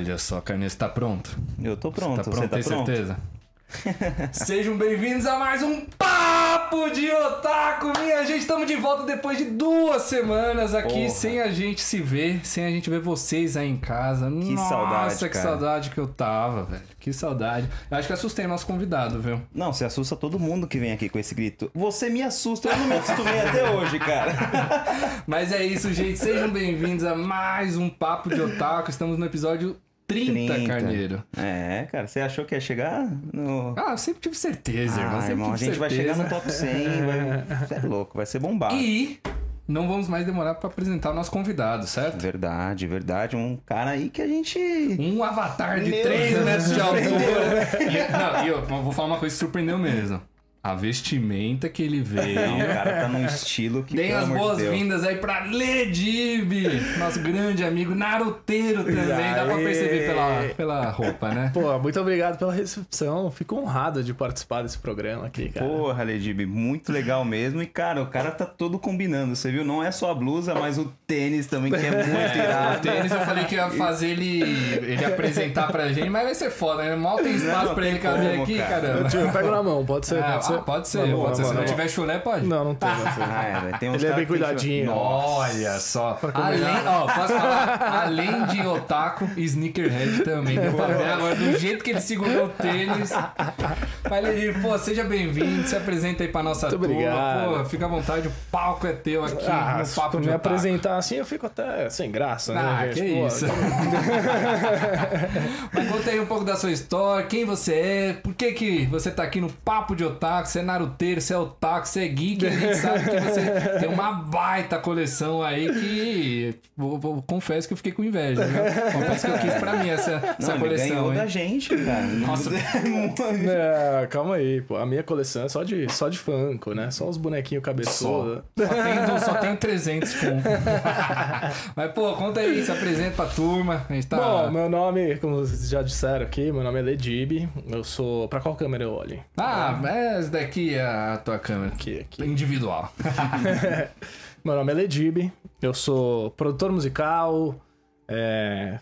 Olha só, Carneiro, você tá pronto? Eu tô pronto, tá você pronto, tá tem pronto? certeza? Sejam bem-vindos a mais um Papo de Otaku! Minha gente, estamos de volta depois de duas semanas aqui Porra. sem a gente se ver, sem a gente ver vocês aí em casa. Que Nossa, saudade, que cara. saudade que eu tava, velho. Que saudade. Eu acho que assustei o nosso convidado, viu? Não, você assusta todo mundo que vem aqui com esse grito. Você me assusta, eu não me acostumei até hoje, cara. Mas é isso, gente. Sejam bem-vindos a mais um Papo de Otaku. Estamos no episódio 30, 30. Carneiro. É, cara, você achou que ia chegar no. Ah, eu sempre tive certeza, irmão. Ah, irmão, a gente vai certeza. chegar no top 100, vai... Você é louco, vai ser bombado. E não vamos mais demorar pra apresentar o nosso convidado, certo? Verdade, verdade. Um cara aí que a gente. Um avatar de Meu 3 Deus, metros de altura. E, não, e eu vou falar uma coisa que surpreendeu mesmo. A vestimenta que ele veio. Não, o cara tá num estilo que. Deem as amor de boas-vindas aí pra Ledib, nosso grande amigo naruteiro também. Dá pra perceber pela, pela roupa, né? Pô, muito obrigado pela recepção. Fico honrado de participar desse programa aqui, cara. Porra, Ledib, muito legal mesmo. E, cara, o cara tá todo combinando. Você viu? Não é só a blusa, mas o tênis também, que é muito O irado. tênis eu falei que ia fazer ele, ele apresentar pra gente, mas vai ser foda, né? Mal tem espaço Não, pra tem ele caber aqui, cara. caramba. Eu, te- eu pego na mão, pode ser? Ah, ser? ah, pode ser, boa, pode ser. na Se não tiver chulé, pode. Não, não tem. não tem. Ah, é, tem Ele é bem que cuidadinho. Olha só. Além, ó, posso falar? Além de otaku, sneakerhead também. Deu pra ver agora do jeito que ele segurou o tênis. Mas ele, pô, seja bem-vindo, se apresenta aí pra nossa Muito turma. obrigado. Pô, fica à vontade, o palco é teu aqui Ah, no se Papo tu de me Otaku. apresentar assim, eu fico até sem graça, Ah, né? que gente? Pô, isso. Mas conta aí um pouco da sua história, quem você é, por que que você tá aqui no Papo de Otaku, você é naruteiro, você é otaku, você é geek, a gente sabe que você tem uma baita coleção aí que, vou, vou- confesso que eu fiquei com inveja, viu? Confesso que eu quis pra mim essa, Não, essa ele coleção, ganhou hein? da gente, cara. Nossa. É, calma aí, pô. A minha coleção é só de, só de Funko, né? Só os bonequinhos cabeçudos. Só só tem 300 Funko. Mas, pô, conta aí, se apresenta pra turma. A gente tá... Bom, meu nome, como vocês já disseram aqui, meu nome é Ledib. Eu sou. Pra qual câmera eu olho? Ah, essa daqui é a tua câmera. Aqui, aqui. Individual. Meu nome é Ledib, eu sou produtor musical, é,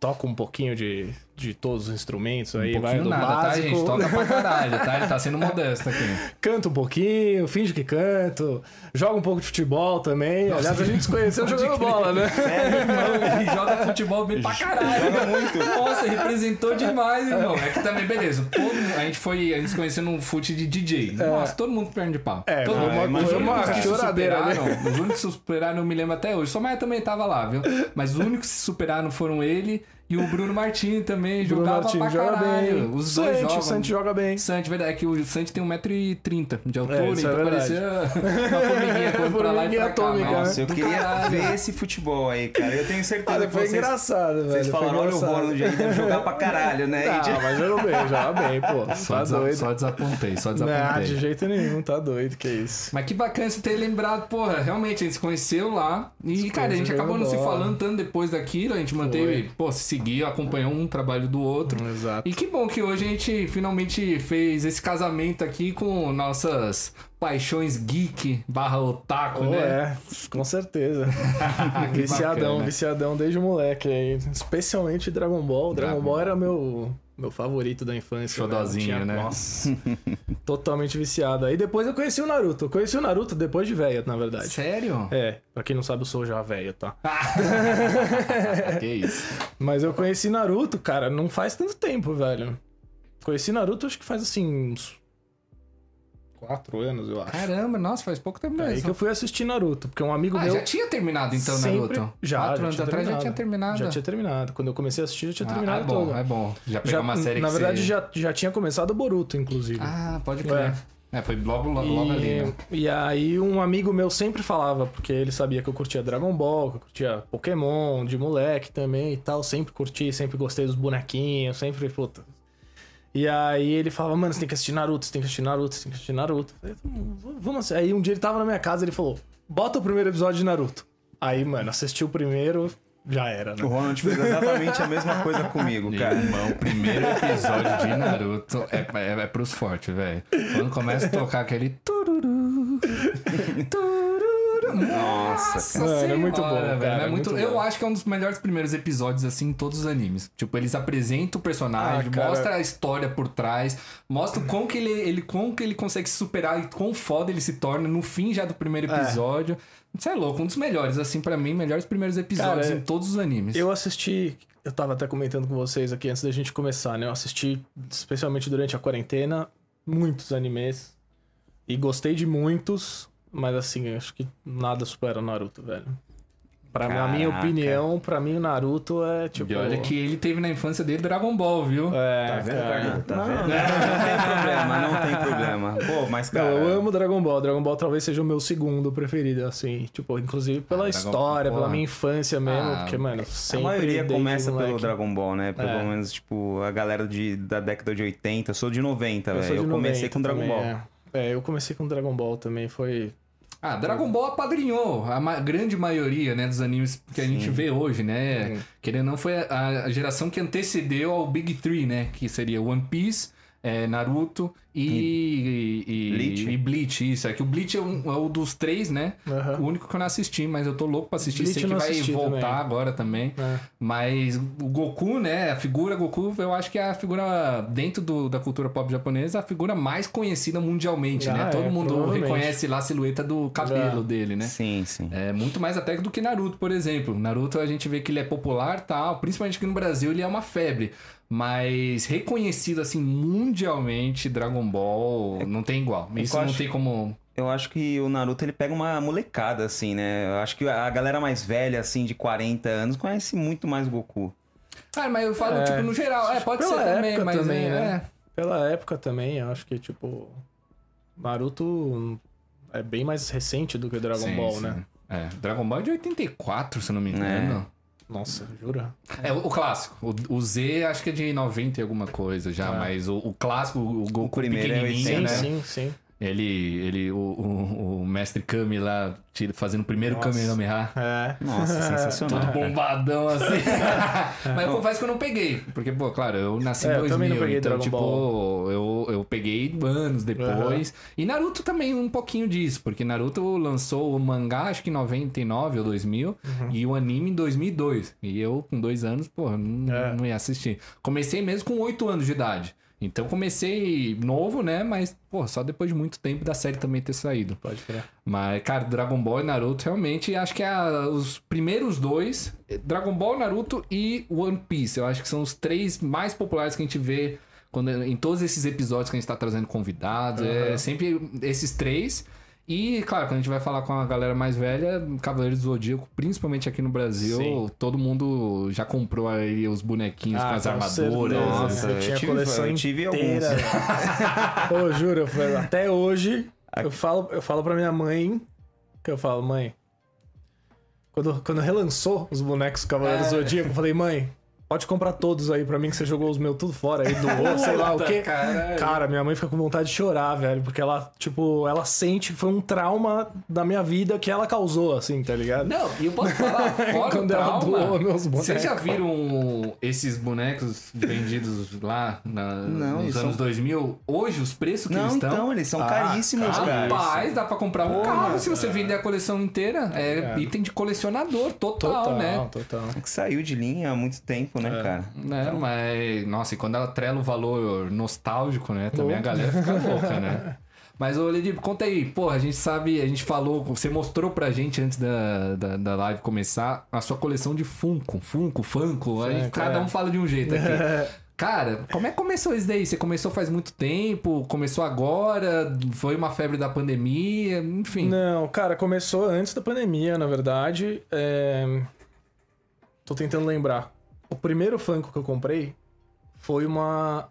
toco um pouquinho de, de todos os instrumentos aí, um vai pouquinho do nada, tá, básico. gente? Toca pra caralho, tá? Ele tá sendo modesto aqui. Canto um pouquinho, finge que canto, jogo um pouco de futebol também. Aliás, a gente se conheceu jogando bola, né? É, irmão, ele joga futebol bem pra caralho. Joga muito. Nossa, representou demais, irmão. É que também, beleza. Todo a gente foi, a gente se conheceu num fute de DJ. Nossa, todo mundo perna de pau. É, todo mundo. Os foi únicos uma que se choradeira, né? superaram, os únicos que se superaram, eu me lembro até hoje. Sua mãe também tava lá, viu? Mas os únicos que se superaram foram ele e o Bruno Martins também. Bruno jogava Martins pra joga caralho. bem. Os dois jogam. o Santi joga bem. Santi, verdade, é que o Santi tem 1,30m de altura, É, isso é então verdade. parecia uma formiguinha correndo pra lá e pra cá. Nossa, né? Eu queria caralho. ver esse futebol aí, cara. Eu tenho certeza Olha, que foi vocês, engraçado, velho. vocês falaram, olha o. Ronald aí, deve jogar pra caralho, né? Ah, mas joga bem, joga bem, pô. Só, Tá desa- doido. só desapontei, só Não, desapontei. de jeito nenhum, tá doido, que isso. Mas que bacana você ter lembrado, porra, realmente, a gente se conheceu lá. E, Se cara, a gente acabou não se falando tanto depois daquilo, a gente manteve, pô, se seguia, acompanhou um trabalho do outro. Exato. E que bom que hoje a gente finalmente fez esse casamento aqui com nossas paixões geek barra otaku, Oh, né? é, com certeza. Viciadão, bacana. viciadão desde moleque aí. Especialmente Dragon Ball. Dragon, Dragon Ball era meu, meu favorito da infância. Velho. Tinha- né? Nossa. totalmente viciado. Aí depois eu conheci o Naruto. Eu conheci o Naruto depois de velho, na verdade. Sério? É, pra quem não sabe, eu sou já velho, tá? que isso. Mas eu conheci Naruto, cara, não faz tanto tempo, velho. Conheci Naruto, acho que faz assim, uns. Quatro anos, eu acho. Caramba, nossa, faz pouco tempo É aí que mesmo. eu fui assistir Naruto, porque um amigo Ah, meu. já tinha terminado então, sempre- Naruto? Já, Quatro já anos atrás já terminado. tinha terminado. Já tinha terminado. Quando eu comecei a assistir, já tinha Ah, terminado é bom, todo. é bom. Já pegou Já, uma série na que verdade, você... já, já tinha começado o Boruto, inclusive. Ah, pode crer. É, foi logo, logo, e, logo ali, né? e aí um amigo meu sempre falava, porque ele sabia que eu curtia Dragon Ball, que eu curtia Pokémon, de moleque também e tal. Sempre curti, sempre gostei dos bonequinhos, sempre, puta. E aí ele falava, mano, você tem que assistir Naruto, você tem que assistir Naruto, você tem que assistir Naruto. Eu falei, "Hum, vamos assistir. Aí um dia ele tava na minha casa ele falou, bota o primeiro episódio de Naruto. Aí, mano, assisti o primeiro, já era, né? O Ronald fez exatamente a mesma coisa comigo, cara. Irmão, o primeiro episódio de Naruto é, é, é pros fortes, velho. Quando começa a tocar aquele. tururu, tururu, Nossa, Mano, é muito bom, velho. cara, É é muito, muito eu bom. acho que é um dos melhores primeiros episódios, assim, em todos os animes. Tipo, eles apresentam o personagem, Ah, cara. mostra a história por trás, mostra o quão que ele, ele, quão que ele consegue se superar e quão foda ele se torna no fim já do primeiro episódio. Isso é louco, um dos melhores, assim, pra mim, melhores primeiros episódios Cara, em todos os animes. Eu assisti, eu tava até comentando com vocês aqui antes da gente começar, né? Eu assisti, especialmente durante a quarentena, muitos animes. E gostei de muitos, mas assim, acho que nada supera o Naruto, velho. Pra na minha Caraca. opinião, pra mim o Naruto é tipo. E olha que ele teve na infância dele Dragon Ball, viu? É, Tá vendo, cara. Carlinhos? Tá Não, vendo? não. Não, tem problema, não tem problema. Pô, mas Não, cara... eu amo Dragon Ball. Dragon Ball talvez seja o meu segundo preferido, assim. Tipo, inclusive pela Ah, Dragon- história, pela minha infância mesmo. Ah, porque, mano, A sempre. maioria desde começa moleque. pelo Dragon Ball, né? Pelo É. menos, tipo, a galera de, da década de 80. Eu sou de 90, Eu, velho. sou Eu, de comecei 90 com Dragon também, Ball. É. É, eu comecei com Dragon Ball também, foi. Ah, Dragon Ball apadrinhou a ma- grande maioria, né, dos animes que a gente vê hoje, né? Sim. Querendo ou não, foi a, a geração que antecedeu ao Big Three, né? Que seria One Piece, é, Naruto e, e, Bleach. e Bleach. Isso, é que o Bleach é, um, é o dos três, né? Aham. O único que eu não assisti, mas eu tô louco pra assistir. Bleach Sei que vai voltar também. agora também. É. Mas o Goku, né? A figura Goku, eu acho que é a figura, dentro do- da cultura pop japonesa, a figura mais conhecida mundialmente, Ah, né? é, Todo mundo provavelmente. reconhece lá a silhueta do cabelo É. dele, né? Sim, sim. É muito mais até do que Naruto, por exemplo. Naruto a gente vê que ele é popular, tal, principalmente aqui no Brasil ele é uma febre. Mas reconhecido assim mundialmente, Dragon Ball não tem igual. Isso eu não tem como. Eu acho que o Naruto ele pega uma molecada, assim, né? Eu acho que a galera mais velha, assim, de 40 anos, conhece muito mais o Goku. Ah, mas eu falo, É. tipo, no geral. É, pode Pela ser também, época mas também, é, né? Pela época também, eu acho que, tipo. Naruto é bem mais recente do que Dragon Sim, Ball, sim. né? É, Dragon Ball é de 84, se eu não me É. engano. Nossa, jura? É, o, o clássico. O, o Z acho que é de 90 e alguma coisa já, Ah. mas o, o clássico, o Goku primeiro é pequenininho, Sim, né? sim, sim. Ele, ele o, o, o mestre Kami lá, tira- fazendo o primeiro Nossa. Kamehameha. É. Nossa, sensacional. Todo bombadão assim. Mas eu confesso que eu não peguei. Porque, pô, claro, eu nasci em É, eu 2000. também não peguei então, Dragon tipo, Ball. Eu, eu peguei anos depois. E Naruto também um pouquinho disso. Porque Naruto lançou o mangá, acho que em 99 ou 2000. Uhum. E o anime em 2002. E eu, com dois anos, pô, não, É. não ia assistir. Comecei mesmo com oito anos de idade. Então comecei novo, né? Mas, pô, só depois de muito tempo da série também ter saído. Pode crer. Mas, cara, Dragon Ball e Naruto, realmente, acho que é a- os primeiros dois, Dragon Ball, Naruto e One Piece, eu acho que são os três mais populares que a gente vê quando, em todos esses episódios que a gente tá trazendo convidados. É Aham. sempre esses três. E, claro, quando a gente vai falar com a galera mais velha, Cavaleiros do Zodíaco, principalmente aqui no Brasil, Sim. todo mundo já comprou aí os bonequinhos Ah, com as com armaduras. certeza. Nossa, eu tinha eu a tive- coleção eu tive inteira. Pô, juro, eu falo- até hoje eu falo, eu falo pra minha mãe que eu falo, mãe. Quando, quando relançou os bonecos Cavaleiros É. do Zodíaco, eu falei, mãe, pode comprar todos aí pra mim que você jogou os meus tudo fora aí, doou, sei lá o quê. caralho. Cara, minha mãe fica com vontade de chorar, velho, porque ela, tipo, ela sente que foi um trauma da minha vida que ela causou, assim, tá ligado? Não, e eu posso falar, fora Quando o ela trauma, doou meus bonecos. Vocês já viram esses bonecos vendidos lá na- Não, nos anos são- 2000? Hoje, os preços que Não, eles estão... então, eles são Ah, caríssimos, cara. Rapaz, dá pra comprar um carro se você vender a coleção inteira. É, É. item de colecionador total, Total, né? total. É que saiu de linha há muito tempo, né, É. cara? Né, mas, nossa, e quando ela trela o valor nostálgico, né? Também a galera fica louca, né? Mas, ô Ledipo, conta aí, pô, a gente sabe, a gente falou, você mostrou pra gente antes da, da, da live começar a sua coleção de Funko, Funko, Funko, aí Funko, cada um fala de um jeito aqui. Cara, como é que começou isso daí? Você começou faz muito tempo? Começou agora? Foi uma febre da pandemia? Enfim. Não, cara, começou antes da pandemia, na verdade. É... Tô tentando lembrar. O primeiro Funko que eu comprei foi uma.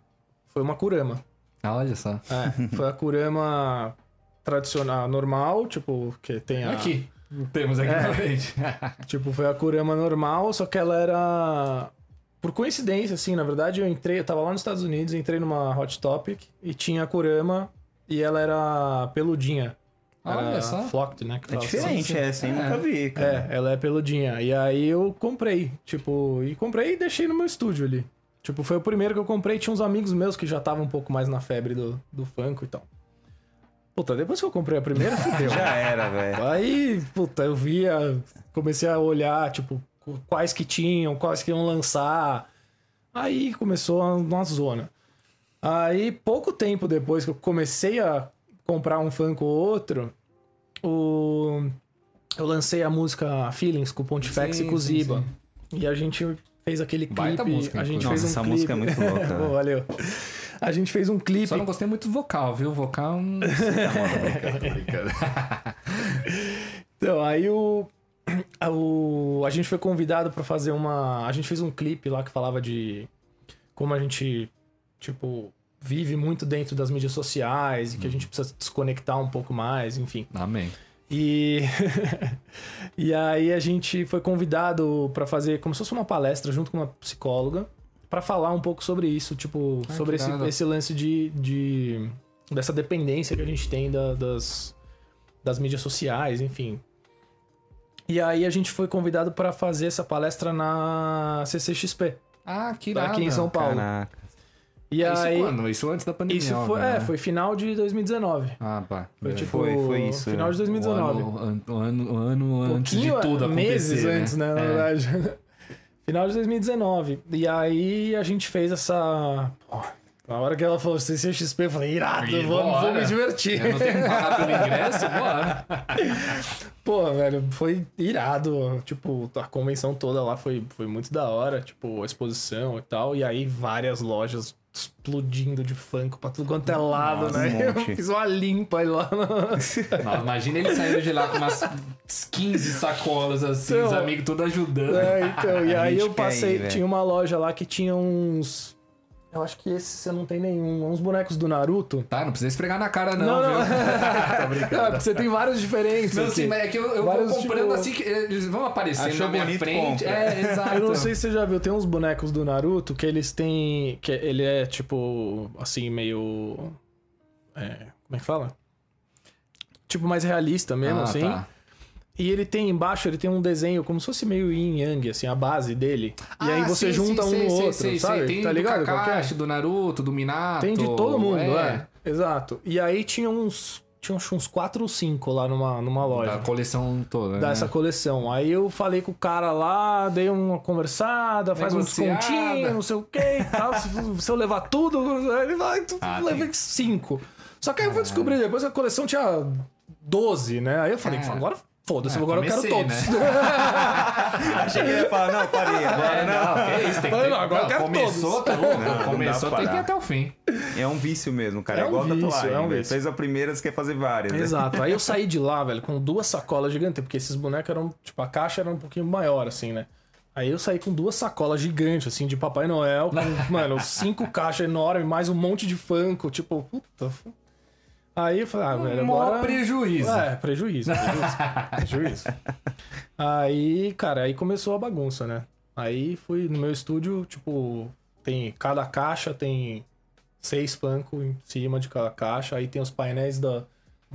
Foi uma Kurama. Ah, olha só. É, foi a Kurama tradicional, normal, tipo, que tem a. Aqui. Temos aqui É. na frente. Tipo, foi a Kurama normal, só que ela era. Por coincidência, assim, na verdade, eu entrei, eu tava lá nos Estados Unidos, entrei numa Hot Topic e tinha a Kurama e ela era peludinha. Era Olha só. Flocked, né? que É diferente essa, hein? É. Nunca vi, cara. É, ela é peludinha. E aí eu comprei, tipo, e comprei e deixei no meu estúdio ali. Tipo, foi o primeiro que eu comprei. Tinha uns amigos meus que já estavam um pouco mais na febre do, do Funko e tal. Puta, depois que eu comprei a primeira, fudeu. Já era, velho. Aí, puta, eu via, comecei a olhar, tipo, quais que tinham, quais que iam lançar. Aí começou uma zona. Aí, pouco tempo depois que eu comecei a comprar um funk ou outro, o... eu lancei a música Feelings com o Pontifex Sim, e com o sim, Ziba. sim. E a gente fez aquele clipe. Baita música, a gente inclusive. fez um Nossa, essa clipe. música é muito louca? Pô, valeu. A gente fez um clipe. Só não gostei muito do vocal, viu? O vocal. hum, Então, aí o, o a gente foi convidado pra fazer uma, a gente fez um clipe lá que falava de como a gente tipo vive muito dentro das mídias sociais e que a gente precisa desconectar um pouco mais, enfim. Amém. E e aí a gente foi convidado pra fazer como se fosse uma palestra junto com uma psicóloga pra falar um pouco sobre isso, tipo, Ah, sobre esse, esse lance de, de dessa dependência que a gente tem da- das das mídias sociais, enfim. E aí a gente foi convidado pra fazer essa palestra na CCXP, Ah, que irado. aqui em São Paulo. Caraca. E Isso aí quando? Isso antes da pandemia. isso foi, é, né? foi final de 2019. Ah, pá. Foi É. tipo Foi- foi isso, final é. de 2019. O ano, o ano, o ano antes de tudo acontecer. meses antes, né, na É. verdade. Final de 2019. E aí a gente fez essa. Pô, na hora que ela falou CCXP, eu falei, irado, vou bora. me divertir. Eu não tenho que pagar pelo ingresso, bora. Pô, velho, foi irado. Tipo, a convenção toda lá foi, foi muito da hora. Tipo, a exposição e tal. E aí várias lojas explodindo de funk pra tudo quanto é lado, Nossa, né? um Eu fiz uma limpa aí lá. No... Não, imagina ele saindo de lá com umas 15 sacolas assim, Então, os amigos todos ajudando. É, então, e aí eu passei, velho. tinha uma loja lá que tinha uns. Eu acho que esse você não tem nenhum. Uns bonecos do Naruto. Tá, não precisa esfregar na cara, não, Não, não. viu? Ah, brincando. porque você tem vários diferentes. Não, sim, mas é que eu, eu vou Vários, comprando tipo- assim que eles vão aparecendo Achou na minha bonito, frente. compra. É, exato. Eu não sei se você já viu, tem uns bonecos do Naruto que eles têm. que ele é tipo. assim, meio. É, como é que fala? Tipo, mais realista mesmo, Ah, assim. tá. E ele tem embaixo, ele tem um desenho como se fosse meio yin yang, assim, a base dele. e aí Ah, você sim, junta sim, um sei, no outro, sabe? Tem tá ligado? do que é? Kakashi, do Naruto, do Minato. Tem de todo mundo, é. Exato. E aí tinha uns. Tinha uns- uns 4 ou 5 lá numa, numa loja. Da coleção toda, Dessa né? coleção. Aí eu falei com o cara lá, dei uma conversada, faz um Negociada. descontinho, não sei o que e tal. se, eu levar tudo, ele vai, tu Ah, levei 5. Só que aí eu fui descobrir depois que a coleção tinha 12, né? Aí eu falei, Cara. agora foda-se, É, agora eu quero comecei, todos. né? Achei que ele ia falar, não, parei, agora É, não. não, que isso, tem que Não, ter... não, agora eu quero começou, todos. tá louco. Não, não começou, tem que ir até o fim. É um vício mesmo, cara. É É um igual vício, tatuagem. é um vício. Fez a primeira, você quer fazer várias. né? Exato. Aí eu saí de lá, velho, com duas sacolas gigantes, porque esses bonecos eram, tipo, a caixa era um pouquinho maior, assim, né? Aí eu saí com duas sacolas gigantes, assim, de Papai Noel, com, mano, cinco caixas enormes, mais um monte de Funko, tipo, puta. Aí eu falei, ah, velho, agora... prejuízo. É, prejuízo, prejuízo. prejuízo. Aí, cara, aí começou a bagunça, né? Aí fui no meu estúdio, tipo, tem cada caixa tem seis Funko em cima de cada caixa, aí tem os painéis da,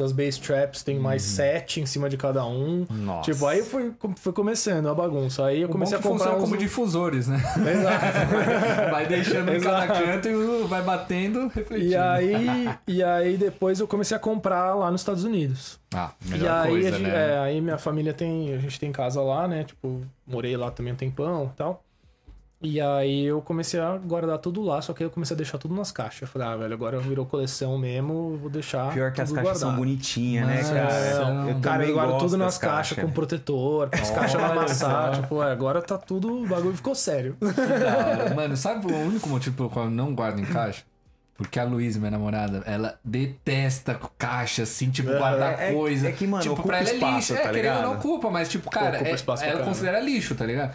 das bass traps, tem mais sete em cima de cada um. Nossa. Tipo, aí foi, foi começando a bagunça. Aí eu O comecei a comprar uns... como difusores, né? Exato. Vai deixando em cada canto e vai batendo, refletindo. E aí, e aí depois eu comecei a comprar lá nos Estados Unidos. Ah, E melhor aí, coisa, a gente- né? é, aí minha família tem. A gente tem casa lá, né? Tipo, morei lá também um tempão e tal. E aí eu comecei a guardar tudo lá, só que aí eu comecei a deixar tudo nas caixas. Eu falei, ah, velho, agora virou coleção mesmo, vou deixar. Pior que as caixas são guardado. bonitinhas, né, cara? é, eu Cara, eu guardo tudo nas caixas com protetor, as caixas não Olha amassar. Tipo, é, agora tá tudo. O bagulho ficou sério. Mano, sabe o único motivo pelo qual eu não guardo em caixa? Porque a Luísa, minha namorada, ela detesta caixa, assim, tipo, guardar é- coisa. é que, mano, tipo, ocupa pra ela é espaço, lixo. tá é, querendo ou não ocupa, mas, tipo, cara, Ocupa é- espaço ela considera lixo, tá ligado?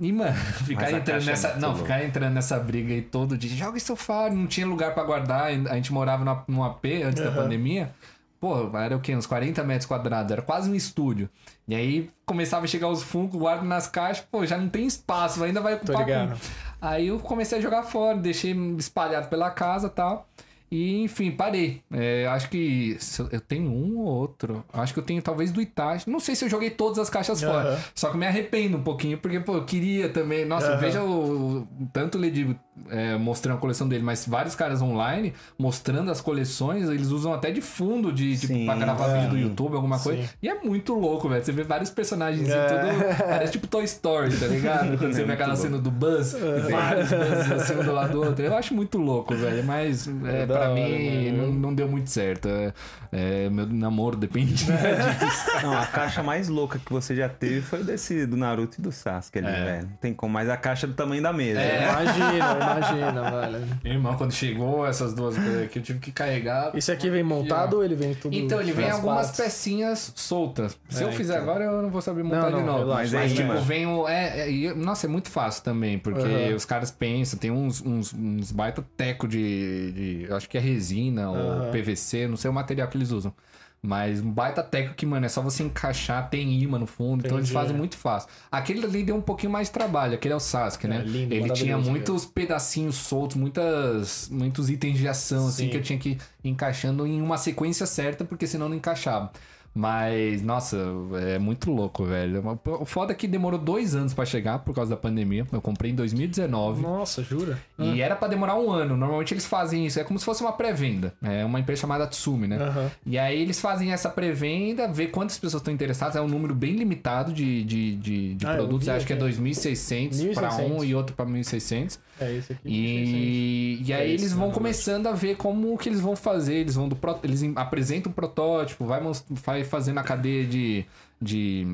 E, mano, ficar entrando é nessa. muito não, ficar entrando nessa briga aí todo dia. Joga isso fora, não tinha lugar pra guardar. A gente morava num AP antes da Aham. pandemia. Pô, era o quê? Uns 40 metros quadrados, era quase um estúdio. E aí começava a chegar os Funko, guardo nas caixas, pô, já não tem espaço, ainda vai Tô ocupar. ligado. com- Aí eu comecei a jogar fora, deixei espalhado pela casa e tal. E enfim, parei. É, acho que eu tenho um ou outro. Acho que eu tenho talvez do Itachi. Não sei se eu joguei todas as caixas fora. Aham. Só que me arrependo um pouquinho, porque, pô, eu queria também. Nossa, Aham. veja o, o tanto de é, mostrando a coleção dele, mas vários caras online mostrando as coleções, eles usam até de fundo de, tipo, Sim, pra gravar é. vídeo do YouTube, alguma coisa. Sim. E é muito louco, velho. Você vê vários personagens É. tudo. Parece tipo Toy Story, tá ligado? Quando você vê aquela muito cena do Buzz, e vários Buzz assim um do lado do outro. Eu acho muito louco, velho. Mas é, É pra hora, mim mano. não, não deu muito certo. É, é, meu namoro depende né, disso. Não, a caixa mais louca que você já teve foi desse do Naruto e do Sasuke ali, É. velho. Não tem como, mas a caixa é do tamanho da mesa. É. né? Imagina, imagina, velho. Meu irmão, quando chegou essas duas coisas aqui, eu tive que carregar. Esse aqui vem montado ou ele vem tudo? Então, ele vem algumas partes? pecinhas soltas. Se É, eu fizer então. agora, eu não vou saber montar Não, de não, novo. relaxa. Mas, Mas tipo, vem o. É, é, e, nossa, é muito fácil também, porque Uhum. os caras pensam, tem uns, uns, uns baita teco de, de. Acho que é resina ou Uhum. PVC, não sei o material que eles usam. Mas um baita teco que, mano, é só você encaixar, tem imã no fundo, então eles Entendi. fazem muito fácil. Aquele ali deu um pouquinho mais de trabalho, aquele é o Sasuke, É, né? lindo, Ele tinha muitos pedacinhos soltos, muitas, muitos itens de ação, assim, Sim. que eu tinha que ir encaixando em uma sequência certa, porque senão não encaixava. Mas, nossa, é muito louco, velho. O foda é que demorou dois anos pra chegar por causa da pandemia. Eu comprei em 2019. Nossa, jura? E era pra demorar um ano. Normalmente eles fazem isso. É como se fosse uma pré-venda. É uma empresa chamada Tsumi, né? Aham. E aí eles fazem essa pré-venda, ver quantas pessoas estão interessadas. É um número bem limitado de, de, de, de Ah, produtos. Acho que é aqui. 2.600 para um 1.600. e outro para 1.600. É esse aqui. E, e aí É eles vão começando a ver como que eles vão fazer. Eles vão do pro- eles apresentam um protótipo, vai, vai fazendo a cadeia de. de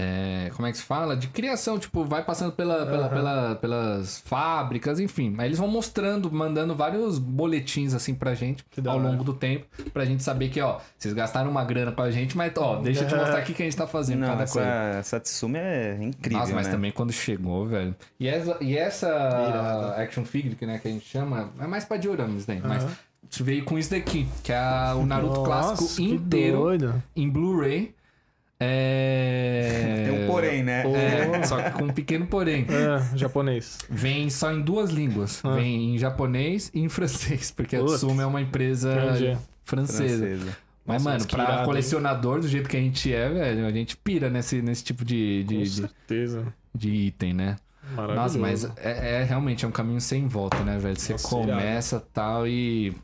é, como é que se fala? De criação, tipo, vai passando pela, pela- Aham. pela- pelas fábricas, enfim. Aí eles vão mostrando, mandando vários boletins assim pra gente ao hora. longo do tempo, pra gente saber que, ó, vocês gastaram uma grana com a gente, mas, ó, deixa eu te mostrar aqui que a gente tá fazendo Não, cada coisa. essa, essa Tsumi é incrível, Nossa, mas né? também quando chegou, velho. E essa, e essa action figure, que, né, que a gente chama, é mais pra dioramas, né? Mas Aham. Veio com isso daqui, que é a- o Naruto Nossa, clássico inteiro Doido. em Blu-ray. É... Tem um porém, né? É, só que com um pequeno porém. É, japonês. Vem só em duas línguas. Ah. Vem em japonês e em francês, porque a Putz. Tsumi é uma empresa Entendi. francesa. Francesa. Mas, Nossa, mano, pra irado, hein? colecionador do jeito que a gente é, velho, a gente pira nesse, nesse tipo de, de, Com de, certeza. de item, né? Nossa, mas é, é realmente é um caminho sem volta, né, velho? Você Nossa, começa tal e.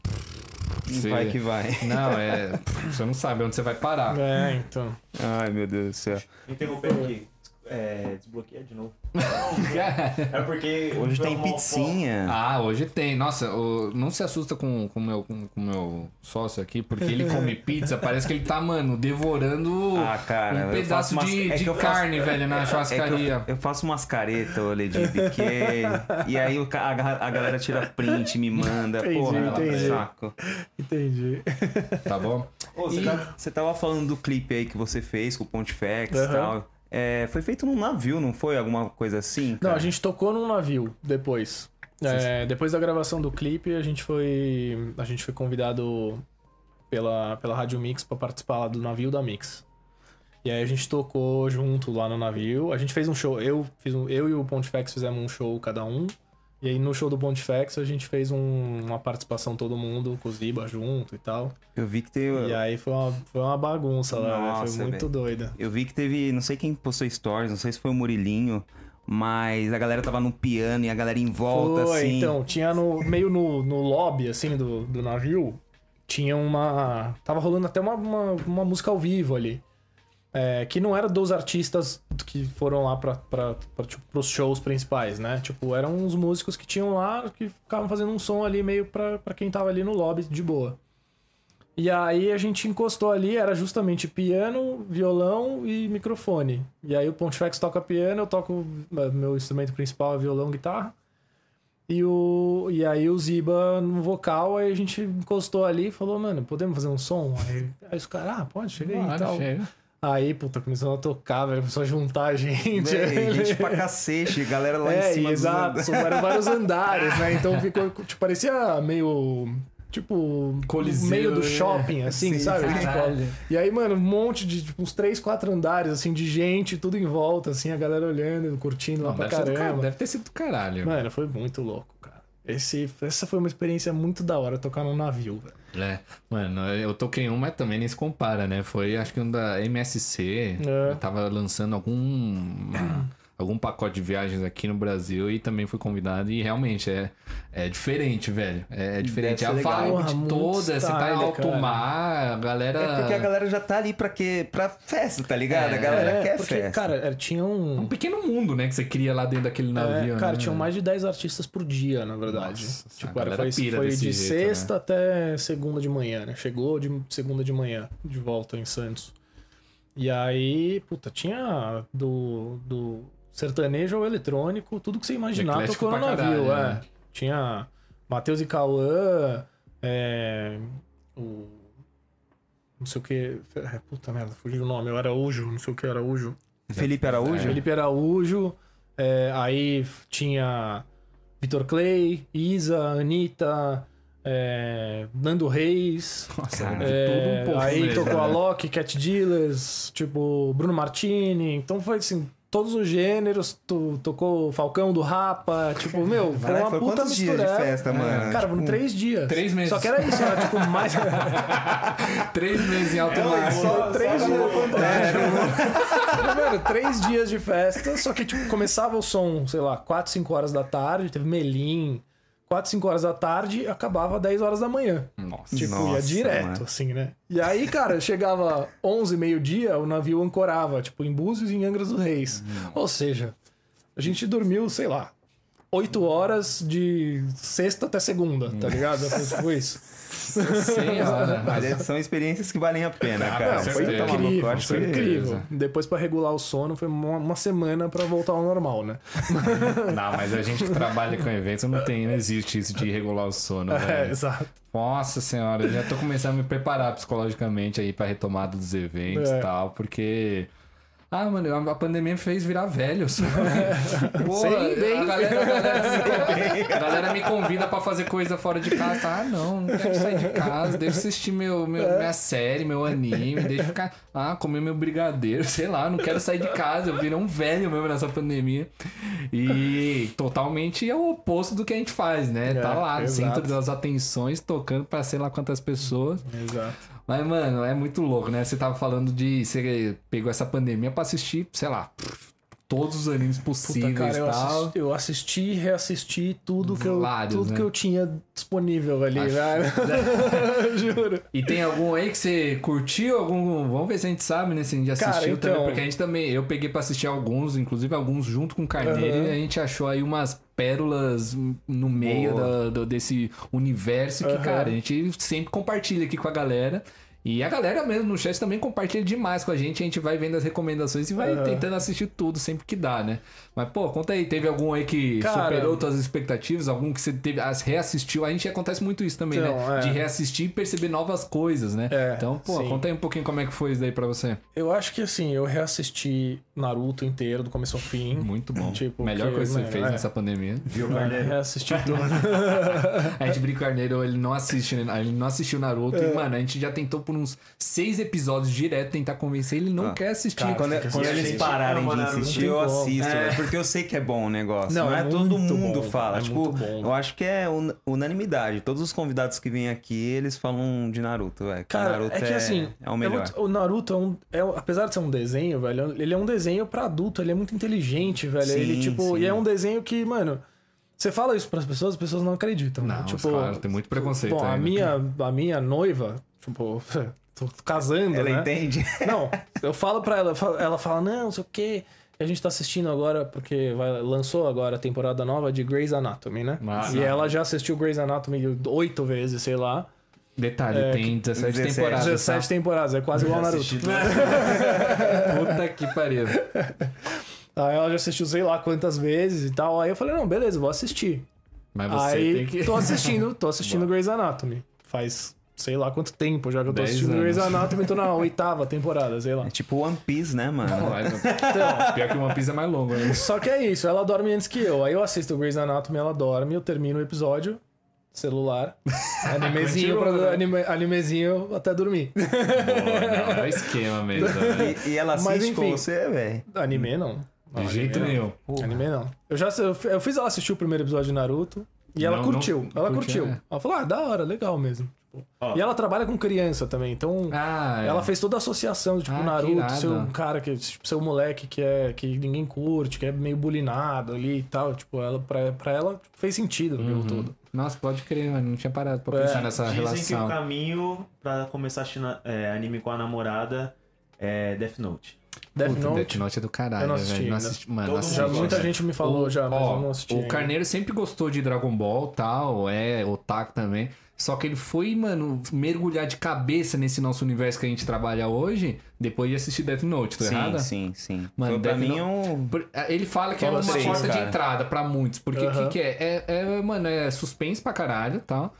Você- Vai que vai. Não, é. Você não sabe onde você vai parar. É, então. Ai, meu Deus do céu. Interrompendo aqui. É, desbloqueia de novo. É porque. Hoje tem pizzinha. ah, hoje tem. Nossa, o- não se assusta com o com meu, com, com meu sócio aqui, porque ele come pizza, parece que ele tá, mano, devorando Ah, cara, um pedaço umas- de, é de eu faço- carne, velho, na É churrascaria. eu, eu faço umas caretas, Lady que E aí o a, a galera tira print, me manda. Entendi, Porra, entendi. saco. Entendi. Tá bom? Ô, você, E- tá- você tava falando do clipe aí que você fez com o Pontifex e Aham. tal. É, foi feito num navio, não foi? Alguma coisa assim? Não, cara? a gente tocou num navio depois. É, depois da gravação do clipe, a gente foi. A gente foi convidado pela, pela Rádio Mix pra participar lá do navio da Mix. E aí a gente tocou junto lá no navio. A gente fez um show. Eu, fiz um, eu e o Pontifex fizemos um show cada um. E aí no show do Pontifex a gente fez um- uma participação todo mundo com o Ziba junto e tal. Eu vi que teve. E aí foi uma, foi uma bagunça lá, né? Nossa, Foi muito velho. doida. Eu vi que teve. Não sei quem postou stories, não sei se foi o Murilinho. Mas a galera tava no piano e a galera em volta, Foi, assim. então, tinha no meio no, no lobby, assim, do, do navio, tinha uma... Tava rolando até uma, uma, uma música ao vivo ali. É, que não era dos artistas que foram lá pra, tipo, pros shows principais, né? Tipo, eram uns músicos que tinham lá, que ficavam fazendo um som ali meio pra, pra quem tava ali no lobby de boa. E aí a gente encostou ali, era justamente piano, violão e microfone. E aí o Pontifex toca piano, eu toco eh, meu instrumento principal é violão, guitarra. E, o, e aí o Ziba no vocal, aí a gente encostou ali e falou, mano, podemos fazer um som? Aí, aí os caras, ah, pode, chega aí e tal. chega. Aí, puta, começou a tocar, velho, começou a juntar a gente. Véi, gente pra cacete, galera lá é, em cima. dos exato, são vários, andares, né? Então ficou, tipo, parecia meio. Tipo, Coliseu, meio do né? shopping, assim, Sim, sabe? Tipo, e aí, mano, um monte de, tipo, uns três, quatro andares, assim, de gente, tudo em volta, assim, a galera olhando, curtindo lá Não, pra ser do caramba. caralho, deve ter sido do caralho. Mano, foi muito louco, cara. Esse, essa foi uma experiência muito da hora, tocar num navio, velho. É, mano, eu toquei um, mas também nem se compara, né? Foi, acho que um da MSC. É. Eu tava lançando algum. Algum pacote de viagens aqui no Brasil e também fui convidado. E realmente é, é diferente, velho. É, diferente. Deve A legal. vibe Porra, toda, você tá em alto cara. mar, a galera. É porque a galera já tá ali pra quê? Pra festa, tá ligado? É, a galera É, quer porque, festa. cara, é, tinha um. Um pequeno mundo, né? Que você cria lá dentro daquele É, navio. cara, né? tinham mais de 10 artistas por dia, na verdade. Nossa, tipo, a era, foi, pira foi desse de jeito, né? sexta até segunda de manhã, né? Chegou de segunda de manhã, de volta em Santos. E aí, puta, tinha do, do sertanejo ao eletrônico, tudo que você imaginar tocou no navio. caralho, é. né? Tinha Matheus e Cauã, é, o. Não sei o que. É, puta merda, fugiu o nome. Eu Araújo, não sei o que Araújo. Felipe Araújo? Felipe Araújo, é, aí tinha Vitor Clay, Isa, Anitta, é, Nando Reis. Nossa, é, tudo um pouco. aí mesmo, tocou a né? Loki, Cat Dealers, tipo, Bruno Martini. Então foi assim, todos os gêneros. Tu, tocou o Falcão do Rapa. Tipo, meu, foi uma foi puta quantos dias de festa, mano? Cara, Tipo, foram três dias. Três meses. Só que era isso, era tipo mais. Três meses em alto É, mar. Só três só dias. galera Mano, três dias de festa, só que tipo, começava o som, sei lá, 4, 5 horas da tarde, teve Melim, 4, 5 horas da tarde e acabava 10 horas da manhã. Nossa. Tipo, ia Nossa, direto, mano. assim, né? E aí, cara, chegava 11, meio-dia, o navio ancorava, tipo, em Búzios e em Angra dos Reis. Ou seja, a gente dormiu, sei lá, 8 horas de sexta até segunda, tá ligado? Foi tipo isso. Senhora. Mas é- são experiências que valem a pena, Ah, cara. eu Incrível, acho foi que- incrível. Depois pra regular o sono foi uma, semana pra voltar ao normal, né? Não, mas a gente que trabalha com eventos não tem, não existe isso de regular o sono, É, exato. Nossa senhora, eu já tô começando a me preparar psicologicamente aí pra retomada dos eventos É. e tal, porque. Ah, mano, a pandemia me fez virar velho. Porra, Sei bem. A, galera, a, galera, a galera me convida pra fazer coisa fora de casa. Ah, não, não quero sair de casa. Deixa eu assistir meu, meu, É. minha série, meu anime. Deixa eu ficar. Ah, comer meu brigadeiro. Sei lá, não quero sair de casa. Eu virei um velho mesmo nessa pandemia. E totalmente é o oposto do que a gente faz, né? É, tá lá no exato. centro das atenções, tocando pra sei lá quantas pessoas. Exato. Mas, mano, é muito louco, né? Você tava falando de. Você pegou essa pandemia pra assistir, sei lá, todos os animes Puta, possíveis cara, e eu tal. assisti, eu assisti e reassisti tudo que eu, Vários, tudo né? que eu tinha disponível ali, Acho- velho. Juro. E tem algum aí que você curtiu? Algum. Vamos ver se a gente sabe, né? Se a gente assistiu Cara, também. então- Porque a gente também. Eu peguei pra assistir alguns, inclusive alguns junto com o Carneiro, Aham. e a gente achou aí umas pérolas no meio da- do- desse universo que, Aham. cara, a gente sempre compartilha aqui com a galera. E a galera mesmo no chat também compartilha demais com a gente. A gente vai vendo as recomendações e vai Aham. tentando assistir tudo sempre que dá, né? Mas, pô, conta aí, teve algum aí que Cara- superou tuas expectativas? Algum que você teve, as reassistiu? A gente acontece muito isso também, Então, né? é. De reassistir e perceber novas coisas, né? É, então, pô, sim. conta aí um pouquinho como é que foi isso daí pra você. Eu acho que assim, eu reassisti Naruto inteiro, do começo ao fim. Muito bom. Tipo, Melhor que, coisa que você mano, fez é. nessa pandemia. Viu, Mano, Carneiro? reassisti tudo. A gente brinca com o Carneiro, ele não assiste, né? Ele não assistiu Naruto. É. E, mano, a gente já tentou por uns seis episódios direto tentar convencer ele, não Ah. quer assistir. Cara, Quando, quando eles pararem de insistir, Não eu assisto, É. porque eu sei que é bom o negócio. Não, Não, é é, todo mundo bom, fala. é tipo, muito bom. eu acho que é un- unanimidade. Todos os convidados que vêm aqui, eles falam de Naruto, velho. que Cara, Naruto é que assim, é o é melhor. o Naruto é um. é- apesar de ser um desenho, velho, ele é um desenho pra adulto, ele é muito inteligente, velho. Sim, ele, tipo, sim. e é um desenho que, mano. Você fala isso pras pessoas, as pessoas não acreditam. né? Não, tipo, claro, tem muito preconceito Bom, a minha, a minha noiva, tipo, tô casando, Ela né? entende? Não, eu falo pra ela, ela fala, não, não sei o quê. A gente tá assistindo agora, porque vai- lançou agora a temporada nova de Grey's Anatomy, né? Ah, e não. ela já assistiu Grey's Anatomy oito vezes, sei lá. Detalhe, É, tem 17, 17. temporadas. 17 temporadas, é quase igual Naruto. Tá? Puta que pariu. Aí ela já assistiu sei lá quantas vezes e tal. Aí eu falei, não, beleza, vou assistir. Mas você Aí tem que. tô assistindo, tô assistindo Grey's Anatomy. Faz sei lá quanto tempo já que eu tô assistindo anos. Grey's Anatomy, tô na oitava temporada, sei lá. É tipo One Piece, né, mano? Então, pior que uma pizza é mais longa, né? Só que é isso, ela dorme antes que eu. Aí eu assisto o Grey's Anatomy, ela dorme, eu termino o episódio, celular, animezinho, pra, né? anime, animezinho até dormir. Boa, não, é esquema mesmo. né? E, e ela Mas, assiste com enfim. você, velho. Anime não. Não, De jeito anime nenhum. não. Anime não. Eu já eu, eu fiz ela assistir o primeiro episódio de Naruto e ela Não, curtiu. não- ela curtiu, curtiu. é. Ela falou: "Ah, da hora, legal mesmo". Ó. E ela trabalha com criança também, então Ah, é. ela fez toda a associação, tipo, Ah, que Naruto, ser um cara que, tipo, ser um moleque que é que ninguém curte, que é meio bulinado ali e tal. Tipo, ela, pra, pra ela fez sentido no jogo todo. Nossa, pode crer, mano. Não tinha parado pra É, pensar nessa Dizem que relação. o caminho pra começar a é, anime com a namorada é Death Note. Death Puta, Note. Death Note é do caralho, Eu não assisti velho. Não assisti, mano, não mundo Já assisti. muita gente me falou O- já, mas ó, eu não assisti. O ainda. Carneiro sempre gostou de Dragon Ball tal, é otaku também. Só que ele foi, mano, mergulhar de cabeça nesse nosso universo que a gente trabalha hoje, depois de assistir Death Note, tá Sim, errada? sim, sim. Mano, Death mim um... Por- Ele fala que Fala é uma três, porta de cara. entrada pra muitos. Porque o Aham. que, que é? é? é, Mano, é suspense pra caralho tal.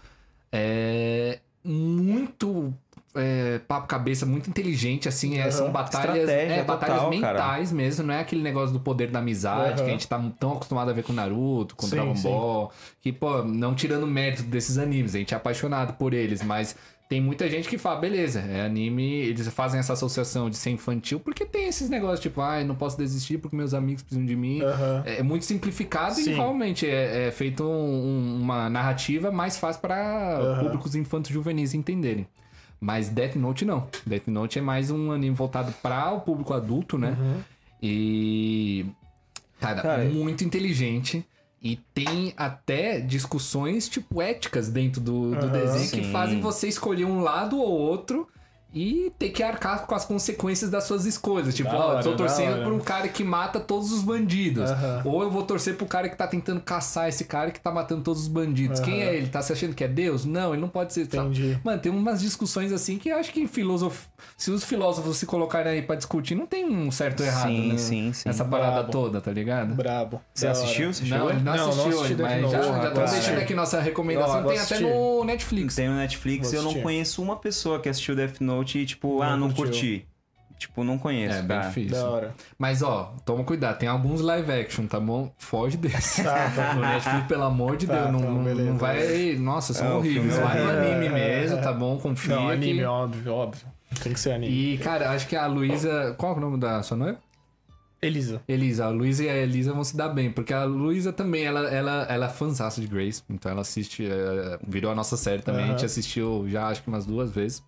É muito. É, papo cabeça, muito inteligente, assim. é, são batalhas. É, batalhas total, cara. mentais mesmo, não é aquele negócio do poder da amizade Aham. que a gente tá tão acostumado a ver com Naruto, com Sim, Dragon sim. Ball. Que, pô, não tirando mérito desses animes, a gente é apaixonado por eles, mas. Tem muita gente que fala, beleza, é anime, eles fazem essa associação de ser infantil, porque tem esses negócios, tipo, ai, não posso desistir porque meus amigos precisam de mim. Aham. É muito simplificado e Sim. realmente é, é feito um- um- uma narrativa mais fácil para Aham. públicos infantos juvenis entenderem. Mas Death Note não. Death Note é mais um anime voltado para o público adulto, né? Uhum. E. Cara, Cara, muito inteligente. E tem até discussões, tipo, éticas dentro do, do Aham. desenho que Sim. fazem você escolher um lado ou outro e ter que arcar com as consequências das suas escolhas. Tipo, ó, eu tô torcendo por um cara que mata todos os bandidos. Aham. Ou eu vou torcer pro cara que tá tentando caçar esse cara que tá matando todos os bandidos. Quem Aham. é ele? Tá se achando que é Deus? Não, ele não pode ser. Entendi. Mano, tem umas discussões assim que eu acho que filosof... se os filósofos se colocarem aí pra discutir, não tem um certo ou errado, Sim, né? sim, sim. Essa parada Brabo. toda, tá ligado? Brabo. Você assistiu? Você Não, não, Não, não assistiu, assisti mas já, já tô Porra, deixando aqui nossa recomendação. Vou tem até no Netflix. Tem no Netflix eu não conheço uma pessoa que assistiu Death Note e, tipo, ah, não curtiu. curti. Tipo, não conheço, É, bem cara. difícil. Da hora. Mas ó, toma cuidado, tem alguns live action, tá bom? Foge desse. Tá, tá. No Netflix, pelo amor de Tá, Deus, não, tá, não- beleza, não vai. Nossa, são É, horríveis. é Vai no anime É, mesmo, é. tá bom? Confia. Não, anime, que... óbvio, óbvio. Tem que ser anime. E, cara, acho que a Luísa. Qual é o nome da sua noiva? Elisa. Elisa. A Luísa e a Elisa vão se dar bem, porque a Luísa também, ela, ela, ela é fãzaça de Grace, então ela assiste, é, virou a nossa série também, a gente assistiu já acho que umas duas vezes.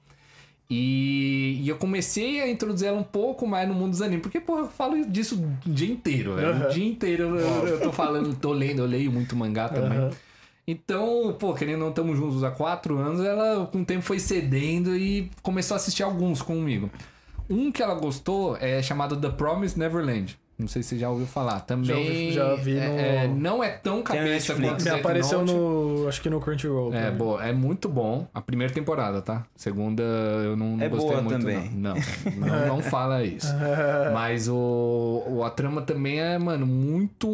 E, e eu comecei a introduzir ela um pouco mais no mundo dos animes, porque, porra, eu falo disso o dia inteiro, velho. O Aham. dia inteiro eu, eu, tô falando, tô lendo, eu leio muito mangá também. Aham. Então, pô, querendo não estamos juntos há quatro anos, ela com o tempo foi cedendo e começou a assistir alguns comigo. Um que ela gostou é chamado The Promised Neverland. Não sei se você já ouviu falar. Também. Já ouvi- já vi é- no- é, não é tão cabeça quanto Death apareceu Note. no. Acho que no Crunchyroll. É, cara. boa, é muito bom. A primeira temporada, tá? Segunda eu não, não É gostei boa muito. também. Não, não, não, não fala isso. Mas o, o- a trama também é, mano, muito.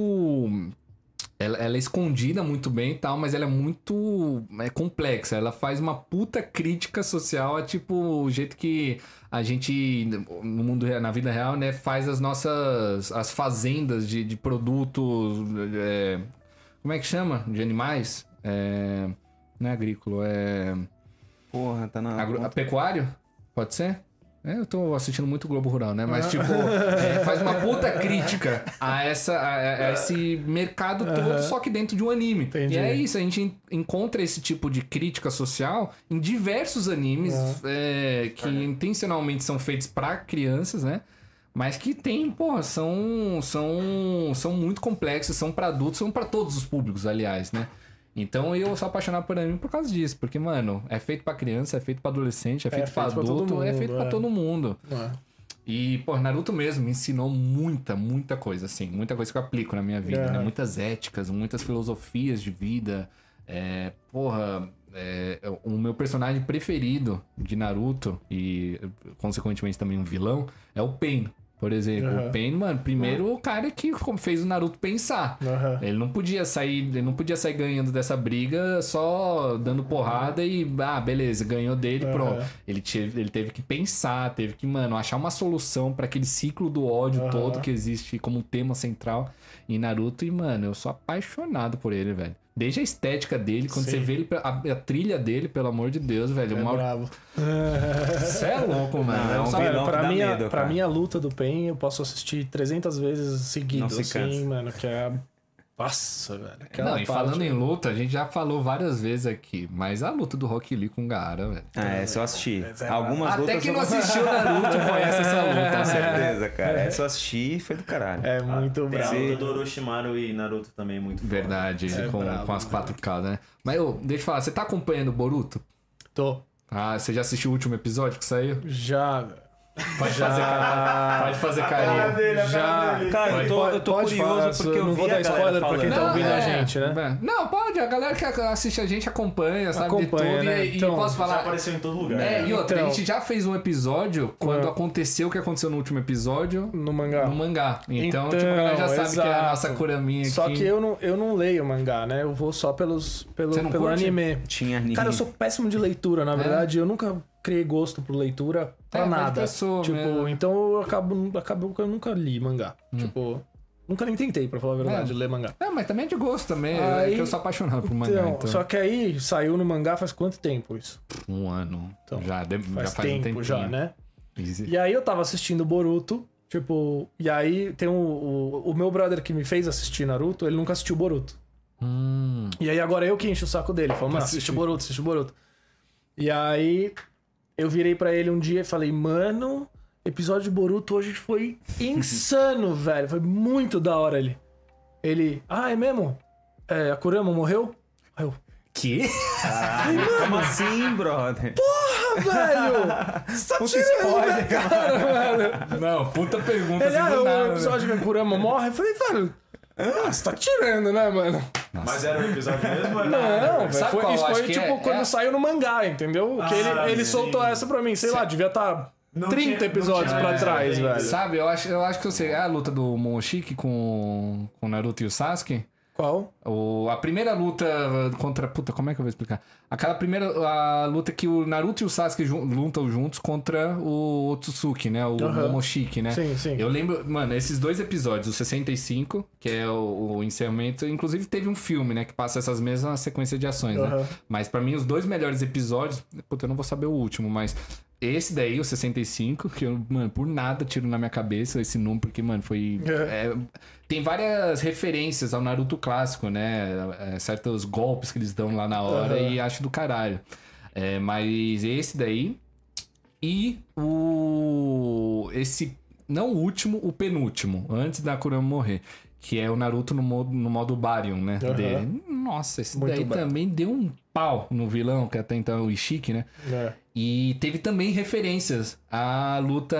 Ela, ela é escondida muito bem e tal, mas ela é muito é complexa. Ela faz uma puta crítica social a tipo o jeito que a gente, no mundo na vida real, né, faz as nossas as fazendas de, de produtos. é, como é que chama? De animais? É, não é agrícola, é. Porra, tá na. Agro- pecuário? Pode ser? É, eu tô assistindo muito Globo Rural, né? Mas, tipo, é, faz uma puta crítica a, essa, a, a esse mercado todo, só que dentro de um anime. Entendi. E é isso, a gente en- encontra esse tipo de crítica social em diversos animes é, que intencionalmente são feitos pra crianças, né? Mas que tem, porra, são, são, são muito complexos, são pra adultos, são pra todos os públicos, aliás, né? Então eu sou apaixonado por anime por causa disso, porque, mano, é feito pra criança, é feito pra adolescente, é feito, pra feito pra todo adulto, é mundo, feito pra é. todo mundo. É. E, pô, Naruto mesmo me ensinou muita, muita coisa, assim. Muita coisa que eu aplico na minha vida, É. né? Muitas éticas, muitas filosofias de vida. É, porra, é, o meu personagem preferido de Naruto, e consequentemente também um vilão, é o Pain, por exemplo. Aham. O Pain, mano, primeiro o cara que fez o Naruto pensar. Aham. Ele não podia sair, ele não podia sair ganhando dessa briga só dando porrada e ah, beleza, ganhou dele, pronto. Ele teve, ele teve que pensar, teve que, mano, achar uma solução pra aquele ciclo do ódio todo que existe como tema central em Naruto e, mano, eu sou apaixonado por ele, velho. Desde a estética dele, quando Sim. você vê ele, a, a trilha dele, pelo amor de Deus, velho. É uma... bravo. Você é louco, mano. Não, é um que pra, mim, a- medo, pra mim, a luta do Pain eu posso assistir 300 vezes seguido, assim, cansa. mano, que é Nossa, velho. Aquela Não, e parte- falando em luta, a gente já falou várias vezes aqui, mas a luta do Rock Lee com o Gaara, velho. Ah, essa eu assisti. Essa é Algumas Até lutas quem eu não assistiu Naruto conhece essa luta, Com certeza. cara. Essa eu assisti e foi do caralho. É muito Tem a bravo. luta do Orochimaru e Naruto também muito foda. Verdade, É com, brabo, com as né? 4K, né? Mas, ô, deixa eu falar, você tá acompanhando o Boruto? Tô. Ah, você já assistiu o último episódio que saiu? Já. Pode fazer, cara- pode fazer carinho. Já. Cara, eu tô, eu tô Pode curioso falar, porque eu não vi vou a dar spoiler pra quem tá ouvindo a gente, né? é. Não, pode, a galera que assiste a gente acompanha, sabe Acompanha, de tudo. né? E, e Então, posso Já falar. apareceu em todo lugar. É, né? e outra, Então- a gente já fez um episódio quando É. aconteceu o que aconteceu no último episódio No mangá. no mangá. Então, Então, tipo, a galera já sabe que é a exato. nossa Kuraminha Só aqui. que eu não, eu não leio mangá, né? Eu vou só pelos, pelo, Você não pelo curte? anime. Tinha anime. Cara, eu sou péssimo de leitura, na verdade. Eu nunca criei gosto por leitura pra É, nada. pessoa tipo, mesmo. então eu acabo, acabo que eu nunca li mangá. Tipo, nunca nem tentei, pra falar a verdade, É. ler mangá. Não, mas também é de gosto também. Aí- é que eu sou apaixonado por mangá. Então, Então, só que aí saiu no mangá faz quanto tempo isso? Um ano. Então, já, de- Faz, já faz um tempo tempinho. já, né? Easy. E aí eu tava assistindo Boruto, tipo, e aí tem o, o, o meu brother que me fez assistir Naruto, ele nunca assistiu Boruto. Hum, E aí agora eu que encho o saco dele, falo, mano, assiste Boruto, assiste Boruto. E aí eu virei pra ele um dia e falei, mano, episódio de Boruto hoje foi insano, velho. Foi muito da hora ele. Ele, ah, é mesmo? É, a Kurama morreu? Aí eu, que? Como assim, brother? ah, velho! Você tá Puta tirando spoiler. cara, velho. Não, puta pergunta Ele, assim ah, o nada, né? episódio que a Kurama morre. Eu falei, velho, ah, você tá tirando, né, mano? Mas era o episódio mesmo? ou era- Não, velho. Sabe Foi, qual isso foi acho que tipo é? quando É- saiu no mangá, entendeu? que ele, Ah, ele soltou essa pra mim, sei lá, devia estar Não 30 tinha- não episódios tinha- pra é, trás, velho. Sabe, eu acho, eu acho que eu sei. É a luta do Momoshiki com, com o Naruto e o Sasuke? Qual? O, a primeira luta contra. Puta, como é que eu vou explicar? Aquela primeira a luta que o Naruto e o Sasuke jun- lutam juntos contra o Otsutsuki, né? O Aham. Momoshiki, né? Sim, sim. Eu lembro, mano, esses dois episódios, o 65, que é o, o encerramento, inclusive teve um filme, né, que passa essas mesmas sequências de ações, né? Aham. Mas pra mim, os dois melhores episódios, puta, eu não vou saber o último, mas esse daí, o 65, que eu, mano, por nada tiro na minha cabeça esse número, porque, mano, foi. é, tem várias referências ao Naruto clássico, né? É, certos golpes que eles dão lá na hora Aham. e acho do caralho. É, mas esse daí. E o. Esse. Não o último, o penúltimo, antes da Kurama morrer. Que é o Naruto no modo, no modo Baryon, né? Aham. Dele. Nossa, esse Muito daí brabo. também deu um pau no vilão, que até então é o Ishiki, né? É. E teve também referências à luta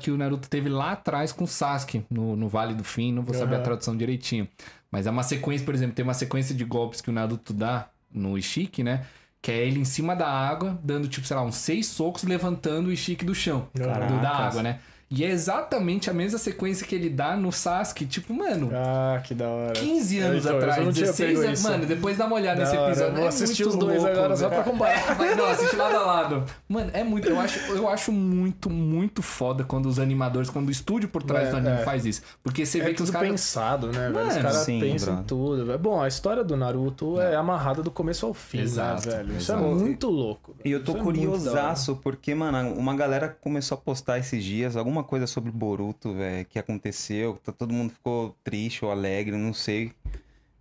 que o Naruto teve lá atrás com o Sasuke, no, no Vale do Fim, não vou saber a Aham. tradução direitinho. Mas é uma sequência, por exemplo, tem uma sequência de golpes que o Naruto dá no Ishiki, né? Que é ele em cima da água, dando, tipo, sei lá, uns seis socos, levantando o Ishiki do chão. Do, da água, né? E é exatamente a mesma sequência que ele dá no Sasuke, tipo, mano, Ah, que da hora. 15 anos Então, eu atrás, não tinha 16 pego anos. isso. Mano, depois dá uma olhada Da nesse hora, episódio. eu vou é assistir os dois louco, agora só pra comparar. É, mas não, assiste lado a lado. Mano, é muito. Eu acho, eu acho muito, muito foda quando os animadores, quando o estúdio por trás É, do anime é. faz isso. Porque você É vê que os caras. pensado, né, velho? Os Mano, caras pensam em tudo, velho. Bom, a história do Naruto é amarrada do começo ao fim, Exato, né, velho? Isso exato. é muito louco. E eu tô Isso é curiosaço, porque, mano, uma galera começou a postar esses dias alguma coisa sobre Boruto, velho, que aconteceu, tá- todo mundo ficou triste ou alegre, não sei.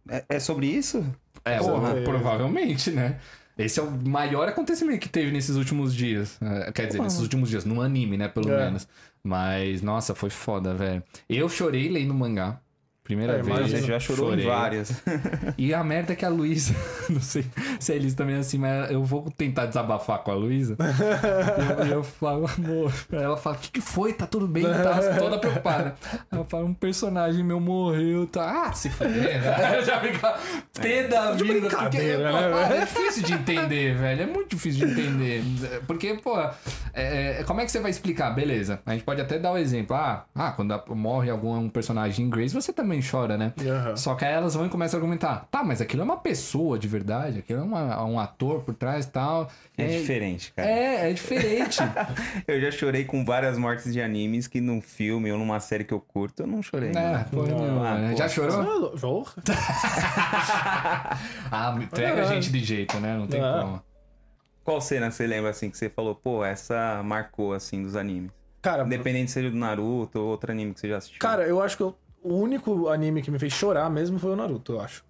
É, é sobre isso? É, Porra. o- provavelmente, né? Esse é o maior acontecimento que teve nesses últimos dias. É, Quer dizer, Porra. nesses últimos dias, no anime, né? Pelo É. menos. Mas, nossa, foi foda, velho. Eu chorei lendo mangá. Primeira É, vez. Gente já chorou Chorei. em várias. E a merda é que a Luísa, não sei se a Elisa também é assim, mas eu vou tentar desabafar com a Luísa. e eu, eu falo, amor. Aí ela fala: O que, que foi? Tá tudo bem? Tá toda preocupada. Eu falo: Um personagem meu morreu. Tá, ah, se fuder. né? Já fica pé da vida. Porque, brincadeira, pô, né, velho? é difícil de entender, velho. É muito difícil de entender. Porque, pô, é, é, como é que você vai explicar? Beleza. A gente pode até dar o exemplo. Ah, ah quando morre algum um personagem em Grace, você também chora, né? Aham. Só que aí elas vão e começam a argumentar. Tá, mas aquilo é uma pessoa de verdade, aquilo é uma- um ator por trás e tal. É, diferente, cara. É, é diferente. Eu já chorei com várias mortes de animes que num filme ou numa série que eu curto, eu não chorei. é, né? porra Não, ah, né? pô. Já chorou? Ah, ah, pega a gente de jeito, né? Não tem Ah. como. Qual cena você lembra assim que você falou, pô, essa marcou assim dos animes? Cara, Independente se seja do Naruto ou outro anime que você já assistiu. Cara, eu acho que eu- o único anime que me fez chorar mesmo foi o Naruto, eu acho.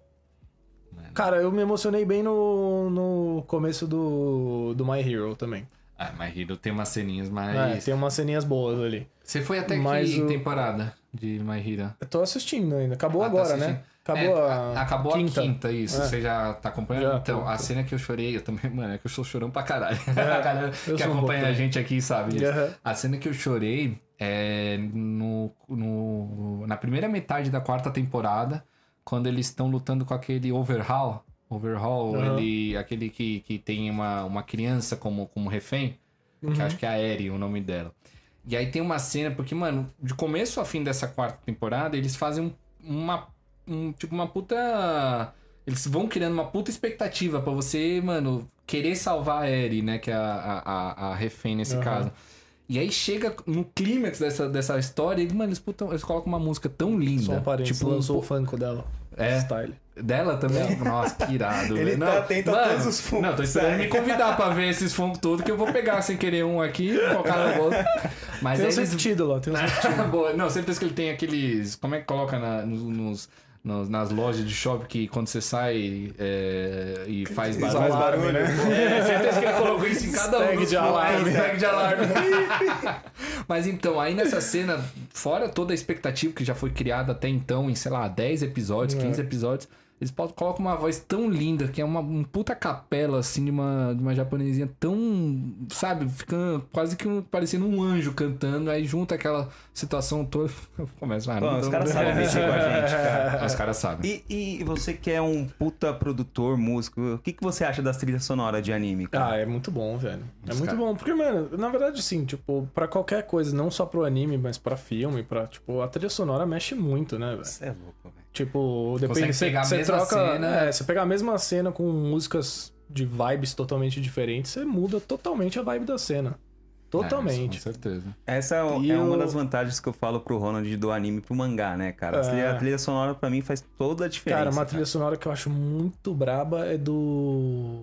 Cara, eu me emocionei bem no, no começo do, do My Hero também. Ah, My Hero tem umas ceninhas, É, mas. tem umas ceninhas boas ali. Você foi até Mas que o- temporada de My Hero? Eu tô assistindo ainda. Acabou Ah, tá agora, assistindo. né? Acabou É, a, acabou quinta. a quinta, isso. É. Você já tá acompanhando? Já, então, tô, a tô. cena que eu chorei, eu também, mano, é que eu estou chorando pra caralho. a galera que um acompanha pouco a gente aqui sabe disso. Aham. A cena que eu chorei é no, no, na primeira metade da quarta temporada, quando eles estão lutando com aquele Overhaul. Overhaul, Aham. ele, aquele que, que tem uma, uma criança como, como refém, Uhum. que acho que é a Eri, o nome dela. E aí tem uma cena, porque, mano, de começo a fim dessa quarta temporada, eles fazem um- uma. um- tipo, uma puta. Eles vão criando uma puta expectativa pra você, mano, querer salvar a Eri, né? Que é a, a, a, refém nesse Aham. caso. E aí chega no clímax dessa, dessa história e, mano, eles, putam, eles colocam uma música tão linda. Só um parênteses, tipo, um lançou o po- Funko dela. É. Style. dela também? Nossa, que irado. Ele tá Não, atento a mano, todos os Funkos, Não, tô esperando me convidar pra ver esses funkos tudo, que eu vou pegar sem querer um aqui e colocar no bolso. Mas Tem um eles... sentido lá, tem um Boa. Não, certeza que ele tem aqueles. Como é que coloca na- nos, nos- nos- nas lojas de shopping que quando você sai é, e faz Faz barulho. barulho, né? É, certeza que ele colocou isso em cada um dos de alarme. Tag de alarme. Mas então, aí nessa cena, fora toda a expectativa que já foi criada até então, em, sei lá, 10 episódios, 15 episódios, eles colocam uma voz tão linda, que é uma um puta capela, assim, de uma, de uma japonesinha tão, sabe, ficando quase que um, parecendo um anjo cantando, aí junta aquela situação toda. Começa, não os caras sabem mexer com a gente, cara. Os caras sabem. E, e você que é um puta produtor, músico, o que, que você acha das trilhas sonoras de anime, cara? Ah, é muito bom, velho. É Os muito cara- bom. Porque, mano, na verdade, sim, tipo, pra qualquer coisa, não só pro anime, mas pra filme, pra, tipo, a trilha sonora mexe muito, né, velho? Você é louco, velho. Tipo, depende Consegue você, pegar a você mesma troca. cena- É, você pega a mesma cena com músicas de vibes totalmente diferentes, você muda totalmente a vibe da cena. Totalmente. É, com certeza. Essa é, é eu- uma das vantagens que eu falo pro Ronald do anime pro mangá, né, cara? A É. trilha, a trilha sonora pra mim faz toda a diferença. Cara, uma trilha sonora que eu acho muito braba é do.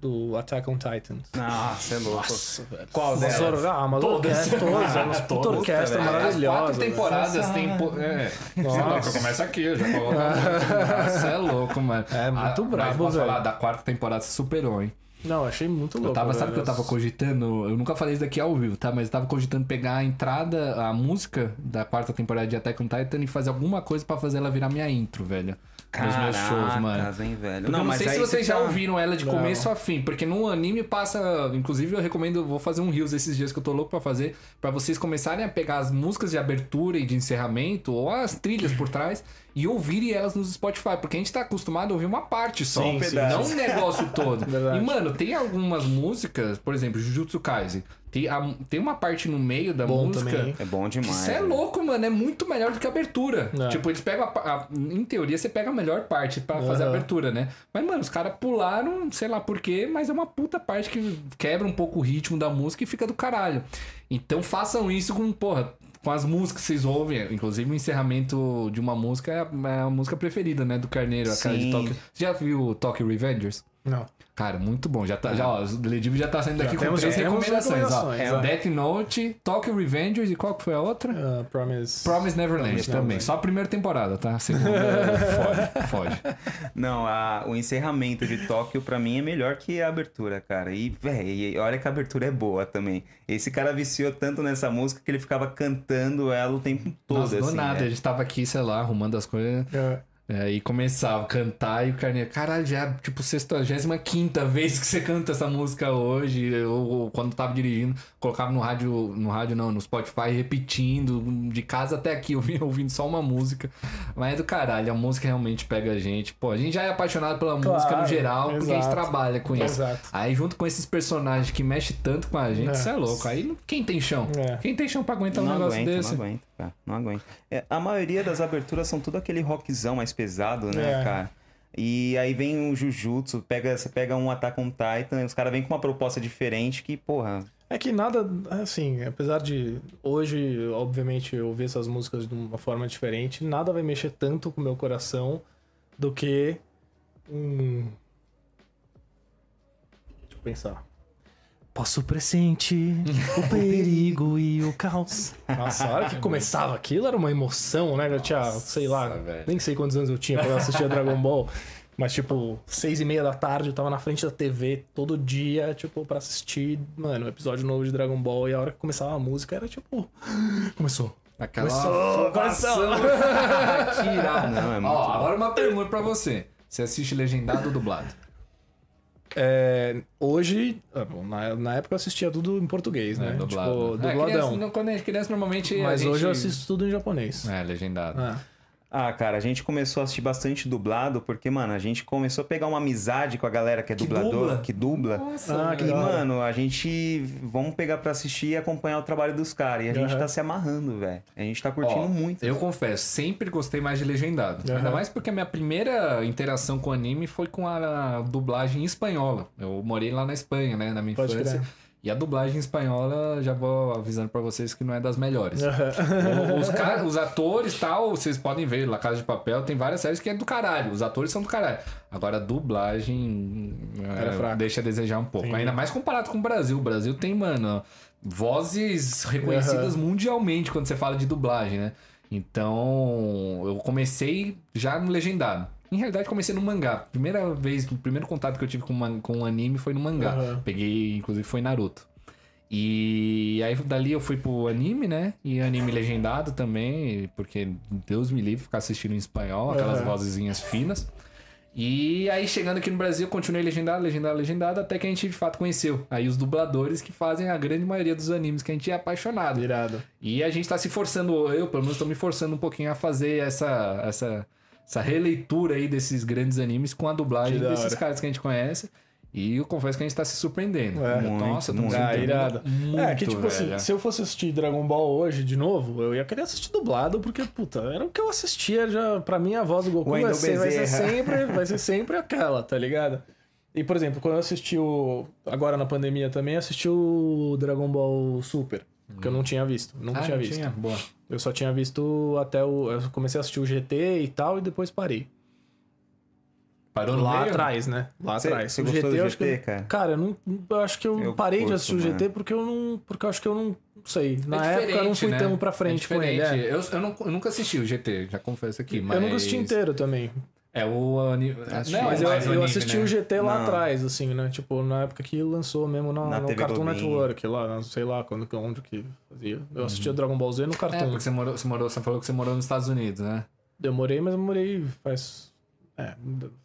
Do Attack on Titan. Nossa, é louco. Nossa, velho. Qual delas? sor- Ah, uma Todas. orquestra, todas. É uma Ah, puta todas, orquestra velho. maravilhosa. Quatro temporadas tem. É. Nossa. Eu começo aqui, eu já coloco. Nossa, é louco, mano. É muito Ah, brabo, Mas posso velho. falar, da quarta temporada você superou, hein? Não, achei muito louco. Eu tava, sabe o que eu tava cogitando? Eu nunca falei isso daqui ao vivo, tá? Mas eu tava cogitando pegar a entrada, a música da quarta temporada de Attack on Titan e fazer alguma coisa pra fazer ela virar minha intro, velho. Nos meus shows, mano. Hein, velho? Porque eu não sei se vocês você já tá- ouviram ela de Não. começo a fim, porque no anime passa. Inclusive, eu recomendo, vou fazer um Reels esses dias que eu tô louco pra fazer, pra vocês começarem a pegar as músicas de abertura e de encerramento, ou as trilhas por trás, e ouvirem elas nos Spotify, porque a gente tá acostumado a ouvir uma parte só, Sim, um pedaço. não um negócio todo. E, mano, tem algumas músicas, por exemplo, Jujutsu Kaisen, tem, a- tem uma parte no meio da Bom música. também. É bom demais. Isso é velho. louco, mano. É muito melhor do que a abertura. É. Tipo, eles pegam a, a- Em teoria, você pega a melhor parte pra fazer a abertura, né? Mas, mano, os caras pularam, sei lá por quê, mas é uma puta parte que quebra um pouco o ritmo da música e fica do caralho. Então façam isso com, porra. Com as músicas que vocês ouvem, inclusive o encerramento de uma música é a, é a música preferida, né? Do Carneiro, a cara de. Tokyo. Você já viu o Tokyo Revengers? Não. Cara, muito bom. Já tá, já, ó, o Lediv já tá saindo Já daqui com temos- três recomendações, ó. É ó. o Death Note, Tokyo Revengers e qual que foi a outra? Uh, Promise. Promise Neverland Promise também. Neverland. Só a primeira temporada, tá? A segunda foge, foge. Não, a- o encerramento de Tóquio pra mim é melhor que a abertura, cara. E, velho, olha que a abertura é boa também. Esse cara viciou tanto nessa música que ele ficava cantando ela o tempo todo, Nossa, do assim. nada, né? a gente tava aqui, sei lá, arrumando as coisas. É. É, e começava a cantar e o Carneiro, caralho, já é tipo 65 vez que você canta essa música hoje. Ou, ou quando tava dirigindo, colocava no rádio, no rádio não, no Spotify, repetindo, de casa até aqui, ouvindo, ouvindo só uma música. Mas é do caralho, a música realmente pega a gente. Pô, a gente já é apaixonado pela Claro, música no geral, porque a gente exato. trabalha com isso. Exato. Aí junto com esses personagens que mexem tanto com a gente, É. isso é louco. Aí quem tem chão? É. Quem tem chão pra aguentar um Não negócio aguento, desse? não aguento, cara. Não aguento. É, a maioria das aberturas são tudo aquele rockzão mais pesado, né, É. cara? E aí vem o Jujutsu, pega, você pega um Attack on Titan, os caras vêm com uma proposta diferente que, porra, É que nada, assim, apesar de hoje, obviamente, eu ouvir essas músicas de uma forma diferente, nada vai mexer tanto com o meu coração do que um. Deixa eu pensar. Posso pressentir o perigo e o caos. Nossa, a hora que começava aquilo era uma emoção, né? Eu tinha, sei lá, velho. nem sei quantos anos eu tinha quando eu assistia Dragon Ball. Mas, tipo, seis e meia da tarde eu tava na frente da TV todo dia, tipo, pra assistir, mano, um episódio novo de Dragon Ball. E a hora que começava a música era tipo. Começou. Aquela Começou, que irado. Não, é muito Ó, bom. agora uma pergunta pra você. Você assiste legendado ou dublado? É, hoje, ah, na, na época eu assistia tudo em português, né? É, dublado. Tipo, É, dubladão. criança, não, quando é criança, normalmente. Mas gente- hoje eu assisto tudo em japonês. É, legendado. Ah. Ah, cara, a gente começou a assistir bastante dublado porque, mano, a gente começou a pegar uma amizade com a galera que é dublador, dubla? que dubla. Ah, que E, mano, a gente vamos pegar pra assistir e acompanhar o trabalho dos caras. E a gente Aham. tá se amarrando, velho. A gente tá curtindo Ó, muito. Eu confesso, sempre gostei mais de legendado. Aham. Ainda mais porque a minha primeira interação com o anime foi com a dublagem espanhola. Eu morei lá na Espanha, né, na minha Pode infância. crer. E a dublagem espanhola, já vou avisando pra vocês que não é das melhores. Os, os atores tal, vocês podem ver, La Casa de Papel tem várias séries que é do caralho. Os atores são do caralho. Agora a dublagem é, deixa a desejar um pouco. Entendi. Ainda mais comparado com o Brasil. O Brasil tem, mano, vozes reconhecidas mundialmente quando você fala de dublagem, né? Então, eu comecei já no legendado. Em realidade, comecei no mangá. Primeira vez, o primeiro contato que eu tive com, man- com o anime foi no mangá. Aham. Peguei, inclusive, foi Naruto. E aí dali eu fui pro anime, né? E anime legendado também, porque Deus me livre ficar assistindo em espanhol, aquelas Aham. vozezinhas finas. E aí chegando aqui no Brasil, continuei legendado, legendado, legendado, até que a gente de fato conheceu. Aí os dubladores que fazem a grande maioria dos animes que a gente é apaixonado. Irado. E a gente tá se forçando, eu pelo menos tô me forçando um pouquinho a fazer essa, essa, essa releitura aí desses grandes animes com a dublagem desses caras que a gente conhece. E eu confesso que a gente tá se surpreendendo. É. Muito, Nossa, muito. Ah, surpreendendo irado. muito, é, que tipo assim, se eu fosse assistir Dragon Ball hoje de novo, eu ia querer assistir dublado, porque, puta, era o que eu assistia já. Pra mim, a voz do Goku vai ser, vai ser sempre, vai ser sempre aquela, tá ligado? E, por exemplo, quando eu assisti o. Agora na pandemia também, assisti o Dragon Ball Super. Que eu não tinha visto. Nunca Ah, tinha não visto. tinha? Boa. Eu só tinha visto até o. Eu comecei a assistir o GT e tal, e depois parei. Parou no Lá meio? atrás, né? Lá Você- atrás. você o gostou GT, do eu acho que GT, cara? Cara, eu, não, eu acho que eu, Eu parei de curto, assistir o mano. GT porque eu não. Porque eu acho que eu não. Não sei. Na É época eu não fui diferente, tão né? pra frente é com ele. é. Eu, eu, não- eu nunca assisti o GT, já confesso aqui. Mas... Eu nunca assisti inteiro também. É o anime. Não, Mas eu, o eu anime, assisti né? o GT lá Não. atrás, assim, né? Tipo, na época que lançou mesmo na, Na no Cartoon Globinho. Network, lá, não sei lá quando, onde que fazia. Eu assistia Dragon Ball Z no É, Cartoon. porque você, morou, você, morou, você falou que você morou nos Estados Unidos, né? Demorei, mas eu morei faz. É,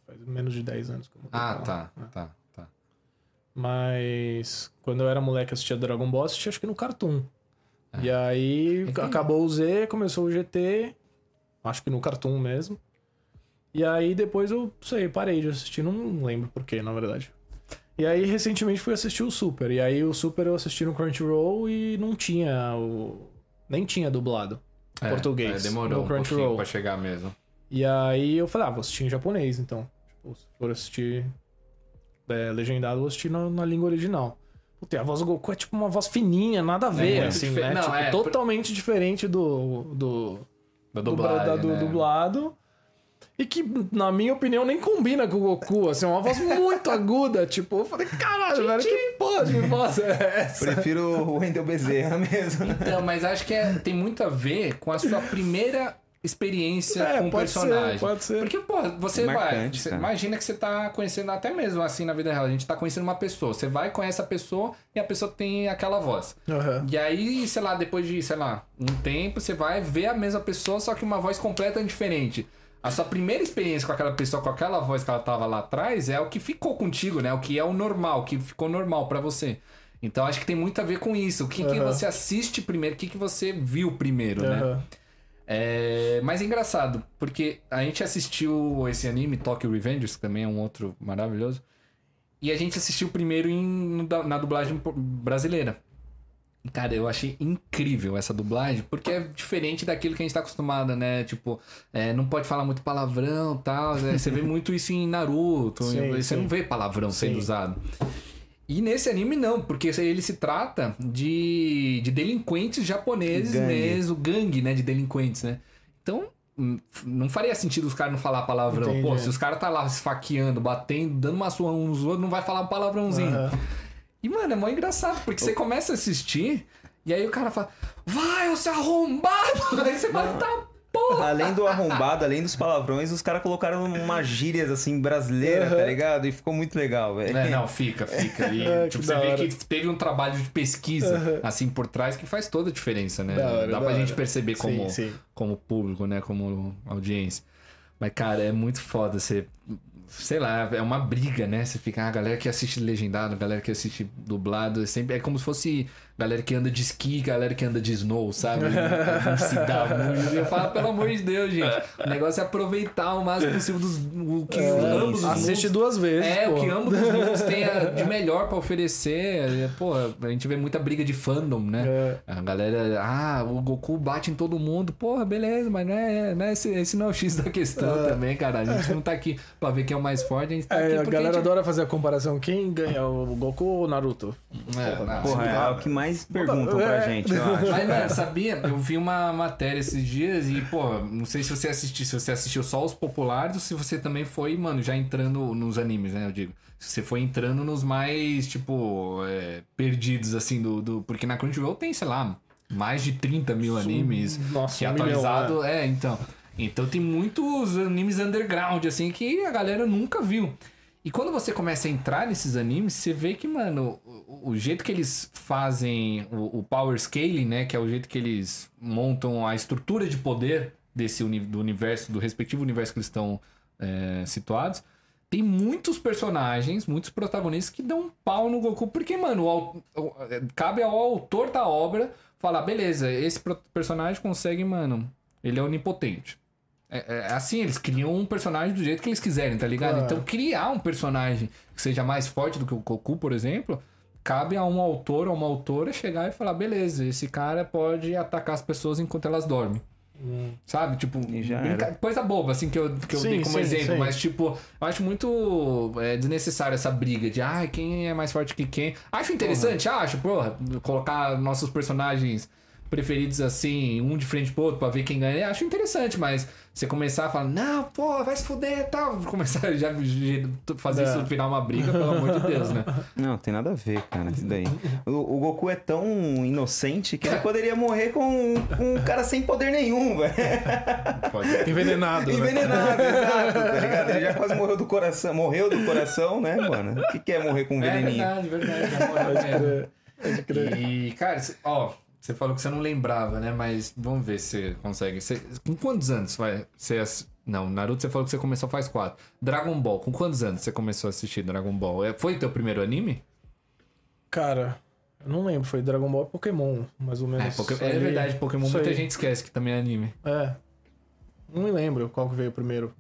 faz menos de 10 anos que eu morei Ah, lá. tá, tá, tá. Mas quando eu era moleque assistia Dragon Ball, assistia acho que no Cartoon. É. E aí Entendi. acabou o Z, começou o GT, acho que no Cartoon mesmo. E aí depois eu, sei, parei de assistir, não lembro porquê, na verdade. E aí recentemente fui assistir o Super. E aí o Super eu assisti no Crunchyroll e não tinha o. Nem tinha dublado. É, Português, é, demorou no um pouquinho Crunchyroll. pra chegar mesmo. E aí eu falei, ah, vou assistir em japonês, então. Tipo, se for assistir é, legendado, vou assistir na, na língua original. Puta, a voz do Goku é tipo uma voz fininha, nada a ver, muito assim, né? não, Tipo, é, totalmente diferente do, do, do, dublagem, da- do né? dublado. E que, na minha opinião, nem combina com o Goku, assim, é uma voz muito aguda. Tipo, eu falei, caralho, velho, que porra de voz é essa? Prefiro o Wendel Bezerra mesmo. Então, mas acho que é- tem muito a ver com a sua primeira experiência É, com o pode ser, personagem. pode ser. Porque, pô, você vai. Marcante, você cara. imagina que você tá conhecendo, até mesmo assim na vida real, a gente tá conhecendo uma pessoa. Você vai, conhece a pessoa e a pessoa tem aquela voz. Aham. E aí, sei lá, depois de, sei lá, um tempo, você vai ver a mesma pessoa, só que uma voz completamente diferente. A sua primeira experiência com aquela pessoa, com aquela voz que ela tava lá atrás, é o que ficou contigo, né? O que é o normal, o que ficou normal pra você. Então acho que tem muito a ver com isso. O que, que Aham. você assiste primeiro, o que, que você viu primeiro, né? Aham. É... Mas é engraçado, porque a gente assistiu esse anime, Tokyo Revengers, que também é um outro maravilhoso. E a gente assistiu primeiro em, na dublagem brasileira. Cara, eu achei incrível essa dublagem, porque é diferente daquilo que a gente tá acostumado, né? Tipo, é, não pode falar muito palavrão e tal. né? Você vê muito isso em Naruto. Sim, você sim. não vê palavrão sendo Sim. usado. E nesse anime não, porque ele se trata de, de delinquentes japoneses Gangue. mesmo, gangue, né, de delinquentes, né? Então, hum, não faria sentido os caras não falar palavrão. Pô, Entendi. se os caras tá lá esfaqueando, batendo, dando uma surra uns nos outros, não vai falar um palavrãozinho. Aham. E, mano, é mó engraçado, porque você começa a assistir, e aí o cara fala, vai, você arrombado! Aí você fala, tá porra! Além do arrombado, além dos palavrões, os caras colocaram umas gírias assim brasileiras, tá ligado? E ficou muito legal, velho. É, não, fica, fica. E, É, tipo, você vê hora. que teve um trabalho de pesquisa, assim, por trás, que faz toda a diferença, né? Da hora, Dá pra gente hora. perceber como, Sim, sim. como público, né? Como audiência. Mas, cara, é muito foda você. Sei lá, é uma briga, né? Você fica, ah, a galera que assiste legendado, a galera que assiste dublado, é sempre é como se fosse galera que anda de esqui, galera que anda de snow, sabe? Não se dá muito. Eu falo, pelo amor de Deus, gente. O negócio é aproveitar o máximo possível dos, o que ambos os É, Assiste mundos- duas vezes. é, pô. o que ambos os mundos têm a- de melhor pra oferecer. É, Pô, a gente vê muita briga de fandom, né? É. A galera, ah, o Goku bate em todo mundo. Porra, beleza, mas não é, não é esse, esse não é o X da questão também, cara. A gente não tá aqui pra ver quem é o mais forte, a gente tá aqui É, a galera a gente... adora fazer a comparação. Quem ganha, o Goku ou o Naruto? É, não, Porra, é o que mais perguntam pra É. gente, eu acho. Mas, mano, sabia? Eu vi uma matéria esses dias e, pô, não sei se você assistiu, se você assistiu só os populares ou se você também foi, mano, já entrando nos animes, né? Eu digo. Se você foi entrando nos mais, tipo, é, perdidos, assim, do, do. Porque na Crunchyroll tem, sei lá, mais de 30 mil animes. Nossa, que é um milhão, atualizado. é, então. Então tem muitos animes underground, assim, que a galera nunca viu. E quando você começa a entrar nesses animes, você vê que, mano, o, o jeito que eles fazem o, o power scaling, né? Que é o jeito que eles montam a estrutura de poder desse do universo, do respectivo universo que eles estão é, situados. Tem muitos personagens, muitos protagonistas que dão um pau no Goku, porque, mano, o é, cabe ao autor da obra falar, beleza, esse personagem consegue, mano, ele é onipotente. É, é assim, eles criam um personagem do jeito que eles quiserem, tá ligado? Claro. Então, criar um personagem que seja mais forte do que o Goku, por exemplo, cabe a um autor ou uma autora chegar e falar: beleza, esse cara pode atacar as pessoas enquanto elas dormem. Sabe? Tipo, brinca- coisa boba, assim, que eu, que eu Sim, dei como sim, exemplo, sim. mas, tipo, eu acho muito é, desnecessário essa briga de, ai, quem é mais forte que quem. Acho interessante, acho, porra, colocar nossos personagens preferidos assim, um de frente pro outro, pra ver quem ganha, acho interessante, mas você começar a falar, não, pô, vai se fuder e tal, começar já fazer É. isso virar uma briga, pelo amor de Deus, né? Não, tem nada a ver, cara, isso daí. O, o Goku é tão inocente que ele poderia morrer com, com um cara sem poder nenhum, velho. Envenenado. né? Envenenado, exato, tá ligado? Ele já quase morreu do coração. Morreu do coração, né, mano? O que, que é morrer com um É veneninho? verdade, verdade. já morreu crer. E, cara, ó, você falou que você não lembrava, né? Mas vamos ver se você consegue. Você- com quantos anos vai você Não, Naruto você falou que você começou faz quatro. Dragon Ball, com quantos anos você começou a assistir Dragon Ball? É, Foi teu primeiro anime? Cara, eu não lembro. Foi Dragon Ball Pokémon, mais ou menos. É, Poké- é verdade, Pokémon muita aí. gente esquece que também é anime. É. Não me lembro qual que veio primeiro.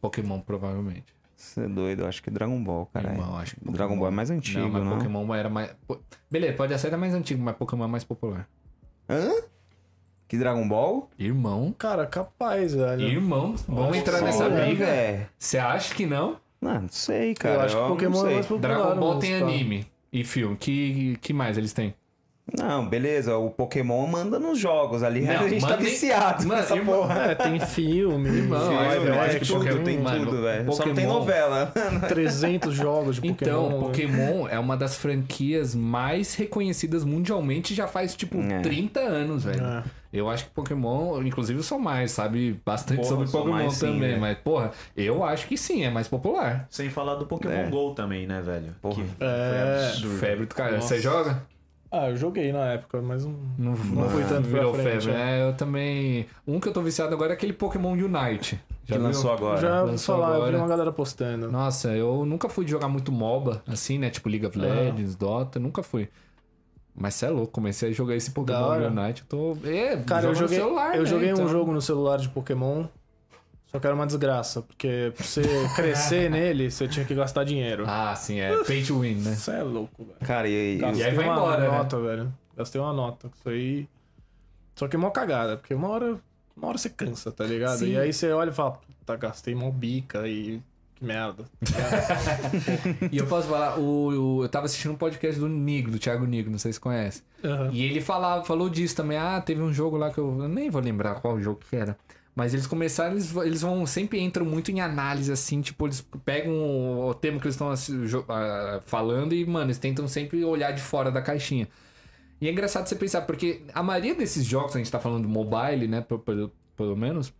Pokémon, provavelmente. Você é doido, eu acho que Dragon Ball, cara. Irmão, acho que O Dragon Ball é mais antigo, não? não? mas Pokémon era mais. Beleza, pode ser até mais antigo, mas Pokémon é mais popular. Hã? Que Dragon Ball? Irmão. Cara, capaz, velho. Irmão, vamos entrar nessa né, briga. É. Você acha que não? Não, não sei, cara. eu acho que Pokémon é mais popular. Dragon Ball mas, tem anime e filme. Que, que mais eles têm? Não, beleza. O Pokémon manda nos jogos ali. Não, a gente tá visuado Mano, nessa irmão, porra. É, tem filme, Irmão, Filme, é, eu acho é, que tudo, Pokémon- tem mano, tudo, velho. Só não tem novela. 300 jogos de Pokémon. Então, né? Pokémon é uma das franquias mais reconhecidas mundialmente já faz, tipo, É. 30 anos, velho. É. Eu acho que Pokémon, inclusive eu sou mais, sabe bastante Porra, sobre Pokémon mais sim, também, né? mas, porra, eu acho que sim, é mais popular. Sem falar do Pokémon É. GO também, né, velho? Porra. Que É. foi absurdo. Febre do cara. Nossa. Você joga? Ah, eu joguei na época, mas não. Não, Não fui tanto pra virou frente, febre, é. né? Eu também. Um que eu tô viciado agora é aquele Pokémon Unite. Já que viu? lançou agora. Já lançou falar, eu vi agora. uma galera postando. Nossa, eu nunca fui de jogar muito MOBA, assim, né? Tipo League of Ah. Legends, Dota, nunca fui. Mas você é louco, comecei a jogar esse Pokémon. Unite, eu tô. É, Cara, eu joguei, celular, eu né? joguei Então- um jogo no celular de Pokémon, só que era uma desgraça, porque pra você crescer nele, você tinha que gastar dinheiro. Ah, sim, é pay to win, né? Isso é louco, velho. Cara, e, e- Gastei aí vai uma embora, né? nota, velho. Gastei uma nota. Isso aí. Só que é mó cagada, porque uma hora, uma hora você cansa, tá ligado? Sim. E aí você olha e fala, puta, gastei mó bica e. Que merda. E eu posso falar, o, o- eu tava assistindo um podcast do Nigo, do Thiago Nigo, não sei se você conhece. Aham. E ele falava, falou disso também. Ah, teve um jogo lá que eu, eu nem vou lembrar qual jogo que era. Mas eles começaram, eles, eles vão sempre entram muito em análise, assim, tipo, eles pegam o, o tema que eles estão assim, jo- ah, falando e, mano, eles tentam sempre olhar de fora da caixinha. E é engraçado você pensar, porque a maioria desses jogos, a gente tá falando mobile, né, pelo, pelo, pelo menos,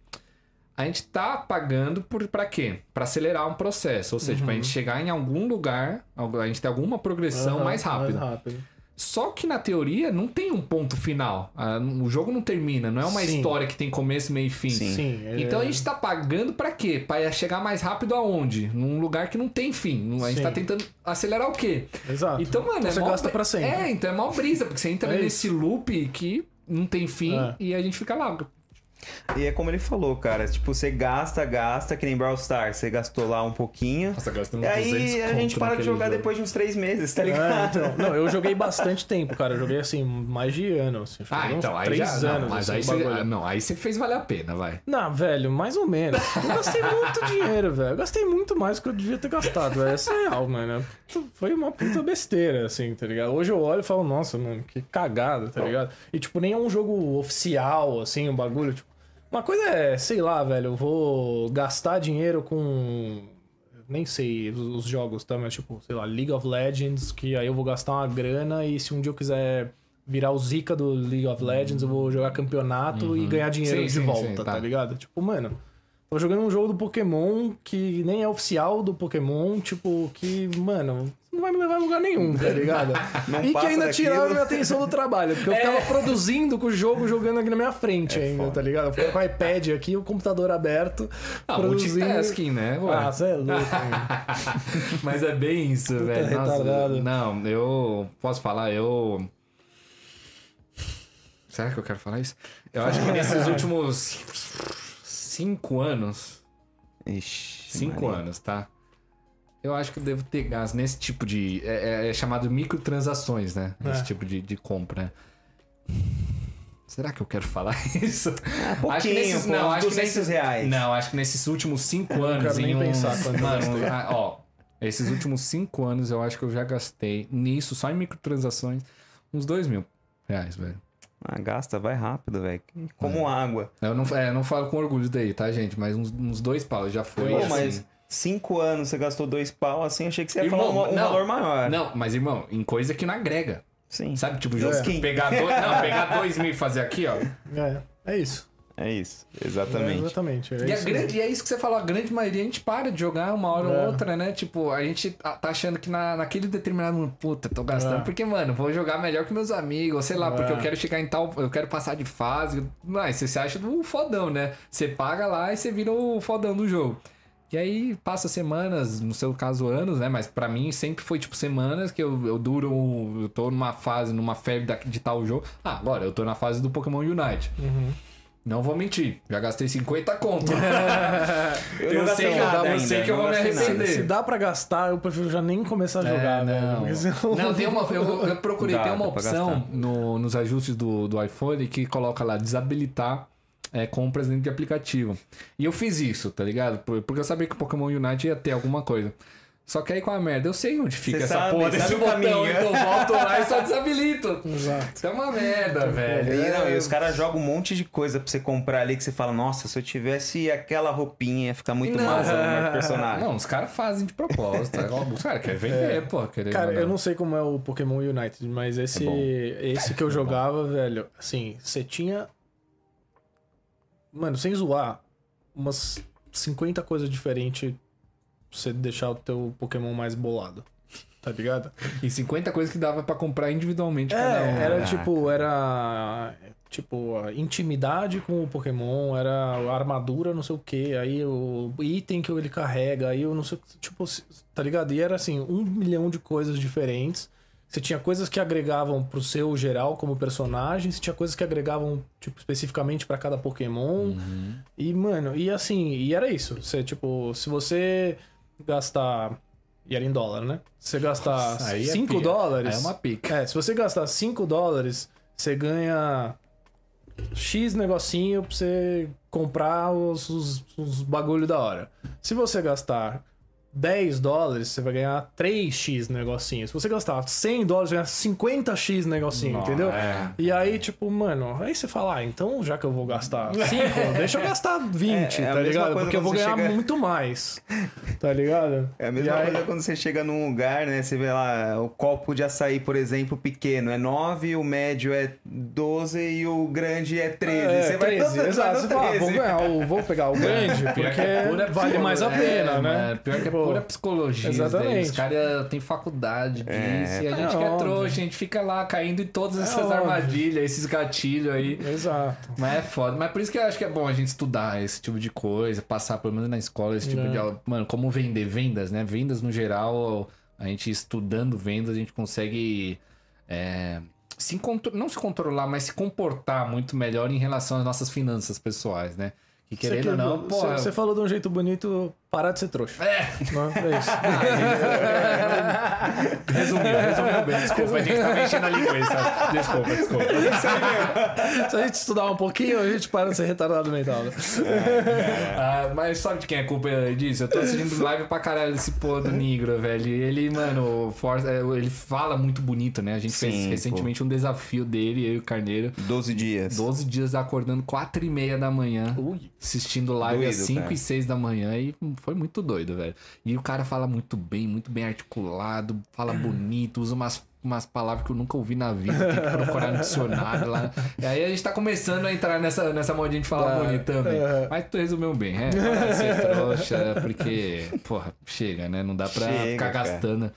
a gente tá pagando por pra quê? Pra acelerar um processo. Ou seja, pra gente chegar em algum lugar, a gente ter alguma progressão Aham, mais rápida. Mais rápido. Só que na teoria não tem um ponto final. Ah, O jogo não termina, não é uma Sim. história que tem começo, meio e fim. Sim. Sim. é- Então a gente tá pagando pra quê? Pra chegar mais rápido aonde? Num lugar que não tem fim. A gente Sim. tá tentando acelerar o quê? Exato. Então, mano, é você mó- gasta pra sempre. É, então é mal brisa, porque você entra É nesse loop que não tem fim É. e a gente fica lá. E é como ele falou, cara. Tipo, você gasta, gasta, que nem Brawl Stars. Você gastou lá um pouquinho. Nossa, gastando E aí a gente para de jogar depois de uns três meses, tá É, ligado? então, não, eu joguei bastante tempo, cara. Eu joguei assim, mais de ano. Assim, Ah, então, aí três já. anos. Não, mas assim, aí o você, bagulho. ah, não, aí você fez valer a pena, vai. Não, velho, mais ou menos. Eu gastei muito dinheiro, velho. Eu gastei muito mais do que eu devia ter gastado, velho. Essa é real, mano. Foi uma puta besteira, assim, tá ligado? Hoje eu olho e falo, nossa, mano, que cagada, tá ligado? E, tipo, nem é um jogo oficial, assim, um bagulho. Tipo, uma coisa é, sei lá, velho, eu vou gastar dinheiro com. Nem sei os os jogos, tá? Mas, tipo, sei lá, League of Legends, que aí eu vou gastar uma grana e se um dia eu quiser virar o Zika do League of Legends, eu vou jogar campeonato e ganhar dinheiro Sim, de sim, volta, sim, tá. tá. ligado? Tipo, mano, tô jogando um jogo do Pokémon que nem é oficial do Pokémon, tipo, que, mano, não vai me levar a lugar nenhum, tá ligado? Não e que ainda daquilo. tiraram minha atenção do trabalho, porque eu É. ficava produzindo com o jogo jogando aqui na minha frente ainda, foda. tá ligado? Eu ficava com o iPad aqui, o computador aberto, Ah, produzindo. multitasking, né? Ué. Ah, você é louco. Mas é bem isso, velho. Nossa, retardado. não, eu posso falar, eu. Será que eu quero falar isso? Eu acho que nesses últimos cinco anos. Ixi, Cinco Maria. anos, tá? Eu acho que eu devo ter gasto nesse tipo de. É, é- é chamado microtransações, né? Esse É. tipo de, de compra. Será que eu quero falar isso? pouquinho, acho que nesses, pô, não, acho que 200 nesses, reais. Não, acho que nesses últimos cinco Eu não anos quero nem em um, pensar quanto eu mano, ah, ó, esses últimos cinco anos eu acho que eu já gastei nisso só em microtransações uns dois mil reais, velho. Ah, gasta, vai rápido, velho. Como água. Eu não, é, eu não falo com orgulho daí, tá, gente? Mas uns, uns dois pau já foi. Pô, assim. mas cinco anos você gastou dois pau, assim, achei que você ia Irmão, falar um, um não. valor maior. Não, mas irmão, em coisa que não agrega. Sim. Sabe, tipo, jogo Skin. pegar dois, não, pegar dois mil e fazer aqui, ó. É, é isso. É isso, É, exatamente. exatamente. É E, a isso grande, e é isso que você falou, a grande maioria a gente para de jogar uma hora É. ou outra, né? Tipo, a gente tá tá achando que na, naquele determinado puta, tô gastando, É. porque, mano, vou jogar melhor que meus amigos, ou sei lá, porque É. eu quero chegar em tal, eu quero passar de fase. Mas você se acha do fodão, né? Você paga lá e você vira o fodão do jogo. E aí passa semanas, no seu caso anos, né? Mas pra mim sempre foi tipo semanas que eu, eu duro, eu tô numa fase, numa febre de tal jogo. Ah, agora eu tô na fase do Pokémon Unite. Uhum. Não vou mentir, já gastei 50 conto. Eu, Eu sei que eu- nada eu ainda, sei que eu vou me arrepender. Se dá pra gastar, eu prefiro já nem começar a jogar, É, não. Senão- Não, tem uma. Eu, eu procurei, Dá, tem uma opção no, nos ajustes do, do iPhone que coloca lá desabilitar é, compras dentro de aplicativo. E eu fiz isso, tá ligado? Por- Porque eu sabia que o Pokémon Unite ia ter alguma coisa. Só que aí com a merda, eu sei onde fica Você essa sabe, porra desse botão, caminho. então eu volto lá e só desabilito. Exato. Isso é uma merda, velho. E, não, É. e os caras jogam um monte de coisa pra você comprar ali que você fala, nossa, se eu tivesse aquela roupinha ia ficar muito Não. massa no meu personagem. Não, os caras fazem de propósito. Os caras querem vender, pô. Querendo Cara, ou eu não sei como é o Pokémon United, mas esse, É esse que eu jogava, velho, assim, você tinha. Mano, sem zoar, umas 50 coisas diferentes pra você deixar o teu Pokémon mais bolado. Tá ligado? E 50 coisas que dava pra comprar individualmente cada um. É, era Ah, tipo, era. Tipo, a intimidade com o Pokémon, era a armadura, não sei o que, aí o item que ele carrega, aí eu não sei o que, tipo, tá ligado? E era assim, um milhão de coisas diferentes. Você tinha coisas que agregavam pro seu geral como personagem, você tinha coisas que agregavam, tipo, especificamente pra cada Pokémon. E, mano, e assim, e era isso. Você, tipo, se você gastar. E era em dólar, né? Se você gastar Nossa, aí é 5 pica. dólares. Aí é uma pica. É, se você gastar 5 dólares, você ganha X negocinho pra você comprar os, os, os bagulho da hora. Se você gastar 10 dólares, você vai ganhar 3x negocinho. Se você gastar 100 dólares, você vai ganhar 50x negocinho, Nossa, entendeu? é. E aí, tipo, mano, aí você fala, ah, então já que eu vou gastar 5, deixa eu gastar 20, É, é tá ligado? Porque eu vou ganhar chega- muito mais, tá ligado? É a mesma E aí- coisa quando você chega num lugar, né? Você vê lá, o copo de açaí, por exemplo, pequeno é 9, o médio é 12 e o grande é 13. É, você vai 13, no- vai exato. no Você fala, ah, vou, 13. ganhar, o- vou pegar o grande, Pior porque é vale mais a é, pena, né? mano, Pior que é Pô, pura psicologia. exatamente. Os caras têm faculdade disso É, e a é gente que é trouxa, a gente fica lá caindo em todas essas óbvio. armadilhas, esses gatilhos aí. Exato. Mas é foda. Mas por isso que eu acho que é bom a gente estudar esse tipo de coisa, passar pelo menos na escola esse tipo É. de aula. Mano, como vender vendas, né? Vendas no geral, a gente estudando vendas, a gente consegue. é, se não se controlar, mas se comportar muito melhor em relação às nossas finanças pessoais, né? Que querendo ou não, pô. você- Você falou de um jeito bonito, parar de ser trouxa. É, Não, é isso. resumiu, resumiu bem. Desculpa, a gente tá mexendo a linguiça. Desculpa, desculpa. Se a gente estudar um pouquinho, a gente para de ser retardado mental. né? Ah, mas sabe de quem é culpa disso? Eu tô assistindo live pra caralho desse pô do Negro, velho. Ele, mano, força, é, ele fala muito bonito, né? A gente fez Sim, recentemente um desafio dele, eu e o Carneiro. 12 dias. 12 dias acordando 4 e meia da manhã, Ui. assistindo live às Doido, 5 cara. e 6 da manhã. E foi muito doido, velho. E o cara fala muito bem, muito bem articulado, fala bonito, usa umas, umas palavras que eu nunca ouvi na vida, tem que procurar no dicionário lá. E aí a gente tá começando a entrar nessa, nessa modinha de falar Tá. bonito também. É. Mas tu resumiu bem, é? Para ser trouxa, porque, porra, chega, né? Não dá pra Chega, ficar cara. gastando.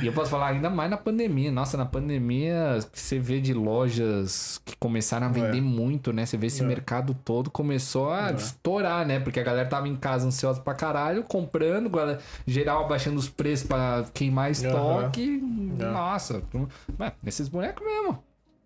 E eu posso falar ainda mais na pandemia. Nossa, na pandemia você vê de lojas que começaram a vender É. muito, né? Você vê esse É. mercado todo começou a estourar, né? Porque a galera tava em casa ansiosa pra caralho, comprando, geral abaixando os preços pra queimar estoque. É. Nossa, tu- mas esses bonecos mesmo.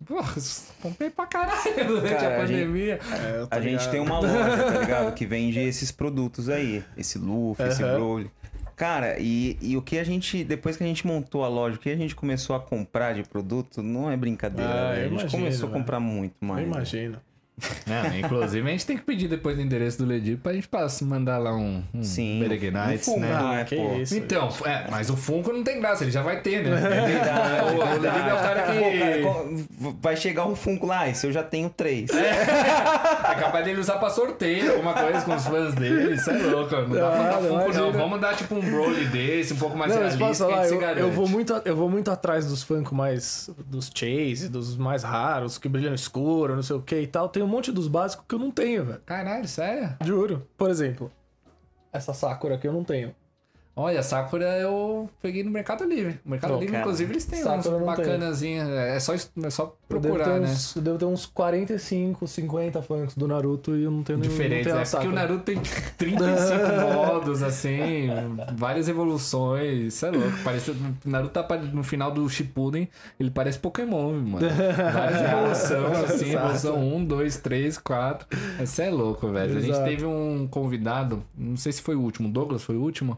Pô, comprei pra caralho durante Cara, a a gente- pandemia. É, eu tô A gente tem uma loja, tá ligado? Que vende esses produtos aí. Esse Luffy, esse Aham. Broly. Cara, e, e o que a gente. Depois que a gente montou a loja, o que a gente começou a comprar de produto não é brincadeira. Ah, eu a gente imagino, começou a velho. comprar muito Eu mais. né? É, inclusive, a gente tem que pedir depois o endereço do Ledir pra gente passar, mandar lá um, um Sim. Um né? né, pô? isso. Então, é, mas o Funko não tem graça, ele já vai ter, né? É verdade. O- o Ledir é o cara que- Pô, cara, vai chegar um Funko lá, esse eu já tenho três. É capaz dele usar pra sorteio, alguma coisa com os fãs dele. Isso é louco. Não dá pra Ah, dar Funko, não. Vamos dar tipo um Broly desse, um pouco mais Não, realista, falar, eu, eu vou muito, eu vou muito atrás dos Funko mais. dos Chase, dos mais raros, que brilham escuro, não sei o que e tal. Tem um monte dos básicos que eu não tenho, velho. Caralho, sério? Juro. Por exemplo, essa Sakura aqui eu não tenho. Olha, Sakura eu peguei no Mercado Livre. No Mercado Não, Livre, cara. inclusive, eles têm Sakura uns bacanazinhos. É só, é só Eu devo, procurar, né? uns, eu devo ter uns 45, 50 Funkos do Naruto e eu não tenho nenhum. Diferentes, não tenho é porque o. Naruto tem tipo, 35 modos, assim, várias evoluções, isso é louco. Parece, o Naruto tá no final do Shippuden, ele parece Pokémon, mano. Várias evoluções, assim, Exato. evolução 1, 2, 3, 4. Isso é louco, velho. A gente Exato. teve um convidado, não sei se foi o último, Douglas foi o último?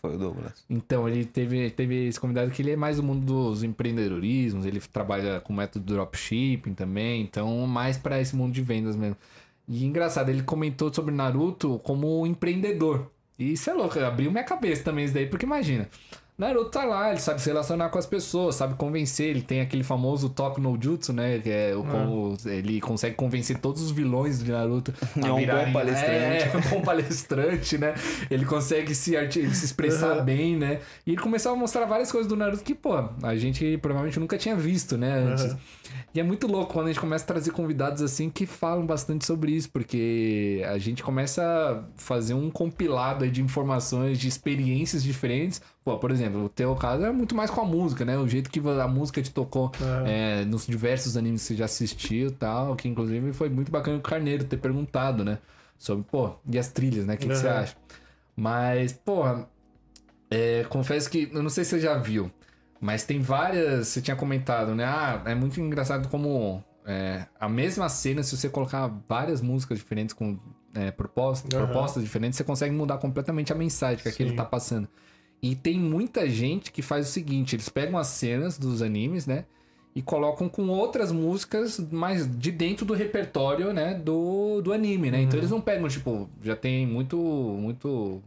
Foi o Douglas. Então, ele teve, teve esse convidado que ele é mais do mundo dos empreendedorismos, ele trabalha com método dropshipping também, então mais pra esse mundo de vendas mesmo. E engraçado, ele comentou sobre Naruto como empreendedor. E isso é louco, abriu minha cabeça também isso daí, porque imagina, Naruto tá lá, ele sabe se relacionar com as pessoas, sabe convencer, ele tem aquele famoso Toku no Jutsu, né? Que é o como ele consegue convencer todos os vilões de Naruto a É um bom virarem- palestrante. É, é um bom palestrante, né? Ele consegue se, arti- se expressar bem, né? E ele começou a mostrar várias coisas do Naruto que, pô, a gente provavelmente nunca tinha visto, né? Antes. E é muito louco quando a gente começa a trazer convidados assim que falam bastante sobre isso, porque a gente começa a fazer um compilado de informações, de experiências diferentes. Pô, por exemplo, o teu caso é muito mais com a música, né? O jeito que a música te tocou é, nos diversos animes que você já assistiu e tal, que inclusive foi muito bacana o Carneiro ter perguntado, né? Sobre, pô, e as trilhas, né? O que, que você Uhum. acha? Mas, porra, é, confesso que eu não sei se você já viu, mas tem várias. Você tinha comentado, né? Ah, é muito engraçado como é, a mesma cena, se você colocar várias músicas diferentes com é, propostas, Aham. propostas diferentes, você consegue mudar completamente a mensagem que aquele Sim. tá passando. E tem muita gente que faz o seguinte: eles pegam as cenas dos animes, né? E colocam com outras músicas mais de dentro do repertório, né? Do, do anime, né? Então eles não pegam, tipo, já tem muito. muito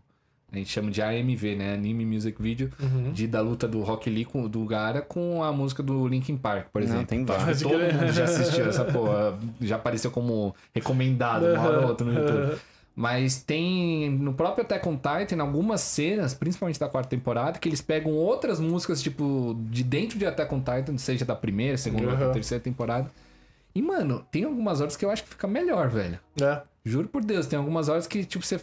a gente chama de AMV, né? Anime Music Video, Uhum. de, da luta do Rock Lee com, do Gara com a música do Linkin Park, por Não, exemplo. tem Então, vários. todo mundo já assistiu essa porra, já apareceu como recomendado uma hora ou outra no YouTube. Mas tem no próprio Attack on Titan algumas cenas, principalmente da quarta temporada, que eles pegam outras músicas, tipo, de dentro de Attack on Titan, seja da primeira, segunda Uhum. terceira temporada. E, mano, tem algumas horas que eu acho que fica melhor, velho. É. Juro por Deus, tem algumas horas que, tipo, você.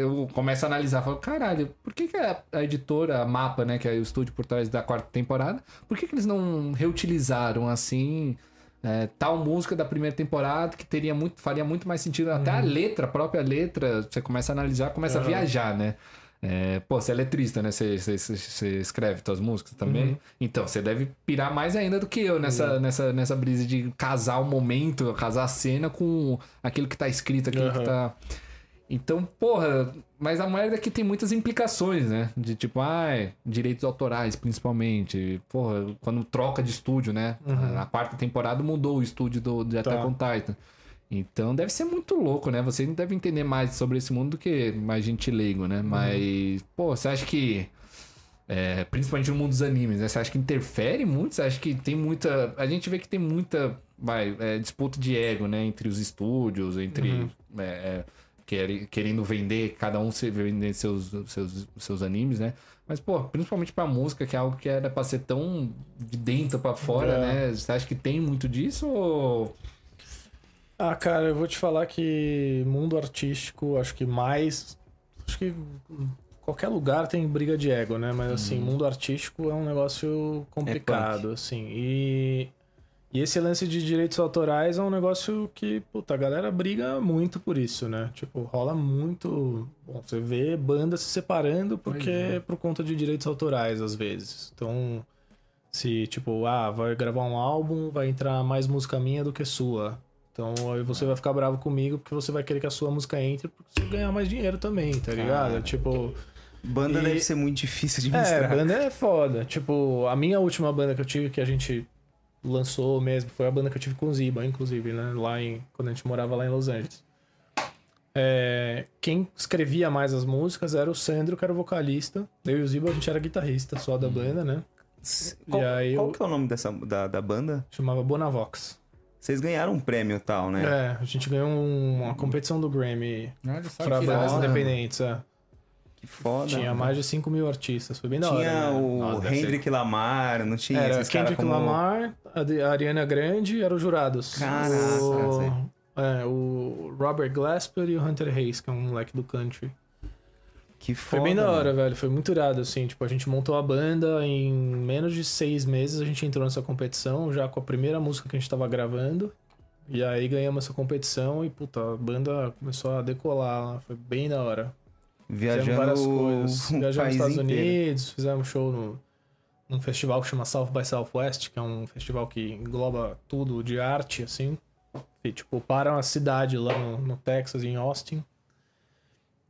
Eu começo a analisar, falo, caralho, por que, que a, a editora, a Mapa, né, que é o estúdio por trás da quarta temporada, por que, que eles não reutilizaram assim. É, tal música da primeira temporada que teria muito, faria muito mais sentido. Até a letra, a própria letra, você começa a analisar, começa a Uhum. viajar, né? É, pô, você é letrista, né? Você, você, você- escreve suas músicas também. Uhum. Então, você deve pirar mais ainda do que eu nessa, nessa, nessa brisa de casar o momento, casar a cena com aquilo que tá escrito, aquilo que Uhum. tá. Então, porra, mas a merda é que tem muitas implicações, né? De tipo, ah, direitos autorais, principalmente. Porra, quando troca de estúdio, né? Uhum. A quarta temporada mudou o estúdio do, de Attack Tá. on Titan. Então deve ser muito louco, né? Você deve entender mais sobre esse mundo do que mais gente leigo, Uhum. né? Mas, pô, você acha que. é, principalmente no mundo dos animes, né? Você acha que interfere muito? Você acha que tem muita. A gente vê que tem muita vai, é, disputa de ego, né? Entre os estúdios, entre. Uhum. é, é, querendo vender, cada um se vender seus, seus, seus animes, né? Mas, pô, principalmente pra música, que é algo que era pra ser tão de dentro pra fora, É. né? Você acha que tem muito disso ou. Ah, cara, eu vou te falar que mundo artístico, acho que mais. Acho que qualquer lugar tem briga de ego, né? Mas assim, mundo artístico é um negócio complicado, assim. E, e esse lance de direitos autorais é um negócio que, puta, a galera briga muito por isso, né? Tipo, rola muito. Bom, você vê bandas se separando porque é. por conta de direitos autorais, às vezes. Então. Se, tipo, ah, vai gravar um álbum, vai entrar mais música minha do que sua. Então aí você vai ficar bravo comigo porque você vai querer que a sua música entre porque você ganhar mais dinheiro também, tá ligado? Tipo. Banda E- deve ser muito difícil de É, misturar. banda é foda. Tipo, a minha última banda que eu tive, que a gente lançou mesmo, foi a banda que eu tive com o Ziba, inclusive, né? Lá em. Quando a gente morava lá em Los Angeles. É, quem escrevia mais as músicas era o Sandro, que era o vocalista. Eu e o Ziba, a gente era guitarrista só da banda, né? Qual, E aí qual eu- que é o nome dessa, da, da banda? Chamava Bonavox. Vocês ganharam um prêmio e tal, né? É, a gente ganhou um- uma competição do Grammy Olha só pra que bandas independentes. É. Que foda. Tinha mais de 5 mil artistas, foi bem da hora. Tinha né? o Nossa, Hendrick Lamar, não tinha Era esses Kendrick como... Lamar, a Ariana Grande eram os jurados. Caraca, o, é, o Robert Glasper e o Hunter Hayes, que é um moleque do country. Que Foi foda. bem da hora, mano. velho. Foi muito irado, assim. Tipo, a gente montou a banda em menos de seis meses. A gente entrou nessa competição já com a primeira música que a gente tava gravando. E aí ganhamos essa competição e, puta, a banda começou a decolar lá. Foi bem da hora. Viajando Fizemos várias coisas. o Viajamos nos Estados inteiro. Unidos, fizemos show no, num festival que chama South by Southwest, que é um festival que engloba tudo de arte, assim. E, tipo, para uma cidade lá no, no Texas, em Austin.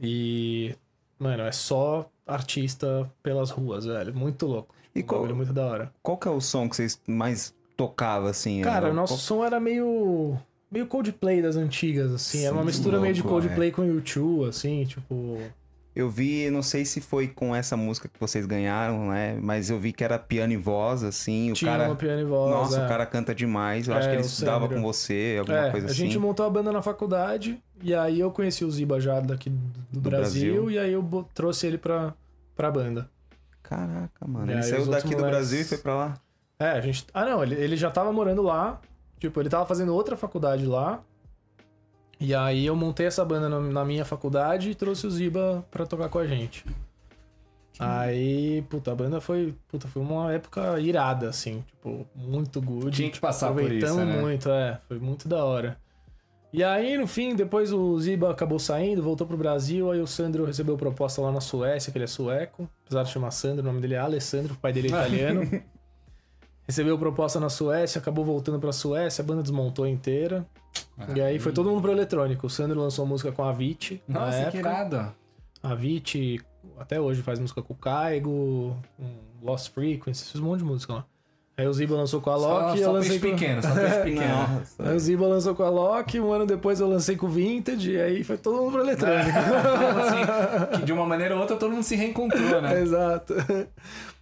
E, mano, é só artista pelas ruas, velho. Muito louco. E Um qual- muito da hora. Qual que é o som que vocês mais tocavam, assim? Cara, o nosso qual- som era meio. meio Coldplay das antigas, assim. era uma Sim, mistura meio de louco, Coldplay com U2, assim, tipo. Eu vi, não sei se foi com essa música que vocês ganharam, né? Mas eu vi que era piano e voz, assim. O tinha cara... uma piano e voz. Nossa, é. o cara canta demais. Eu acho É, que ele estudava com você, alguma É, coisa a assim. gente montou a banda na faculdade e aí eu conheci o Ziba já daqui do, do Brasil, Brasil. e aí eu trouxe ele pra, pra banda. Caraca, mano. Ele saiu daqui do moleques- Brasil e foi pra lá. É, a gente. Ah, não, ele, ele já tava morando lá. Tipo, ele tava fazendo outra faculdade lá. E aí eu montei essa banda na, minha faculdade e trouxe o Ziba pra tocar com a gente. Aí, puta, a banda foi, puta, foi uma época irada, assim, tipo, muito good. Tinha que passar por isso, né? muito, é, foi muito da hora. E aí, no fim, depois o Ziba acabou saindo, voltou pro Brasil, aí o Sandro recebeu proposta lá na Suécia, que ele é sueco, apesar de chamar Sandro, o nome dele é Alessandro, o pai dele é italiano. Recebeu proposta na Suécia, acabou voltando pra Suécia, a banda desmontou inteira. e aí foi todo mundo pro eletrônico. O Sandro lançou música com a na Nossa, que época. irado. A Avicii até hoje faz música com o Caigo, com Lost Frequencies, fez um monte de música lá. Aí o Ziba lançou com a Só, Loki e eu só lancei peixe com... pequeno, só peixe pequeno. Aí o Ziba lançou com a Loki, um ano depois eu lancei com o Vintage, e aí foi todo mundo pro eletrônico. assim, que de uma maneira ou outra todo mundo se reencontrou, né? Exato.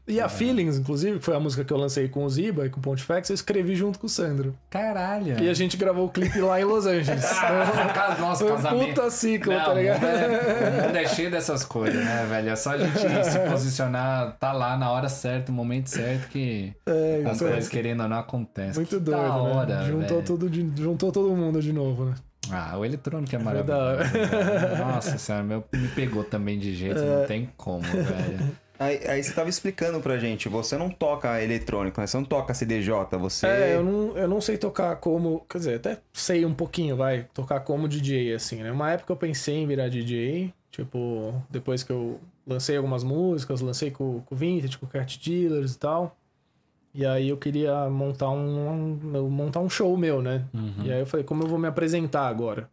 E a Feelings, inclusive, que foi a música que eu lancei com o Ziba e com o Pontifex, eu escrevi junto com o Sandro. Caralho. E a gente gravou o clipe lá em Los Angeles. Nossa, Foi um puta ciclo, Não, tá ligado? O mundo, é, o mundo é cheio dessas coisas, né, velho? É só a gente se posicionar, tá lá na hora certa, no momento certo que É, as coisas querendo ou não acontecem. muito doido, da hora, né? Juntou, velho. tudo de- juntou todo mundo de novo, né? Ah, o eletrônico é da maravilhoso. hora. Nossa senhora, meu, me pegou também de jeito, É. não tem como, velho. Aí, aí você tava explicando pra gente, você não toca eletrônico, né? Você não toca CDJ, você... É, eu não, eu não sei tocar como. Quer dizer, até sei um pouquinho, vai, tocar como DJ, assim, né? Uma época eu pensei em virar DJ, tipo, depois que eu lancei algumas músicas, lancei com, com o Vintage, com o Cat Dealers e tal. E aí eu queria montar um, um- montar um show meu, né? E aí eu falei, como eu vou me apresentar agora?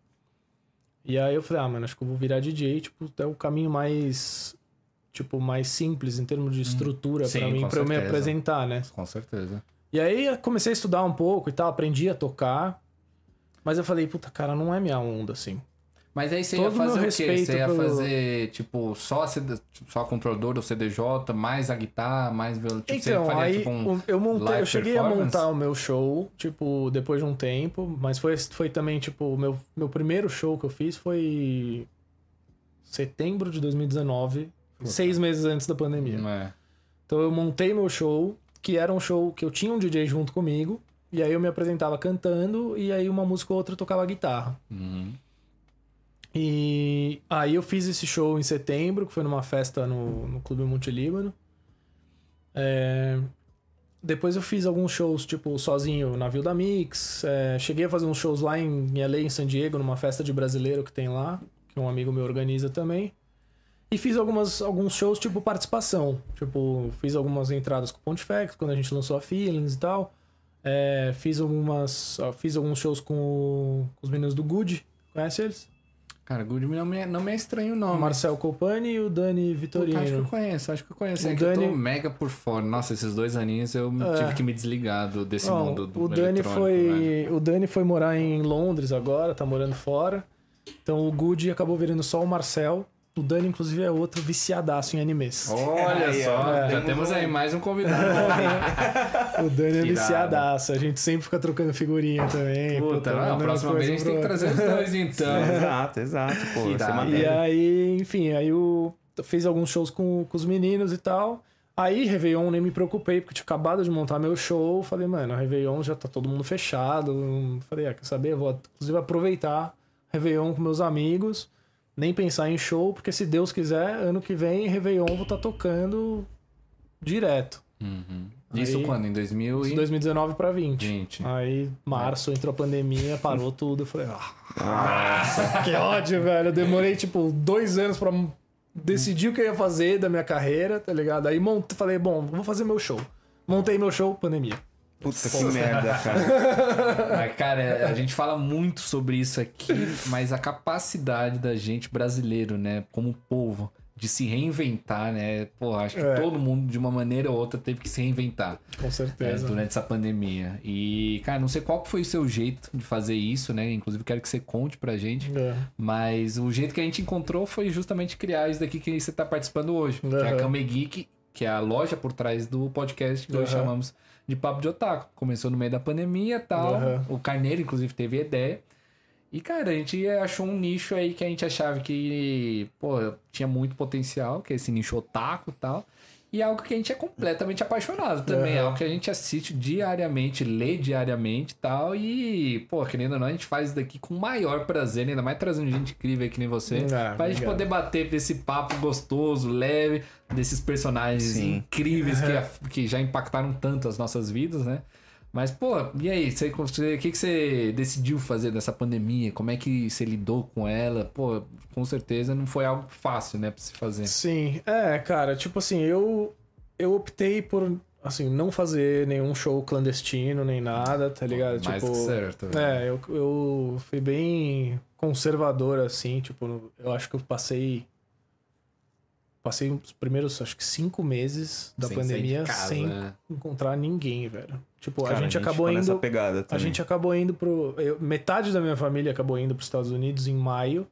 E aí eu falei, ah, mano, acho que eu vou virar DJ, tipo, é o caminho mais. Tipo, mais simples em termos de estrutura Sim, pra mim, pra eu me apresentar, né? Com certeza. E aí comecei a estudar um pouco e tal, aprendi a tocar. Mas eu falei, puta, cara, não é minha onda, assim. Mas aí você Todo ia fazer o quê? Você ia pelo- fazer, tipo, só, CD, só controlador do CDJ, mais a guitarra, mais violão? Tipo, então, faria, aí tipo, um... eu montei, eu cheguei a montar o meu show, tipo, depois de um tempo, mas foi, foi também, tipo, o meu, meu primeiro show que eu fiz foi setembro de 2019, seis meses antes da pandemia. É. Então eu montei meu show, que era um show que eu tinha um DJ junto comigo, e aí eu me apresentava cantando, e aí uma música ou outra eu tocava guitarra. Uhum. E aí eu fiz esse show em setembro, que foi numa festa no, no Clube Multilíbano. É, Depois eu fiz alguns shows, tipo, sozinho, navio da Mix. É, Cheguei a fazer uns shows lá em, em LA, em San Diego, numa festa de brasileiro que tem lá, que um amigo meu organiza também. E fiz algumas, alguns shows, tipo, participação. Tipo, fiz algumas entradas com o Pontifex, quando a gente lançou a Feelings e tal. É, fiz algumas. ó, Fiz alguns shows com, o- com os meninos do Good. Conhece eles? Cara, Good não me, não me é estranho o nome. Marcel Copani e o Dani Puta, acho que eu Vitorino. conheço, acho que eu conheço. O É que eu tô Dani- mega por fora. Nossa, esses dois aninhos eu É. tive que me desligar do, desse Não, mundo do o Dani foi, velho. o Dani foi morar em Londres agora, tá morando fora. Então o Good acabou virando só o Marcel. O Dani, inclusive, é outro viciadaço em animes. Olha Aí, só, ó, já temos aí mais um convidado. O Dani é viciadaço. A gente sempre fica trocando figurinha também. Puta, não, a próxima vez a gente tem que trazer os dois então. Exato, exato, pô. E aí, enfim, aí eu fiz alguns shows com, com os meninos e tal. Aí, Réveillon, nem me preocupei, porque tinha acabado de montar meu show. Falei, mano, Réveillon já tá todo mundo fechado. Falei, ah, quer saber? Eu vou, inclusive, aproveitar Réveillon com meus amigos. Nem pensar em show, porque se Deus quiser, ano que vem, Réveillon, vou estar tocando direto. Uhum. Isso Aí- quando? Em 2000 De e... 2019 pra 20. 20. Aí, março, entrou a pandemia, parou tudo. Eu falei, ah, que ódio, velho. Eu demorei, tipo, dois anos pra decidir o que eu ia fazer da minha carreira, tá ligado? Aí montei, falei, bom, vou fazer meu show. Montei meu show, pandemia. Puta que merda, cara. Mas, cara, a gente fala muito sobre isso aqui, mas a capacidade da gente brasileiro, né, como povo, de se reinventar, né? Pô, acho que É. todo mundo, de uma maneira ou outra, teve que se reinventar Com certeza. durante essa pandemia. E, cara, não sei qual foi o seu jeito de fazer isso, né? Inclusive, quero que você conte pra gente. É. Mas o jeito que a gente encontrou foi justamente criar isso daqui que você tá participando hoje. Que é a. Kame Geek, que é a loja por trás do podcast que nós Aham. chamamos de Papo de Otaku. Começou no meio da pandemia e tal. Aham. O Carneiro, inclusive, teve ideia. E, cara, a gente achou um nicho aí que a gente achava que, pô, tinha muito potencial, que é esse nicho otaku e tal. E é algo que a gente é completamente apaixonado também. É Aham. algo que a gente assiste diariamente, lê diariamente e tal. E, pô, querendo ou não, a gente faz isso daqui com o maior prazer, ainda mais trazendo gente incrível aqui nem você. Ah, pra gente obrigado. poder bater desse papo gostoso, leve, desses personagens Sim. incríveis que, que já impactaram tanto as nossas vidas, né? Mas, pô, e aí? O que, que você decidiu fazer nessa pandemia? Como é que você lidou com ela? Pô, com certeza não foi algo fácil, né, pra se fazer. Sim, é, cara, tipo assim, eu eu optei por assim, não fazer nenhum show clandestino nem nada, tá ligado? Mais tipo, que certo. velho. É, eu, eu fui bem conservador, assim, tipo, eu acho que eu passei passei os primeiros, acho que cinco meses da Sem pandemia casa, sem né? encontrar ninguém, velho. Tipo, Cara, a gente acabou ficou nessa indo. pegada A gente acabou indo pro. eu- metade da minha família acabou indo para os Estados Unidos em maio.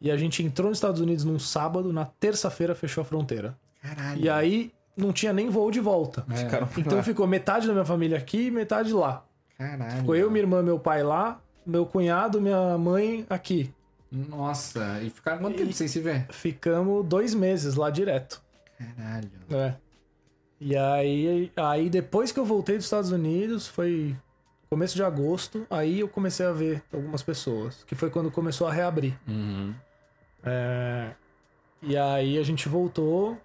E a gente entrou nos Estados Unidos num sábado, na terça-feira fechou a fronteira. Caralho. E aí não tinha nem voo de volta. É. Então ficou metade da minha família aqui e metade lá. Caralho. Ficou eu, minha irmã, meu pai lá, meu cunhado, minha mãe aqui. Nossa, e ficaram quanto tempo sem se ver? Ficamos dois meses lá direto. Caralho. É. E aí, aí depois que eu voltei dos Estados Unidos, foi começo de agosto, aí eu comecei a ver algumas pessoas, que foi quando começou a reabrir. Uhum. É, E aí a gente voltou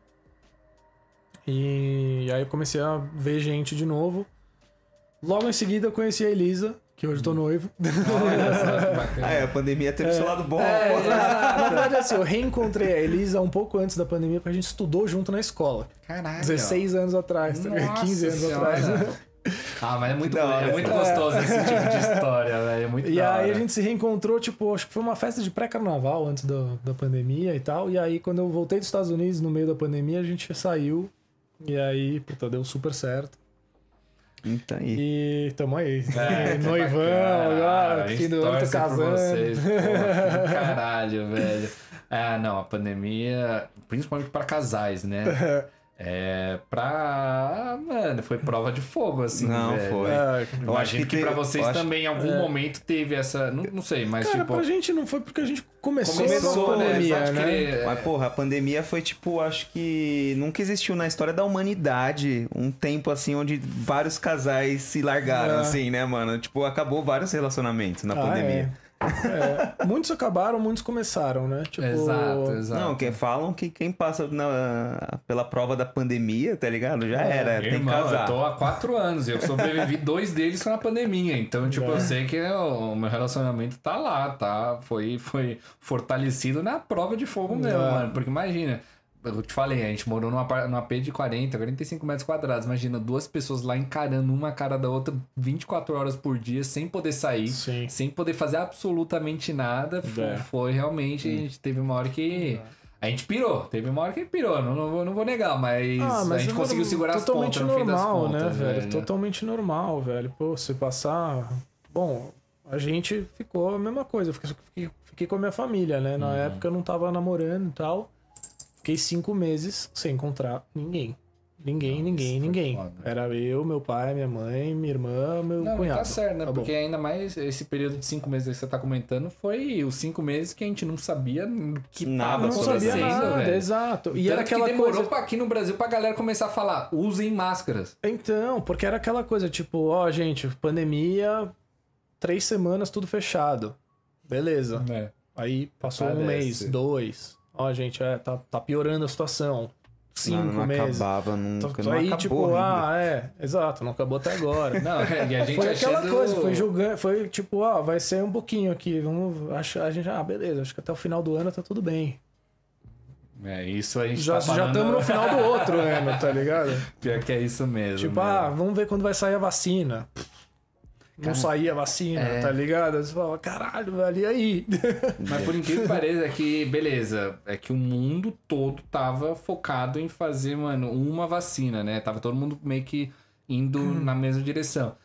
e aí eu comecei a ver gente de novo. Logo em seguida eu conheci a Elisa, que hoje eu tô noivo. Que bacana. Ah, é, a pandemia teve seu lado bom. É, pô. na verdade, assim, eu reencontrei a Elisa um pouco antes da pandemia, porque a gente estudou junto na escola. Caralho. 16 anos atrás, tá ligado? Nossa 15 anos senhora. atrás. Ah, mas é muito, hora. é muito gostoso esse tipo de história, velho. É muito E aí hora. a gente se reencontrou, tipo, acho que foi uma festa de pré-carnaval antes da, da pandemia e tal. E aí, quando eu voltei dos Estados Unidos no meio da pandemia, a gente saiu. E aí, puta, deu super certo. Então aí. E tamo aí. É, que Noivão, agora, fim do ano, tô casando. vocês, porra, Caralho, velho. Ah, não, a pandemia, principalmente pra casais, né? É, pra. Mano, foi prova de fogo, assim. Não, velho. foi. É, Eu imagino que, te- pra vocês acho- também, em algum momento, teve essa. Não, não sei, mas Cara, tipo. pra gente não foi porque a gente começou, Começou, a né? pandemia, Pode né? crer. Mas, porra, a pandemia foi tipo, acho que nunca existiu na história da humanidade um tempo assim onde vários casais se largaram, É. assim, né, mano? Tipo, acabou vários relacionamentos na Ah, pandemia. é. É, Muitos acabaram, muitos começaram, né? Tipo, Exato, exato. Não, que falam que quem passa na- pela prova da pandemia, tá ligado? Já É. era, tem que Irmão, casar. eu tô há quatro anos e eu sobrevivi dois deles na pandemia. Então, tipo, É. eu sei que o meu relacionamento tá lá, tá? Foi, foi fortalecido na prova de fogo mesmo, É. mano. Porque imagina, eu te falei, a gente morou numa, par- num AP de 40, 45 metros quadrados. Imagina duas pessoas lá encarando uma cara da outra 24 horas por dia, sem poder sair, Sim. sem poder fazer absolutamente nada. Foi, É. foi realmente, a gente teve uma hora que. A gente pirou, teve uma hora que pirou, não, não, vou, não vou negar, mas, Ah, a mas gente é conseguiu segurar as pontas no fim das normal, contas, né, velho? velho. Totalmente normal, velho. Pô, você passar. Bom, a gente ficou a mesma coisa. Fiquei, fiquei- com a minha família, né? Uhum. Na época eu não tava namorando e tal. Fiquei cinco meses sem encontrar ninguém. Ninguém, Nossa, ninguém, ninguém. foda. Era eu, meu pai, minha mãe, minha irmã, meu Não, cunhado. tá certo, né? Tá bom. Porque ainda mais esse período de cinco meses que você tá comentando foi os cinco meses que a gente não sabia que Nada tava não sabia acontecendo, nada, velho. exato. E Tanto era aquela que demorou coisa. pra aqui no Brasil pra galera começar a falar, usem máscaras. Então, porque era aquela coisa, tipo, ó, gente, pandemia, três semanas, tudo fechado. Beleza. É. Aí passou um Parece. mês, dois. Ó, gente, é, tá, tá piorando a situação. Cinco não, não meses. acabava nunca, Tá- não aí, acabou tipo, ainda. ah, é, exato, não acabou até agora. Não, e a gente foi aquela achando- coisa, foi julgando, foi tipo, ó, vai ser um pouquinho aqui, vamos achar, a gente, ah, beleza, acho que até o final do ano tá tudo bem. É, isso a gente Já tá já falando... estamos no final do outro ano, tá ligado? Pior que é isso mesmo. Tipo, né? ah, vamos ver quando vai sair a vacina. Não saía a vacina, é. tá ligado? Você fala, caralho, velho, e aí? Mas por incrível que pareça, é que, beleza, é que o mundo todo tava focado em fazer, mano, uma vacina, né? Tava todo mundo meio que indo na mesma direção.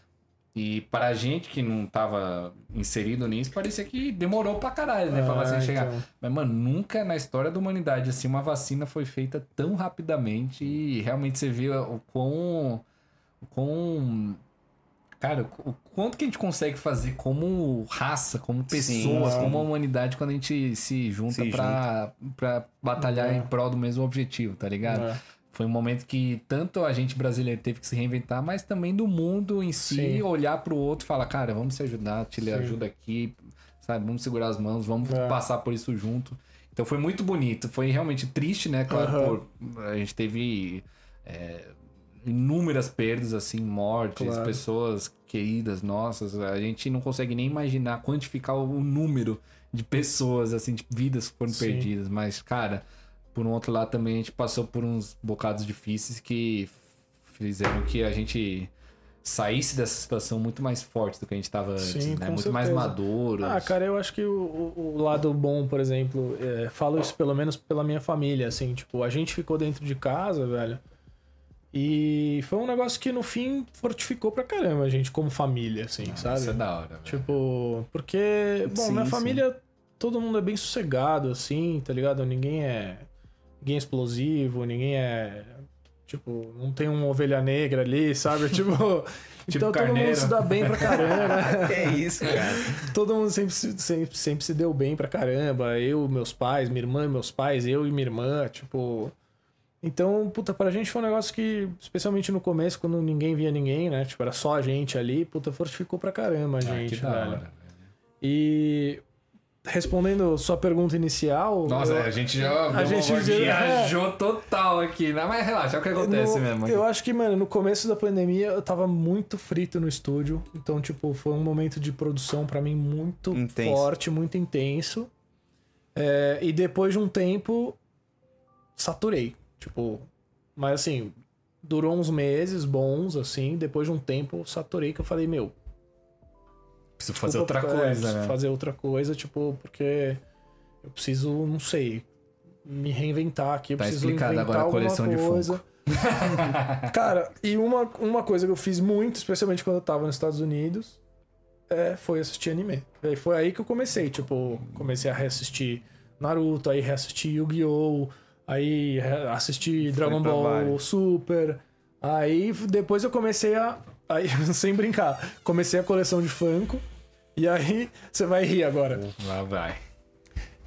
E pra gente que não tava inserido nisso, parecia que demorou pra caralho, né? Pra Ah, vacina chegar. então. Mas, mano, nunca na história da humanidade, assim, uma vacina foi feita tão rapidamente e realmente você vê o quão. O quão. Cara, o quanto que a gente consegue fazer como raça, como pessoas, Sim. como humanidade, quando a gente se junta Se pra, pra batalhar É. em prol do mesmo objetivo, tá ligado? É. Foi um momento que tanto a gente brasileiro teve que se reinventar, mas também do mundo em si, Sim. olhar pro outro e falar, cara, vamos se ajudar, te Sim. ajuda aqui, sabe? Vamos segurar as mãos, vamos É. passar por isso junto. Então foi muito bonito, foi realmente triste, né? Claro, Aham. por, a gente teve é, inúmeras perdas, assim, mortes, Claro. pessoas queridas nossas. A gente não consegue nem imaginar, quantificar o número de pessoas, assim, de vidas que foram Sim. perdidas. Mas, cara, por um outro lado também a gente passou por uns bocados difíceis que fizeram que a gente saísse dessa situação muito mais forte do que a gente tava antes, Sim, né? Muito mais certeza. maduros. Ah, cara, eu acho que o, o- o lado bom, por exemplo, é, falo isso pelo menos pela minha família, assim, tipo, a gente ficou dentro de casa, velho. E foi um negócio que no fim fortificou pra caramba a gente como família, assim, sabe? Isso é da hora, velho. Tipo, porque, bom, Sim, minha sim. família, todo mundo é bem sossegado, assim, tá ligado? Ninguém é. Ninguém é explosivo, ninguém é. Tipo, não tem uma ovelha negra ali, sabe? Tipo. então todo carneiro. mundo se dá bem pra caramba. Que isso, cara. todo mundo sempre, se- sempre, sempre se deu bem pra caramba. Eu, meus pais, minha irmã, meus pais, eu e minha irmã, tipo. Então, puta, pra gente foi um negócio que, especialmente no começo, quando ninguém via ninguém, né? Tipo, era só a gente ali, puta, fortificou pra caramba a Ah, gente, da velho. hora. E respondendo sua pergunta inicial. Nossa, eu, a gente já a gente viajou total aqui. Não, mas relaxa, é o que acontece no- mesmo. Eu acho que, mano, no começo da pandemia eu tava muito frito no estúdio. Então, tipo, foi um momento de produção pra mim muito Intenso. forte, muito intenso. É, e depois de um tempo, saturei. Tipo, mas assim, durou uns meses bons, assim. Depois de um tempo, saturei que eu falei, meu, Preciso fazer Desculpa, outra é, coisa, preciso né? fazer outra coisa, tipo, porque eu preciso, não sei, me reinventar aqui. Eu Tá preciso inventar agora a coleção de coisa. Cara, e uma, uma coisa que eu fiz muito, especialmente quando eu tava nos Estados Unidos, é, foi assistir anime. E foi aí que eu comecei, tipo, comecei a reassistir Naruto, aí reassistir Yu-Gi-Oh!, aí re- assisti Dragon Ball vários. Super. Aí depois eu comecei a. Aí, sem brincar, comecei a coleção de Funko. E aí, você vai rir agora. Lá vai.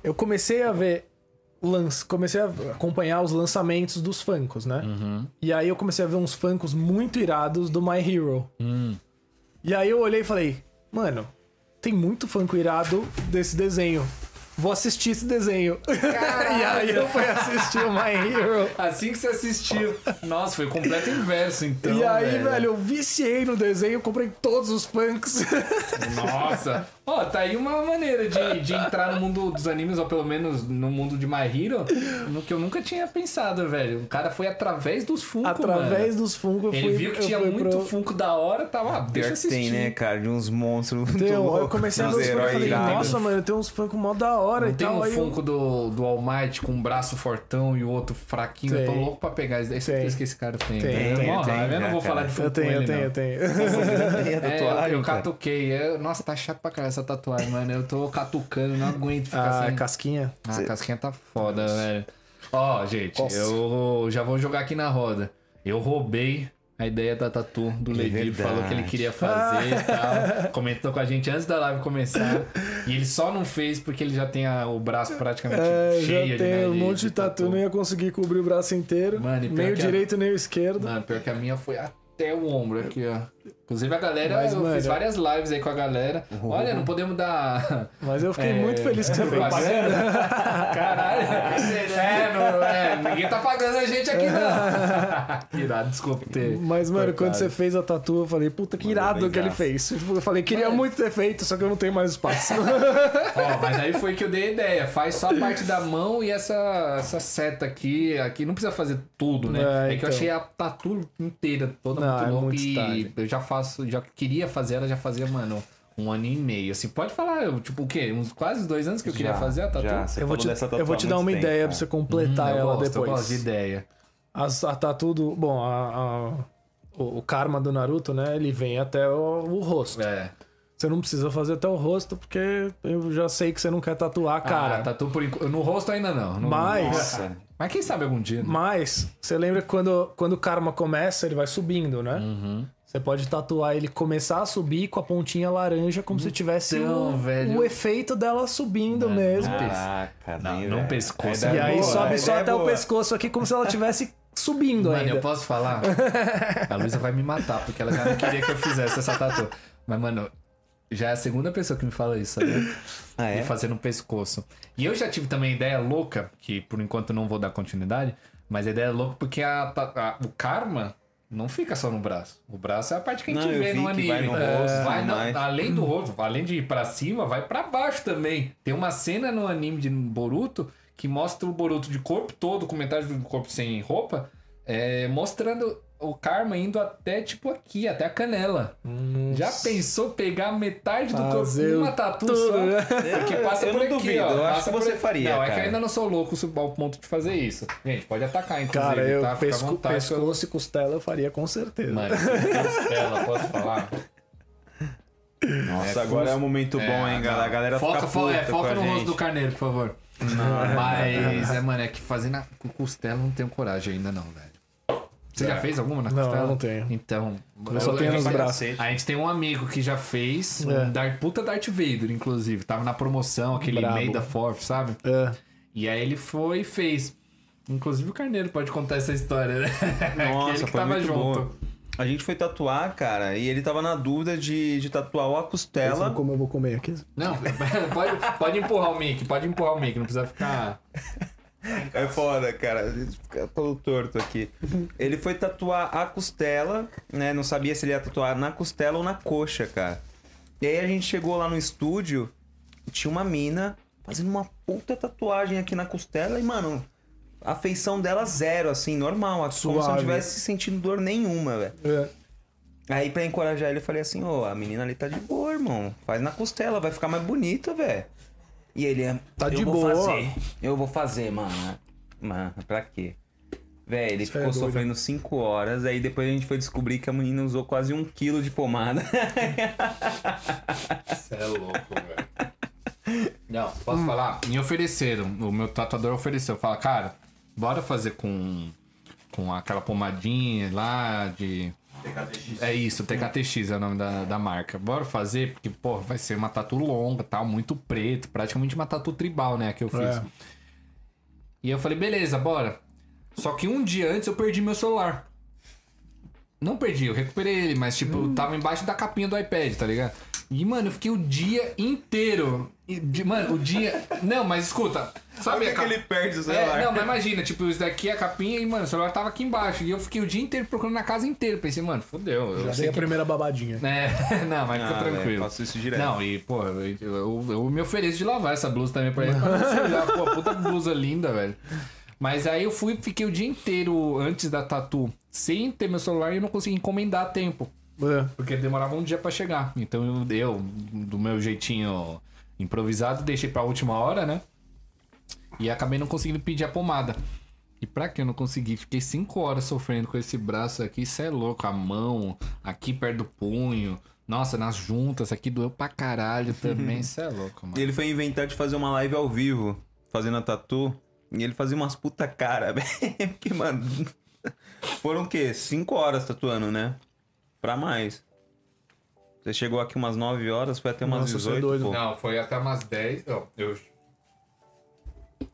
Eu comecei a ver. Lance, comecei a acompanhar os lançamentos dos Funkos, né? Uhum. E aí eu comecei a ver uns Funkos muito irados do My Hero. Hum. E aí eu olhei e falei, mano, tem muito Funko irado desse desenho. Vou assistir esse desenho. e aí eu fui assistir o My Hero. Assim que você assistiu. Nossa, foi o completo inverso, então. e aí, velho. eu viciei no desenho, comprei todos os Funkos. Nossa! Ó, tá aí uma maneira de, de entrar no mundo dos animes, ou pelo menos no mundo de My Hero, no que eu nunca tinha pensado, velho. O cara foi através dos Funko, Através mano. dos Funko eu Ele fui, viu que eu tinha muito pro... Funko da hora, tava, ah, deixa eu assistir. tem, né, cara? De uns monstros. muito eu loucos, comecei a ver os Funko e falei, nossa, mano, tem uns Funko mó da hora Não e tem tal. um aí eu- Funko do, do All Might com um braço fortão e o outro fraquinho. Eu tô Tem. louco pra pegar. É certeza que esse cara tem. Tem, tem, tem, raiva, eu não vou cara. falar de Funko Eu tenho, com eu tenho, eu tenho. Tem É, eu catuquei. É, nossa, tá chato pra caralho essa tatuagem, mano. Eu tô catucando, não aguento ficar Ah, sem. casquinha. Ah, a casquinha tá foda, velho. Ó, gente, Nossa. eu já vou jogar aqui na roda. Eu roubei a ideia da tatu do Levi. Falou que ele queria fazer e tal. Comentou com a gente antes da live começar. E ele só não fez porque ele já tem a- o braço praticamente É, cheio já de, tem né, um monte de tatu, não ia conseguir cobrir o braço inteiro. Mano, nem o que a- direito, nem o esquerdo. Mano, pior que a minha foi até o ombro aqui, ó. Inclusive a galera, Mas, eu mano, fiz várias lives aí com a galera. Olha, não podemos dar. Mas eu fiquei É, muito feliz que você fez. Caralho. É, não, é, ninguém tá pagando a gente aqui, não. Irado, desculpa ter. Mas, mano, cortado. quando você fez a tatu, eu falei, puta, que irado bem que ele fez. Eu falei, queria muito ter feito, só que eu não tenho mais espaço. Ó, mas aí foi que eu dei a ideia. Faz só a parte da mão e essa, essa seta aqui. Aqui não precisa fazer tudo, né? É, É, que então. eu achei a tatu inteira toda Não, muito é muito e eu já faço, já queria fazer ela, já fazia, mano, um ano e meio. Assim, pode falar, eu, tipo, o quê? Uns quase dois anos que eu queria Já, fazer a tatu? já. Você eu, vou te, eu vou te dar uma tempo, ideia cara. pra você completar Hum, eu ela gosto, Eu depois. gosto de ideia. As, a tatu do. Bom, a- a- o, o karma do Naruto, né? Ele vem até o, o rosto. É. Você não precisa fazer até o rosto, porque eu já sei que você não quer tatuar a cara. Ah, tatu por. No rosto ainda não. No- Mas- Nossa. Mas quem sabe algum dia, né? Mas, você lembra que quando, quando o karma começa, ele vai subindo, né? Uhum. Você pode tatuar ele começar a subir com a pontinha laranja, como se tivesse Então, o, velho. o efeito dela subindo Não, mesmo. Caraca, Não, não velho. pescoço. A E aí é boa, a sobe só é até o boa. pescoço aqui, como se ela estivesse subindo Mano, ainda. eu posso falar? a Luísa vai me matar, porque ela já não queria que eu fizesse essa tatu. Mas, mano, já é a segunda pessoa que me fala isso, sabe? Ah, é? E fazer no pescoço. E eu já tive também ideia louca, que por enquanto não vou dar continuidade, mas a ideia é louca porque a, ta- a- o karma não fica só no braço. O braço é a parte que a gente Não, vê no anime. vai no É, rosto vai mais. além do rosto, além de ir pra cima, vai pra baixo também. Tem uma cena no anime de Boruto que mostra o Boruto de corpo todo, com metade do corpo sem roupa, é, mostrando o karma indo até, tipo, aqui, até a canela. Já pensou pegar metade do corpo Fazer com uma o tatu tudo, só? né? Porque passa Eu por não aqui, duvido, ó. eu acho que por você aqui. faria, Não, é que cara. eu ainda não sou louco ao ponto de fazer isso. Gente, pode atacar, inclusive, Cara, eu tá? Fica à pesco, vontade, que eu- pescoço e costela eu faria com certeza. Mano, costela, posso falar? Nossa, É, agora é um momento bom, É, hein, não. galera? A galera foca, fica puta é, foca a no rosto do carneiro, por favor. Mas, é, mano, é que fazer na com costela eu não tenho coragem ainda não, velho. Você já fez alguma na Não, costela? eu não tenho. Então... Eu só tenho a nos gente- braços. A gente tem um amigo que já fez, É. um Darth, puta Darth Vader, inclusive. Tava na promoção, aquele Brabo. May da Fourth, sabe? É. E aí ele foi e fez. Inclusive o Carneiro pode contar essa história, né? Nossa, Aquele que foi tava muito junto. boa. A gente foi tatuar, cara, e ele tava na dúvida de, de tatuar ou a costela. Como eu vou comer aqui? Não, pode, pode empurrar o mic, pode empurrar o mic, não precisa ficar. É foda, cara. Gente fica todo torto aqui. Ele foi tatuar a costela, né? Não sabia se ele ia tatuar na costela ou na coxa, cara. E aí a gente chegou lá no estúdio e tinha uma mina fazendo uma puta tatuagem aqui na costela e, mano, a feição dela zero, assim, normal. Como se não Suave. tivesse sentindo dor nenhuma, velho. É. Aí pra encorajar ele, eu falei assim, ô, a menina ali tá de boa, irmão. Faz na costela, vai ficar mais bonita, velho. E ele é. Tá eu de vou boa. Fazer. Eu vou fazer, mano. Mano, pra quê? Véi, ele Isso é ficou doido. sofrendo 5 horas, aí depois a gente foi descobrir que a menina usou quase um quilo de pomada. Você é louco, velho. Não, posso falar? Me ofereceram, o meu tatuador ofereceu. Fala, cara, bora fazer com, com aquela pomadinha lá de. É isso, TKTX é o nome da, da marca. Bora fazer, porque, pô, vai ser uma tatu longa, tal, muito preto, praticamente uma tatu tribal, né, que eu fiz. É. E eu falei, beleza, bora. Só que um dia antes eu perdi meu celular. Não perdi, eu recuperei ele, mas tipo, Hum. tava embaixo da capinha do iPad, tá ligado? E, mano, eu fiquei o dia inteiro. e, de- Mano, o dia. Não, mas escuta. Sabe a cap- perde o É, não, mas imagina, tipo, isso daqui é a capinha e, mano, o celular tava aqui embaixo. E eu fiquei o dia inteiro procurando na casa inteira. Pensei, mano, fodeu. Eu Já sei dei a que... primeira babadinha. É, não, mas fica Ah, velho, tranquilo. faço isso direto. Não, e, pô, eu, eu- eu me ofereço de lavar essa blusa também pra ele. Pô, puta blusa linda, velho. Mas aí eu fui, fiquei o dia inteiro antes da tatu sem ter meu celular e eu não consegui encomendar a tempo. É. Porque demorava um dia pra chegar. Então eu, eu, do meu jeitinho improvisado, deixei pra última hora, né? E acabei não conseguindo pedir a pomada. E pra que eu não consegui? Fiquei cinco horas sofrendo com esse braço aqui. Isso é louco. A mão, aqui perto do punho. Nossa, nas juntas aqui doeu pra caralho também. Isso é louco, mano. Ele foi inventar de fazer uma live ao vivo, fazendo a tatu. E ele fazia umas puta cara, velho. Porque, mano. Foram o quê? 5 horas tatuando, né? Pra mais. Você chegou aqui umas 9 horas, foi até umas Nossa, você é 18, doido. pô. Não, foi até umas 10. ó, Eu,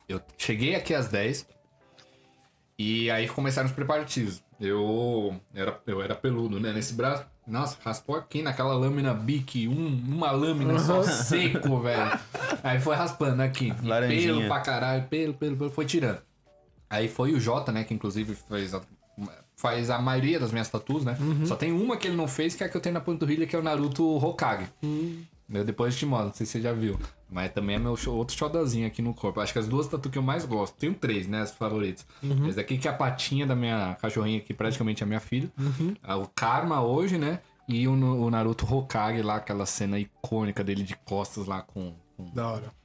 eu cheguei aqui às 10. E aí começaram os preparativos. Eu era, eu era peludo, né? Nesse braço. Nossa, raspou aqui naquela lâmina bic, um, uma lâmina só seco, velho. Aí foi raspando aqui. Laranjinha. pelo pra caralho, pelo, pelo, pelo, foi tirando. Aí foi o Jota, né? Que inclusive fez a, faz a maioria das minhas tatuas, né? Só tem uma que ele não fez, que é a que eu tenho na panturrilha, que é o Naruto Hokage. Eu depois te mostro, não sei se você já viu. Mas também é meu show- outro xodozinho aqui no corpo. Acho que as duas tatu que eu mais gosto. Tenho três, né? As favoritas. Esse daqui que é a patinha da minha cachorrinha, que praticamente é minha filha. Ah, O Karma hoje, né? E o, o Naruto Hokage lá, aquela cena icônica dele de costas lá com. com- Da hora.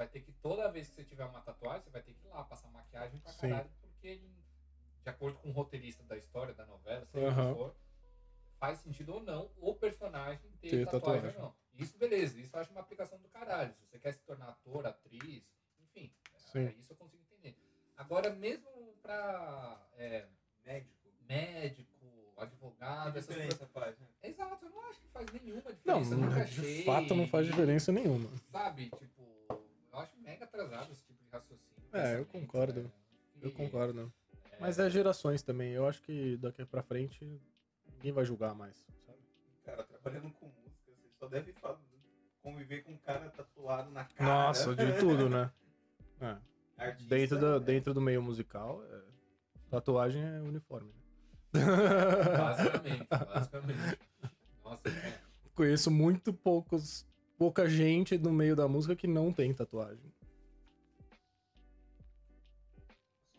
Vai ter que, toda vez que você tiver uma tatuagem, você vai ter que ir lá passar maquiagem pra Sim. caralho, porque, de acordo com o roteirista da história, da novela, seja o Aham. que for, faz sentido ou não o personagem ter, Ter tatuagem, tatuagem. ou não. Isso, beleza, isso eu acho uma aplicação do caralho. Se você quer se tornar ator, atriz, enfim, Sim. é, isso eu consigo entender. Agora, mesmo pra é, Médico. médico, advogado, Que essas diferença faz, né? coisas. Exato, eu não acho que faz nenhuma Não, diferença. nunca de achei. fato não faz diferença nenhuma. Sabe, tipo, eu acho mega atrasado esse tipo de raciocínio. É, eu concordo. né? Eu E- concordo. Mas é gerações também. Eu acho que daqui pra frente ninguém vai julgar mais, sabe? Cara, trabalhando com música, você só deve conviver com um cara tatuado na cara. Nossa, de tudo, né? É. Artista, Dentro, do, né? dentro do meio musical, é, tatuagem é uniforme. né? Basicamente, basicamente. Nossa, é. Conheço muito poucos, pouca gente no meio da música que não tem tatuagem.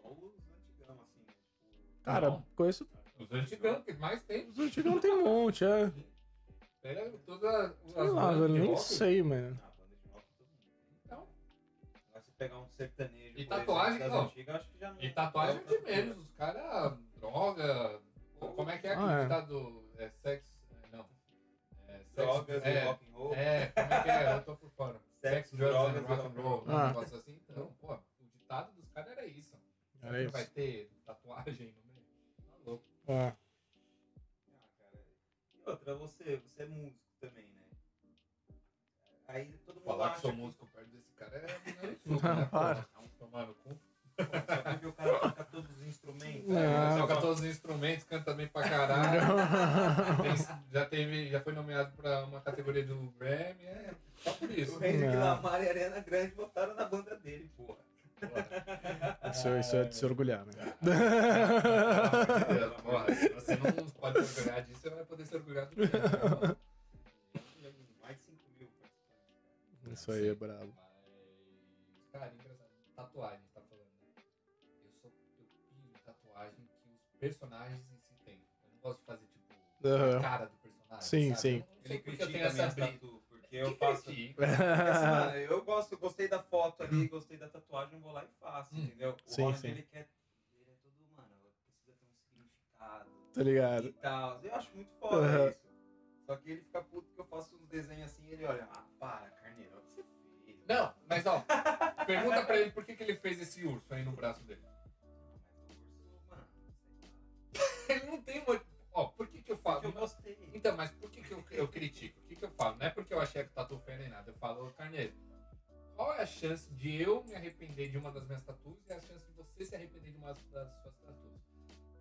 Só os antigão, assim, né? Tipo, Cara, Não. conheço. Os antigão, que mais tem. Os antigos não tem um monte, é. Pega toda as Sei lá, velho, nem rock, sei, mano. na banda de rock todo mundo. Então, Agora você pegar um sertanejo. E tatuagem, exemplo, não. antigas, acho que já não. e tatuagem é de menos. Os caras, droga. Como é que é Ah, aquele é. ditado? É sexo. Drogas é, e rock and roll. É, como é que é? Eu tô por fora. Sexo, drogas and e rock and roll. Um Ah. negócio assim. Então, pô, o ditado dos caras era isso. Era Não isso. vai ter tatuagem no meio. Tá louco. Ah, Ah, cara. E outra, você, você é músico também, né? Aí todo mundo Falar acha que sou que- músico perto desse cara é não é né? para. Pô, tomar no cu. Só porque o cara toca todos os instrumentos. Não. Toca todos os instrumentos, canta bem pra caralho. Tem- já, teve, já foi nomeado pra uma categoria de Grammy, é só por isso. O Henrique. Lamar e Ariana Grande botaram na banda dele, porra. isso, isso é de se orgulhar, né? Porra, se você não pode se orgulhar disso, você vai poder se orgulhar do quê? né? Mais de 5 mil participantes. Isso aí é brabo. Mas, cara, engraçado. Tatuagem, personagens em si têm. Eu não gosto de fazer, tipo, Aham. a cara do personagem. Sim, sabe? sim. Eu Ele eu critica tenho essa tatu, porque eu faço... assim, mano, eu gosto, gostei da foto ali, gostei da tatuagem, eu vou lá e faço, Hum. entendeu? O Sim, sim. ele quer... Ele é todo, mano, precisa ter um significado Tá ligado? e tal. Eu acho muito foda Aham. isso. Só que ele fica puto que eu faço uns desenhos assim e ele olha, ah, para, carneiro, olha o que você fez. Não, mas ó, pergunta pra ele por que, que ele fez esse urso aí no braço dele. Ele não tem uma. Ó, por que, que eu falo? Porque eu gostei. Então, mas por que, que eu, eu critico? O que, que eu falo? Não é porque eu achei que tatu feio nem nada. Eu falo, ô Carneiro, qual é a chance de eu me arrepender de uma das minhas tatuas e a chance de você se arrepender de uma das suas tatuas?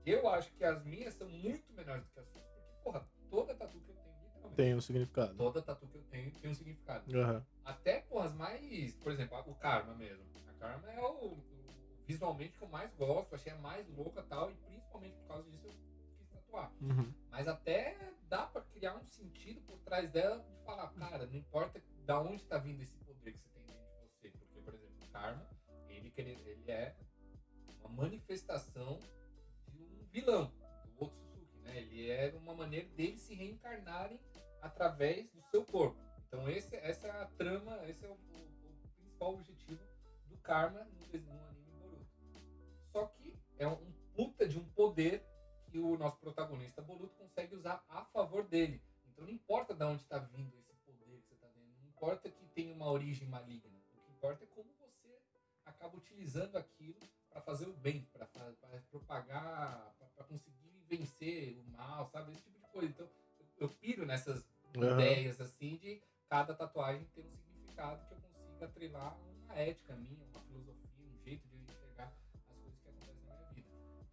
Eu acho que as minhas são muito menores do que as suas. Porque, porra, toda tatu que eu tenho, literalmente. Tem um significado. Toda tatu que eu tenho tem um significado. Aham. Até, porra, as mais. Por exemplo, o Karma mesmo. A Karma é o visualmente que eu mais gosto, achei a mais louca e tal, e principalmente por causa disso eu quis tatuar. Uhum. Mas até dá pra criar um sentido por trás dela de falar, cara, não importa da onde tá vindo esse poder que você tem dentro de você. Porque, por exemplo, o Karma, ele, ele é uma manifestação de um vilão, do Otsutsuki, né? Ele é uma maneira deles se reencarnarem através do seu corpo. Então esse, essa é a trama, esse é o, o- o principal objetivo do Karma no, no anime é um puta de um poder que o nosso protagonista Boruto consegue usar a favor dele. Então não importa de onde está vindo esse poder que você está vendo, não importa que tenha uma origem maligna. O que importa é como você acaba utilizando aquilo para fazer o bem, para propagar, para conseguir vencer o mal, sabe? Esse tipo de coisa. Então eu, piro nessas Aham. ideias assim de cada tatuagem ter um significado que eu consiga atrelar uma ética minha, uma filosofia,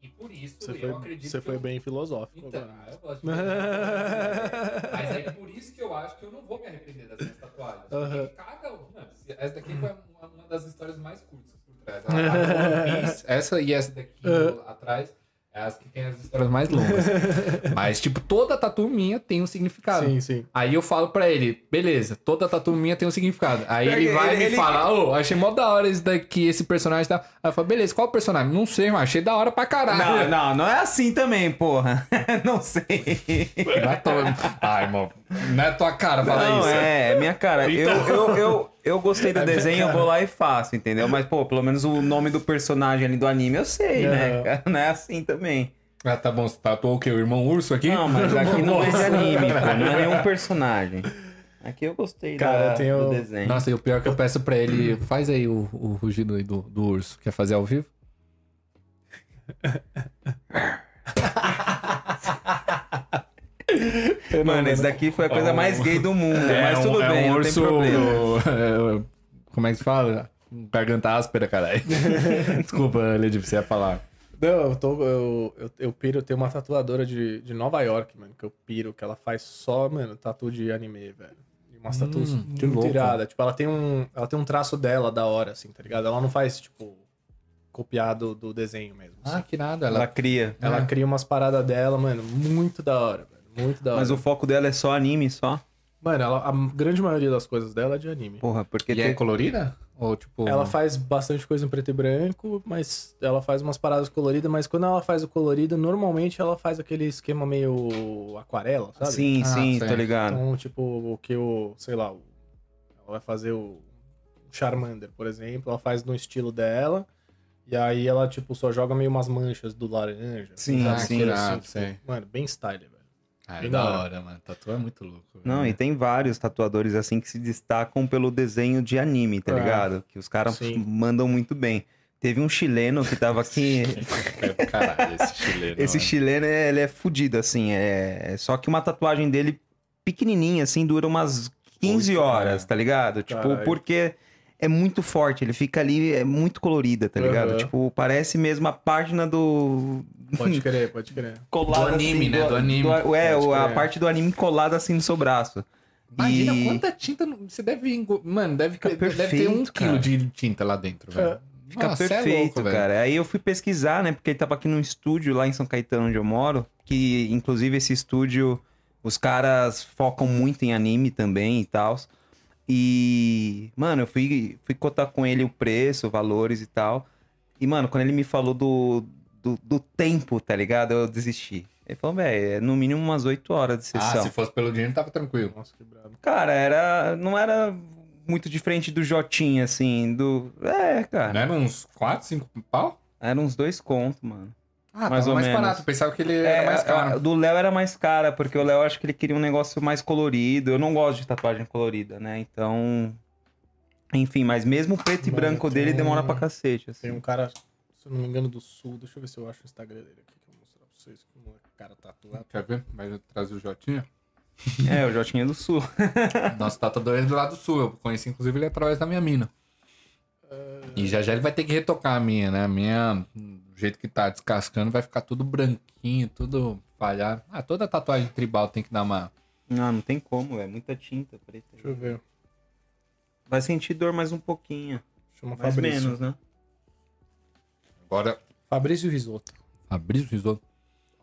E por isso Você eu foi, acredito você foi eu... bem filosófico Então, agora. eu gosto de Mas é por isso que eu acho que eu não vou me arrepender das minhas tatuagens. Porque cada um. Mano, se- essa daqui foi uma, uma das histórias mais curtas por trás. A, a Piece, essa e essa daqui atrás é as que tem as histórias mais longas. Mas, tipo, toda tatu minha tem um significado. Sim, sim. Aí eu falo pra ele, beleza, toda tatu minha tem um significado. Aí ele que vai ele- e me ele- fala, ô, achei mó da hora esse daqui, esse personagem tá. Aí eu falo, beleza, qual personagem? Não sei, mas achei da hora pra caralho. Não, não, não é assim também, porra. não sei. Vai tomar. Ai, irmão. Não é tua cara falar não, isso. é, é minha cara. Eu, eu, eu, eu gostei do desenho, eu vou lá e faço, entendeu? Mas, pô, pelo menos o nome do personagem ali do anime eu sei, né? Cara? Não é assim também. Ah, tá bom. Você tatuou o quê? O irmão urso aqui? Não, mas aqui não é de anime, pô. Não é nenhum personagem. Aqui eu gostei Cara, da, tem do o- desenho. Nossa, e o pior é que eu peço pra ele, faz aí o, o rugido aí do, do urso. Quer fazer ao vivo? Mano, esse daqui foi a coisa É um- mais gay do mundo. É mas um- tudo é bem, um não urso, tem problema. é, como é que se fala? Garganta áspera, caralho. Desculpa, Lady, você ia falar. Não, eu, tô, eu, eu, eu piro, eu tenho uma tatuadora de, de Nova York, mano, que eu piro, que ela faz só, mano, tatu de anime, velho. E umas tatuas Hum, que muito louco. Tipo, ela tem, um, ela tem um traço dela da hora, assim, tá ligado? Ela não faz, tipo, copiado do desenho mesmo. Ah, assim. que nada. Ela Ela... cria. Ela é. cria umas paradas dela, mano, muito da hora, velho. Muito da hora. Mas o foco dela é só anime, só? Mano, ela, a grande maioria das coisas dela é de anime. Porra, porque E é tem... colorida? Ou tipo... Ela faz bastante coisa em preto e branco, mas ela faz umas paradas coloridas, mas quando ela faz o colorido, normalmente ela faz aquele esquema meio aquarela, sabe? Sim, Ah, sim, sei. tô ligado. Então, tipo, o que o, sei lá, o- ela vai fazer o Charmander, por exemplo, ela faz no estilo dela, e aí ela, tipo, só joga meio umas manchas do laranja. Sim, sabe? Ah, sim, que irado, tipo. Mano, bem style, velho. Ah, é da hora. hora, mano. Tatu é muito louco. velho. Não, e tem vários tatuadores assim que se destacam pelo desenho de anime, tá É. ligado? Que os caras mandam muito bem. Teve um chileno que tava aqui. É caralho esse chileno. Esse mano. chileno, é- ele é fudido, assim. É... Só que uma tatuagem dele pequenininha, assim, dura umas 15 Oito, horas, é. tá ligado? Tipo, porque é muito forte, ele fica ali, é muito colorida, tá ligado? Aham. Tipo, parece mesmo a página do. Pode crer, pode crer. colada Do anime, né? Do anime. do- é, Pode a crer. parte do anime colada assim no seu braço. Imagina E- quanta tinta você deve. Mano, deve, Fica deve ter um perfeito, cara. quilo de tinta lá dentro, velho. Fica Nossa, é perfeito, louco, velho. cara. Aí eu fui pesquisar, né? Porque ele tava aqui num estúdio lá em São Caetano, onde eu moro. Que, inclusive, esse estúdio, os caras focam muito em anime também e tal. E, mano, eu fui, fui cotar com ele o preço, valores e tal. E, mano, quando ele me falou do, do, do tempo, tá ligado? Eu desisti. Ele falou, velho, é no mínimo umas 8 horas de Ah, sessão. se fosse pelo dinheiro, tava tranquilo. Nossa, que brabo. Cara, era. Não era muito diferente do Jotinha, assim. Do. É, cara. Não era uns 4, 5 pau? Era uns dois contos, mano. Ah, Mais tava ou mais menos. barato. Pensava que ele É, era mais a- caro. a do Léo era mais cara, porque o Léo acho que ele queria um negócio mais colorido. Eu não gosto de tatuagem colorida, né? Então. Enfim, mas mesmo o preto e Mano, branco dele tem- demora pra cacete. Assim. Tem um cara, se eu não me engano, do sul. Deixa eu ver se eu acho o Instagram dele aqui, que eu vou mostrar pra vocês. Como é que o cara tatuado. Quer ver? Vai trazer o Jotinha. É, o Jotinha do Sul. Nosso tatuador é do lado sul. Eu conheci, inclusive, ele através da minha mina. E já já ele vai ter que retocar a minha, né? A minha, do jeito que tá descascando, vai ficar tudo branquinho, tudo falhado. Ah, toda tatuagem tribal tem que dar uma. Não, não tem como, é muita tinta preta. Deixa eu ver. Vai sentir dor mais um pouquinho. Chama Mais Fabrício. menos, né? Agora, Fabrício Risotto. Fabrício Risoto.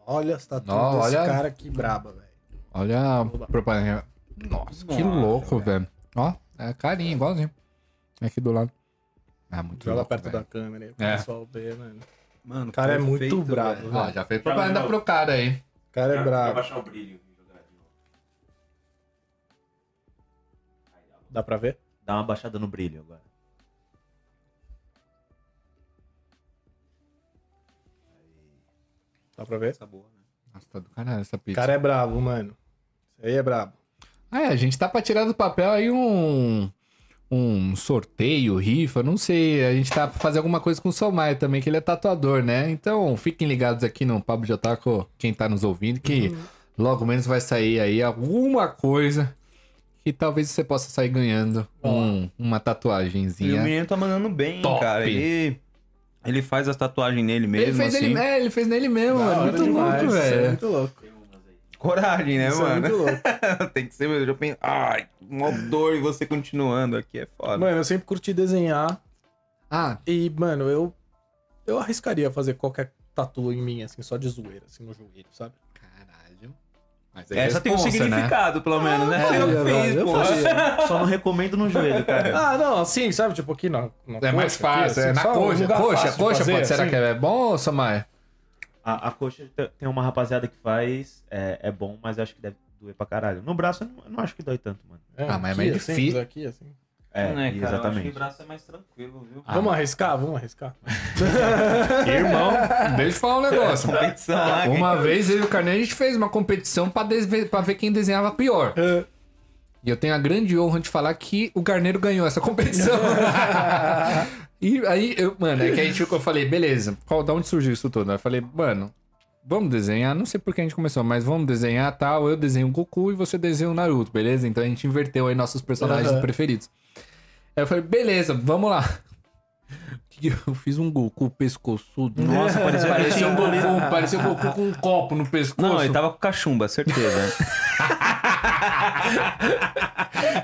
Olha as tatuas Não, desse olha- cara que braba, velho. Olha a propaganda. Nossa, que Nossa, louco, velho. Ó, é carinha, igualzinho. Aqui do lado. Ah, muito Joga louco, perto velho. da câmera aí pro É. pessoal ver, mano. Mano, O cara é muito brabo, velho. Ó, já fez propaganda pro cara aí. O cara é Pra brabo. baixar o brilho. jogar de novo. Dá pra ver? Dá uma baixada no brilho agora. Dá pra ver? Essa boa, né? Nossa, tá do caralho essa O pizza. cara é brabo, mano. Isso aí é brabo. Ah, é, a gente tá pra tirar do papel aí um. Um sorteio, rifa, não sei. A gente tá pra fazer alguma coisa com o Somaia também, que ele é tatuador, né? Então fiquem ligados aqui no Pablo de Otaku, quem tá nos ouvindo, que Uhum. logo menos vai sair aí alguma coisa que talvez você possa sair ganhando um- uma E o tatuagenzinha. menino tá mandando bem, Top. cara. Ele, ele faz as tatuagens nele mesmo, Ele fez, assim. ele, é, ele fez nele mesmo, mano. Muito demais, louco, é velho. muito louco. Coragem, né, Isso é mano? muito louco. Tem que ser mesmo. Eu penso, ai, uma dor e você continuando aqui é foda. Mano, eu sempre curti desenhar Ah, e, mano, eu eu arriscaria fazer qualquer tatu em mim, assim, só de zoeira, assim, no joelho, sabe? É Essa tem um né? significado, pelo menos, né? é, eu que é, fiz, eu. Só não recomendo no joelho, cara. Ah, não, assim, sabe? Tipo, aqui na, na É mais coxa, aqui, fácil, assim, é na só um coxa. lugar Coxa, coxa, fazer, pode, será assim. que é bom, Samai? A, a coxa te- tem uma rapaziada que faz, é, é bom, mas eu acho que deve doer pra caralho. No braço eu não, eu não acho que dói tanto, mano. É, Ah, mas é aqui, meio assim, difícil. Aqui, assim. É, Né, cara, Eu acho que exatamente. braço é mais tranquilo, viu? Vamos arriscar? Vamos arriscar. Irmão, deixa eu falar um negócio. Competição lá. Uma vez eu e o Carneiro a gente fez uma competição pra, desve- pra ver quem desenhava pior. E eu tenho a grande honra de falar que o Carneiro ganhou essa competição. e aí, eu, mano, é que a gente ficou, eu falei, beleza, qual, da onde surgiu isso tudo? Eu falei, mano, vamos desenhar, não sei por que a gente começou, mas vamos desenhar tal. Eu desenho o Goku e você desenha o Naruto, beleza? Então a gente inverteu aí nossos personagens Aham. preferidos. Aí eu falei, beleza, vamos lá. Eu fiz um Goku pescoçudo. Nossa, parecia Parecia um Goku, parecia um Goku com um copo no pescoço. Não, ele tava com cachumba, certeza.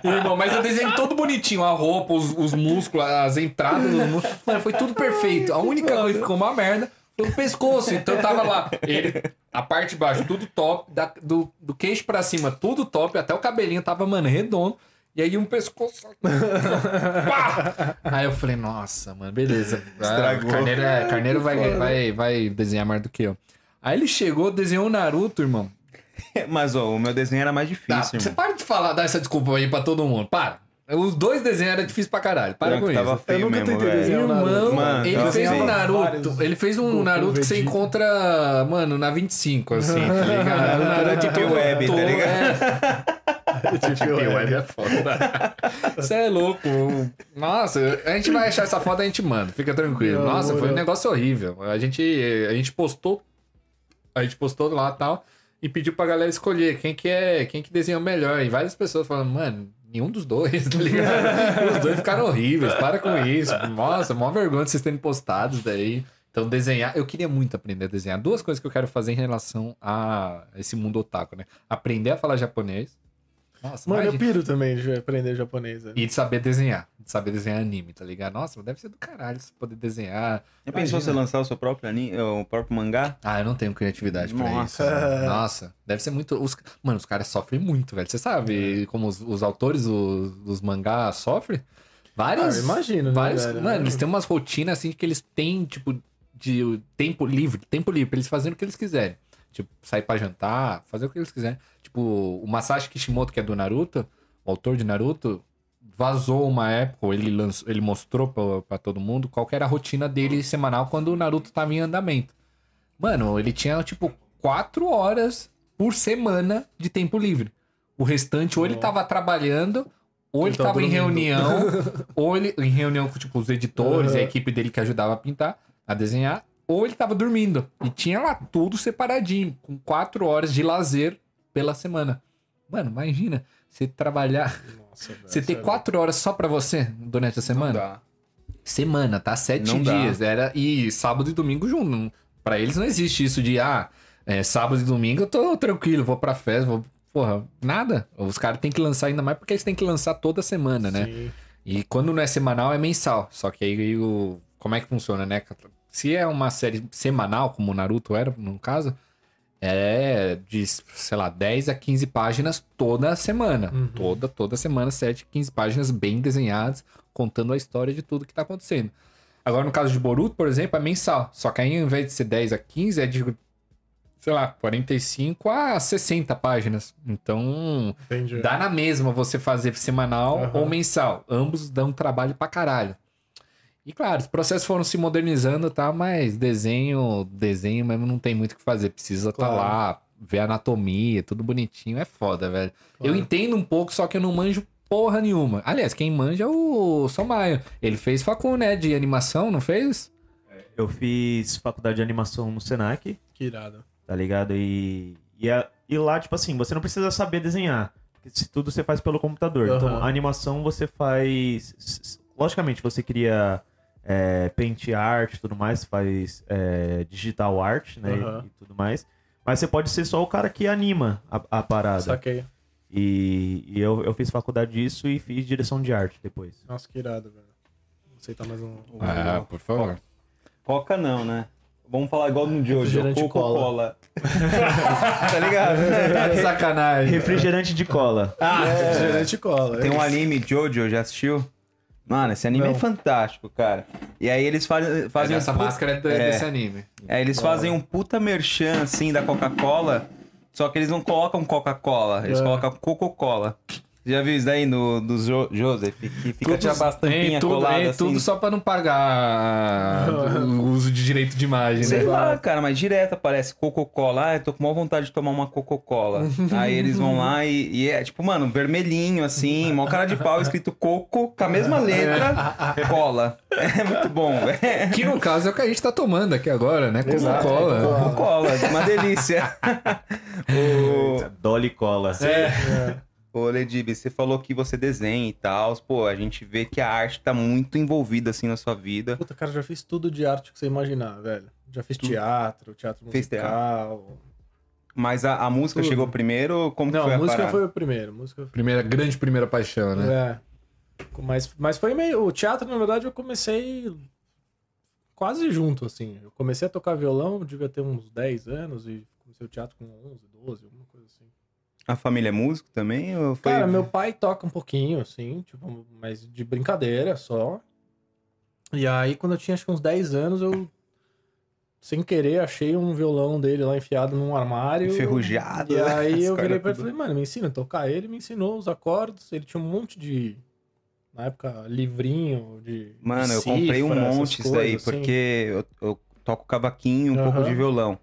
Irmão, mas eu desenhei todo bonitinho. A roupa, os, os músculos, as entradas dos músculos. Mano, foi tudo perfeito. A única coisa que ficou uma merda foi o pescoço. Então eu tava lá. Ele, a parte de baixo, tudo top. da- do, do queixo pra cima, tudo top. Até o cabelinho tava, mano, redondo. E aí um pescoço. Pá! Aí eu falei, nossa, mano, beleza. Ah, Estragou. Carneiro, é, Carneiro vai, vai, vai desenhar mais do que eu. Aí ele chegou, desenhou o Naruto, irmão. Mas, ó, o meu desenho era mais Tá, difícil, você irmão. para de falar, dar essa desculpa aí pra todo mundo. Para. Os dois desenhos eram difíceis pra caralho. Para com isso. feio nunca mesmo, tentei desenhar. Irmão, Naruto. Mano, ele fez um. Naruto. Ele fez um Goku, Naruto que você encontra, mano, na 25, assim, tá ligado? O Naruto todo- Web, tá ligado? É, Deep Web é foda. Você é louco. Nossa, a gente vai achar essa foto e a gente manda. Fica tranquilo. Não, Nossa, foi um negócio horrível. A gente, a gente postou. A gente postou lá e tal. E pediu pra galera escolher quem que é, quem que desenhou melhor. E várias pessoas falando, mano, nenhum dos dois, tá ligado? Os dois ficaram horríveis, para com isso. Nossa, mó vergonha de vocês terem postado daí. Então, desenhar, eu queria muito aprender a desenhar. Duas coisas que eu quero fazer em relação a esse mundo otaku, né? Aprender a falar japonês. Nossa, Mano, eu piro também de aprender japonês. né? E de saber desenhar. De saber desenhar anime, tá ligado? Nossa, deve ser do caralho você poder desenhar. Já pensou você lançar o seu próprio anime, o próprio mangá? Ah, eu não tenho criatividade pra Nossa. isso. né? Nossa, deve ser muito. Os... Mano, os caras sofrem muito, velho. Você sabe como os, os autores os- dos mangás sofrem? Vários. Ah, eu imagino, né, vários... velho? Mano, eles têm umas rotinas assim que eles têm, tipo, de tempo livre. Tempo livre, pra eles fazerem o que eles quiserem. Tipo, sair pra jantar, fazer o que eles quiserem. Tipo, o Masashi Kishimoto, que é do Naruto, o autor de Naruto, vazou uma época, ou ele, lançou, ele mostrou pra, pra todo mundo qual era a rotina dele semanal quando o Naruto tava em andamento. Mano, ele tinha, tipo, quatro horas por semana de tempo livre. O restante, ou ele tava trabalhando, ou ele Ele tava tava em reunião, ou ele em reunião com, tipo, os editores e a equipe dele que ajudava a pintar, a desenhar, ou ele tava dormindo. E tinha lá tudo separadinho, com quatro horas de lazer pela semana. Mano, imagina, você trabalhar, Nossa, velho, você ter sério. quatro horas só pra você durante a semana? dá. Semana, tá? Sete Não dá. dias. Era, e sábado e domingo junto. Não- Pra eles não existe isso de, ah, é, sábado e domingo eu tô tranquilo, vou pra festa, vou. Porra, nada. Os caras têm que lançar ainda mais porque eles têm que lançar toda semana, né? Sim. E quando não é semanal, é mensal. Só que aí o. Como é que funciona, né? Se é uma série semanal, como o Naruto era, no caso, é de, sei lá, 10 a 15 páginas toda semana. Uhum. Toda, toda semana, 7, 15 páginas bem desenhadas, contando a história de tudo que tá acontecendo. Agora, no caso de Boruto, por exemplo, é mensal. Só que aí, ao invés de ser 10 a 15, é de, sei lá, 45 a 60 páginas. Então, Entendi. Dá na mesma você fazer semanal Aham. ou mensal. Ambos dão trabalho pra caralho. E claro, os processos foram se modernizando, tá? Mas desenho, desenho mesmo não tem muito o que fazer. Precisa estar Claro. lá, ver a anatomia, tudo bonitinho. É foda, velho. Eu Claro. entendo um pouco, só que eu não manjo porra nenhuma. Aliás, quem manja é o Somaio. Ele fez facul, né? De animação, não fez? Eu fiz faculdade de animação no Senac, Que irado. tá ligado? E, e, a- e lá, tipo assim, você não precisa saber desenhar. se tudo você faz pelo computador. Então, Aham. a animação você faz. Logicamente, você cria é, paint art e tudo mais, faz é, digital art, né? e- Aham. E, tudo mais. Mas você pode ser só o cara que anima a, a parada. Saquei. E, e eu, eu fiz faculdade disso e fiz direção de arte depois. Nossa, que irado, velho. Vou aceitar mais um. Ah, por favor. Coca não, né? Vamos falar igual no de hoje, Refrigerante Coca-Cola. tá ligado? Sacanagem. Refrigerante de cola. Ah, refrigerante cola. Tem é um isso. anime, Jojo, já assistiu? Mano, esse anime Não. é fantástico, cara. E aí eles fazem, fazem Essa um puta- máscara é, do- é. desse anime. É, eles fazem um puta merchan, assim, da Coca-Cola, só que eles não colocam Coca-Cola, eles É. colocam Coca-Cola. Já viu isso daí no, do jo Joseph? Que fica Tudo, tinha bastante é, tudo, colada é, assim. tudo só pra não pagar o uso de direito de imagem, Sei né? lá, cara, mas direto aparece Coca-Cola. Ah, eu tô com maior vontade de tomar uma Coca-Cola. Aí eles vão lá e, e é tipo, mano, vermelhinho assim, mó cara de pau escrito Coco, com a mesma letra, cola. É muito bom, velho. Que no caso é o que a gente tá tomando aqui agora, né? Coca-Cola. Coca-Cola, uma delícia. o, Dolly Cola. Ô, Ledib, você falou que você desenha e tal. Pô, a gente vê que a arte tá muito envolvida assim na sua vida. Puta, cara, já fiz tudo de arte que você imaginar, velho. Já fiz teatro, teatro Fez musical. Mas a, a música Tudo. chegou primeiro? Como que Não, foi a a música parada? foi o primeiro. Música Primeira, grande primeira paixão, né? É. Mas, mas foi meio. O teatro, na verdade, eu comecei quase junto, assim. Eu comecei a tocar violão, devia ter uns 10 anos, e comecei o teatro com 11, 12, alguma coisa assim. A família é músico também? Ou foi... Cara, meu pai toca um pouquinho, assim, tipo, mas de brincadeira só. E aí, quando eu tinha acho que uns 10 anos, eu, sem querer, achei um violão dele lá enfiado num armário. Enferrujado, E né? aí eu As virei pra ele e falei, mano, me ensina a tocar. Ele me ensinou os acordes, ele tinha um monte de. Na época, livrinho de. Mano, de eu comprei um monte disso daí, assim. porque eu, eu toco cavaquinho e um pouco Aham. de violão.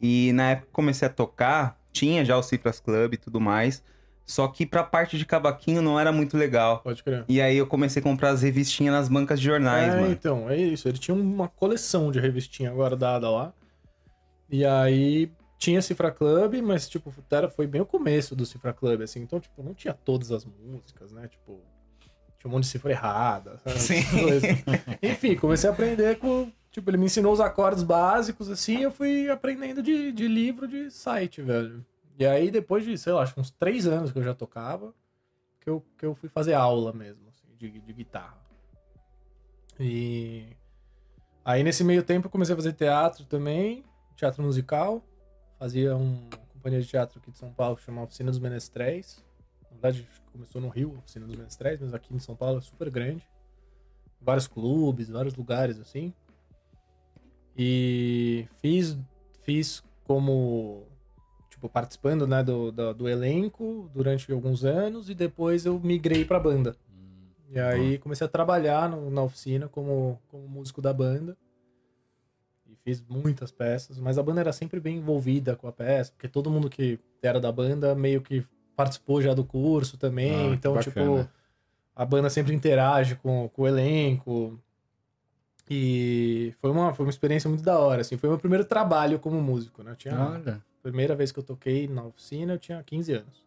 E na época que comecei a tocar, tinha já o Cifras Club e tudo mais. Só que pra parte de cavaquinho não era muito legal. Pode crer. E aí eu comecei a comprar as revistinhas nas bancas de jornais, é, mano. então, é isso. Ele tinha uma coleção de revistinha guardada lá. E aí tinha Cifra Club, mas, tipo, era, foi bem o começo do Cifra Club, assim. Então, tipo, não tinha todas as músicas, né? Tipo, tinha um monte de cifra errada, sabe? Sim. Enfim, comecei a aprender com... Tipo, ele me ensinou os acordes básicos, assim, eu fui aprendendo de, de livro, de site, velho. E aí, depois de, sei lá, acho que uns três anos que eu já tocava, que eu, que eu fui fazer aula mesmo, assim, de, de guitarra. E aí nesse meio tempo eu comecei a fazer teatro também, teatro musical. Fazia uma companhia de teatro aqui de São Paulo que chama Oficina dos Menestréis. Na verdade, começou no Rio, Oficina dos Menestréis, mas aqui em São Paulo é super grande. Vários clubes, vários lugares assim. E fiz, fiz como tipo, participando né, do, do, do elenco durante alguns anos e depois eu migrei pra banda. E aí comecei a trabalhar no- na oficina como, como músico da banda. E fiz muitas peças, mas a banda era sempre bem envolvida com a peça, porque todo mundo que era da banda meio que participou já do curso também. Ah, então, tipo, a banda sempre interage com, com o elenco. E foi uma, foi uma experiência muito da hora, assim. Foi meu primeiro trabalho como músico, né? Eu tinha, Olha. primeira vez que eu toquei na oficina, eu tinha 15 anos.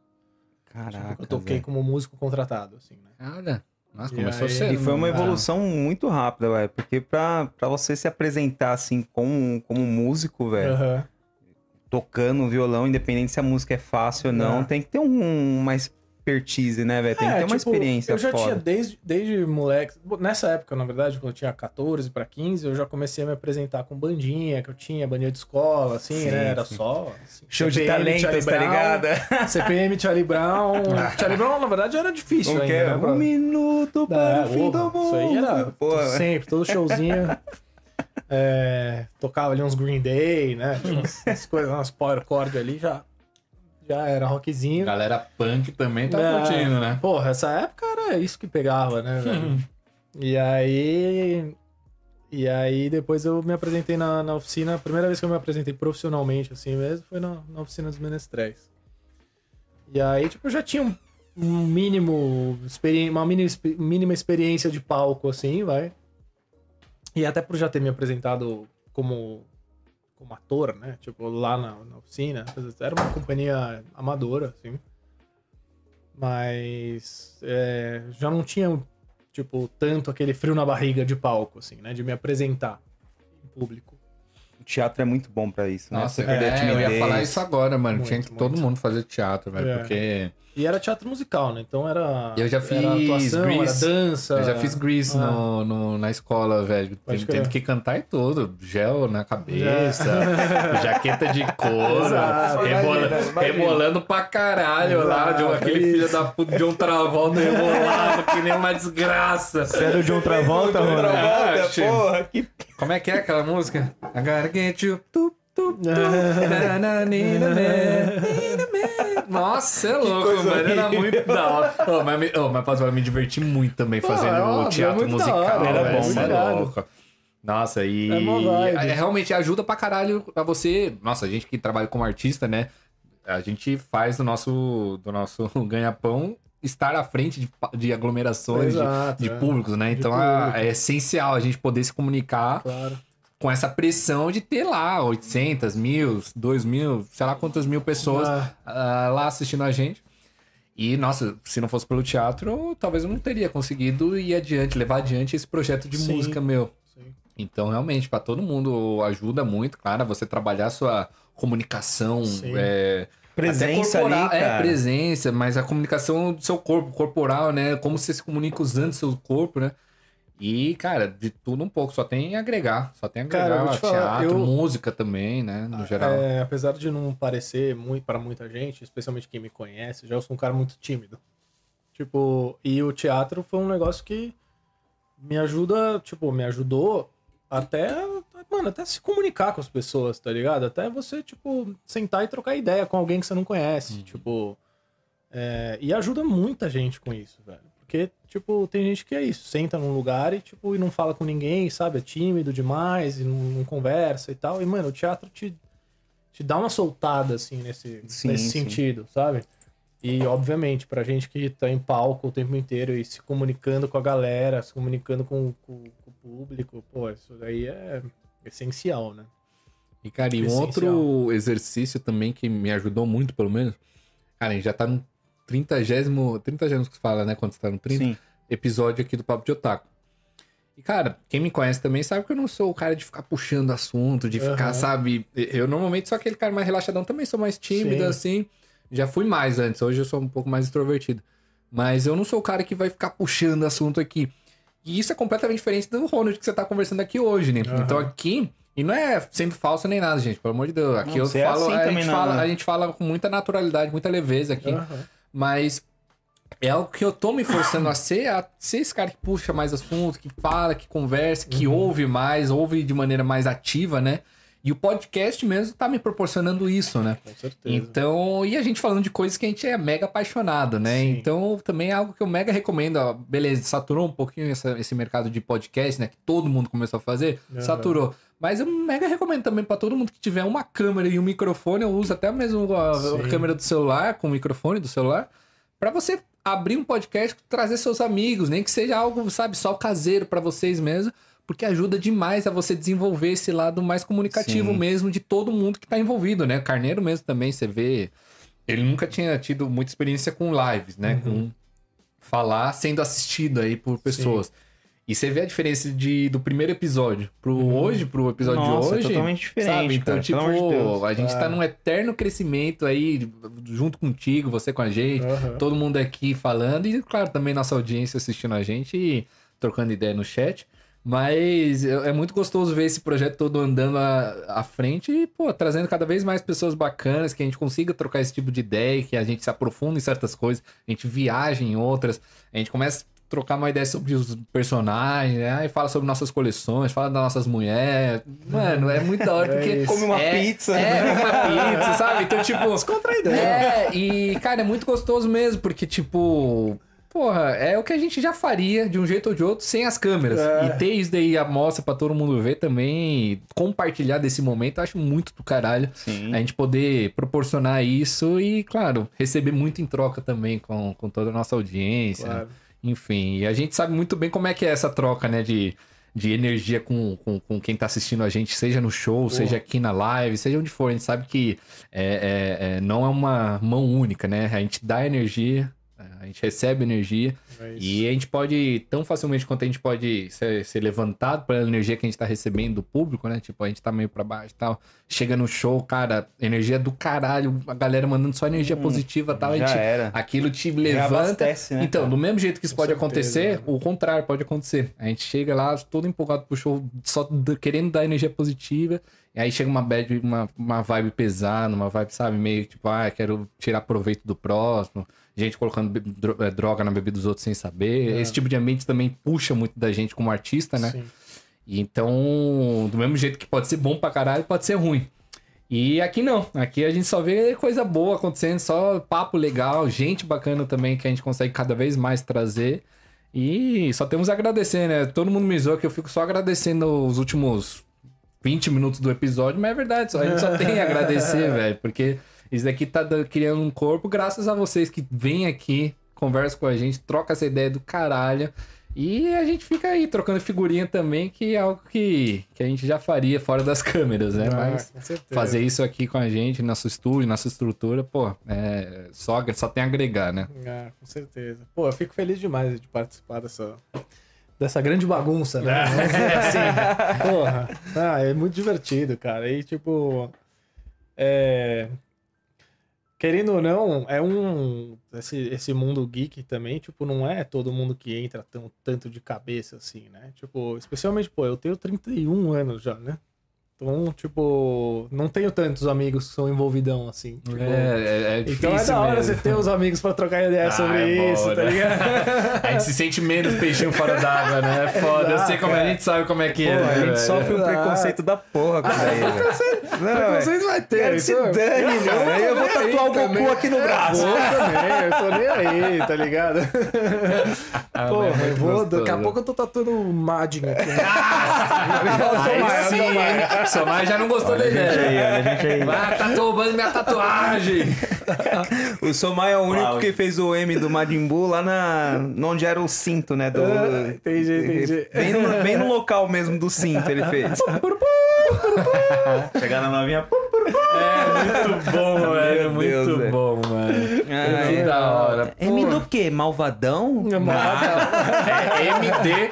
Caraca. eu toquei velho. como músico contratado, assim, né? Olha. Nossa, E começou aí- cedo. E foi uma né? evolução muito rápida, velho. Porque pra, pra você se apresentar assim como, como músico, velho, tocando violão, independente se a música é fácil ou não, É. tem que ter um, uma expertise, né, velho? Tem que É, ter uma tipo, experiência Eu já foda. tinha desde, desde moleque. Nessa época, na verdade, quando eu tinha 14 pra 15, eu já comecei a me apresentar com bandinha, que eu tinha, bandinha de escola, assim, Sim, né? Era sim. só. assim, Show de CPM, Charlie talentos, tá ligado? CPM Charlie Brown. Charlie Brown, na verdade, era difícil ainda, né? Um pra- minuto para o fim do mundo. Isso aí era Porra, sempre, todo showzinho. é, tocava ali uns Green Day, né? Tinha umas, umas coisas, umas power chord ali, já, já era rockzinho. Galera punk também tá É. curtindo, né? Porra, essa época era isso que pegava, né, velho? E aí. E aí depois eu me apresentei na, na oficina. A primeira vez que eu me apresentei profissionalmente, assim mesmo, foi na, na oficina dos Menestréis. E aí, tipo, eu já tinha um, um mínimo. Uma mínima experiência de palco, assim, vai. E até por já ter me apresentado como, como ator, né? Tipo, lá na, na oficina. Era uma companhia amadora, assim. Mas é, já não tinha, tipo, tanto aquele frio na barriga de palco, assim, né? De me apresentar em público. Teatro é muito bom pra isso, né? Nossa, é, eu ia falar isso agora, mano. Muito, Tinha que muito. todo mundo fazer teatro, velho. É. Porque E era teatro musical, né? Então era. Eu já era fiz atuação, Grease. era dança. eu já fiz Grease Ah. no, no- na escola, velho. Tendo que cantar e tudo. Gel na cabeça, jaqueta de couro, Exato. rebola- rebolando pra caralho lá. De um, Exato, aquele isso. filho da puta de um Travolta rebolava que nem uma desgraça. Sério, John Travolta, mano? Travolta, Ah, porra, que Como é que é aquela música? I gotta get you. Tu, tu, tu, Nossa, é louco, mano. Era horrível. muito da hora. Ô, mas, me- ô, mas posso falar, me diverti muito também fazendo é óbvio, teatro é da musical. hora, era bom, cê é louco. Nossa, e É é, realmente ajuda pra caralho a você. Nossa, a gente que trabalha como artista, né? A gente faz do nosso, do nosso ganha-pão estar à frente de, de aglomerações, de- Exato, de, é. públicos, né? De Então público. é, é essencial a gente poder se comunicar Claro. com essa pressão de ter lá 800, mil, 2 mil, sei lá quantas mil pessoas Ah. ah, lá assistindo a gente. E, nossa, se não fosse pelo teatro, talvez eu não teria conseguido ir adiante, levar adiante esse projeto de Sim. música meu. Sim. Então, realmente, para todo mundo ajuda muito, claro, você trabalhar sua comunicação. É, Presença corporal- ali, cara. É, presença, mas a comunicação do seu corpo, corporal, né? Como você se comunica usando seu corpo, né? E, cara, de tudo um pouco, só tem agregar. Só tem agregar Cara, te falar, teatro, eu- música também, né? No geral. É, apesar de não parecer muito para muita gente, especialmente quem me conhece, já eu sou um cara muito tímido. Tipo, e o teatro foi um negócio que me ajuda, tipo, me ajudou até, mano, até se comunicar com as pessoas, tá ligado? Até você, tipo, sentar e trocar ideia com alguém que você não conhece, tipo. é, e ajuda muita gente com isso, velho. Porque, tipo, tem gente que é isso, senta num lugar e, tipo, e não fala com ninguém, sabe? É tímido demais e não, não conversa e tal. E, mano, o teatro te, te dá uma soltada, assim, nesse, Sim, nesse sim. sentido, sabe? E, obviamente, pra gente que tá em palco o tempo inteiro e se comunicando com a galera, se comunicando com, com- com o público, pô, isso daí é essencial, né? E, cara, e um Essencial. outro exercício também que me ajudou muito, pelo menos. Cara, a gente já tá no 30 30 que se fala, né? Quando você tá no 30 Sim. episódio aqui do Papo de Otaku. E, cara, quem me conhece também sabe que eu não sou o cara de ficar puxando assunto, de ficar, Aham. sabe? Eu normalmente sou aquele cara mais relaxadão, também sou mais tímido, Sim. assim. Já fui mais antes, hoje eu sou um pouco mais extrovertido. Mas eu não sou o cara que vai ficar puxando assunto aqui. E isso é completamente diferente do Ronald que você tá conversando aqui hoje, né? Aham. Então aqui, e não é sendo falso nem nada, gente, pelo amor de Deus. Aqui Não, eu é falo, assim a, gente fala a gente fala com muita naturalidade, muita leveza aqui. Aham. Mas é algo que eu tô me forçando a ser, a ser esse cara que puxa mais assunto, que fala, que conversa, que Uhum. ouve mais, ouve de maneira mais ativa, né? E o podcast mesmo tá me proporcionando isso, né? Com certeza. Então, e a gente falando de coisas que a gente é mega apaixonado, né? Sim. Então, também é algo que eu mega recomendo. Ó, beleza, saturou um pouquinho essa- esse mercado de podcast, né? Que todo mundo começou a fazer. Aham. Saturou. Mas eu mega recomendo também pra todo mundo que tiver uma câmera e um microfone. Eu uso até mesmo a, a câmera do celular, com o microfone do celular, pra você abrir um podcast, trazer seus amigos, nem que seja algo, sabe, só caseiro pra vocês mesmo. Porque ajuda demais a você desenvolver esse lado mais comunicativo Sim. mesmo de todo mundo que tá envolvido, né? Carneiro mesmo também, você vê. Ele nunca tinha tido muita experiência com lives, né? Com falar sendo assistido aí por pessoas. E você vê a diferença de, do primeiro episódio pro hoje, pro episódio Nossa, de é hoje. totalmente diferente, Sabe? Então, cara, tipo, de Deus. a gente tá num eterno crescimento aí, junto contigo, você com a gente, Aham. todo mundo aqui falando, e claro, também nossa audiência assistindo a gente e trocando ideia no chat. Mas é é muito gostoso ver esse projeto todo andando à, à frente e, pô, trazendo cada vez mais pessoas bacanas, que a gente consiga trocar esse tipo de ideia, que a gente se aprofunda em certas coisas, a gente viaja em outras, a gente começa a trocar uma ideia sobre os personagens, né? E fala sobre nossas coleções, fala das nossas mulheres. Mano, é muito da hora, É porque... isso. Come uma é, pizza. É, uma pizza, sabe? Então, tipo... Descontraído. É, e, cara, é muito gostoso mesmo, porque, tipo. Porra, é o que a gente já faria de um jeito ou de outro sem as câmeras. É. E ter isso daí a mostra pra todo mundo ver também, compartilhar desse momento, eu acho muito do caralho. Sim. A gente poder proporcionar isso e, claro, receber muito em troca também com, com toda a nossa audiência. Claro. Enfim, e a gente sabe muito bem como é que é essa troca, né, de, de energia com, com, com quem tá assistindo a gente, seja no show, seja aqui na live, seja onde for. A gente sabe que é, é- é- não é uma mão única, né? A gente dá energia, a gente recebe energia É e a gente pode, tão facilmente quanto a gente pode ser, ser levantado pela energia que a gente tá recebendo do público, né? Tipo, a gente tá meio pra baixo e tal. Chega no show, cara, energia do caralho, a galera mandando só energia positiva e tal. a já gente, era. Aquilo te levanta. né, então, cara? do mesmo jeito que isso Com pode certeza, acontecer, né? o contrário pode acontecer. A gente chega lá todo empolgado pro show, só querendo dar energia positiva. E aí chega uma bad, uma, uma vibe pesada, uma vibe, sabe, meio tipo, ah, quero tirar proveito do próximo. Gente colocando eh, droga na bebida dos outros sem saber. É. Esse tipo de ambiente também puxa muito da gente como artista, né? Sim. E então, do mesmo jeito que pode ser bom pra caralho, pode ser ruim. E aqui não, aqui a gente só vê coisa boa acontecendo, só papo legal, gente bacana também que a gente consegue cada vez mais trazer. E só temos a agradecer, né? Todo mundo me zoa que eu fico só agradecendo os últimos 20 minutos do episódio, mas é verdade, só, a gente só tem a agradecer, velho, porque isso daqui tá criando um corpo graças a vocês que vêm aqui, conversam com a gente, troca essa ideia do caralho. E a gente fica aí trocando figurinha também, que é algo que, que a gente já faria fora das câmeras, né? Ah, Mas fazer isso aqui com a gente, nosso estúdio, nossa estrutura, pô, é, só, só tem a agregar, né? Ah, com certeza. Pô, eu fico feliz demais de participar dessa, dessa grande bagunça, né? Dizer assim. Porra. Ah, é muito divertido, cara. E, tipo, é... Querendo ou não, é um... Esse, esse mundo geek também, tipo, não é todo mundo que entra tão, tanto de cabeça, assim, né? Tipo, especialmente, pô, eu tenho 31 anos já, né? Então, tipo, não tenho tantos amigos que são envolvidão, assim. Tipo, é, é, é então é da hora mesmo. você ter os amigos pra trocar ideia Ah, sobre é isso, tá né? ligado? A gente se sente menos peixinho fora d'água, né? É foda. eu sei como é, a gente sabe como é que é. Pô, né, a gente velho? sofre um Ah. preconceito da porra com isso aí, velho. Não. Vocês vai ter. Quero se dane, mano. Aí eu vou tatuar o Goku também. aqui no braço. Vou também, eu tô nem aí, tá ligado? Ah, Porra, mas é eu vou, daqui a pouco eu tô tatuando o Madden aqui. né? Aí sim, Somar já não gostou da Olha aí, ideia. olha a gente aí. Ah, tá roubando minha tatuagem. O Somai é o único Uau. que fez o M do Majin Buu lá na... onde era o cinto, né? Do... Ah, entendi, entendi. Bem no, bem no local mesmo do cinto ele fez. Chegar na novinha. É muito bom, velho. Muito Deus, velho. bom, mano. Ai, que da hora. M Pô. do quê? Malvadão? É MD.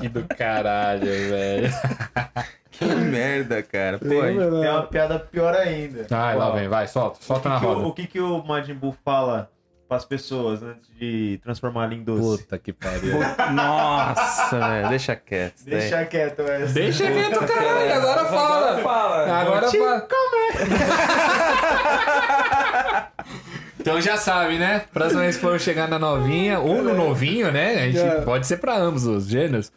que do caralho, velho. Que merda, cara. Pô, não? Tem uma piada pior ainda. Vai, lá vem, vai, solta. O Solta que, na que o, roda. o que que o Majin Buu fala pras pessoas antes de transformar em doce? Puta que pariu. Nossa, velho. Deixa quieto. isso daí. Deixa quieto essa. Deixa quieto, caralho. Agora fala. fala. Agora fala. Então já sabe, né? Próxima vez que for chegar na novinha ou no novinho, né? A gente É. pode ser pra ambos os gêneros.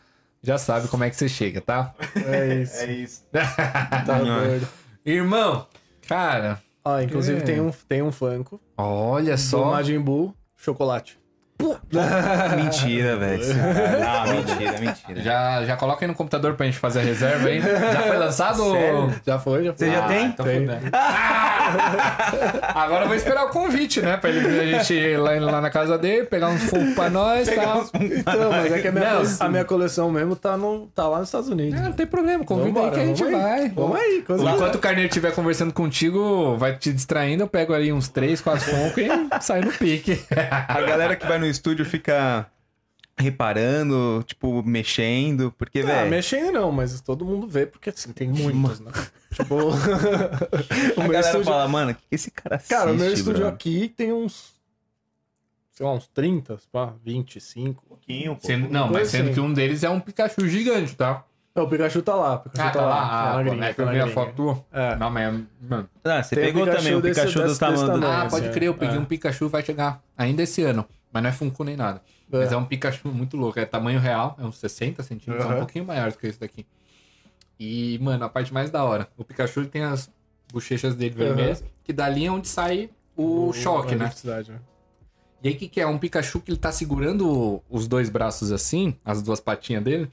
Já sabe como é que você chega, tá? É isso, É isso. tá doido. Irmão, cara, Ó, inclusive É. tem um, tem um Funko olha do só. Majin Buu chocolate. Mentira, velho. Ah, mentira, mentira. Já, já coloca aí no computador pra gente fazer a reserva aí. Já foi lançado? ou- Já foi, já foi. Você já Ah, tem? então Tem. fudeu. Agora eu vou esperar o convite, né? Pra ele ver a gente ir lá, lá na casa dele, pegar uns funko pra nós e tal. Então, mas é que a minha, Não, a minha coleção mesmo tá, no, tá lá nos Estados Unidos. Ah, não tem problema, convida aí Vambora, que a gente aí. vai. Vamos aí, coisa Enquanto o Carneiro estiver conversando contigo, vai te distraindo, eu pego ali uns 3, 4 funko e sai no pique. A galera que vai no estúdio fica reparando, tipo, mexendo, porque, Ah, velho. mexendo não, mas todo mundo vê, porque assim, tem muitos, né? tipo, o A galera estúdio... fala, mano, o que esse cara assiste, Cara, o meu estúdio bro? aqui tem uns, sei lá, uns 30, pá, 25. Um pouquinho, pô. Sendo- não, mas sendo assim. que um deles é um Pikachu gigante, tá? Não, o Pikachu tá lá, o Pikachu Ah, tá, tá lá. lá. tá Ah, na pô, gringa, é que tá eu vi a foto. É. Não, mas... Mano, Ah, você Tem pegou Pikachu também o desse- Pikachu do desse- tamanho desse do... tamanho. Ah, esse pode crer, eu peguei É. um Pikachu, vai chegar ainda esse ano. Mas não é Funko nem nada. É. Mas é um Pikachu muito louco. É tamanho real, é uns 60 centímetros, é um pouquinho maior do que esse daqui. E, mano, a parte mais da hora. O Pikachu tem as bochechas dele vermelhas, que dali é onde sai o, choque, a né? né? E aí, o que, que é? Um Pikachu que ele tá segurando os dois braços assim, as duas patinhas dele.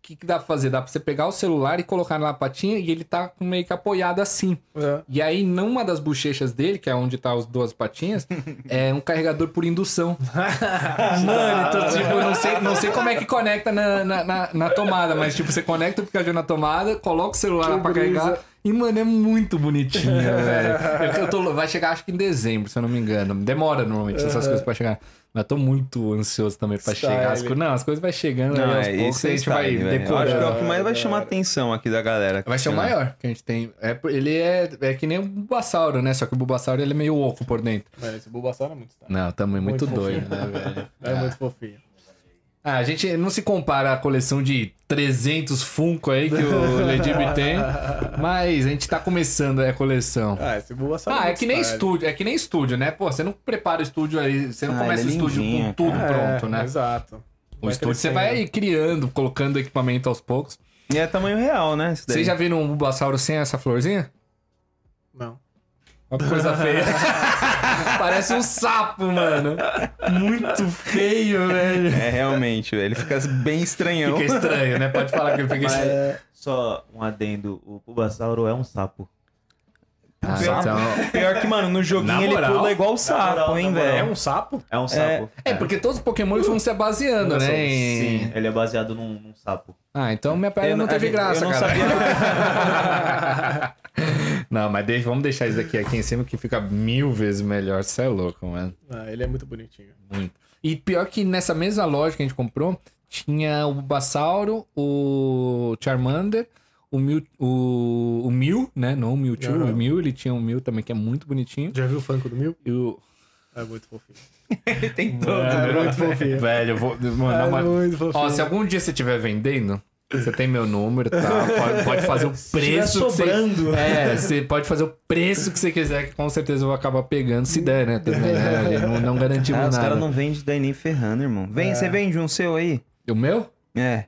O que, que dá pra fazer? Dá pra você pegar o celular e colocar na patinha e ele tá meio que apoiado assim. É. E aí, numa das bochechas dele, que é onde tá as duas patinhas, é um carregador por indução. Mano, então, tipo, eu não sei, não sei como é que conecta na, na, na- na tomada, mas, tipo, você conecta o Pikachu na tomada, coloca o celular Que lá pra brisa. carregar. E, mano, é muito bonitinho, velho. Eu, eu tô, vai chegar, acho que em dezembro, se eu não me engano. Demora, normalmente, essas coisas pra chegar. Mas tô muito ansioso também pra Style. chegar. As, co- não, as coisas vai chegando Não, aí aos é, poucos e a é gente vai style, velho. Eu acho que é decorando. o que mais vai chamar a atenção aqui da galera. Vai ser o maior que a gente tem. É, ele é, é que nem o Bulbasauro, né? Só que o Bulbasauro ele é meio oco por dentro. Mas esse Bulbasaur é muito style. Não, também muito, Muito doido, fofinho. né, velho? É muito fofinho. Ah, a gente não se compara à coleção de 300 Funko aí que o Ledib tem, mas a gente tá começando aí a coleção. Ah, esse Bulbasaur Ah, é que nem style. estúdio, é que nem estúdio, né? Pô, você não prepara o estúdio aí, você não Ah, começa o é estúdio com tudo É, pronto, né? Exato. O estúdio você vai criando, colocando equipamento aos poucos. E é tamanho real, né? Vocês já viram um Bulbasauro sem essa florzinha? Não. Uma coisa feia. Parece um sapo, mano. Muito feio, velho. É, realmente, velho. Ele fica bem estranhão. Fica estranho, né? Pode falar que ele fica Mas, estranho. só um adendo, o Bulbasauro é um sapo. Ah, Pior- então... Pior que, mano, no joguinho ele moral. pula igual o sapo, moral, hein, moral. É velho? um sapo? É um sapo. É, porque todos os Pokémon eles vão se baseando, né? Sim, ele é baseado num, num sapo. Ah, então minha perna não teve a gente- graça, eu não cara. sabia não, mas deixa, vamos deixar isso aqui aqui em cima que fica mil vezes melhor. Você é louco, mano. Ah, ele é muito bonitinho. Muito. E pior que nessa mesma loja que a gente comprou, tinha o Bulbasauro, o Charmander, o Mew, o, o Mew, né? Não o Mewtwo, Aham. o Mew, ele tinha um Mew também que é muito bonitinho. Já viu o Funko do Mil? E o... É muito fofinho. Tem todo. É muito fofinho. Velho, eu vou... Mano, É muito fofinho. Ó, se algum dia você estiver vendendo, você tem meu número, tá? Pode, pode fazer o preço que sobrando. você... É, você pode fazer o preço que você quiser, que com certeza eu vou acabar pegando, se der, né? Também, né? Não, não garantimos Ah, os nada. caras não vendem daí nem ferrando, irmão. Vem, você vende um seu aí? O meu? É.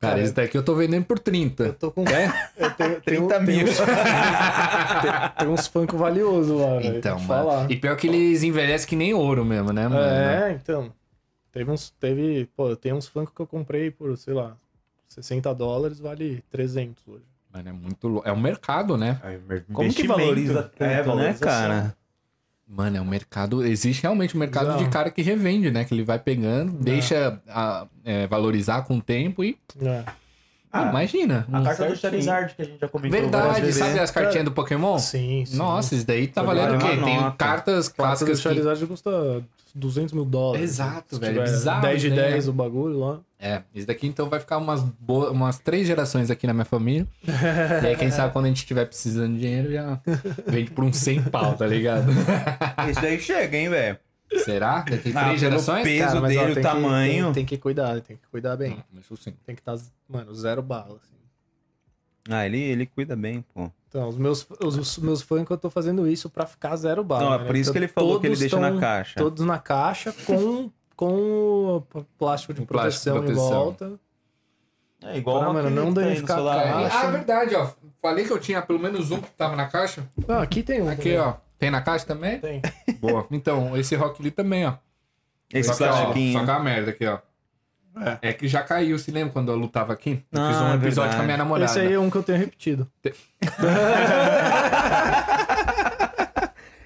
Cara, Cara, esse daqui eu tô vendendo por 30. Eu tô com. É? Eu tenho, 30 tenho, mil. Tem, tem uns Funko valiosos lá, velho. Então, mano. falar. E pior que eles envelhecem que nem ouro mesmo, né, mano? É, então. Teve uns. Teve. Pô, tem uns Funko que eu comprei por, sei lá, 60 dólares, vale 300 hoje. Mano, é muito louco. É um mercado, né? Como que valoriza tanto, É, né, cara? Mano, é um mercado. Existe realmente um mercado de cara que revende, né? Que ele vai pegando, deixa a- é, valorizar com o tempo e. É. Ah, imagina. A um- carta do certinho. Charizard que a gente já comentou. Verdade, várias vezes. sabe as cartinhas do Pokémon? Sim, sim. Nossa, isso daí tá valendo o quê? Tem nota. cartas do clássicas que... Charizard custa 200 mil dólares. Exato, Se velho, tiver bizarro 10 de isso daí, 10 né? o bagulho lá. É, isso daqui então vai ficar umas, boas, umas três gerações aqui na minha família. e aí, quem sabe quando a gente estiver precisando de dinheiro, já vende por uns 100 pau, tá ligado? Esse daí chega, hein, velho? Será? Daqui Ah, três gerações? peso Cara, mas, ó, dele, tem o que- tamanho. tem, tem que cuidar, tem que cuidar bem. Isso sim. Tem que estar, mano, zero bala. assim. Ah, ele, ele cuida bem, pô. Então, os meus, os, os meus fãs que eu tô fazendo isso pra ficar zero bala. Não, é né? por isso Então, que ele falou que ele deixa na tão- caixa. Todos na caixa com, com o plástico de Com plástico de proteção, em proteção. volta. É igual Pra, uma mano, não que tem no danificar a celular. cara. Ah, é verdade, ó. Falei que eu tinha pelo menos um que tava na caixa. Ah, aqui tem um. Aqui, também. ó. Tem na caixa também? Tem. Boa. Então, esse Rock Lee também, ó. Esse plastiquinho. só que é uma merda aqui, ó. É. que já caiu, se lembra quando eu lutava aqui? Eu fiz Ah, um é episódio verdade. com a minha namorada. Esse aí é um que eu tenho repetido.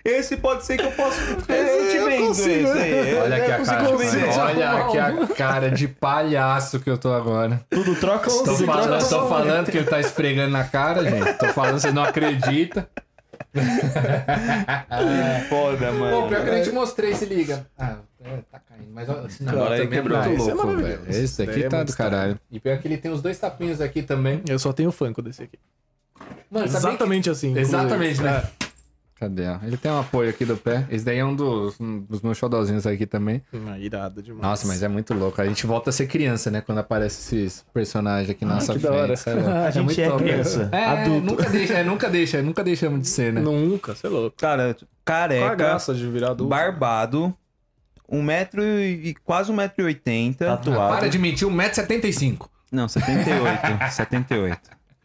Esse pode ser que eu possa. Esse eu vendo consigo. esse aí. Olha aqui a cara, olha aqui a cara de palhaço que eu tô agora. Tudo troca Tô Consigo. falando, tô falando que ele tá esfregando na cara, gente. Tô falando, você não acredita. Foda, Pô, mano. pior que eu nem te mostrei, se liga. Ah, é, tá caindo. Mas ó, esse negócio ele também é quebrou. muito Esse é louco, maravilhoso. velho. Esse daqui daí é tá muito do caralho. E pior que ele tem os dois tapinhos aqui também. Eu só tenho Funko desse aqui. Mano, Exatamente assim. que... inclusive. Exatamente, né? É. Cadê? ó? Ele tem um apoio aqui do pé. Esse daí é um dos, um dos meus xodózinhos aqui também. Ah, irado demais. Nossa, mas é muito louco. A gente volta a ser criança, né? Quando aparece esses personagens aqui na Ah, nossa que frente. da hora. isso é. A gente muito é top. criança, É, adulto. nunca deixa, é, nunca deixa, nunca deixamos de ser, né? Nunca, você é louco. Cara, Qual a careca, graça de virar adulto? barbado, um metro e quase um metro e oitenta. Tatuado. Para de mentir, 1,75m. Não, 78. 78.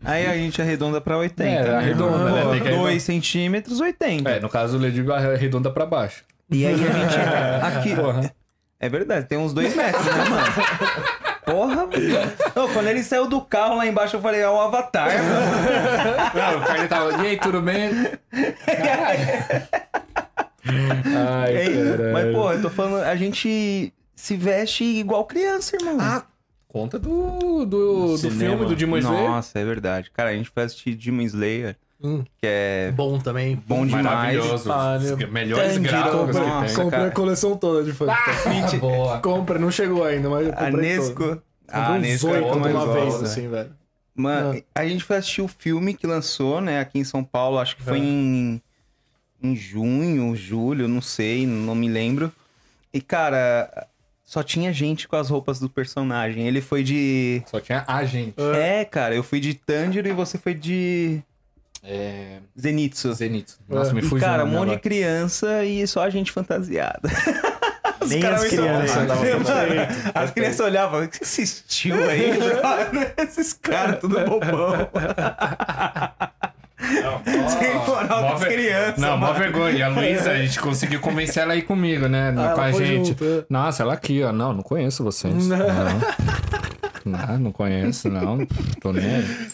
Aí a gente arredonda pra 80. É, né? arredonda, né? Tem que arredondar. 2 centímetros, 80. É, no caso o Lady arredonda pra baixo. E aí a gente. Aqui. Porra. É verdade, tem uns 2 metros, né, mano? Porra, mano. Não, quando ele saiu do carro lá embaixo, eu falei, é o Avatar, mano. Não, o cara tava. E aí, tudo bem? Ai, Ei, caralho. Mas, pô, eu tô falando, a gente se veste igual criança, irmão. Ah, conta do, do, do filme do Demon Slayer. Nossa, é verdade. Cara, a gente foi assistir Demon Slayer, Hum, que é bom também. bom demais. Maravilhoso. Ah, melhores gráficos que tem. Comprei a coleção toda de Funko. Ah, boa. Compra, não chegou ainda, mas eu A comprei Nesco. A Nesco é oito outra de uma vez, assim, velho. Mano, a gente foi assistir o filme que lançou, né, aqui em São Paulo, acho que foi É. em, em junho, julho, não sei, não me lembro. E, cara, só tinha gente com as roupas do personagem. Ele foi de. Só tinha a gente. É, cara, eu fui de Tanjiro e você foi de É. Zenitsu. Zenitsu. Nossa, me E, fugiu. cara, um monte de criança e só a gente fantasiada. Os Nem caras as crianças pra Mano, As crianças olhavam, o que você assistiu aí? Esses caras tudo bobão. Sem moral com as crianças. Não, mó vergonha. E a Luísa, a gente conseguiu convencer ela aí comigo, né? Ah, com a gente. junto, é. Nossa, ela aqui, ó. Não, não conheço vocês. Não. Não, não conheço, não. Tô nem.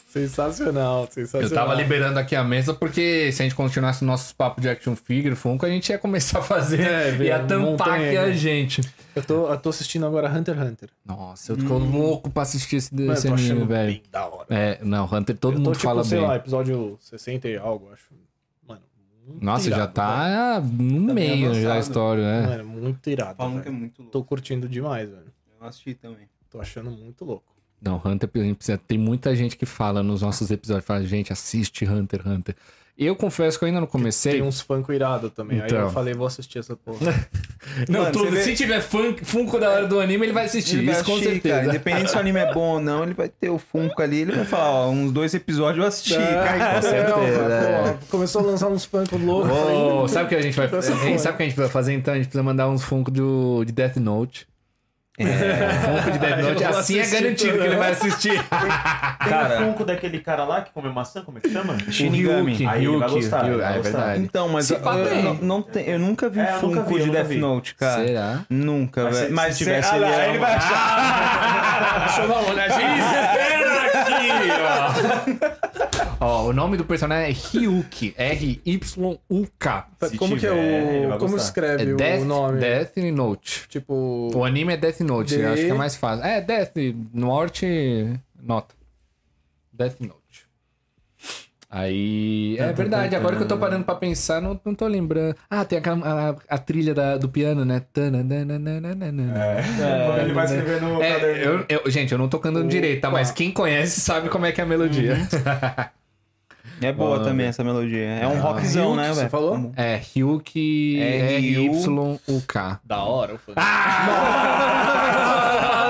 Sensacional, sensacional. Eu tava liberando aqui a mesa porque se a gente continuasse nossos papos de action figure, Funko, a gente ia começar a fazer. É, ia tampar montanha, aqui a né? gente. Eu tô, eu tô assistindo agora Hunter x Hunter. Nossa, eu tô louco pra assistir esse, achando velho. bem da hora. É, não, Hunter, todo eu tô, mundo tipo, fala sei bem. lá, episódio 60 e algo, acho. Mano, muito Nossa, já irado, tá no meio já a avançado. história, velho. né? Mano, muito irado. Falam que é velho. muito louco. Tô curtindo demais, velho. Eu assisti também. Tô achando muito louco. Não, Hunter, precisa- tem muita gente que fala nos nossos episódios, fala, gente, assiste Hunter, x Hunter. Eu confesso que eu ainda não comecei. Tem uns Funko irado também. Aí Então. eu falei, vou assistir essa porra. Não, Mano, tudo. você vê- Se tiver fun- Funko da hora do anime, ele vai assistir. Ele vai isso com certeza. cara. Independente se o anime é bom ou não, ele vai ter o Funko ali, ele vai falar, ó, uns dois episódios eu assisti, cara. com certeza, Começou a lançar uns Funko loucos. Ô, sabe o que a gente vai fazer? Sabe o que a gente precisa fazer então? A gente precisa mandar uns Funko do, de Death Note. É, Funko de Death Note. Assim é garantido tudo. que ele vai assistir. Tem Cara. o Funko daquele cara lá que come maçã, como é que chama? Shinigami. Ryuki, Aí ele vai Ryuki, gostar, Ryuki. vai é gostar. verdade. Então, mas Se eu, eu, não, não tem- eu nunca vi É, eu nunca Funko vi, de Death vi. Note, cara. Será? Nunca, Mas velho. se- Mas se tivesse, ah, ele lá, ele vai achar. Deixa eu dar uma olhadinha. Ó. ó, o nome do personagem é Ryuki. R-Y-U-K. Como que é tiver, o. Como escreve É Death, o nome? Death Note. Tipo. O anime é Death Note, D- eu acho que é mais fácil. É, Death, Norte, nota. Death Note. Aí. É verdade, agora que eu tô parando pra pensar, não, não tô lembrando. Ah, tem aquela a, a trilha da- do piano, né? É, ele vai escrever no É, eu, eu- gente, eu não tô cantando direito, tá? Mas quem conhece sabe como é que é a melodia. É boa também essa melodia. É um rockzão, Ryuki, né, você velho? falou? É, Ryuki R-Y-U-K. Da hora, o Funko.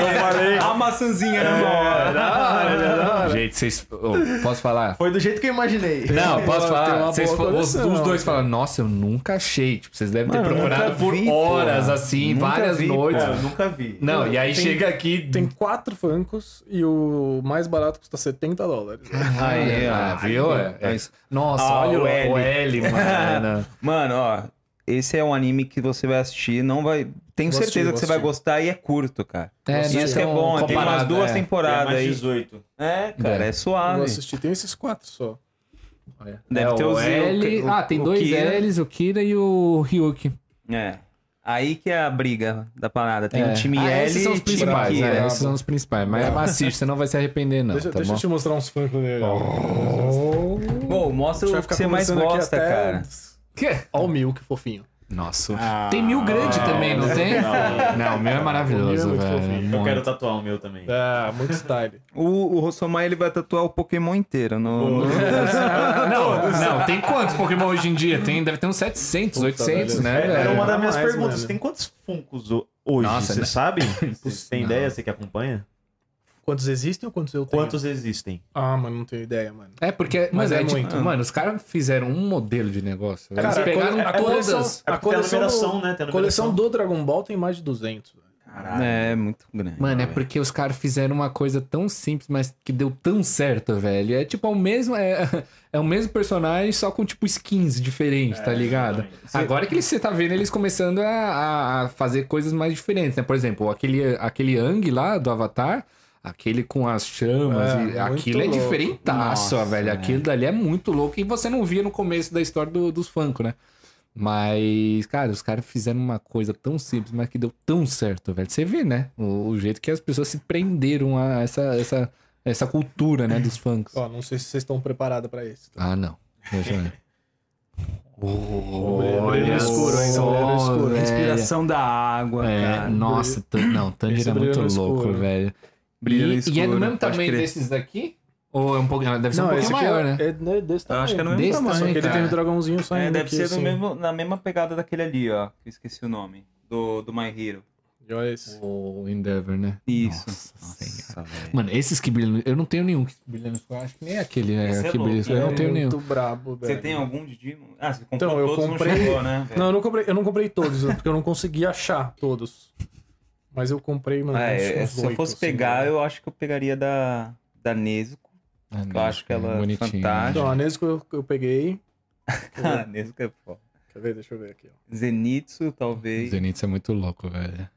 Eu falei. A maçãzinha na hora. Gente, vocês. ô, posso falar? Foi do jeito que eu imaginei. Não, posso falar? Vocês, os, os dois cara. falam, nossa, eu nunca achei. Tipo, vocês devem ter Mano, eu procurado por vi, horas, porra. assim, Nunca várias vi, noites. É, eu nunca vi. Não, e aí Tem- chega aqui. Tem quatro Funkos e o mais barato custa 70 dólares. Aí, ah, viu? É, é. Nossa, Ah, olha o L, o. L mano. Mano, ó. Esse é um anime que você vai assistir, não vai. Tenho Vou certeza que vou você vai gostar e é curto, cara. É, Isso não é é bom, tem umas duas é. Tem temporadas mais aí. 18. É, cara, Eu é vou suave. assistir. Tem esses quatro só. Deve É, ter o os- L. o- ah, tem o dois Kira. L's, o Kira e o Ryuki. É. Aí que é a briga da parada. Tem É. o time Ah, L esses são os e o time principais, Kira. né? Esses são os principais. Mas assiste, você não vai se arrepender, não. deixa tá deixa bom? eu te mostrar uns Funkos legais. Bom, mostra o que você mais gosta, até- cara. Que? Ó o Mil, que fofinho. Nossa. Ah, tem mil grande também, não tem? não. Não, o meu é maravilhoso, O meu é muito velho. fofinho. Eu quero tatuar o meu também. É, muito style. O, o Rossomai, ele vai tatuar o Pokémon inteiro. No, no- Não, não, tem quantos Pokémon hoje em dia? Tem, deve ter uns 700, 800, velho. né, É, era uma das minhas mais, perguntas. mano. Tem quantos Funkos ho- hoje? Nossa, você né? sabe? Você tem ideia? Você que acompanha? Quantos existem ou quantos eu tenho? Quantos existem? Ah, mano, não tenho ideia, mano. É porque, Mas mano, é é tipo- muito. mano, os caras fizeram um modelo de negócio. Eles Cara, pegaram a todas. coleção, É a tem a coleção, numeração, do, né? A coleção do Dragon Ball tem mais de 200. velho. Caralho. É, muito grande. Mano, é porque os caras fizeram uma coisa tão simples, mas que deu tão certo, velho. É tipo, é o mesmo, é, é o mesmo personagem, só com tipo skins diferentes, tá ligado? exatamente. Agora que você tá vendo eles começando a, a- a fazer coisas mais diferentes, né? Por exemplo, aquele, aquele Ang lá do Avatar, aquele com as chamas, É, e aquilo é louco. diferentaço, Nossa, velho. é. Aquilo dali é muito louco e você não via no começo da história do- dos Funko, né? Mas, cara, os caras fizeram uma coisa tão simples, mas que deu tão certo, velho. Você vê, né? O, o jeito que as pessoas se prenderam a essa, essa, essa cultura, né? Dos funks. Ó, não sei se vocês estão preparados pra isso. Ah, não. Deixa eu ver. no escuro no escuro. velho. Respiração da água, É, cara. nossa, tan- não, Tanjiro Esse é muito louco, escuro. velho. Brilho no E, e é escuro, do mesmo tamanho crer. desses daqui? Ou é um pouquinho. Deve ser um pouquinho esse aqui maior, é, né? é né, desse Eu tamanho. acho que é no mesmo Desse tamanho. Só que ele tem o dragãozinho saindo É, deve aqui, ser assim. no mesmo, na mesma pegada daquele ali, ó. Que eu esqueci o nome. Do, do My Hero. O Endeavor, né? Isso. Nossa velho. Mano, esses que brilham. Eu não tenho nenhum que brilha no escuro. Acho que nem aquele, né? É que louco, brilha. né? Eu não tenho nenhum. muito brabo, velho. Você tem algum de Dino? Ah, você comprou Então, eu todos, comprei- não chegou, né? velho? Não, eu não comprei, eu não comprei todos, porque eu não consegui achar todos. Mas eu comprei, mano, Ah, é, uns se eu fosse assim, pegar, velho. eu acho que eu pegaria da, da Nezuko. Ah, Eu acho que ela é bonitinha. fantástica. Então, a Nesco eu, eu peguei. Ah, Nezuko é foda. Quer ver? Deixa eu ver aqui, ó. Zenitsu, talvez. Zenitsu é muito louco, velho.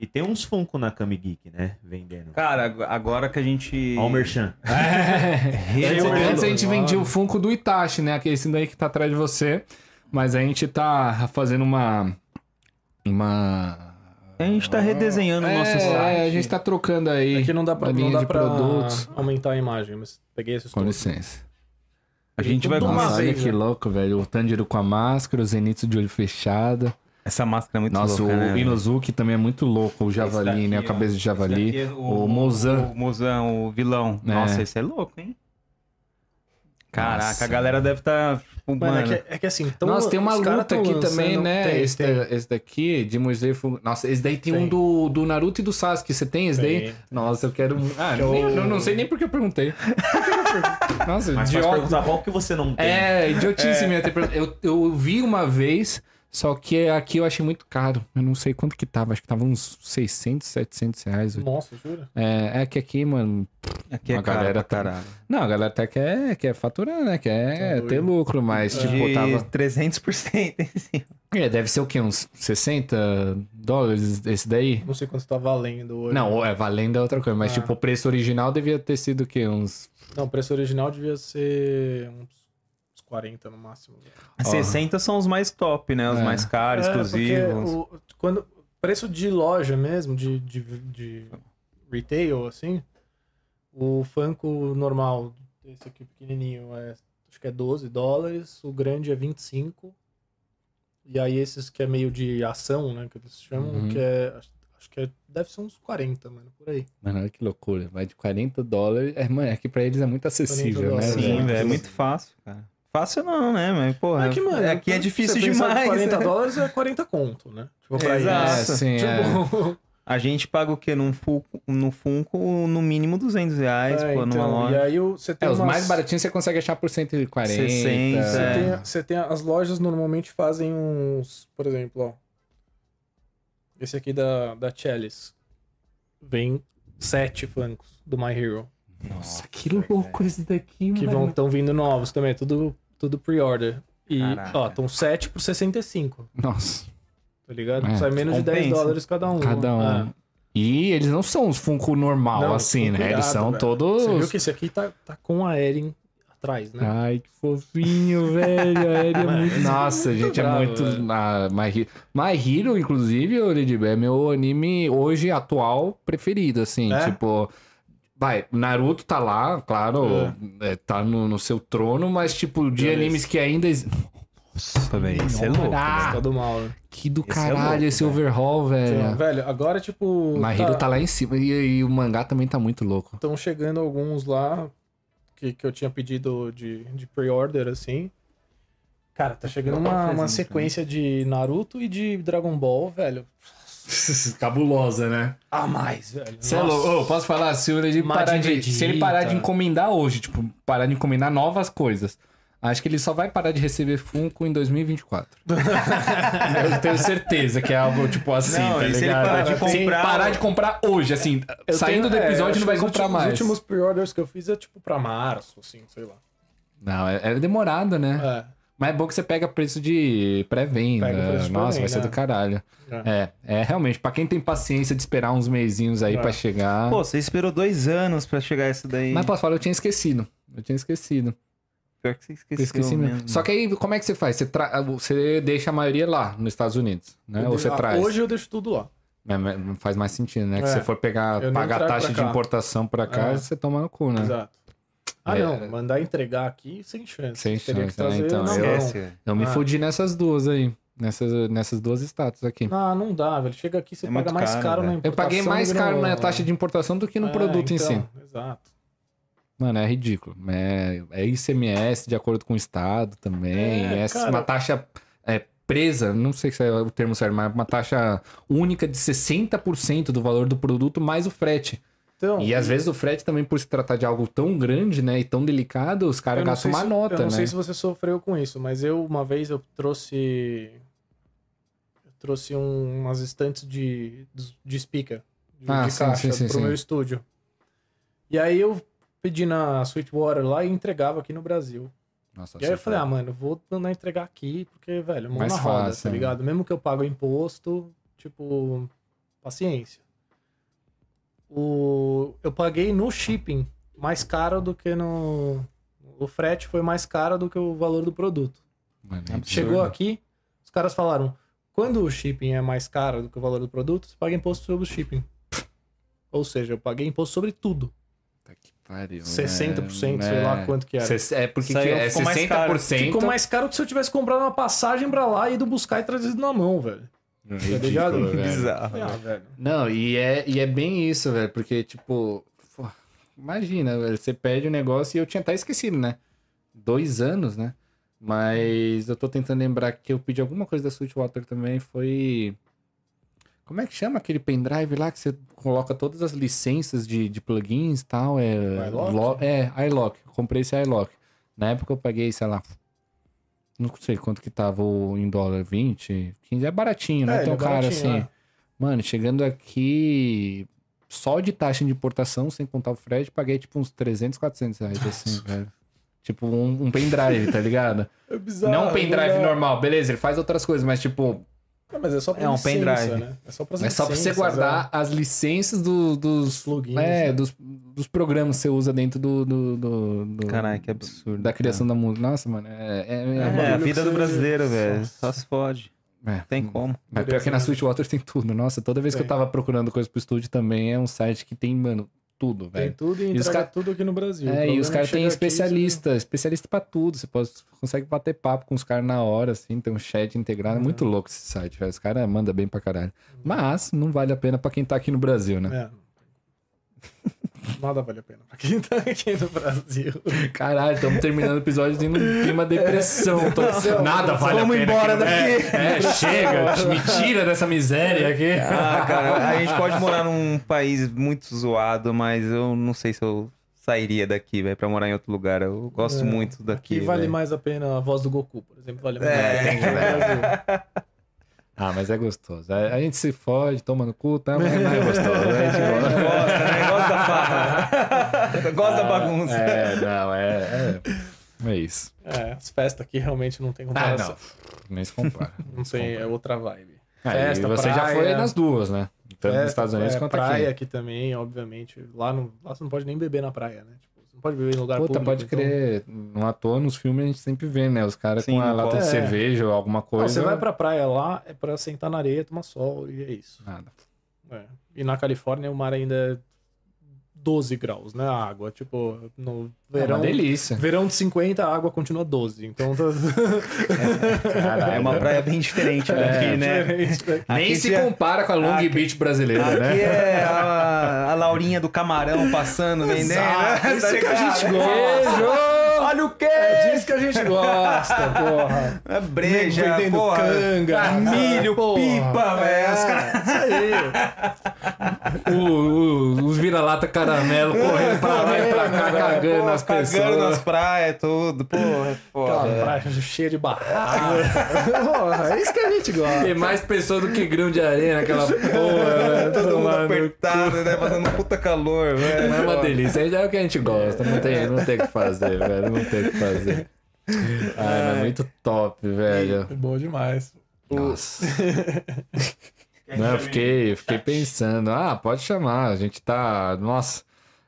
E tem uns Funko na Kami Geek, né? Vendendo. Cara, ag- agora que a gente... Ó o Merchan. Antes, eu antes a gente vendia o Funko do Itachi, né? Aquele esse daí que tá atrás de você. Mas a gente tá fazendo uma. Uma. A gente tá redesenhando o nosso é, site. a gente tá trocando aí. Aqui não dá pra, a não linha dá de pra produtos. aumentar a imagem, mas peguei esses Com todos. licença. A gente vai Nossa, olha que né? louco, velho. O Tanjiro com a máscara, o Zenitsu de olho fechado. Essa máscara é muito Nossa, louca, o né? velho? Inozuki também é muito louco. O javali, daqui, né? A ó. cabeça de javali. Esse daqui é O Mozan. O Mozan, o vilão. É. Nossa, esse é louco, hein? Caraca, Nossa. a galera deve estar... Tá, Mano, é que, é que assim, então, Nossa, tem uma luta tão aqui lançando- também, né? Tem, esse, tem. da- esse daqui, de Museu Fu- Nossa, esse daí tem, um Tem. do, do Naruto e do Sasuke. Você tem esse daí? Nossa, eu quero. um- Ah, é nem- eu não sei nem porque eu perguntei. Nossa, Mas idiota. perguntar qual que você não tem. É, idiotice minha ter perguntado. Eu, eu vi uma vez, só que aqui eu achei muito caro. Eu não sei quanto que tava. Acho que tava uns 600, 700 reais. Nossa, jura? É, é que aqui, mano. Aqui é A caro galera tá-. Não, a galera até quer, quer faturar, né? Quer Tá ter lucro, mas, tipo, De tava. 300%. assim. É, deve ser o quê? Uns 60 dólares esse daí? Não sei quanto tá valendo hoje. Não, é valendo é outra coisa, mas Ah. tipo, o preço original devia ter sido o quê? Uns. Não, o preço original devia ser uns 40 no máximo. velho. 60 são os mais top, né? Os É. mais caros, É, exclusivos. o- quando, preço de loja mesmo, de, de, de retail, assim, o Funko normal, esse aqui pequenininho, é, acho que é 12 dólares, o grande é 25. E aí esses que é meio de ação, né, que eles chamam, Uhum. que é, acho, que é, deve ser uns 40, mano, por aí. Mano, olha que loucura. Vai de 40 dólares. É, mano, aqui pra eles é muito acessível, 40 né? Sim, velho, é muito fácil, cara. Fácil não, né? Mas, porra, É que, mano, aqui é difícil você pensar que demais. 40 dólares é 40 conto, né? Tipo, pra Exato. É, isso. sim, é. Tipo, A gente paga o quê? Num Funko, no Funko, no mínimo 200 reais, é, pô, numa então, loja. E aí você tem É, os umas- mais baratinhos você consegue achar por 140. 60, Você, É. tem, você tem as lojas normalmente fazem uns, por exemplo, ó. Esse aqui da da Chalice vem sete flancos do My Hero Nossa, que louco esse daqui, que mano. vão estão vindo novos também, tudo tudo pre-order. E Caraca. ó, estão 7 por 65, Nossa, tá ligado? É, Sai menos de 10 compensa. dólares cada um. cada um. É. E eles não são os Funko normal, Não, assim, né? Eles irado, são velho. todos. Você viu que esse aqui tá, tá com a Eren atrás, né? Ai, que fofinho, velho. Ele é Mano, muito... é Nossa, gente, é muito. Ah, My, Hero. My Hero, inclusive, é meu anime hoje atual preferido, assim. É? Tipo. Vai, Naruto tá lá, claro, é, tá no, no seu trono, mas, tipo, de Beleza. animes que ainda. Nossa, velho, isso é louco. Ah, Tá do mal, né? que do Esse é caralho louco, esse velho. overhaul, Então, velho. velho, agora tipo. My Hero tá lá em cima e, e o mangá também tá muito louco. Estão chegando alguns lá que, que eu tinha pedido de, de pre-order, assim. Cara, tá chegando Eu uma, uma fazendo sequência de Naruto e de Dragon Ball, velho. Cabulosa, né? A mais, velho. Cê é. Ô, posso falar, se, o Lady Majin parar de, se ele parar de encomendar hoje, tipo, parar de encomendar novas coisas, acho que ele só vai parar de receber Funko em 2024. Eu tenho certeza que é algo tipo assim, Não, tá e se ele ligado? parar de Se ele comprar- parar de comprar hoje, assim, Eu saindo tenho- do é, episódio acho não vai comprar últimos- mais. Os últimos pre-orders que eu fiz é tipo pra março, assim, sei lá. Não, é, é demorado, né? É. Mas é bom que você pega preço de pré-venda. Pega preço de Nossa, vai pré-venda, ser do é. caralho. É. É, é realmente, pra quem tem paciência de esperar uns meizinhos aí É. pra chegar. Pô, você esperou dois anos pra chegar esse daí. Mas posso falar, eu tinha esquecido. Eu tinha esquecido. Pior que você Eu esqueceu esqueci mesmo. mesmo. Só que aí, como é que você faz? Você, tra- você deixa a maioria lá, nos Estados Unidos, né? Eu Ou você deixo- traz? Hoje eu deixo tudo lá. É, faz mais sentido, né? Que É. se você for pegar, pagar a taxa de importação pra cá, É. você toma no cu, né? Exato. Ah, É. não. Mandar entregar aqui sem chance. Sem Teria chance, que trazer né? Então, na eu- velho. Eu me Ah. fudi nessas duas aí. Nessas, nessas duas status aqui. Ah, não dá, velho. Chega aqui, você É paga mais caro, caro, na importação. Eu paguei mais caro no- na taxa de importação do que no É, produto em si. então, Exato. Mano, é ridículo. É, é ICMS de acordo com o estado também. É, É, cara. uma taxa é, presa, não sei se é o termo certo, mas uma taxa única de 60% do valor do produto mais o frete. Então, E às vezes o frete também, por se tratar de algo tão grande, né, e tão delicado, os caras gastam uma se- nota, Eu não né? sei se você sofreu com isso, mas eu, uma vez, eu trouxe. Eu trouxe um- umas estantes de, de speaker, de, Ah, de sim, caixa, sim, sim, meu estúdio. E aí eu pedi na Sweetwater lá e entregava aqui no Brasil. Nossa, E aí eu falei, tá- ah, mano, vou mandar entregar aqui, porque, velho, mão Mais na roda, fácil, tá né? ligado? Mesmo que eu pago imposto, tipo, paciência. O... Eu paguei no shipping mais caro do que no. O frete foi mais caro do que o valor do produto. Mano, é. Chegou aqui, os caras falaram: quando o shipping é mais caro do que o valor do produto, você paga imposto sobre o shipping. Ou seja, eu paguei imposto sobre tudo. Puta que pariu, 60%, né? sei lá quanto que era. É porque que é ficou mais caro. 60%. Ficou mais caro que se eu tivesse comprado uma passagem pra lá, ido buscar e trazido na mão, velho. Ridículo, ligado? velho. Bizarro. Ah, né? velho. Não, e é, e é bem isso, velho, porque, tipo, pô, imagina, velho, você pede o negócio e eu tinha até esquecido, né? Dois anos, né? Mas eu tô tentando lembrar que eu pedi alguma coisa da Sweetwater também, foi... Como é que chama aquele pendrive lá que você coloca todas as licenças de, de plugins e tal? É, iLock? Lo- é, iLock. Comprei esse iLock. Na época eu paguei, sei lá, não sei quanto que tava em dólar, 20, 15, é baratinho, não é, É, tão ele é baratinho, assim. é. Mano, chegando aqui, só de taxa de importação, sem contar o frete, paguei tipo uns 300, 400 reais, assim, velho. Tipo um, um pendrive, tá ligado? É bizarro. não um pendrive né? normal, beleza, ele faz outras coisas, mas tipo, Não, mas é só pra É um licença, pendrive. né? É só pra é só pra você guardar as licenças do- dos, é. plugins. é, né? dos, dos programas que você usa dentro do. do, do, do- Caralho, que absurdo. Da criação da música. Nossa, mano, é. é, é- É, a vida do brasileiro, velho. Só se fode. é. Tem como. Mas pior que na? Sweetwater tem tudo. Nossa, toda vez que eu Tem. tava procurando coisa pro estúdio também, é um site que tem, mano, tudo, Tem velho. tudo e E entrega ca- tudo aqui no Brasil. É, e os é caras têm chega aqui, especialista, especialista pra tudo. Você pode, consegue bater papo com os caras na hora, assim, tem um chat integrado. É muito louco esse site, velho. Os caras mandam bem pra caralho. Mas não vale a pena pra quem tá aqui no Brasil, né? É. Nada vale a pena pra quem tá aqui no Brasil. Caralho, estamos terminando o episódio tendo um clima depressão. Tô- Nada vale Vamos a pena. embora aqui no- daqui. É, é, chega, me tira dessa miséria aqui. Ah, cara, a gente pode morar num país muito zoado, mas eu não sei se eu sairia daqui, velho, pra morar em outro lugar. Eu gosto É, muito daqui. Aqui vale velho. mais a pena a voz do Goku, por exemplo. Vale mais É, a pena. tem que no Brasil. Ah, mas é gostoso. A, gente se fode, toma no cu, tá? Mas, mas é gostoso. A gente gosta. Gosta, né? Gosta da farra. Gosta da bagunça. É, não, é, é. É isso. É, as festas aqui realmente não tem Ah, comparação. não. Nem se compara. não tem, é outra vibe. Ah, Festa, e você já praia. foi nas duas, né? Tanto nos Estados Unidos é, quanto praia aqui. aqui também, obviamente. Lá, não, lá você não pode nem beber na praia, né? Tipo, não pode beber em lugar Puta, público. pode então- crer. Não à toa, nos filmes a gente sempre vê, né? Os caras com a lata de É. cerveja ou alguma coisa. Não, você vai pra praia lá, é pra sentar na areia, tomar sol, e é isso. Nada. É. E na Califórnia o mar ainda é 12 graus, né? A água. Tipo, no É verão. uma delícia. Verão de 50, a água continua 12. Então tá. Caralho. É uma praia bem diferente daqui, né? diferente daqui. Nem Aqui se já- compara com a Long Aqui- Beach brasileira, Aqui né? é a, a Laurinha do camarão passando, vendendo. Exato, né? isso Tá que a ligado? gente gosta. Olha o quê? É disso que a gente gosta, porra. É breja, Vendendo porra. canga, milho, porra. pipa, velho. É, Os caras- Isso aí. O- o- os vira-lata caramelo correndo pra lá e pra cá, cagando Pô, nas Cagando pessoas. nas praias, tudo. Porra, é Aquela foda. praia cheia de barraca. Porra, é isso que a gente gosta. Tem mais pessoas do que grão de areia naquela porra, velho. Todo mundo no apertado, né? Fazendo puta calor, velho. É uma delícia. É o que a gente gosta. Não tem, não tem o que fazer, velho. Não tem o que fazer. Ai, mas muito top, velho. É bom demais. Nossa. Não, eu fiquei, eu fiquei pensando. Ah, pode chamar. A gente tá. Nossa.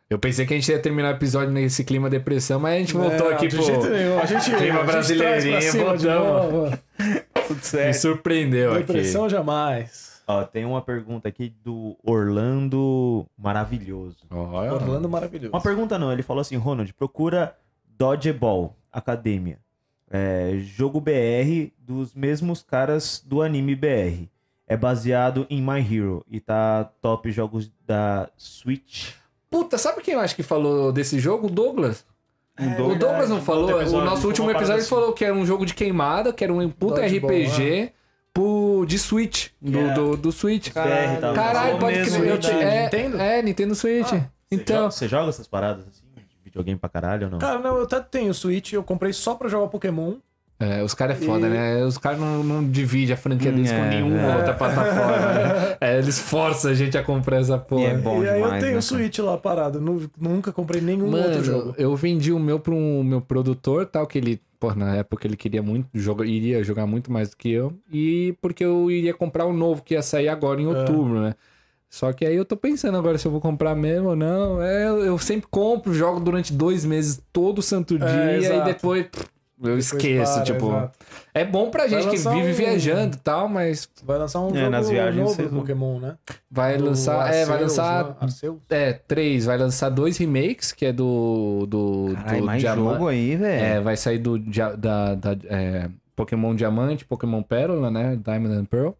Eu pensei que a gente ia terminar o episódio nesse clima depressão, mas a gente voltou É, aqui de pro. jeito nenhum. A gente, clima brasileirinho, voltamos. Tudo Me certo. surpreendeu aqui. Depressão jamais. Ó, tem uma pergunta aqui do Orlando Maravilhoso. Olha. Orlando maravilhoso. Uma pergunta não, ele falou assim, Ronald, procura Dodgeball Academia. É, jogo BR dos mesmos caras do anime BR. É baseado em My Hero e tá top jogos da Switch. Puta, sabe quem eu acho que falou desse jogo? O Douglas. o Douglas não falou, episódio, o nosso último episódio parada falou que era um jogo de queimada, que era um puta Dodgeball, RPG pro, de Switch, do, Yeah. do, do Switch. Caralho, falou pode crer. Te- é, Nintendo? É, Nintendo Switch. Você então, joga- Você joga essas paradas assim? Videogame pra caralho ou não? Cara, não, eu até tenho Switch, eu comprei só pra jogar Pokémon. é, os caras é foda, E- né? Os caras não, não dividem a franquia deles com É, nenhuma é. outra plataforma. né? É, eles forçam a gente a comprar essa porra. E é bom e aí demais, eu tenho né, o Switch lá parado. nu- Nunca comprei nenhum outro Mano, jogo. eu vendi o meu pra um meu produtor, tal, que ele, pô, na época ele queria muito, joga, iria jogar muito mais do que eu, e porque eu iria comprar o novo que ia sair agora em outubro, né? Só que aí eu tô pensando agora se eu vou comprar mesmo ou não. É, eu sempre compro, jogo durante dois meses, todo santo dia, É, e depois pff, eu Depois esqueço, para, tipo. exato. É bom pra gente que lançar vive um- viajando e tal, mas Vai lançar um É, jogo nas viagens novo do Pokémon, né? vai Do lançar. é, vai Arceus, lançar. né? Arceus. É, três. Vai lançar dois remakes, que é do. do, Caralho, do mais Diamante. jogo aí, velho. É, vai sair do da, da, é, Pokémon Diamante, Pokémon Pérola, né? Diamond and Pearl.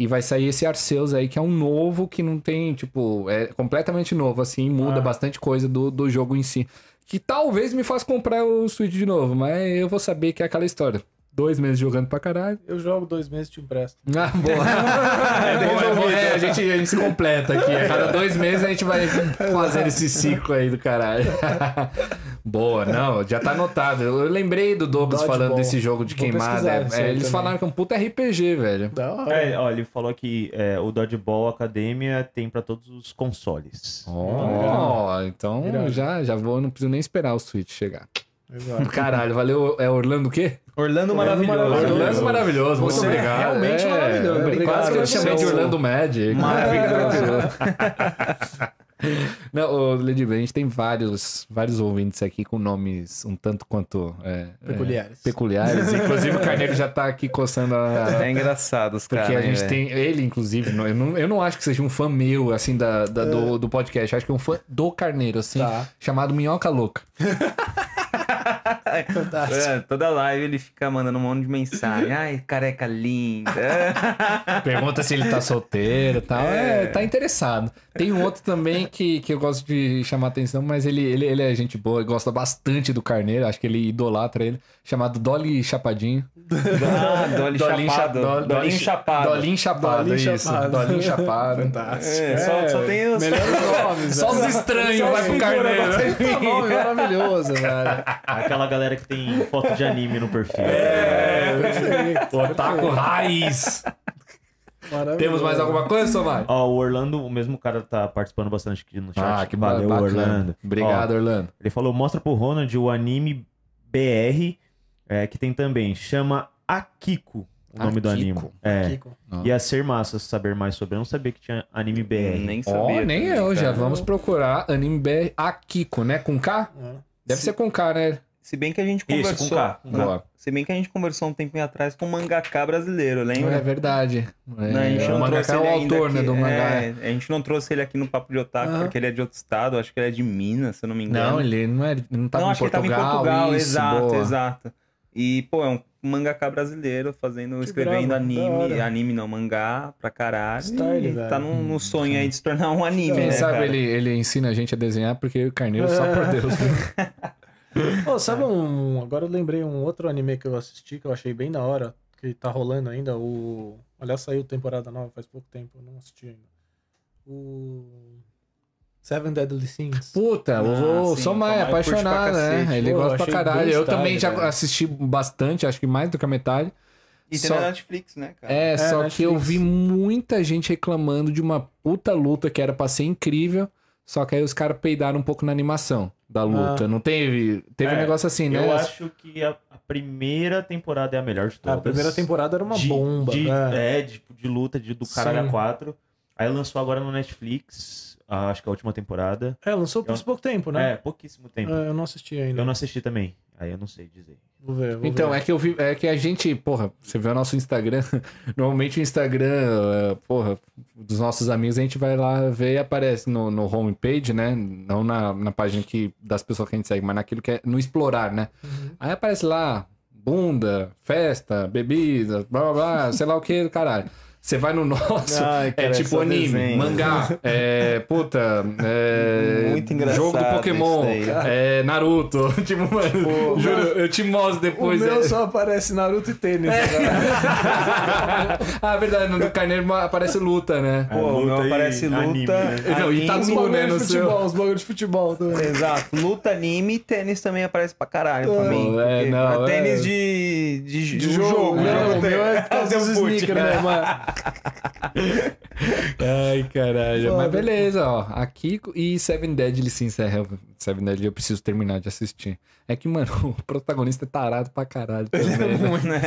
E vai sair esse Arceus aí, que é um novo que não tem, tipo, é completamente novo, assim, muda Ah. bastante coisa do, do jogo em si. Que talvez me faça comprar o Switch de novo, mas eu vou saber que é aquela história. Dois meses jogando pra caralho. Eu jogo dois meses e te empresto. Ah, boa. é é bom. É, a, gente, a gente se completa aqui. A cada dois meses a gente vai fazendo esse ciclo aí do caralho. boa, não, já tá anotado. Eu lembrei do Douglas falando desse jogo de Vou queimada. É, eles também. falaram que é um puta RPG, velho. Da hora. É, ó, ele falou que é, o Dodgeball Academia tem pra todos os consoles. Ó, então Irado. já, já vou, não preciso nem esperar o Switch chegar. Exato. Caralho, valeu. É Orlando o quê? Orlando Maravilhoso. maravilhoso. Orlando maravilhoso, muito Você é obrigado. realmente maravilhoso. Quase Obrigado, que eu chamei de é Orlando Magic. Maravilhoso. Não, Lady Bem, a gente tem vários, vários ouvintes aqui com nomes um tanto quanto é, Peculiares. é, peculiares. Inclusive o Carneiro já tá aqui coçando a. É engraçado os Porque caras. a gente hein, tem. Ele, inclusive, não- eu não, eu não acho que seja um fã meu, assim, da, da- do, do podcast. Eu acho que é um fã do Carneiro, assim, Tá. chamado Minhoca Louca. Fantástico. É, toda live ele fica mandando um monte de mensagem. Ai, careca linda. Pergunta se ele tá solteiro e tal. É, tá interessado. Tem um outro também que, que eu gosto de chamar atenção, mas ele, ele, ele é gente boa, gosta bastante do Carneiro, acho que ele idolatra ele, chamado Dolly Chapadinho. Ah, Dolly Dolinho chapado. cha- Dol- Dolinho chapado. Dolinho Chapado, Dolinho isso. Chapado. Dolinho Chapado. Fantástico. É, só, só tem os... Melhores nomes. Só os velho. estranhos Só vai os pro Carneiro. Puta nome maravilhoso, velho. Aquela galera que tem foto de anime no perfil. É, perfeito. Otaku Raiz. Maravilhoso. Temos mais alguma coisa, Somar? Ó, o Orlando, o mesmo cara tá participando bastante aqui no chat. Ah, que Valeu, bacana. Orlando. Obrigado, Ó, Orlando. ele falou, mostra pro Ronald o anime BR, é, que tem também, chama Akiko, o nome do Akiko. anime. É. Kiko. Ia ser massa saber mais sobre. Eu não sabia que tinha anime BR. Nem sabia. nem também, eu, já cara. vamos procurar anime BR Akiko, né? Com K? É. Deve ser com K, né? Se bem que a gente Isso, conversou... com K. Boa. Se bem que a gente conversou um tempinho atrás com um mangaká brasileiro, lembra? É verdade. É, Não, a gente o não mangaka trouxe é o autor, né, aqui. do mangá. É, a gente não trouxe ele aqui no Papo de Otaku, Aham. porque ele é de outro estado, acho que ele é de Minas, se eu não me engano. Não, ele não, é, não tava não, em acho que ele Portugal. tava em Portugal, isso, exato, boa. exato. E, pô, é um mangaká brasileiro fazendo, Que escrevendo anime, anime não, mangá pra caralho. Style, e velho. tá no, no sonho aí de se tornar um anime, Quem né, sabe cara? ele, ele ensina a gente a desenhar, porque o Carneiro, só por Deus. Pô, sabe um. Agora eu lembrei um outro anime que eu assisti que eu achei bem da hora, que tá rolando ainda. O. Aliás, saiu temporada nova faz pouco tempo, eu não assisti ainda. O. Seven Deadly Sins. Puta, Ah, o é pra apaixonado, né? Ele Pô, gosta pra caralho. Eu style, também já velho. assisti bastante, acho que mais do que a metade. E tem Só- na Netflix, né, cara? É, só Netflix. que eu vi muita gente reclamando de uma puta luta que era pra ser incrível, só que aí os caras peidaram um pouco na animação da luta. Ah. Não teve. Teve um É, negócio assim, né? Eu acho que a, a primeira temporada é a melhor de todas. A primeira temporada era uma de, bomba. De, é. é, de, de luta de, do caralho a 4. Aí lançou agora no Netflix, ah, acho que a última temporada. É, lançou por Eu- pouco tempo, né? É, pouquíssimo tempo. É, eu não assisti ainda. Eu não assisti também. Aí eu não sei dizer. Vou ver. Vou Então, ver. é que eu vi. É que a gente, porra, você vê o nosso Instagram. Normalmente o Instagram, é, porra, dos nossos amigos, a gente vai lá ver e aparece no, no homepage, né? Não na, na página que, das pessoas que a gente segue, mas naquilo que é no explorar, né? Uhum. Aí aparece lá, bunda, festa, bebida, blá blá blá, sei lá o que caralho. Você vai no nosso, Ai, é tipo só anime, desenho. mangá, é, puta, é, Muito engraçado jogo do Pokémon, é, Naruto. tipo, mano, juro, eu te mostro O depois. meu é. só aparece Naruto e tênis. né? ah, verdade, no do Carneiro aparece luta, né? Pô, o meu luta e aparece luta. anime, né? Não, e Os Tatsu, bagulho né, de futebol, seu. os bagulho de futebol também. Exato. Luta, anime e tênis também aparece pra caralho pra mim. é, não, é. tênis de, de, De de jogo, jogo. né? o meu é por causa dos sneakers, né, mano? Ai, caralho. Foda. Mas beleza, ó. Aqui e Seven Deadly Sins é Seven Deadly eu preciso terminar de assistir. É que, mano, o protagonista é tarado pra caralho também, né? Muito, né?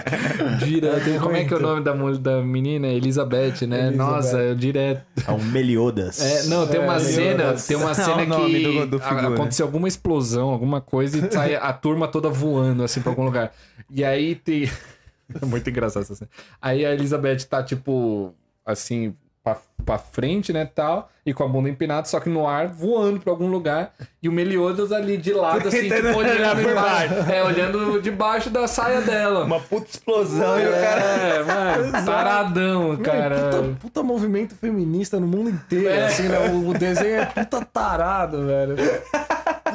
Direto. Como é que é o nome da, mulher, da menina? Elizabeth, né? Elizabeth. Nossa, eu direto. É um Meliodas. É, não, tem uma É, cena, Meliodas. tem uma É cena o nome que do- do figura. aconteceu alguma explosão, alguma coisa e sai a turma toda voando assim pra algum lugar. E aí tem é muito engraçado essa cena. Aí a Elizabeth tá tipo assim pra, pra frente, né, tal, e com a bunda empinada, só que no ar voando pra algum lugar e o Meliodas ali de lado assim, tipo olhando por embaixo, é, olhando debaixo da saia dela. Uma puta explosão e o cara. É, mano, taradão, cara. Puta, puta movimento feminista no mundo inteiro, É. assim, né? O, o desenho é puta tarado, velho.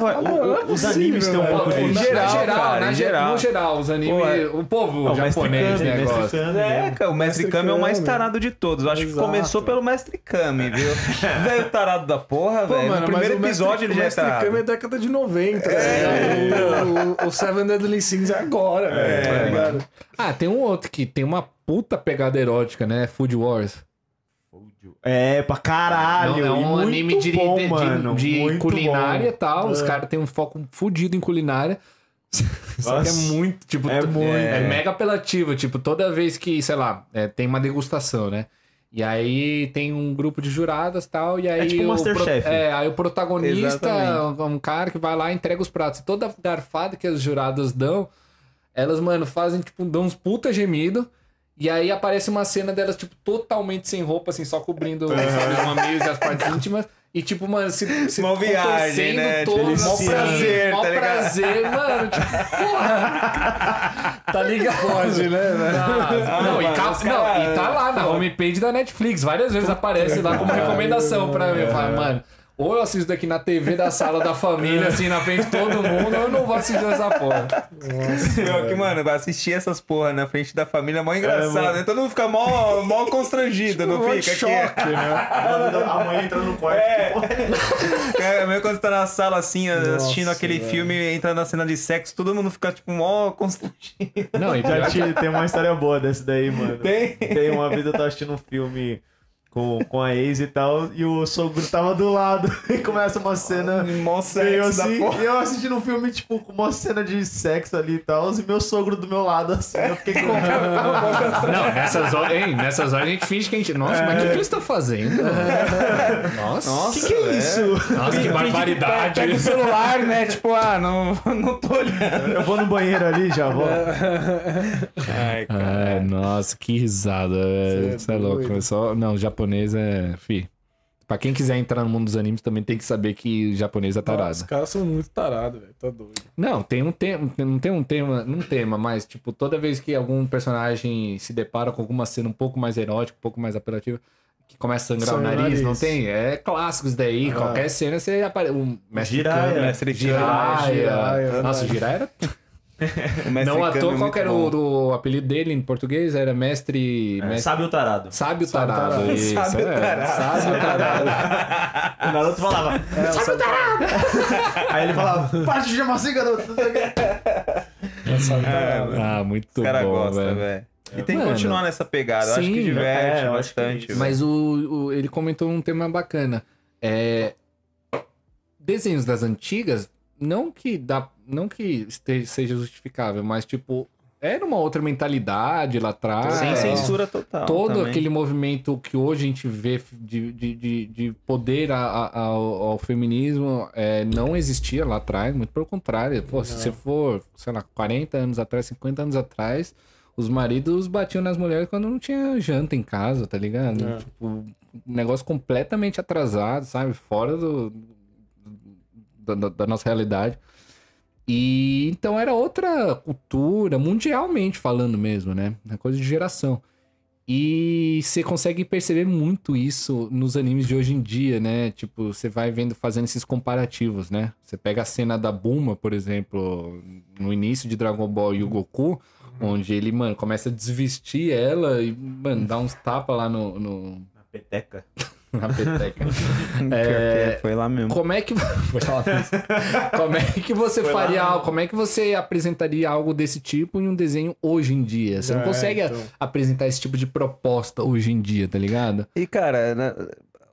Ué, o- não é o- os animes têm um pouco disso. na, geral, na geral, cara, na geral. no geral, os animes, Pô, é- o povo Ó, o Mestre japonês, Kami, né, gosta. É, né? cara, o Mestre Kami é o mais tarado de todos. Eu acho que Exato. começou pelo Mestre Kami, viu? Velho tarado da porra, Pô, velho. mano, No primeiro episódio Mestre, ele já é Mestre tarado. Kami é década de 90. É. O, o Seven Deadly Sins é agora, velho. tá? Ah, tem um outro que tem uma puta pegada erótica, né? Food Wars. É, pra caralho. Não, é um anime de, bom, de- de- mano, de muito culinária e tal. Os É. caras têm um foco fudido em culinária. Só que é muito, tipo, É to- muito. é mega apelativo. Tipo, toda vez que, sei lá, é, tem uma degustação, né? E aí tem um grupo de juradas e tal, e aí tipo o Masterchef. é, aí o protagonista, Exatamente. um cara que vai lá e entrega os pratos. E toda garfada que as juradas dão, elas, mano, fazem, tipo, dão uns puta gemido. E aí aparece uma cena delas, tipo, totalmente sem roupa, assim, só cobrindo sabe, os mamilos e as partes íntimas. E, tipo, mano, se, se Mó viagem, né? todo, Mó assim, prazer, mó tá ligado? prazer, mano. Tipo, porra. tá ligado? Pode, né, velho? Ah, não, e mano, tá, os não, cara- e tá lá na homepage da Netflix. Várias vezes aparece lá como recomendação pra mim. Eu falo, mano, ou eu assisto aqui na TV da sala da família, assim, na frente de todo mundo, ou eu não vou assistir essa porra. Pior que, mano, vai assistir essas porra na frente da família é mó engraçado, mano. né? Todo mundo fica mó, mó constrangido, não Um fica? choque, aqui, né? A mãe entra no quarto. É, mesmo quando você tá na sala assim, assistindo aquele velho. filme, entra na cena de sexo, todo mundo fica, tipo, mó constrangido. Não, e Já tinha- tem uma história boa dessa daí, mano. Tem? Tem uma vez eu tava assistindo um filme com, com a ex e tal, e o sogro tava do lado. E começa uma cena. Mó sexo da assim, porra. e eu assistindo um filme, tipo, com uma cena de sexo ali e tal, e meu sogro do meu lado, assim, eu fiquei com Não, nessas horas, hein, nessas horas a gente finge que a gente. Nossa, mas o que, que eles estão fazendo? Nossa, Nossa, que é isso? Nossa, que barbaridade. Pega o celular, né? Tipo, ah, não, não tô olhando. Eu vou no banheiro ali, já vou. Ai, Ai, nossa, que risada, velho. Cê é Você é louco. É só... Não, japonês é. Fi. Pra quem quiser entrar no mundo dos animes, também tem que saber que japonês é Os tarado. caras são muito tarados, velho. Tá doido. Não, tem um tema. Não tem um tema. Não tema, mas, tipo, toda vez que algum personagem se depara com alguma cena um pouco mais erótica, um pouco mais apelativa. Que começa a sangrar Sangra o nariz, nariz. não tem? É clássicos daí. Ah. Qualquer cena você aparece. O mestre Jiraiya. Jiraiya, Nossa, o era Não à Kami toa, é qual que era o, o apelido dele em português? Era mestre. mestre... Sabe o tarado. Sábio Sábio tarado. tarado. Isso, Sábio é. tarado. Sábio tarado. O Naruto falava, É, sabe o tarado. aí ele falava, parte de chamar assim, garoto. não sei o quê. Sabe o É, tarado. Ah, muito Os caras bom, gostam, velho. E tem que Mano, continuar nessa pegada. Eu acho sim, que diverte é, que é bastante. velho. Mas o, o- ele comentou um tema bacana. É, desenhos das antigas, não que dá, não que esteja, seja justificável, mas tipo, era uma outra mentalidade lá atrás. Sem É. censura total. Todo também. aquele movimento que hoje a gente vê de, de, de, de poder a- a- ao, ao feminismo é, não existia lá atrás, muito pelo contrário. Pô, se você for, sei lá, 40 anos atrás, 50 anos atrás, os maridos batiam nas mulheres quando não tinha janta em casa, tá ligado? É. Tipo, um negócio completamente atrasado, sabe? Fora do, da nossa realidade. E então era outra cultura, mundialmente falando mesmo, né? É coisa de geração. E você consegue perceber muito isso nos animes de hoje em dia, né? Tipo, você vai vendo, fazendo esses comparativos, né? Você pega a cena da Bulma, por exemplo, no início de Dragon Ball e o Goku, onde ele, mano, começa a desvestir ela e, mano, dá uns tapas lá no, no- Na peteca. na peteca. É... Foi lá mesmo. Como é que. Como é que você faria algo? Como é que você apresentaria algo desse tipo em um desenho hoje em dia? Você não É, consegue então. apresentar esse tipo de proposta hoje em dia, tá ligado? E, cara, na-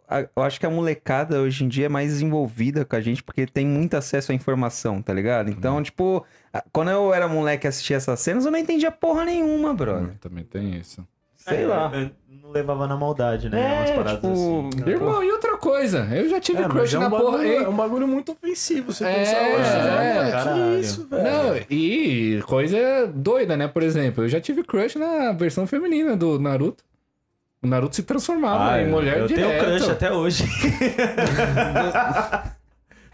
a- eu acho que a molecada hoje em dia é mais desenvolvida com a gente porque tem muito acesso à informação, tá ligado? Então, tipo, a- quando eu era moleque e assistia essas cenas, eu não entendia porra nenhuma, brother. Também tem isso. Sei É, lá. eu Não levava na maldade, né? Umas É, paradas tipo, assim. Irmão, e outra coisa, eu já tive É, crush é um, na porra. bagulho, Ei, é um bagulho muito ofensivo. Você É, pensar hoje, é, né? Mano, caralho. Que isso, velho? Não, e coisa doida, né? Por exemplo, eu já tive crush na versão feminina do Naruto. O Naruto se transformava Ah, em mulher eu direto. tenho crush até hoje.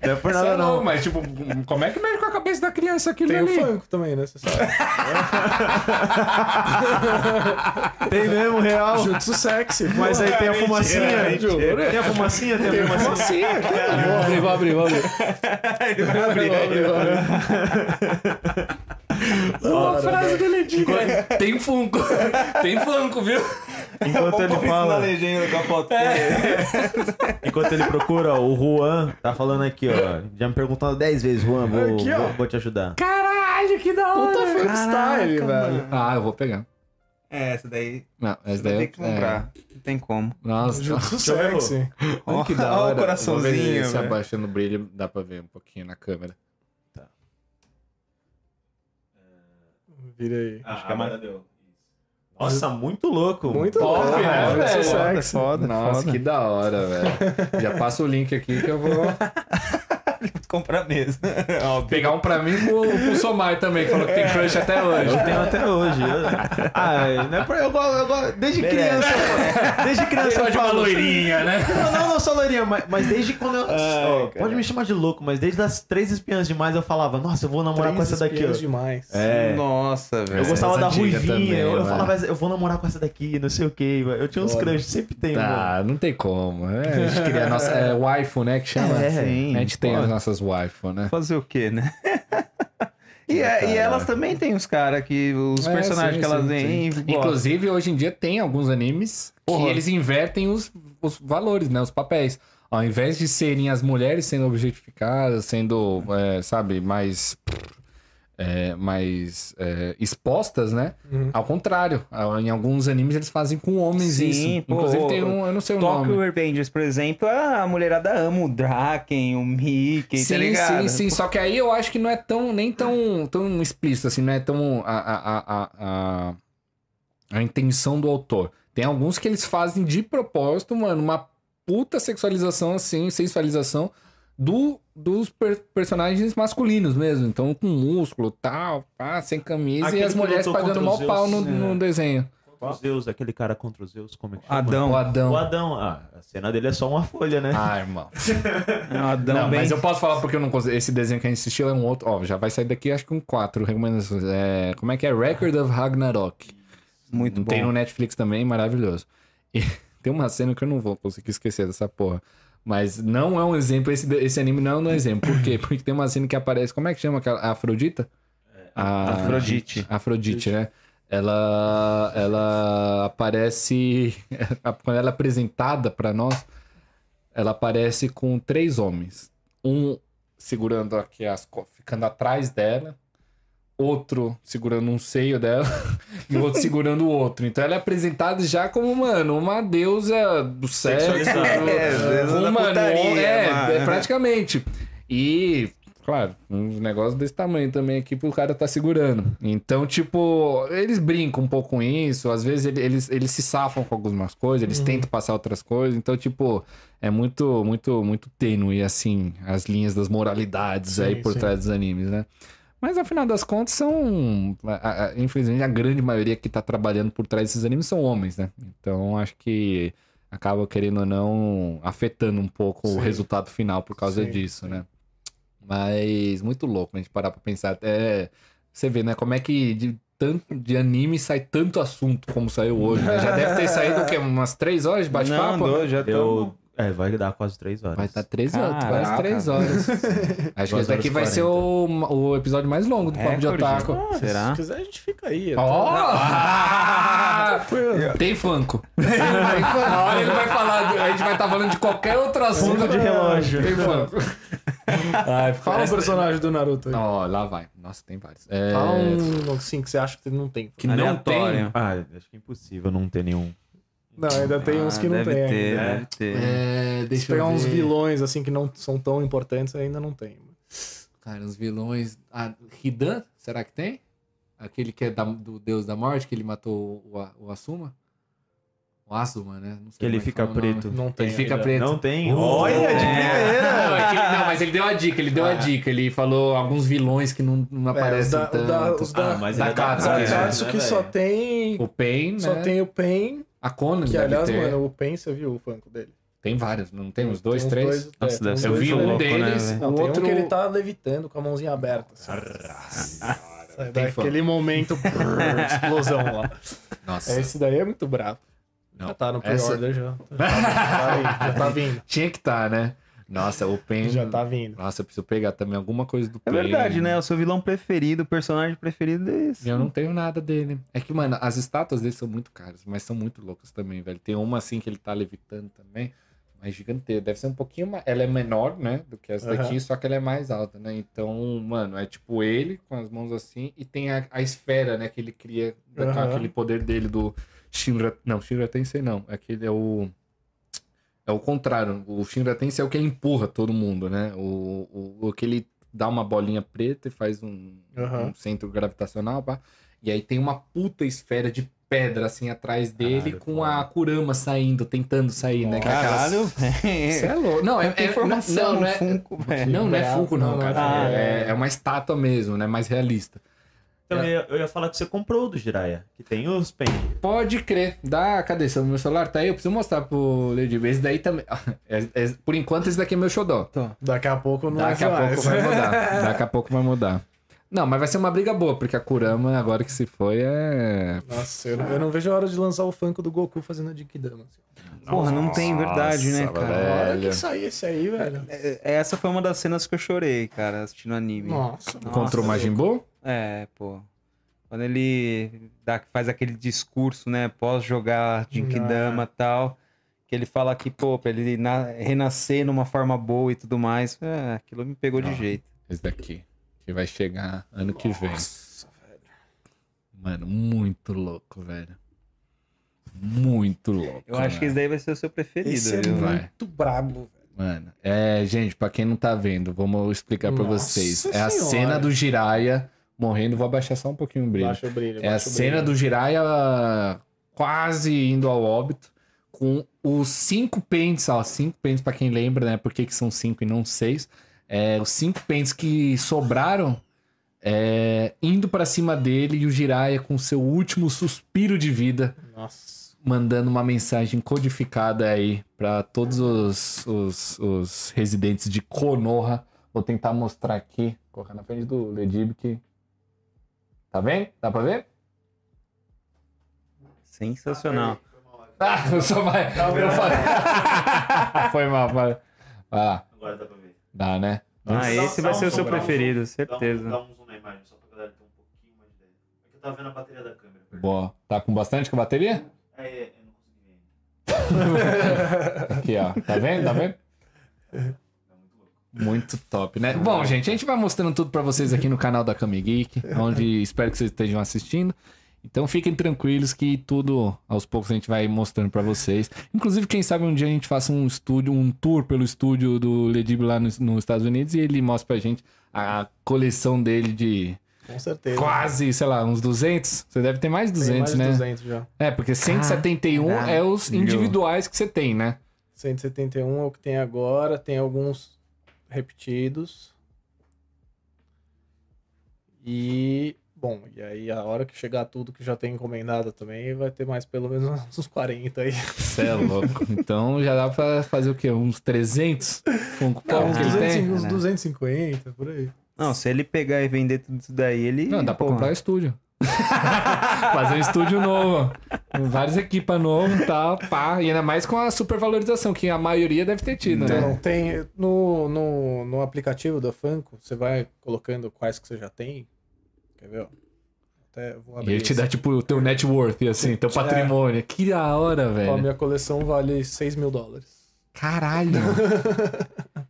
não é por nada é não. louco, Mas, tipo, como é que mexe com a cabeça da criança aquilo Tem o ali? funk também, né? Você sabe. Tem mesmo, real. Jutsu sexy. Mas aí tem a fumacinha. mentira. Tem a fumacinha, tem a fumacinha. Vou abrir, vou abrir, vou abrir. Ele vai abrir, Vou abrir, vou abrir. Uma frase do Ledinho. Tem Funko. Tem Funko, viu? Enquanto ele na fala, legenda com a foto enquanto ele procura, o Juan tá falando aqui, ó. Já me perguntaram 10 vezes, Juan, vou, Aqui, vou, vou te ajudar. Caralho, que da hora. Puta funk style, Caraca, velho. mano. Ah, eu vou pegar. É, essa daí Não, essa daí ter que comprar. Não tem como. É... Nossa, ver, sexy. olha que da o hora. coraçãozinho, Vou ver se abaixando o brilho dá pra ver um pouquinho na câmera. Vira aí. Acho que a Mara deu. Nossa, muito louco. Muito Top, louco, né, velho? sexy. Foda, Nossa, foda. que da hora, velho. Já passa o link aqui que eu vou comprar mesmo. Óbvio. pegar um pra mim e pro, pro Somar também, que falou que tem crush até hoje. Eu tenho até hoje. Eu, ah, não é por, eu, gosto- eu, gosto- desde criança. Desde criança eu Só de uma falo. loirinha, né? Não, não, não sou loirinha, mas, mas desde quando eu. Ai, cara. pode me chamar de louco, mas desde as três espiãs demais eu falava, nossa, eu vou namorar com Três essa daqui, ó. demais. É. Nossa, velho. Eu gostava Essa da Ruivinha, também, eu, eu falava, eu vou namorar com essa daqui, não sei o que. Eu tinha uns crushes, sempre tem, mano. Tá, não tem como. É, a gente queria a nossa é, waifu, né? Que chama. É, sim. a gente tem Pô. as nossas waifu, né? Fazer o quê, né? e, é- e elas também têm os caras que. Os É, personagens sim, que elas têm. Inclusive, hoje em dia tem alguns animes Porra. que eles invertem os, os valores, né? Os papéis. Ao invés de serem as mulheres sendo objetificadas, sendo, é, sabe, mais. É, mais é, expostas, né? Uhum. Ao contrário, em alguns animes eles fazem com homens Sim, isso. pô, Inclusive tem um, eu não sei o Tokyo nome. Revengers, por exemplo, a mulherada ama o Draken, o Mickey, tá Sim, ligado? sim, sim. Só que aí eu acho que não é tão, nem tão, tão explícito, assim, não é tão a, a, a, a, a, a intenção do autor. Tem alguns que eles fazem de propósito, mano, uma puta sexualização, assim, sensualização do, dos per- personagens masculinos mesmo. Então, com músculo, tal, pá, sem camisa, Aquele e as mulheres pagando mal pau no, Zeus, no é. desenho. Contra os Zeus, aquele cara contra os Zeus, como é que chama? Adão. O Adão. O Adão, ah, a cena dele é só uma folha, né? Ah, irmão. É um Adão Não, bem... mas eu posso falar porque eu não consigo. Esse desenho que a gente assistiu é um outro. Ó, já vai sair daqui, acho que um 4 recomendações. É, como é que é? Record of Ragnarok. Muito Tem bom. no Netflix também, maravilhoso. E tem uma cena que eu não vou conseguir esquecer dessa porra. Mas não é um exemplo, esse, esse anime não é um exemplo. Por quê? Porque tem uma cena que aparece. Como é que chama aquela? A Afrodita? A Afrodite. Afrodite, né? Ela, ela aparece. Quando ela é apresentada pra nós, ela aparece com três homens. Um segurando aqui as ficando atrás dela, outro segurando um seio dela e o outro segurando o outro. Então ela é apresentada já como, mano, uma deusa do sexo. Sexualizada. É, deusa um, da mano, putaria, é, mano. é, praticamente. E, claro, uns negócios desse tamanho também aqui pro cara tá segurando. Então, tipo, eles brincam um pouco com isso. Às vezes ele- eles, eles se safam com algumas coisas, eles tentam passar outras coisas. Então, tipo, é muito, muito, muito tênue, assim, as linhas das moralidades Sim, aí por sim. trás dos animes, né? Mas, afinal das contas, são... a- a- infelizmente, a grande maioria que tá trabalhando por trás desses animes são homens, né? Então, acho que acaba, querendo ou não, afetando um pouco o Sim. resultado final por causa Sim, disso, sim. né? Mas muito louco a gente parar pra pensar. Até você vê, né? Como é que de tanto de anime sai tanto assunto como saiu hoje, né? Já deve ter saído o quê? Umas três horas de Não, bate-papo? andou, já tô... Eu... É, vai dar quase três horas. Vai estar três horas, Caraca. quase três horas. Acho que esse daqui vai e ser o, o episódio mais longo do Papo de. Otaku. Ah, Será? Se quiser, a gente fica aí. Ó! Tranquilo. Tem Funko. Na hora ele vai falar, a gente vai estar falando de qualquer outro assunto. Funko de relógio. Tem Funko. Ai, Fala um personagem do Naruto aí. Ó, lá vai. Nossa, tem vários. É, Fala um assim que você acha que não tem. que não tem. Aleatório. Ah, acho que é impossível não ter nenhum. Não, ainda tem uns Ah, que não deve tem ter, ainda. deve ter. É, Se deixa pegar eu uns vilões assim que não são tão importantes, ainda não tem. Cara, os vilões. Ah, Hidan, será que tem? Aquele que é da- do Deus da Morte, que ele matou o, o Asuma? O Asuma, né? Não sei Que ele é fica nome. preto. Não tem. Ele fica preto. Não tem? Uh, Olha, de é. primeira! Não, é que ele- não, mas ele deu a dica, ele deu a dica. Ele falou alguns vilões que não, não É, os aparecem da- tanto. da- os da- Ah, mas da é Katsuki, Da né? Katsuki né, só velho? tem. O Pain, Só né? tem o Pain. A Conan Que aliás, ter. mano, o você viu o funko dele? Tem vários, não tem uns dois, Tem uns três? dois- é, Nossa, deve ser Eu vi um louco, né, deles, o Não, tem outro... um que ele tá levitando com a mãozinha aberta. Assim. Daquele momento, brrr, explosão lá. Nossa, Esse daí é muito brabo. não. Já tá no Essa- pre-order já. Já tá, aí, já tá vindo. Tinha que estar, né? Nossa, o Pain... Já tá vindo. Nossa, eu preciso pegar também alguma coisa do É Pain. verdade, né? O seu vilão preferido, o personagem preferido é esse. Eu não tenho nada dele. É que, mano, as estátuas dele são muito caras, mas são muito loucas também, velho. Tem uma assim que ele tá levitando também, mas gigantesca. Deve ser um pouquinho mais. Ela é menor, né? Do que essa daqui, Aham. só que ela é mais alta, né? Então, mano, é tipo ele com as mãos assim e tem a, a esfera, né? Que ele cria Aham. aquele poder dele do Shinra. Não, Shinra Tensei não. Aquele é o. É o contrário. O Shinra Tensei é o que empurra todo mundo, né? O, o, o que ele dá uma bolinha preta e faz um, Aham. um centro gravitacional, pá. E aí tem uma puta esfera de pedra assim atrás dele Caralho, com foda. a Kurama saindo, tentando sair, né? É aquelas- Caralho, Você é louco. Não, é, é informação não, não é, Funko, velho. não, não é Funko, não, cara. Funko. É, é uma estátua mesmo, né? Mais realista. Então, eu, ia, eu ia falar que você comprou o do Jiraya, que tem os pen. Pode crer. Dá, cadê? Seu meu celular tá aí? Eu preciso mostrar pro Lady B. Esse daí também. É- é- por enquanto, esse daqui é meu xodó. Daqui a pouco não Daqui é a mais. pouco vai mudar. Daqui a pouco vai mudar. Não, mas vai ser uma briga boa, porque a Kurama, agora que se foi, é. Nossa, eu não, eu não vejo a hora de lançar o Funko do Goku fazendo a Genkidama. Assim. Porra, não tem verdade, né, Nossa, cara? Velho. que sair esse aí, velho. É- Essa foi uma das cenas que eu chorei, cara, assistindo anime. Nossa. Contra o Majin Buu? É, pô. Quando ele dá, faz aquele discurso, né, pós jogar Jinkidama e tal, que ele fala que, pô, pra ele na- renascer numa forma boa e tudo mais, é, aquilo me pegou de Ah. jeito. Esse daqui. Que vai chegar ano que vem. Nossa, velho. Mano, muito louco, velho. Muito louco. Eu acho que esse mano. daí vai ser o seu preferido, Esse é viu? vai. muito brabo, velho. Mano, é, gente, pra quem não tá vendo, vamos explicar pra Nossa vocês. É a cena do Jiraya morrendo. Vou abaixar só um pouquinho o brilho. Baixa o brilho. É a cena brilho. do Jiraya quase indo ao óbito, com os cinco pentes, ó, cinco pentes pra quem lembra, né? Por que, que são cinco e não seis? É, os cinco pentes que sobraram é, indo pra cima dele e o Jiraya com seu último suspiro de vida, Nossa. mandando uma mensagem codificada aí pra todos os, os, os residentes de Konoha. Vou tentar mostrar aqui, colocar na frente do Ledib que. Tá vendo? Dá pra ver? Sensacional. Ah, eu só vai. Eu falei. Foi mal, vai. Vai lá. Agora dá pra ver. Dá, né? Ah, Dá- esse dá vai um ser o zoom, seu dá um preferido, zoom. certeza. Dá um, dá um zoom na imagem, só pra galera ter um pouquinho mais de ideia. É que eu tava vendo a bateria da câmera. Boa. Tá com bastante com a bateria? É, é, eu não consegui ver ainda. Aqui, ó. Tá vendo? Tá vendo? É muito louco. Muito top, né? Bom, gente, a gente vai mostrando tudo pra vocês aqui no canal da Kami Geek, onde espero que vocês estejam assistindo. Então fiquem tranquilos que tudo aos poucos a gente vai mostrando pra vocês. Inclusive, quem sabe um dia a gente faça um estúdio, um tour pelo estúdio do Ledib lá nos, nos Estados Unidos e ele mostra pra gente a coleção dele de Com certeza. quase, sei lá, uns 200. Você deve ter mais de Tem 200, mais né? de 200 já. É, porque 171 é os Caralho. individuais que você tem, né? 171 é o que tem agora. Tem alguns repetidos. E... Bom, e aí a hora que chegar tudo que já tem encomendado também, vai ter mais pelo menos uns 40 aí. Você é louco. Então já dá pra fazer o quê? Uns 300 Funko Não, Pop uns, que ele 200, tem? uns né? 250, por aí. Não, se ele pegar e vender tudo isso daí, ele. Não, dá pra porra, comprar o estúdio. Fazer um estúdio novo. Com várias equipas novas e tal, pá. E ainda mais com a supervalorização, que a maioria deve ter tido, né? Então, tem no, no, no aplicativo da Funko, você vai colocando quais que você já tem. Quer ver? ó? Até vou E abrir. ele te dá, tipo, o teu net worth, assim, teu É. patrimônio. Que da hora, Ó, a velho. minha coleção vale 6 mil dólares. Caralho.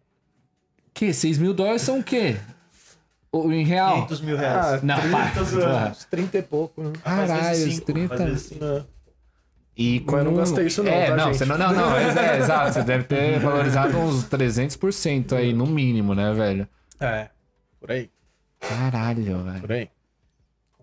que? 6 mil dólares são o quê? O- Em real? 500 mil reais. Não, para. Ah, Uns 30 e pouco, né? Caralho, cinco, 30. faz vezes cinco. É. E Mas eu não gastei isso não, É, tá, não, gente? você não, não, não, é, exato. Você deve ter valorizado uns 300% aí, no mínimo, né, velho? É, por aí, Caralho, velho. por aí.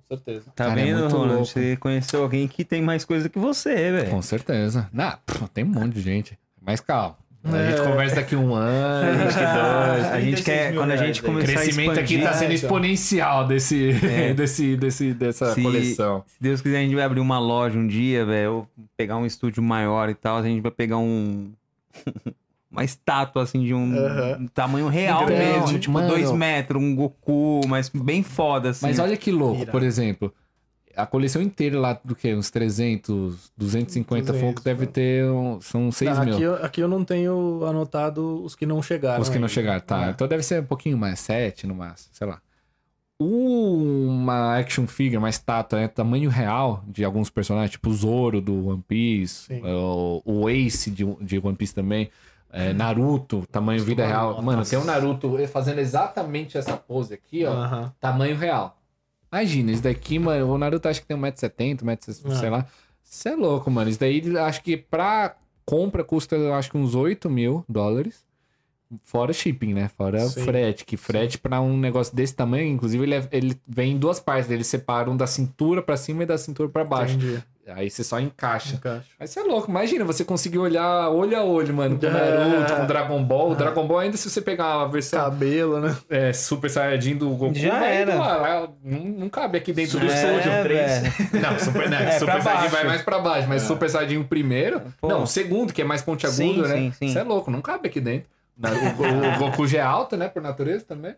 Com certeza. Tá Cara, é vendo, muito Ronald? louco. Você conheceu alguém que tem mais coisa que você, velho. Com certeza. Pô, tem um monte de gente. Mas calma. A gente É. conversa daqui um ano, daqui dois. A gente 36 quer, quando a gente. O começar a crescimento aqui tá sendo É, então. exponencial desse, É. desse, desse, dessa Se- coleção. Se Deus quiser, a gente vai abrir uma loja um dia, velho. ou Pegar um estúdio maior e tal. A gente vai pegar um. uma estátua, assim, de um, Aham. um tamanho real mesmo. Tipo, mano. dois metros, um Goku, mas bem foda, assim. Mas olha que louco, Irado. por exemplo. A coleção inteira lá do que? Uns 300, 250 200, Funko deve ter. um- são 6 Não, mil. aqui, eu, aqui eu não tenho anotado os que não chegaram. Os que não chegaram, tá. É. Então deve ser um pouquinho mais, 7 no máximo, sei lá. Uma action figure, uma estátua, né, tamanho real de alguns personagens, tipo o Zoro do One Piece, Sim. o, o Ace de, de One Piece também, é, Naruto, tamanho vida real. Mano, tem um Naruto fazendo exatamente essa pose aqui, ó, Aham. tamanho real. Imagina, isso daqui, mano, o Naruto acho que tem 1,70m, 1,60m, Ah. sei lá. Isso é louco, mano. Isso daí, acho que pra compra custa, acho que uns 8 mil dólares. Fora shipping, né? Fora Sim. frete. Que frete pra um negócio desse tamanho, inclusive, ele, é- ele vem em duas partes. Eles separam da cintura pra cima e da cintura pra baixo. Entendi. Aí você só encaixa. Encaixa. Mas você é louco, imagina você conseguir olhar olho a olho, mano, com o É. Naruto, com o Dragon Ball. O Dragon Ball, ainda se você pegar a versão Cabelo, né? é, Super Saiyajin do Goku, Já vai era. lá, não, não cabe aqui dentro do É, estúdio. velho. Não, Super, né, É, Super Saiyajin vai mais pra baixo, mas Super Saiyajin o primeiro. Pô. Não, o segundo, que é mais pontiagudo, Sim, né? sim, sim. Isso é louco, não cabe aqui dentro. O, o Goku já é alto, né, por natureza também.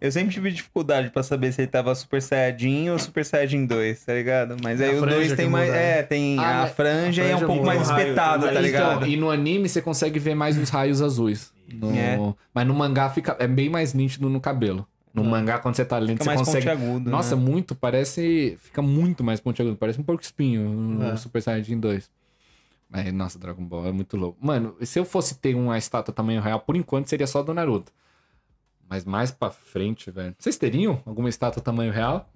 Eu sempre tive dificuldade pra saber se ele tava Super Saiyajin ou Super Saiyajin 2, tá ligado? Mas É aí o franja 2 que tem mais. né? É, tem Ah, a franja a e é um franja pouco mais O raio, espetada, tá raio. ligado? Então, e no anime você consegue ver mais os raios azuis. No- É. Mas no mangá fica, é bem mais nítido no cabelo. No mangá, quando você tá lendo, Fica você mais consegue. pontiagudo. Nossa, né? muito, parece. Fica muito mais pontiagudo. Parece um porco espinho no É. Super Saiyajin 2. Mas, nossa, Dragon Ball é muito louco. Mano, se eu fosse ter uma estátua tamanho real, por enquanto seria só do Naruto. Mas mais pra frente, velho. Vocês teriam alguma estátua tamanho real?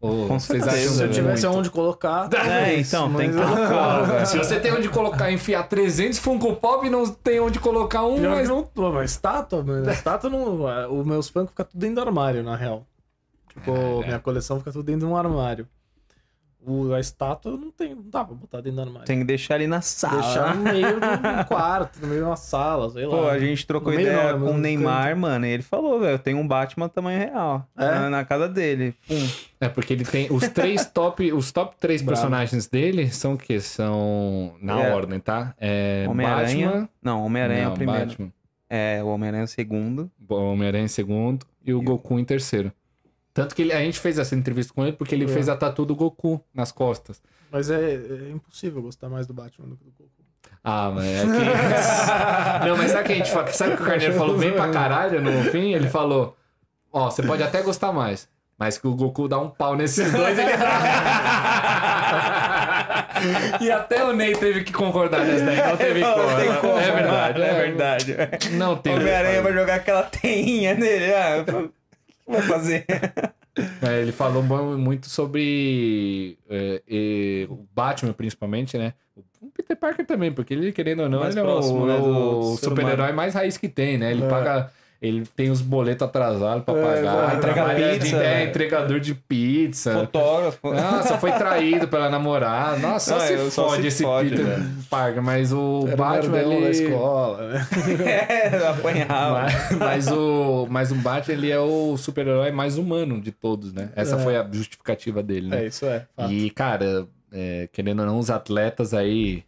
Ou Com vocês certeza. acham Se eu muito? tivesse aonde colocar. É, então, tem que mas- colocar, velho. Se você tem onde colocar, enfiar 300 Funko Pop e não tem onde colocar um, Pior mas... não, mas estátua, mano. Estátua não. Os meus fãs ficam tudo dentro do armário, na real. Tipo, É, minha coleção fica tudo dentro de um armário. O, a estátua não tem. Não dá pra botar dentro do armário. Tem que deixar ali na sala. Deixar no meio do quarto, no meio de uma sala, sei lá. Pô, a gente trocou No ideia não, com o Neymar, mano, e ele falou, velho, eu tenho um Batman tamanho real É? na, na casa dele. Pum. É, porque ele tem os três top... Os top três Bravo. personagens dele são o quê? São... Na É. ordem, tá? É Homem-Aranha. Batman... Não, Homem-Aranha é o primeiro. Batman. É, o Homem-Aranha é o segundo. Homem-Aranha em segundo e o Goku em terceiro. Tanto que ele- a gente fez essa entrevista com ele porque ele É. fez a tatu do Goku nas costas. Mas é, é impossível gostar mais do Batman do que do Goku. Ah, mas é que... Não, mas sabe o que a gente fala? Sabe que o Carneiro falou bem pra caralho no fim? Ele falou, ó, você pode até gostar mais, mas que o Goku dá um pau nesses dois, ele e até o Ney teve que concordar nessa daí, não teve Não como. tem como, É verdade, é verdade. Não tem Homem-Aranha vai jogar aquela teinha nele. Ah, vai fazer? É, ele falou mu- muito sobre é, e o Batman, principalmente, né? O Peter Parker também, porque ele, querendo ou não, Mais ele é o, próximo, né, do o super-herói mais raiz que tem, né? Ele É. paga. Ele tem os boletos atrasados pra É, pagar. exato. Entrega trabalha de- pizza, é, né? entregador de pizza. Fotógrafo. Nossa, foi traído pela namorada. Nossa, só Não, se só fode se esse fode, Peter velho. Parker. Mas o Era Batman, ele... da escola, né? É, apanhava. Mas, mas o, mas o Batman, ele é o super-herói mais humano de todos, né? Essa É. foi a justificativa dele, né? É, isso é. fato. E, cara, é, querendo ou não, os atletas aí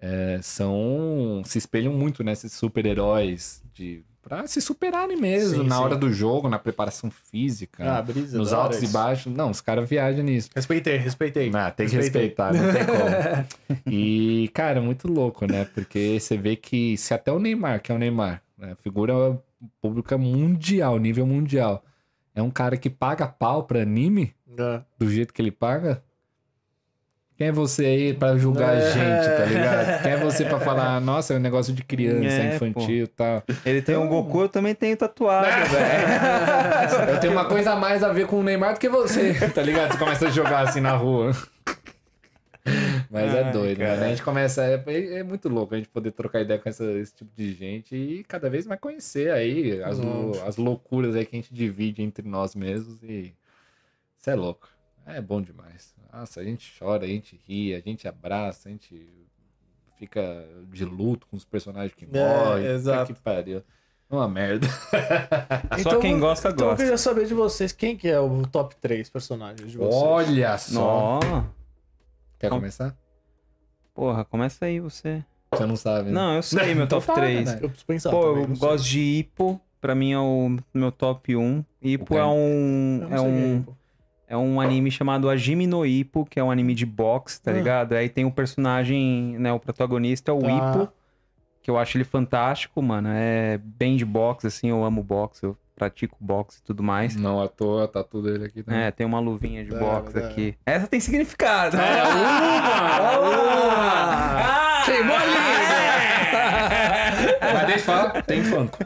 é, são. se espelham muito nesses super-heróis de Pra se superarem mesmo, Sim, na sim. hora do jogo, na preparação física, Ah, brisa. nos altos e baixos. Não, os caras viajam nisso. Respeitei, respeitei. Ah, tem que Respeitei. respeitar, não tem como. e, cara, muito louco, né? Porque você vê que se até o Neymar, que é o Neymar, né? figura pública mundial, nível mundial, é um cara que paga pau pra anime É. do jeito que ele paga. Quem é você aí pra julgar a É. gente, tá ligado? Quem é você pra falar, nossa, é um negócio de criança, É, infantil e tal. Ele tem um Goku, eu também tenho tatuado, velho. Eu tenho uma coisa a mais a ver com o Neymar do que você, tá ligado? Você começa a jogar assim na rua. Mas é doido, cara. mano. A gente começa. É, é muito louco a gente poder trocar ideia com essa- esse tipo de gente e cada vez mais conhecer aí as, lou- as loucuras aí que a gente divide entre nós mesmos e. Isso é louco. É bom demais. Nossa, a gente chora, a gente ri, a gente abraça, a gente fica de luto com os personagens que É, morrem. Exato. Que pariu. Uma merda. Só quem gosta, Então eu gosta. queria saber de vocês, quem que é o top 3 personagens de vocês? Olha só. Quer Com- começar? Porra, começa aí você. Você não sabe, né? Não, eu sei, meu Então top fala, 3. né? Eu preciso pensar Pô, também, eu não sei. gosto de Ipo. Pra mim é o meu top 1. Ipo O é um. Eu É quem um, pô. É um anime chamado Hajime no Ippo, que é um anime de boxe, tá Ah. ligado? Aí tem o personagem, né? O protagonista é o Tá. Ippo, que eu acho ele fantástico, mano. É bem de boxe, assim, eu amo boxe, eu pratico boxe e tudo mais. Não à toa, tá tudo ele aqui também. É, tem uma luvinha de É, boxe é. aqui. Essa tem significado. É, Ah! Queimou a Mas deixa eu falar, tem Funko.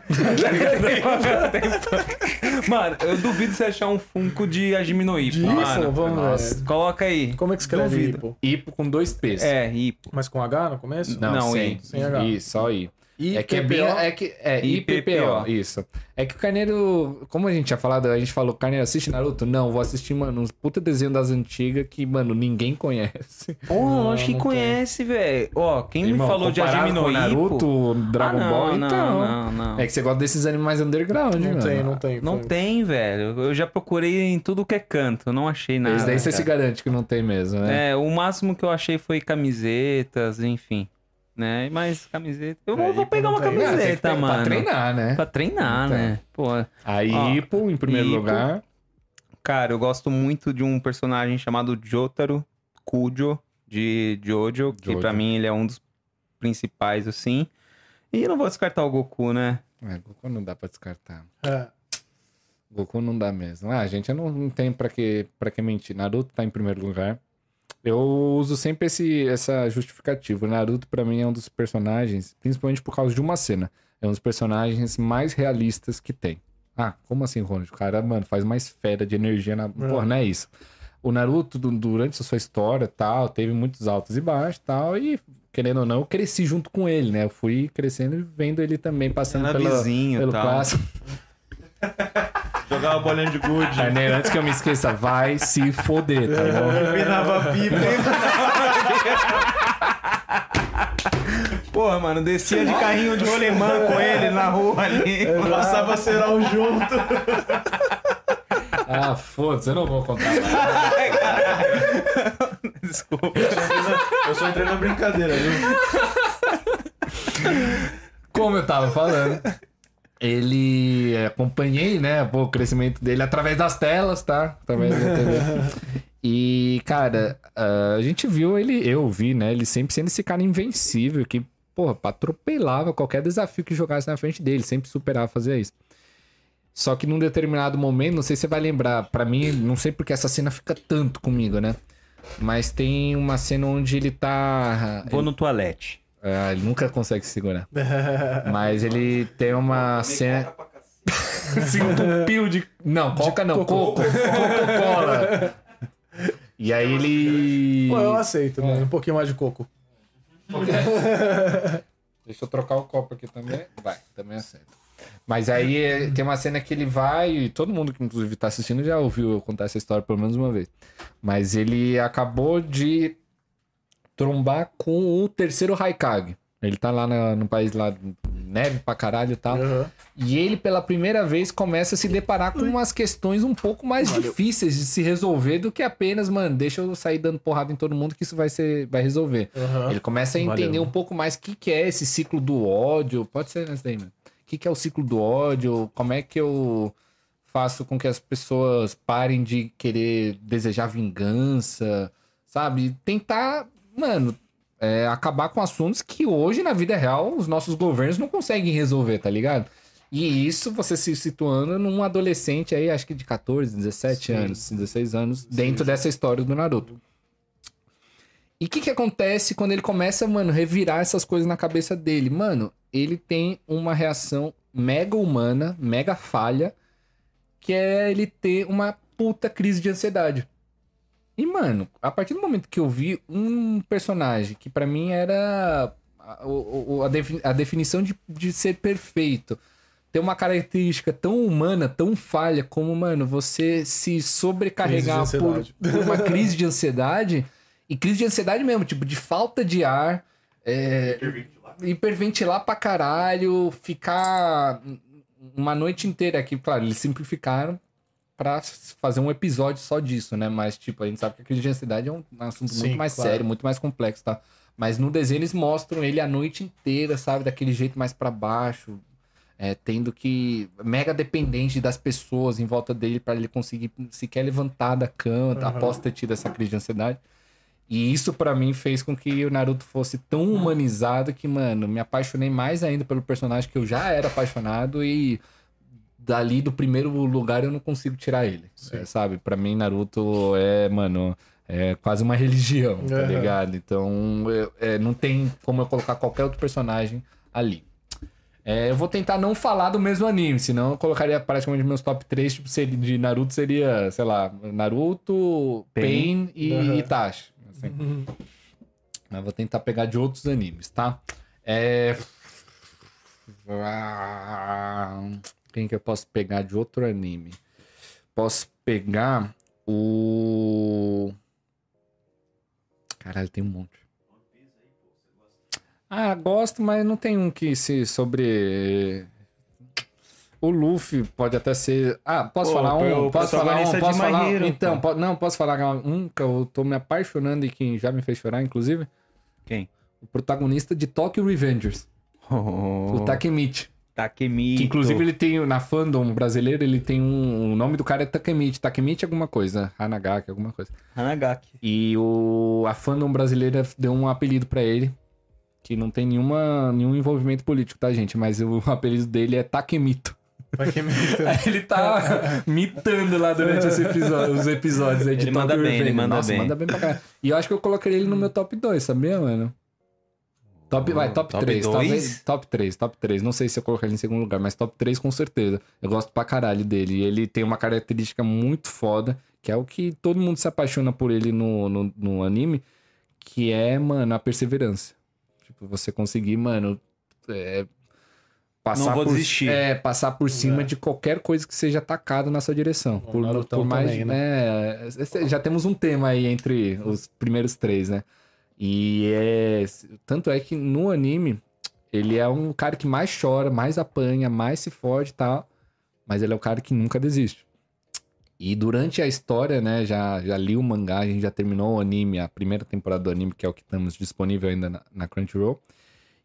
Mano, eu duvido você achar um Funko de Hajime no Ippo, De mano. Vamos nossa. ver. Coloca aí. Como é que escreve Duvido. Ipo? Ipo com dois P's. É, Ippo. Mas com H no começo? Não, Não, sem. I. Sem H. I, só I. I, É que é bem. É que, é, IPPO. IPPO, isso. É que o Carneiro, como a gente tinha falado, a gente falou, Carneiro, assiste Naruto? Não, vou assistir, mano, uns puta desenho das antigas que, mano, ninguém conhece. Porra, lógico que não conhece, velho. Ó, quem Irmão, me falou de Hajime no com Ippo... Naruto, Dragon Ah, não, Ball, não, então. não, não. É que você gosta desses animes mais underground, Não mano. tem, não tem. Não foi. tem, velho. Eu já procurei em tudo que é canto, eu não achei nada. Esse daí você cara. se garante que não tem mesmo, né? É, o máximo que eu achei foi camisetas, enfim. Né? Mas camiseta. Eu vou, É, vou Ipo pegar uma tem. Ah, tem camiseta, mano. Pra treinar, né? Pra treinar, Então. né? Pô, Aí, Ó, Ipo, em primeiro Ippo. lugar. cara, eu gosto muito de um personagem chamado Jotaro Kujo, de Jojo, que Jojo. pra mim ele é um dos principais, assim. E eu não vou descartar o Goku, né? É, Goku não dá pra descartar. É. Goku não dá mesmo. Ah, gente, eu não, não tenho pra que, pra que mentir. Naruto tá em primeiro lugar. Eu uso sempre esse, essa justificativa. O Naruto, pra mim, é um dos personagens, principalmente por causa de uma cena. É um dos personagens mais realistas que tem. Ah, como assim, Ronald? O cara, mano, faz mais fera de energia na. Porra, não é isso. O Naruto, du- durante a sua história tal, teve muitos altos e baixos tal, e querendo ou não, eu cresci junto com ele, né? Eu fui crescendo e vendo ele também passando pela, vizinho pelo tal. clássico. Jogava bolinha de gude. Carneiro, antes que eu me esqueça, vai se foder, tá bom? Empinava pipa. Porra, mano, descia de carrinho de rolemã com ele na rua ali. Passava cerol junto. Ah, foda-se, eu não vou contar mais. Desculpa. Eu só entrei na brincadeira, viu? Como eu tava falando, ele é, acompanhei, né, pô, o crescimento dele através das telas, tá? Através da TV. E, cara, a gente viu ele, eu vi, né, ele sempre sendo esse cara invencível que, porra, atropelava qualquer desafio que jogasse na frente dele, sempre superava fazer isso. Só que num determinado momento, não sei se você vai lembrar, pra mim, não sei porque essa cena fica tanto comigo, né? Mas tem uma cena onde ele tá. Vou no toalete. Ah, ele nunca consegue se segurar. Mas ele tem uma cena. Se entupiu de. Não, coca não, coco. Coca-Cola. E aí ele. Pô, eu aceito, mano. Um pouquinho mais de coco. Deixa eu trocar o copo aqui também. Vai, também aceito. Mas aí eh, tem uma cena que ele vai, e todo mundo que inclusive tá assistindo já ouviu eu contar essa história pelo menos uma vez. Mas ele acabou de trombar com o terceiro Haikage. Ele tá lá na- no país lá, neve pra caralho e tal. Aham. E ele, pela primeira vez, começa a se deparar com umas questões um pouco mais difíceis de se resolver do que apenas, mano, deixa eu sair dando porrada em todo mundo que isso vai, ser, vai resolver. Aham. Ele começa a entender Valeu. um pouco mais o que, que é esse ciclo do ódio. Pode ser nesse daí, mano. O que, que é o ciclo do ódio, como é que eu faço com que as pessoas parem de querer desejar vingança, sabe? Tentar, mano, é, acabar com assuntos que hoje, na vida real, os nossos governos não conseguem resolver, tá ligado? E isso você se situando num adolescente aí, acho que de 14, 17 Sim. anos, 16 anos, dentro dessa história do Naruto. E o que que acontece quando ele começa, mano, revirar essas coisas na cabeça dele? Mano, ele tem uma reação mega humana, mega falha, que é ele ter uma puta crise de ansiedade. E, mano, a partir do momento que eu vi um personagem que pra mim era a, o- o- a, defi- a definição de, de ser perfeito, ter uma característica tão humana, tão falha, como, mano, você se sobrecarregar por, por uma crise de ansiedade, e crise de ansiedade mesmo, tipo, de falta de ar, é, hiperventilar pra caralho, ficar uma noite inteira aqui. Claro, eles simplificaram pra fazer um episódio só disso, né? Mas, tipo, a gente sabe que a crise de ansiedade é um assunto Sim, muito mais claro. sério, muito mais complexo, tá? Mas no desenho eles mostram ele a noite inteira, sabe? Daquele jeito mais pra baixo, é, tendo que. mega dependente das pessoas em volta dele pra ele conseguir sequer levantar da cama Aham. após ter tido essa crise de ansiedade. E isso pra mim fez com que o Naruto fosse tão humanizado que, mano, me apaixonei mais ainda pelo personagem que eu já era apaixonado e dali do primeiro lugar eu não consigo tirar ele, é, sabe? Pra mim Naruto é, mano, é quase uma religião, tá Aham. ligado? Então, eu- é, não tem como eu colocar qualquer outro personagem ali. É, eu vou tentar não falar do mesmo anime, senão eu colocaria praticamente meus top 3, tipo, seria, de Naruto seria, sei lá, Naruto, Pain, Pain. e Aham. Itachi. assim. Mas vou tentar pegar de outros animes, tá? É... Quem que eu posso pegar de outro anime? Posso pegar o... Caralho, tem um monte. Ah, gosto, mas não tem um que se sobre. O Luffy pode até ser. Ah, posso Pô, falar um? Posso falar um? protagonista de Posso falar Hero, Então, po- não, posso falar um que eu tô me apaixonando e que já me fez chorar, inclusive? Quem? O protagonista de Tokyo Revengers, Oh, o Takemichi. Takemito. Que inclusive ele tem, na fandom brasileiro, ele tem um. O nome do cara é Takemichi. Takemichi é alguma coisa, Hanagaki, alguma coisa. Hanagaki. E o, a fandom brasileira deu um apelido pra ele, que não tem nenhuma, nenhum envolvimento político, tá, gente? Mas o apelido dele é Takemito. Aí ele tá mitando lá durante esse episódio- os episódios aí de Ele manda bem, ele manda Nossa, bem. manda bem pra caralho. E eu acho que eu colocaria ele no meu top 2, sabia, mano? Top, vai, top, Top 3, dois? talvez. Top 3, top 3. Não sei se eu colocaria ele em segundo lugar, mas top 3 com certeza. Eu gosto pra caralho dele. E ele tem uma característica muito foda, que é o que todo mundo se apaixona por ele no, no, no anime, que é, mano, a perseverança. Tipo, você conseguir, mano, é, passar Não vou por, desistir. É, passar por cima É. de qualquer coisa que seja atacado na sua direção. O Por, por mais, também, né? esse- Já temos um tema aí entre os primeiros três, né? E é. Tanto é que no anime, ele é um cara que mais chora, mais apanha, mais se fode e tal. Mas ele é o cara que nunca desiste. E durante a história, né? Já, já li o mangá, a gente já terminou o anime, a primeira temporada do anime, que é o que estamos disponível ainda na, na Crunchyroll.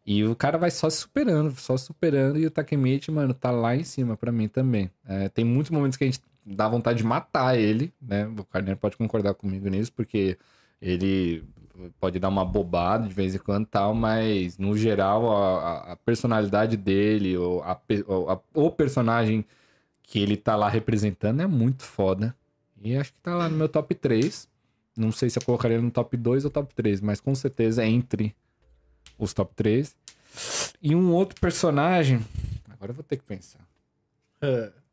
E o cara vai só se superando, só superando. E o Takemichi, mano, tá lá em cima pra mim também. É, tem muitos momentos que a gente dá vontade de matar ele, né? O Carneiro pode concordar comigo nisso, porque ele pode dar uma bobada de vez em quando tal, mas no geral a, a- personalidade dele, ou a, a- o personagem que ele tá lá representando é muito foda. E acho que tá lá no meu top 3. Não sei se eu colocaria no top 2 ou top 3, mas com certeza é entre os top 3. E um outro personagem. Agora eu vou ter que pensar.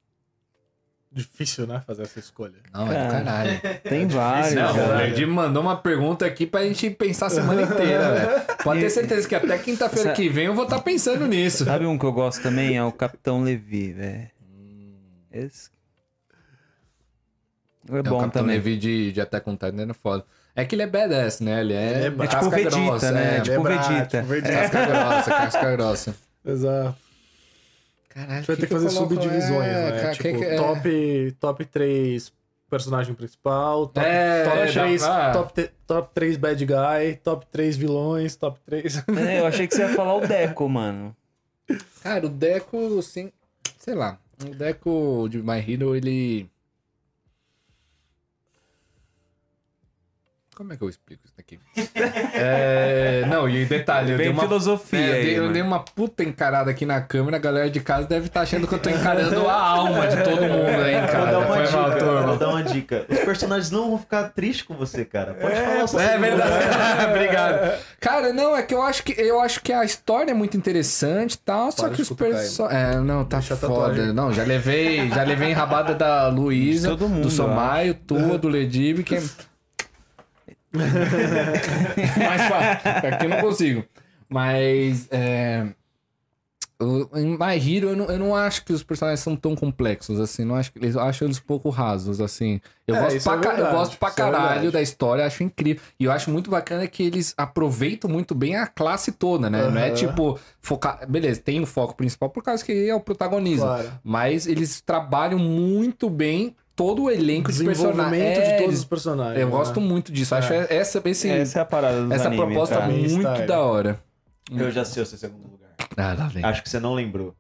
É. Difícil, né? Fazer essa escolha. Não, é do É. caralho. Tem vários. Não, o. Nerd mandou uma pergunta aqui pra gente pensar a semana inteira, velho. Pode ter certeza que até quinta-feira que vem eu vou estar pensando nisso. Sabe um que eu gosto também? É o Capitão Levi, velho. Esse... É É, o bom Capitão também. Levi de, de Attack on Titan é foda. É que ele é badass, né? Ele é, Ele é É tipo o Vegeta, grossa, né? é, tipo o brabo, Vegeta. tipo Vegeta. casca grossa, casca grossa. Exato. Caralho, A gente vai ter que fazer subdivisões, né? tipo, top, top 3 personagem principal, top, É, top, dá 3, pra- top, top 3 bad guy, top 3 vilões, top 3... É, eu achei que você ia falar o Deco, mano. Cara, o Deco, sim. Sei lá. O Deco de My Hero, ele. Como é que eu explico isso daqui? É, Não, e detalhe, eu dei Bem uma. filosofia É, eu, aí, dei, eu mano. dei uma puta encarada aqui na câmera, a galera de casa deve estar achando que eu tô encarando a alma de todo mundo aí, Vou cara. dar uma Foi mal, dica, vou turma. dar uma dica. Os personagens não vão ficar tristes com você, cara. Pode falar o seu É verdade. Obrigado. Cara, não, é que eu acho que eu acho que a história é muito interessante e tal, só que os personagens. É, não, tá Deixa foda. Não, já levei, já levei enrabada da Luísa, do Somaio, tua, do Ledib, que é. Mais fácil. Aqui eu não consigo. Mas. É... Em My Hero, eu não, eu não acho que os personagens são tão complexos, assim. Não acho eu acho eles um pouco rasos, assim. Eu É, gosto isso pra, é ca- eu verdade, gosto pra é caralho verdade. da história, acho incrível. E eu acho muito bacana que eles aproveitam muito bem a classe toda, né? Não é tipo focar. Beleza, tem o foco principal por causa que é o protagonismo. Claro. Mas eles trabalham muito bem todo o elenco de personagens. É, de todos os personagens. Eu né? gosto muito disso. Acho essa, esse, Essa é a parada dos essa animes, proposta cara. Anime muito style. da hora. Eu já sei o seu segundo lugar. Ah, lá vem. Acho que você não lembrou.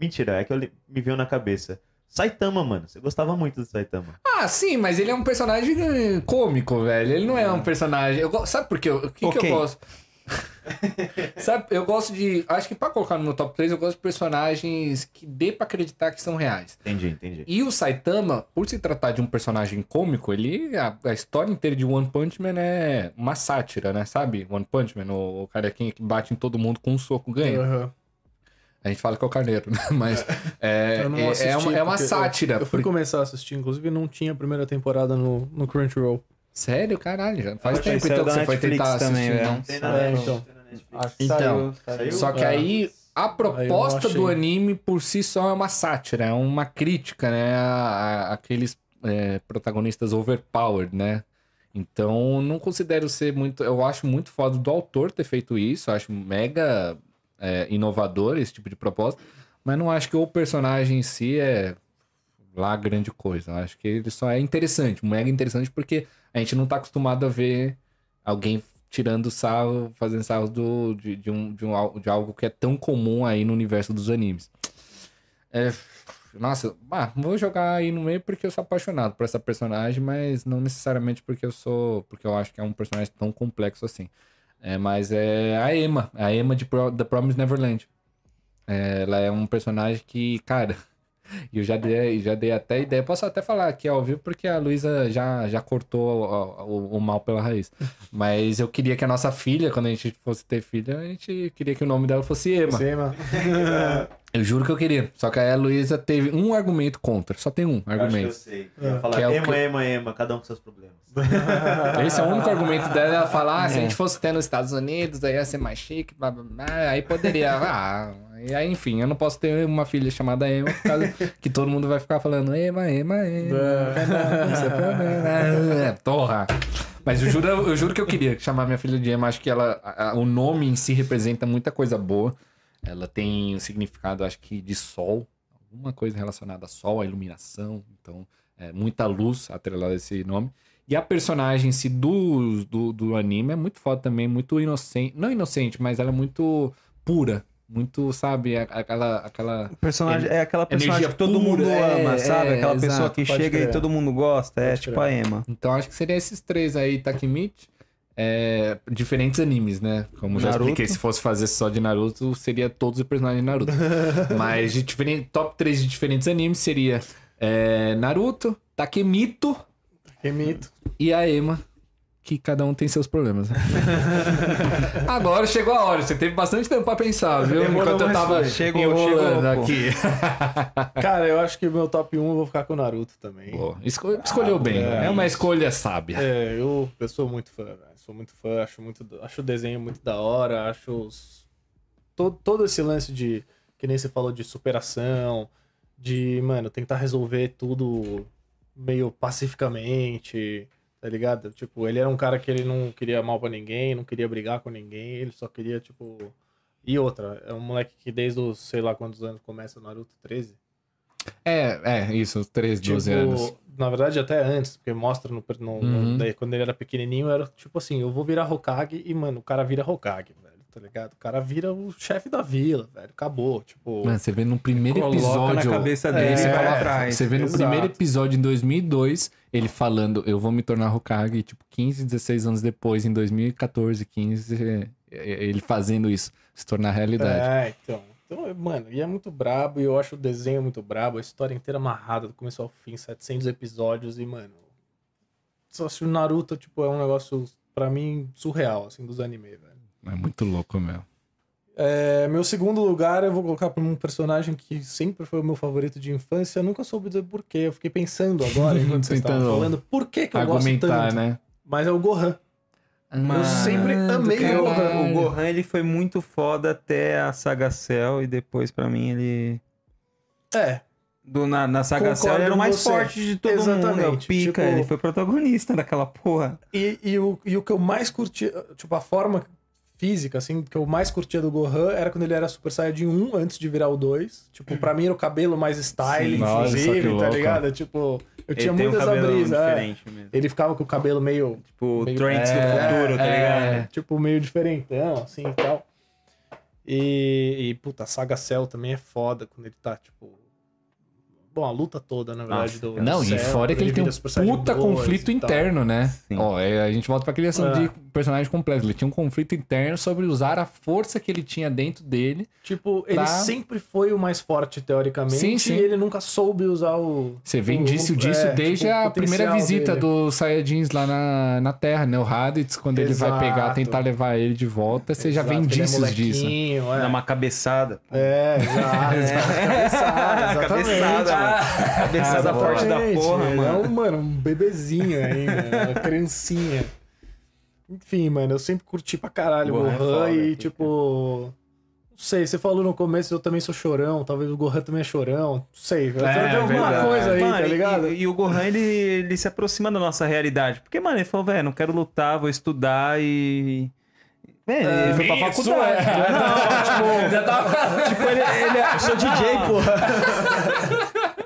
Mentira, é que eu li- me veio na cabeça. Saitama, mano. Você gostava muito do Saitama. Ah, sim, mas ele é um personagem eh, cômico, velho. Ele não é um personagem. Eu go- Sabe por quê? O que, que Ok. eu gosto? Sabe, eu gosto de. Acho que pra colocar no meu top 3, eu gosto de personagens que dê pra acreditar que são reais. Entendi, entendi. E o Saitama, por se tratar de um personagem cômico, ele. A, a história inteira de One Punch Man é uma sátira, né? Sabe? One Punch Man, o, o carequinha que bate em todo mundo com um soco ganha. Aham. A gente fala que é o carneiro, né? Mas é, é- é, uma, é uma porque eu- sátira. Eu, fui começar a assistir, inclusive não tinha a primeira temporada no, no Crunchyroll. Sério, caralho, já faz tempo então que você foi Netflix tentar também, assistir? Tem É, então. Acho que Então, saiu, saiu. Só que É. aí a proposta do anime por si só é uma sátira, é uma crítica, né? A, a- aqueles é, protagonistas overpowered, né? Então não considero ser muito. Eu acho muito foda do autor ter feito isso, eu acho mega é, inovador esse tipo de proposta, mas não acho que o personagem em si é lá grande coisa. Eu acho que ele só é interessante, mega interessante, porque a gente não tá acostumado a ver alguém tirando sarro, fazendo sarro do, de, de, um, de, um, de algo que é tão comum aí no universo dos animes. É, nossa, ah, vou jogar aí no meio porque eu sou apaixonado por essa personagem, mas não necessariamente porque eu sou. Porque eu acho que é um personagem tão complexo assim. É, mas é a Emma, a Emma de Pro, The Promised Neverland. É, ela é um personagem que, cara, eu já dei, já dei até ideia. Posso até falar aqui ao vivo, porque a Luísa já, já cortou o, o- o mal pela raiz. Mas eu queria que a nossa filha, quando a gente fosse ter filha, a gente queria que o nome dela fosse Emma. Sema. Eu juro que eu queria. Só que aí a Luísa teve um argumento contra. Só tem um Acho que eu argumento. sei. Eu ia falar Que é ema, que- ema, ema, cada um com seus problemas. Esse é o único argumento dela. Ela fala, ah, se a É. gente fosse ter nos Estados Unidos, aí ia ser mais chique, blá, blá, blá. aí poderia. Ah, e aí, enfim, eu não posso ter uma filha chamada Emma, por causa que todo mundo vai ficar falando Emma, Emma, Emma. É, Torra. Mas eu juro, eu juro que eu queria chamar minha filha de Emma. Acho que ela, a- o nome em si representa muita coisa boa. Ela tem um significado, acho que, de sol. Alguma coisa relacionada a sol, a iluminação. Então, é, muita luz atrelada a esse nome. E a personagem em si do, do, do anime é muito foda também, muito inocente. Não inocente, mas ela é muito pura. Muito, sabe, aquela. aquela... Personagem, é aquela personagem Energia que todo mundo pura, é, ama, sabe? é, Aquela pessoa exato, que chega crer. e todo mundo gosta. É Pode tipo crer. a Emma. Então acho que seria esses três aí, Takemichi. É, diferentes animes, né? Como já Naruto. expliquei, se fosse fazer só de Naruto, seria todos os personagens de Naruto. Mas de diferente, top 3 de diferentes animes seria é, Naruto, Takemito Que mito. e a Ema. Que cada um tem seus problemas. né? Agora chegou a hora. Você teve bastante tempo pra pensar, viu? Demorou, Enquanto eu tava. Chegou, chegou, aqui. Cara, eu acho que meu top 1 eu vou ficar com o Naruto também. Escolheu bem. é É uma escolha sábia. É, eu, eu sou muito fã, velho. Sou muito fã, acho, muito, acho o desenho muito da hora, acho os, todo, todo esse lance de, que nem você falou, de superação, de, mano, tentar resolver tudo meio pacificamente, tá ligado? Tipo, ele era um cara que ele não queria mal pra ninguém, não queria brigar com ninguém, ele só queria, tipo... E outra, é um moleque que desde os, sei lá quantos anos começa Naruto, 13? É, é, isso, 13, 12 Tipo, anos. Na verdade, até antes, porque mostra no, no- no- Uhum. daí, quando ele era pequenininho, era tipo assim, eu vou virar Hokage e, mano, o cara vira Hokage, velho, tá ligado? O cara vira o chefe da vila, velho. Acabou, tipo... Mano, você vê no primeiro Coloca episódio. na cabeça dele É, e vai lá é, atrás. Você vê no Exato. primeiro episódio em 2002, ele falando, eu vou me tornar Hokage, e, tipo, 15, 16 anos depois, em 2014, 15, é, ele fazendo isso, se tornar realidade. É, então. Então, mano, e é muito brabo, e eu acho o desenho muito brabo, a história inteira amarrada, do começo ao fim, 700 episódios, e, mano. Só se o Naruto, tipo, é um negócio, pra mim, surreal, assim, dos anime, velho. É, muito louco, meu. É, meu segundo lugar eu vou colocar pra um personagem que sempre foi o meu favorito de infância. Eu nunca soube dizer porquê. Eu fiquei pensando agora, enquanto vocês estavam falando, por que, que eu gosto tanto. né? Mas é o Gohan. Mano, sempre amei o Gohan. O Gohan, ele foi muito foda até a Saga Cell e depois, pra mim, ele... É, Do, na, na Saga Concordo Cell, ele era o mais você. forte de todo mundo. É o Exatamente, pica, tipo- ele foi protagonista daquela porra. E, e, o, e o que eu mais curtia, tipo, a forma física, assim, que eu mais curtia do Gohan era quando ele era Super Saiyajin 1 antes de virar o 2. Tipo, pra mim era o cabelo mais style, Sim, inclusive, tá ligado? Tipo, eu tinha ele tem muito um essa brisa. é. Ele ficava com o cabelo meio. Tipo, meio- Trunks do É, futuro, tá é. ligado? Tipo, meio diferentão, assim e tal. E, e, puta, a Saga Cell também é foda quando ele tá, tipo. Bom, a luta toda, na verdade, Nossa, do. Não, do e Cell, fora que quando ele tem um puta 2 conflito interno, né? Sim. Ó, é, a gente volta pra criação É. de personagem completo. Ele tinha um conflito interno sobre usar a força que ele tinha dentro dele. Tipo, ele Pra- sempre foi o mais forte, teoricamente, Sim, sim. e ele nunca soube usar o. Você vê indício o- disso é, desde tipo, a primeira visita dele. dos Saiyajins lá na, na Terra, né? O Raditz, quando ele vai pegar, Exato. tentar levar ele de volta, você já vê Exato, ele é indícios disso. molequinho, É, Dá uma cabeçada. é exato. Cabeçada, exatamente. Cabeçada, mano. Cabeçada forte da porra, ele mano. É um, mano, um bebezinho ainda, uma criancinha. Enfim, mano, eu sempre curti pra caralho o Gohan é Gohan e, tipo. Não sei, você falou no começo, eu também sou chorão, talvez o Gohan também é chorão. Não sei, tem alguma verdade. coisa aí, Mano, tá e- ligado? E, e o Gohan, ele, ele se aproxima da nossa realidade. Porque, mano, ele falou, velho, não quero lutar, vou estudar e... Velho, ele foi pra Isso, faculdade. é. Não, tipo, Já tava... tipo, ele, ele é... Sou DJ, porra.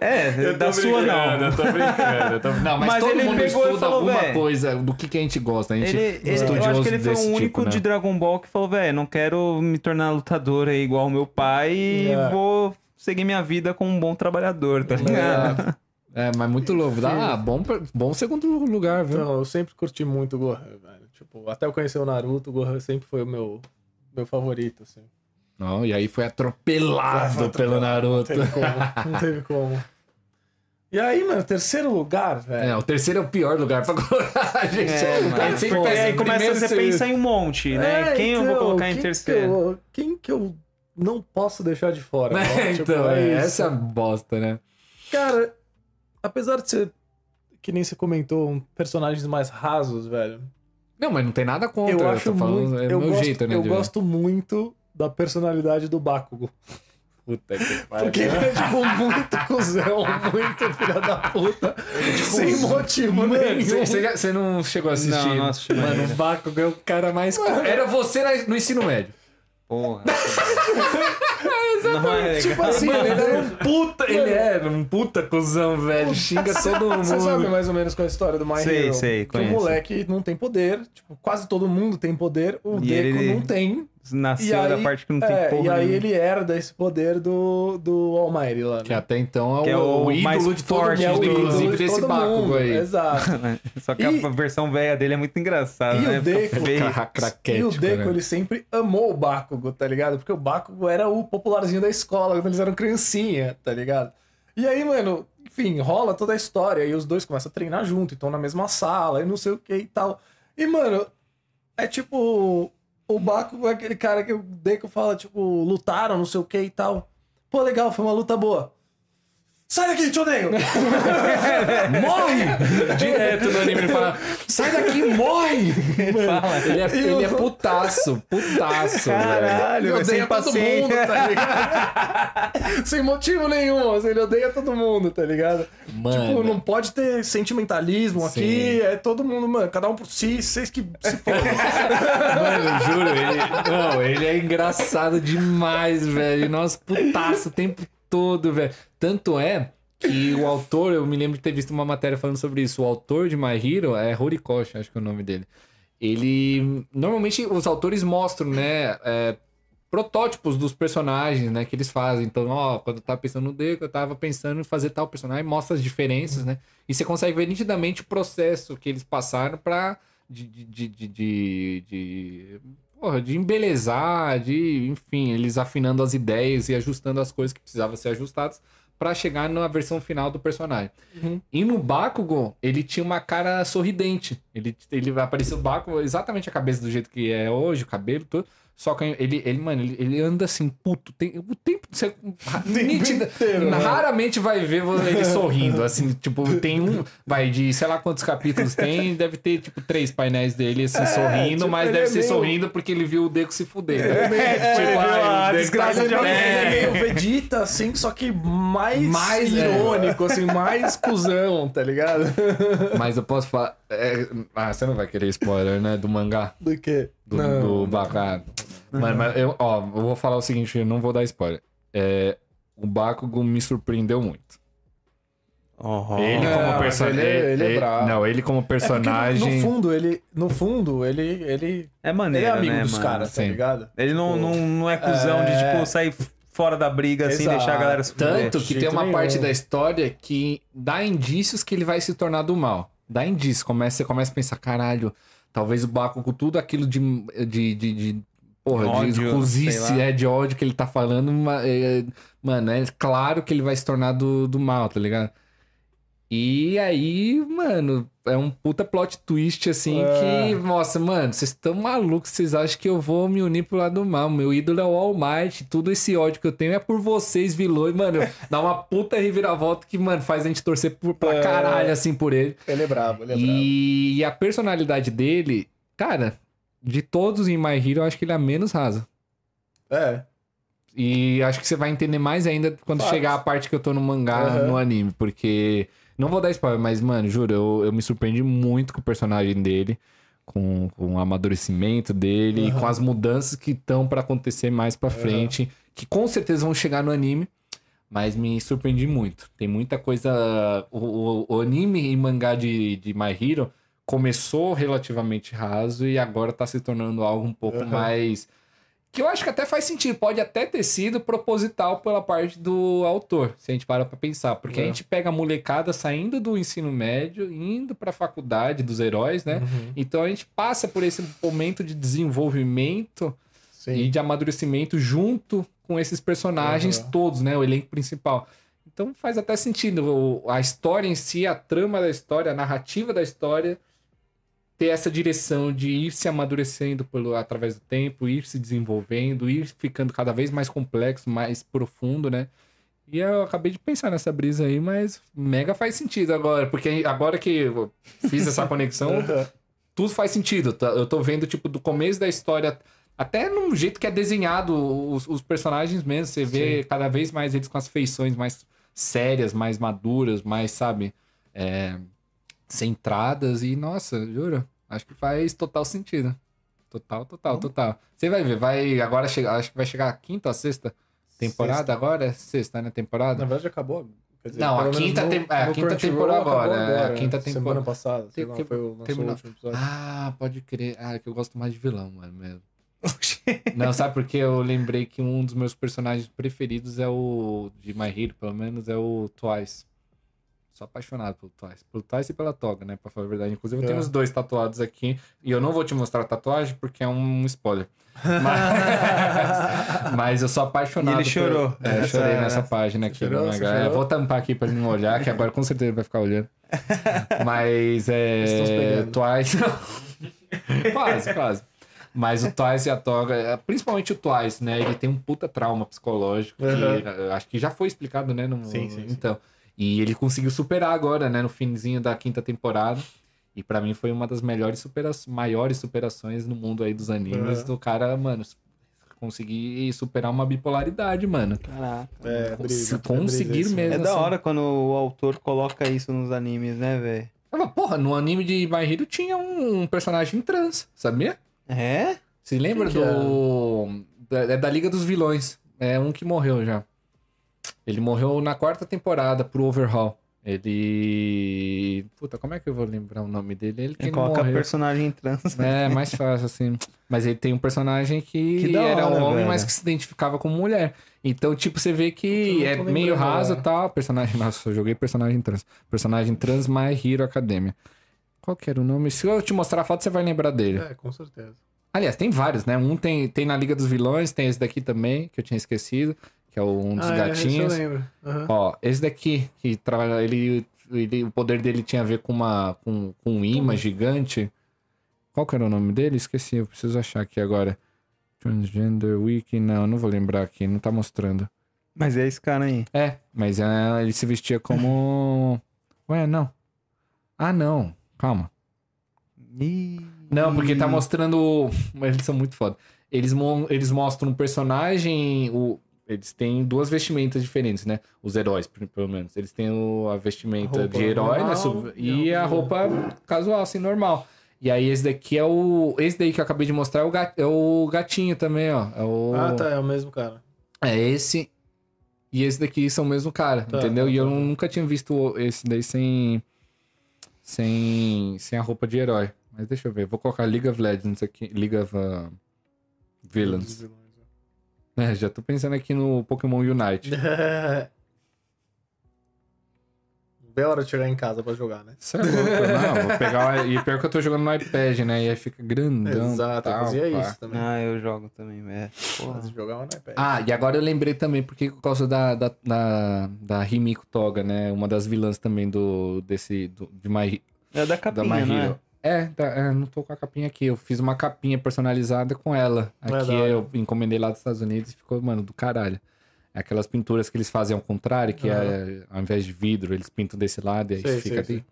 É, da sua não. Eu tô brincando. eu tô- Não, mas, Mas todo ele mundo pegou e estuda falou, alguma coisa do que, que a gente gosta. A gente Ele, é ele, eu acho que ele foi o único tipo, né? de Dragon Ball que falou, velho, não quero me tornar lutador aí igual meu pai e É. vou seguir minha vida como um bom trabalhador, tá ligado? É, mas muito louco. Ah, bom, bom segundo lugar, viu? Então, eu sempre curti muito o Gohan, velho. Tipo, até eu conhecer o Naruto, o Gohan sempre foi o meu, meu favorito, assim. Não, e aí foi atropelado Foi pelo Não Naruto. teve como, não teve como. E aí, mano, terceiro lugar, É, velho. o terceiro é o pior lugar pra colocar, gente. É, O mano, cara porque aí começa, primeiro, você segundo. pensa em um monte, né? É, quem eu vou então, colocar em terceiro? Que eu, quem que eu não posso deixar de fora? Né? né? Tipo, então, é, isso. essa é a bosta, né? Cara, apesar de ser, que nem você comentou, um personagens mais rasos, velho. Não, mas não tem nada contra. eu tô acho falando, muito. é eu meu gosto, jeito, né? eu gosto muito da personalidade do Bakugo. Puta que pariu. Porque ele é, tipo, muito cuzão, muito filha da puta. sem motivo Mano, nenhum. você, não chegou a assistir? Não, não assisti Mano, o Bakugo é o cara mais... Era você na- no ensino médio. Porra. não é Tipo assim, Mano, ele era um puta... Ele era um puta cuzão, velho. Xinga todo mundo. Você sabe mais ou menos com a história do My Sei, Hero? sei, que o conheço. moleque não tem poder, tipo, quase todo mundo tem poder, o E Deco ele- não tem. Nasceu aí, da parte que não tem é, porra E aí nenhuma. ele herda esse poder do, do Almighty lá, né? Que até então é o, é o mais de todo forte mundo, inclusive desse Bakugo aí. Exato. Só que E- a versão velha dele é muito engraçada, E né? o Deco- E o Deco, né? ele sempre amou o Bakugo, tá ligado? Porque o Bakugo era o popularzinho da escola quando eles eram criancinha, tá ligado? E aí, mano, enfim, rola toda a história. E os dois começam a treinar junto, então na mesma sala, e não sei o que e tal. E, mano, é tipo. O Bakugo é aquele cara que o Deco fala, tipo, lutaram, não sei o que e tal. Pô, legal, foi uma luta boa. Sai daqui, te odeio! Morre! Direto no anime ele fala: sai daqui, morre! Fala. Ele é, E ele é putaço, putaço, velho. Caralho, Ele é sem odeia todo mundo, tá ligado? Sem motivo nenhum, assim, ele odeia todo mundo, tá ligado? Mano. Tipo, não pode ter sentimentalismo Sim. aqui, é todo mundo, mano, cada um por si, vocês que se fodam. Mano, eu juro, ele. Não, ele é engraçado demais, velho. Nossa, putaço o tempo todo, velho. Tanto é que o autor, eu me lembro de ter visto uma matéria falando sobre isso. O autor de My Hero é Horikoshi, acho que é o nome dele. ele. Normalmente os autores mostram, né? é, protótipos dos personagens, né? Que eles fazem. Então, ó, quando eu tava pensando no Deco, eu tava pensando em fazer tal personagem, mostra as diferenças, né? E você consegue ver nitidamente o processo que eles passaram pra. De, de, de, de, de- porra, de embelezar, de, enfim, eles afinando as ideias e ajustando as coisas que precisavam ser ajustadas pra chegar na versão final do personagem. Uhum. E no Bakugo, ele tinha uma cara sorridente. Ele, ele apareceu o Bakugo exatamente a cabeça do jeito que é hoje, o cabelo, tudo. Só que ele, ele mano, ele, ele anda assim, puto. Tem, o tempo. Você, nítida- inteiro, né? raramente vai ver ele sorrindo. Assim, tipo, tem um. Vai de sei lá quantos capítulos tem, deve ter, tipo, três painéis dele assim, sorrindo, tipo, mas deve é ser meio- sorrindo porque ele viu o Deco se fuder. É, tipo, ai, a desgraça tá- de alguém. É. Ele é meio Vegeta, assim, só que mais, Mais, é. irônico, assim, mais cuzão, tá ligado? Mas eu posso falar. é, ah, você não vai querer spoiler, né? Do mangá. Do quê? Do, do Bakugo. Mano, mas eu, ó, eu vou falar o seguinte, eu não vou dar spoiler. É, o Bakugo me surpreendeu muito. Ele Não, como personagem. ele é- ele é brabo. Não, ele como É porque personagem. no fundo, ele, no fundo, ele, ele, É ele maneiro, é amigo né, dos caras, tá ligado? Ele não, Pô. não, não é cuzão de, É. tipo, sair fora da briga assim, Exato. deixar a galera se. Tanto que tem uma nenhum. parte da história que dá indícios que ele vai se tornar do mal. Dá indícios. Começa, você começa a pensar, caralho, talvez o Bakugo, tudo aquilo de. de, de, de porra, de Ódio, sei cozice, é, de ódio que ele tá falando. é, mano, é claro que ele vai se tornar do, do mal, tá ligado? E aí, mano, é um puta plot twist, assim, É. que, nossa, mano, vocês estão malucos, vocês acham que eu vou me unir pro lado do mal. Meu ídolo é o All Might, tudo esse ódio que eu tenho é por vocês, vilões, mano. Dá uma puta reviravolta que, mano, faz a gente torcer por, pra É. caralho, assim, por ele. Ele é brabo, ele é brabo. E, e a personalidade dele, cara, de todos em My Hero, eu acho que ele é a menos rasa. É, E acho que você vai entender mais ainda quando Fato. chegar a parte que eu tô no mangá, Aham. no anime, porque. Não vou dar spoiler, mas, mano, juro, eu, eu me surpreendi muito com o personagem dele, com, com o amadurecimento dele e Aham. com as mudanças que estão pra acontecer mais pra frente, que com certeza vão chegar no anime. Mas me surpreendi muito. Tem muita coisa. O, o- o anime e mangá de, de My Hero começou relativamente raso e agora tá se tornando algo um pouco Aham. mais. Que eu acho que até faz sentido. Pode até ter sido proposital pela parte do autor, se a gente para pra pensar. Porque a É. gente pega a molecada saindo do ensino médio, indo pra faculdade dos heróis, né? Uhum. Então a gente passa por esse momento de desenvolvimento Sim. e de amadurecimento junto com esses personagens Aham. todos, né? O elenco principal. Então faz até sentido a história em si, a trama da história, a narrativa da história ter essa direção de ir se amadurecendo pelo, através do tempo, ir se desenvolvendo, ir ficando cada vez mais complexo, mais profundo, né? E eu acabei de pensar nessa brisa aí, mas mega faz sentido agora, porque agora que eu fiz essa conexão, tudo faz sentido. tá? Eu tô vendo, tipo, do começo da história, até num jeito que é desenhado os, os personagens mesmo. Você vê cada vez mais eles com as feições mais sérias, mais maduras, mais, sabe, é, centradas. E, nossa, juro, acho que faz total sentido. Total, total, total. Você vai ver, vai agora chegar, acho que vai chegar a quinta ou a sexta temporada Sexta. agora? É sexta, né? Temporada? Na verdade, acabou. Dizer, Não, a quinta no- tem- é, a quinta temporada acabou agora, é, a né? quinta temporada. Semana passada, sei Tem lá, foi o lançou terminou. o último episódio. Ah, pode crer. Ah, é que eu gosto mais de vilão, mano, mesmo. Não, sabe porque eu lembrei que um dos meus personagens preferidos é o. De My Hero, pelo menos, é o Twice. Sou apaixonado pelo Twice. Pelo Twice e pela Toga, né? Pra falar a verdade. Inclusive, eu tenho É. os dois tatuados aqui. E eu não vou te mostrar a tatuagem porque é um spoiler. Mas, mas eu sou apaixonado. E ele chorou. É, eu chorei nessa nessa- página aqui. chorou? do mangá. É, chorou? vou tampar aqui pra ele não olhar, que agora com certeza ele vai ficar olhando. Mas é. Twice. quase, quase. Mas o Twice e a Toga, é, principalmente o Twice, né? Ele tem um puta trauma psicológico. que, Uhum. eh, acho que já foi explicado, né? No, Sim, sim, sim. E ele conseguiu superar agora, né? No finzinho da quinta temporada. E pra mim foi uma das melhores supera maiores superações no mundo aí dos animes. Uhum. Do cara, mano, conseguir superar uma bipolaridade, mano. Caraca. É, Se conseguir isso, mesmo. É da assim. hora quando o autor coloca isso nos animes, né, velho? Ah, porra, no anime de My Hero tinha um personagem trans, sabia? É? Você lembra que do. Da, é da Liga dos Vilões. É um que morreu já. Ele morreu na quarta temporada pro Overhaul. Ele. Puta, como é que eu vou lembrar o nome dele? Ele que Ele coloca morreu. personagem trans. É, mais fácil, assim. Mas ele tem um personagem que, Que era hora, um homem, velho. mas que se identificava como mulher. Então, tipo, você vê que é meio raso e tal. Personagem. Nossa, eu joguei personagem trans. Personagem trans My Hero Academia. Qual que era o nome? Se eu te mostrar a foto, você vai lembrar dele. É, com certeza. Aliás, tem vários, né? Um tem, tem na Liga dos Vilões, tem esse daqui também, que eu tinha esquecido, que é um dos ah, gatinhos. É, eu lembro. Aham. Ó, esse daqui, que trabalha, ele, ele, o poder dele tinha a ver com uma com, com um imã gigante. Qual que era o nome dele? Esqueci, eu preciso achar aqui agora. Transgender Wiki, não, não vou lembrar aqui, não tá mostrando. Mas é esse cara aí. É, mas é, ele se vestia como. Ué, não. Ah, não, calma. Ih. Não, porque tá mostrando. Mas eles são muito foda. Eles, mo- eles mostram um personagem. O... Eles têm duas vestimentas diferentes, né? Os heróis, pelo menos. Eles têm o- a vestimenta A de herói, né? normal Sub- e a roupa casual, assim, normal. E aí, esse daqui é o. Esse daí que eu acabei de mostrar é o, ga- é o gatinho também, ó. É o... Ah, tá, é o mesmo cara. É esse. E esse daqui são o mesmo cara, Tá, entendeu? tá, e eu tá. nunca tinha visto esse daí sem. Sem. Sem a roupa de herói. Mas deixa eu ver. Vou colocar League of Legends aqui. League of uh, Villains. É, já tô pensando aqui no Pokémon Unite. Bem hora de chegar em casa pra jogar, né? Isso é louco, não. Vou pegar. E pior que eu tô jogando no iPad, né? E aí fica grandão. Exato, eu tal, fazia pá. isso também. Ah, eu jogo também, é. Porra. Mas jogava no iPad. Ah, e agora eu lembrei também, porque por causa da, da, da, da Himiko Toga, né? Uma das vilãs também do, desse, do, de My, É da da capinha, My né? Hero. É, da- é, não tô com a capinha aqui. Eu fiz uma capinha personalizada com ela. É, Aqui hora. eu encomendei lá dos Estados Unidos e ficou, mano, do caralho. É aquelas pinturas que eles fazem ao contrário, que é, ao invés de vidro, eles pintam desse lado e aí Sei, fica sei, ali.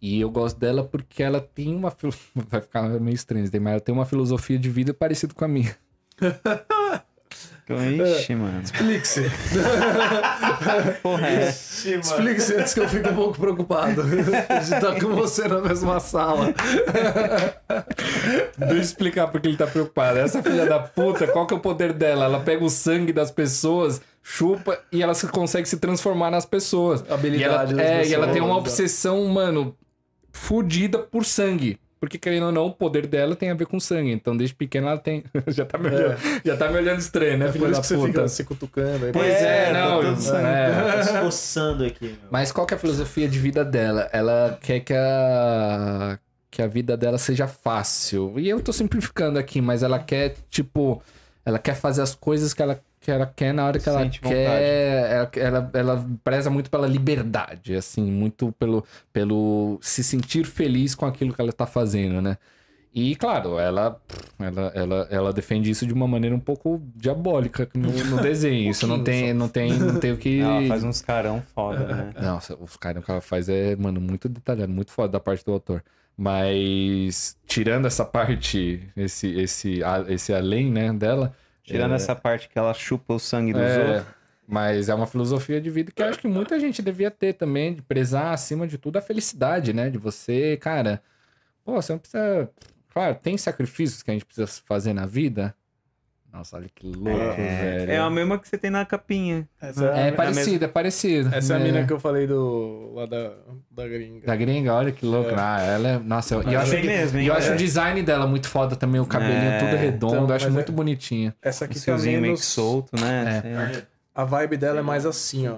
E eu gosto dela porque ela tem uma. Vai ficar meio estranho, mas ela tem uma filosofia de vida parecida com a minha. Ixi, mano. Explique-se. Porra, é. Explique-se antes que eu fique um pouco preocupado de estar com você na mesma sala. Deixa eu explicar porque ele tá preocupado. Essa filha da puta, qual que é o poder dela? Ela pega o sangue das pessoas, chupa e ela se- consegue se transformar nas pessoas. Habilidade e ela, das é, e ela tem uma pessoas, obsessão, mano, fudida por sangue. Porque, querendo ou não, o poder dela tem a ver com sangue. Então, desde pequena ela tem. já, tá me olhando, já tá me olhando estranho, né, É filha por isso da que você puta? fica se cutucando aí. Pois é, É, não. tá tudo é. Tá se coçando aqui, meu. Mas qual que é a filosofia de vida dela? Ela quer que a, que a vida dela seja fácil. E eu tô simplificando aqui, mas ela quer, tipo, ela quer fazer as coisas que ela, que ela quer na hora que ela Sente quer. Ela, ela, ela preza muito pela liberdade, assim, muito pelo, pelo se sentir feliz com aquilo que ela tá fazendo, né? E, claro, ela, ela, ela, ela defende isso de uma maneira um pouco diabólica no, no desenho. Isso não tem, não tem, não tem o que. Ela faz uns carão foda, né? Nossa, os caras que ela faz é, mano, muito detalhado, muito foda da parte do autor. Mas tirando essa parte, esse esse esse além, né, dela, Tirando é, essa parte que ela chupa o sangue dos é, outros. mas é uma filosofia de vida que eu acho que muita gente devia ter também, de prezar acima de tudo a felicidade, né, de você, cara, pô, você não precisa, claro, tem sacrifícios que a gente precisa fazer na vida. Nossa, olha que louco, velho. É a mesma que você tem na capinha. Essa É a- parecido, é parecido. Essa é a É. mina que eu falei do. lá da, da gringa. Da gringa, olha que louco. Ah, ela é. Nossa, eu, eu acho, é que- mesmo, e hein? eu acho É. o design dela muito foda também, o cabelinho É, tudo redondo, então, eu acho muito é- bonitinha. Essa aqui O tá meio menos. que solto, né? É. Lá. A vibe dela é mais assim, ó.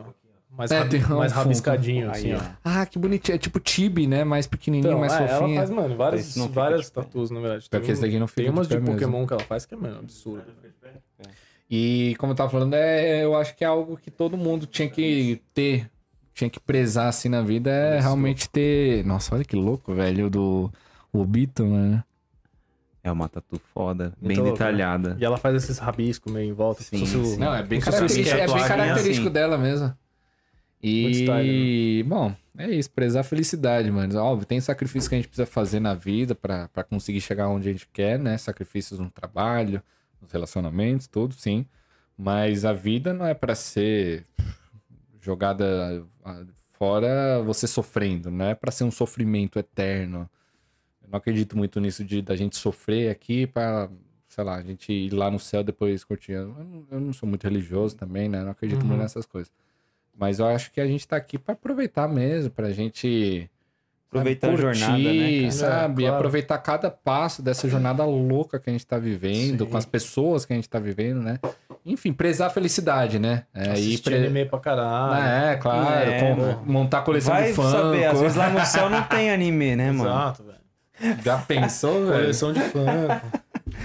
Mais, É, rabi- tem um mais rabiscadinho, assim, ó. ó. Ah, que bonitinho. É tipo Tibi, né? Mais pequenininho, Então, mais é, ela fofinha. faz, mano, várias, várias pé. tatuas, na verdade. Porque esse daqui não fica tem umas de de pé mesmo. Pokémon que ela faz que é, mano, absurdo. E como eu tava falando, é, eu acho que é algo que todo mundo tinha que ter, tinha que prezar assim na vida, é realmente ter. Nossa, olha que louco, velho, do Obito, né? É uma tatu foda, bem né? detalhada. E ela faz esses rabiscos meio em volta. Sim, como se fosse o- sim. Não, é bem característico, é bem característico assim. dela mesmo. Muito E, bom, é isso, prezar a felicidade, mano. Óbvio, tem sacrifícios que a gente precisa fazer na vida pra conseguir chegar onde a gente quer, né? Sacrifícios no trabalho, nos relacionamentos, tudo, sim. Mas a vida não é pra ser jogada ah, fora você sofrendo, não é pra ser um sofrimento eterno. Eu não acredito muito nisso de da gente sofrer aqui pra, sei lá, a gente ir lá no céu depois curtir. Eu não, eu não sou muito religioso também, né? Não acredito Uhum. muito nessas coisas. Mas eu acho que a gente tá aqui pra aproveitar mesmo, pra gente. Aproveitar a curtir, jornada, né, cara? sabe? É, claro. Aproveitar cada passo dessa jornada louca que a gente tá vivendo, Sim. com as pessoas que a gente tá vivendo, né? Enfim, prezar a felicidade, né? É, e Assistir pre- anime pra caralho. É, claro. É, com- montar coleção Vai de fã. saber, às vezes lá no céu não tem anime, né, mano? Exato, velho. Já pensou, velho? Coleção de fã.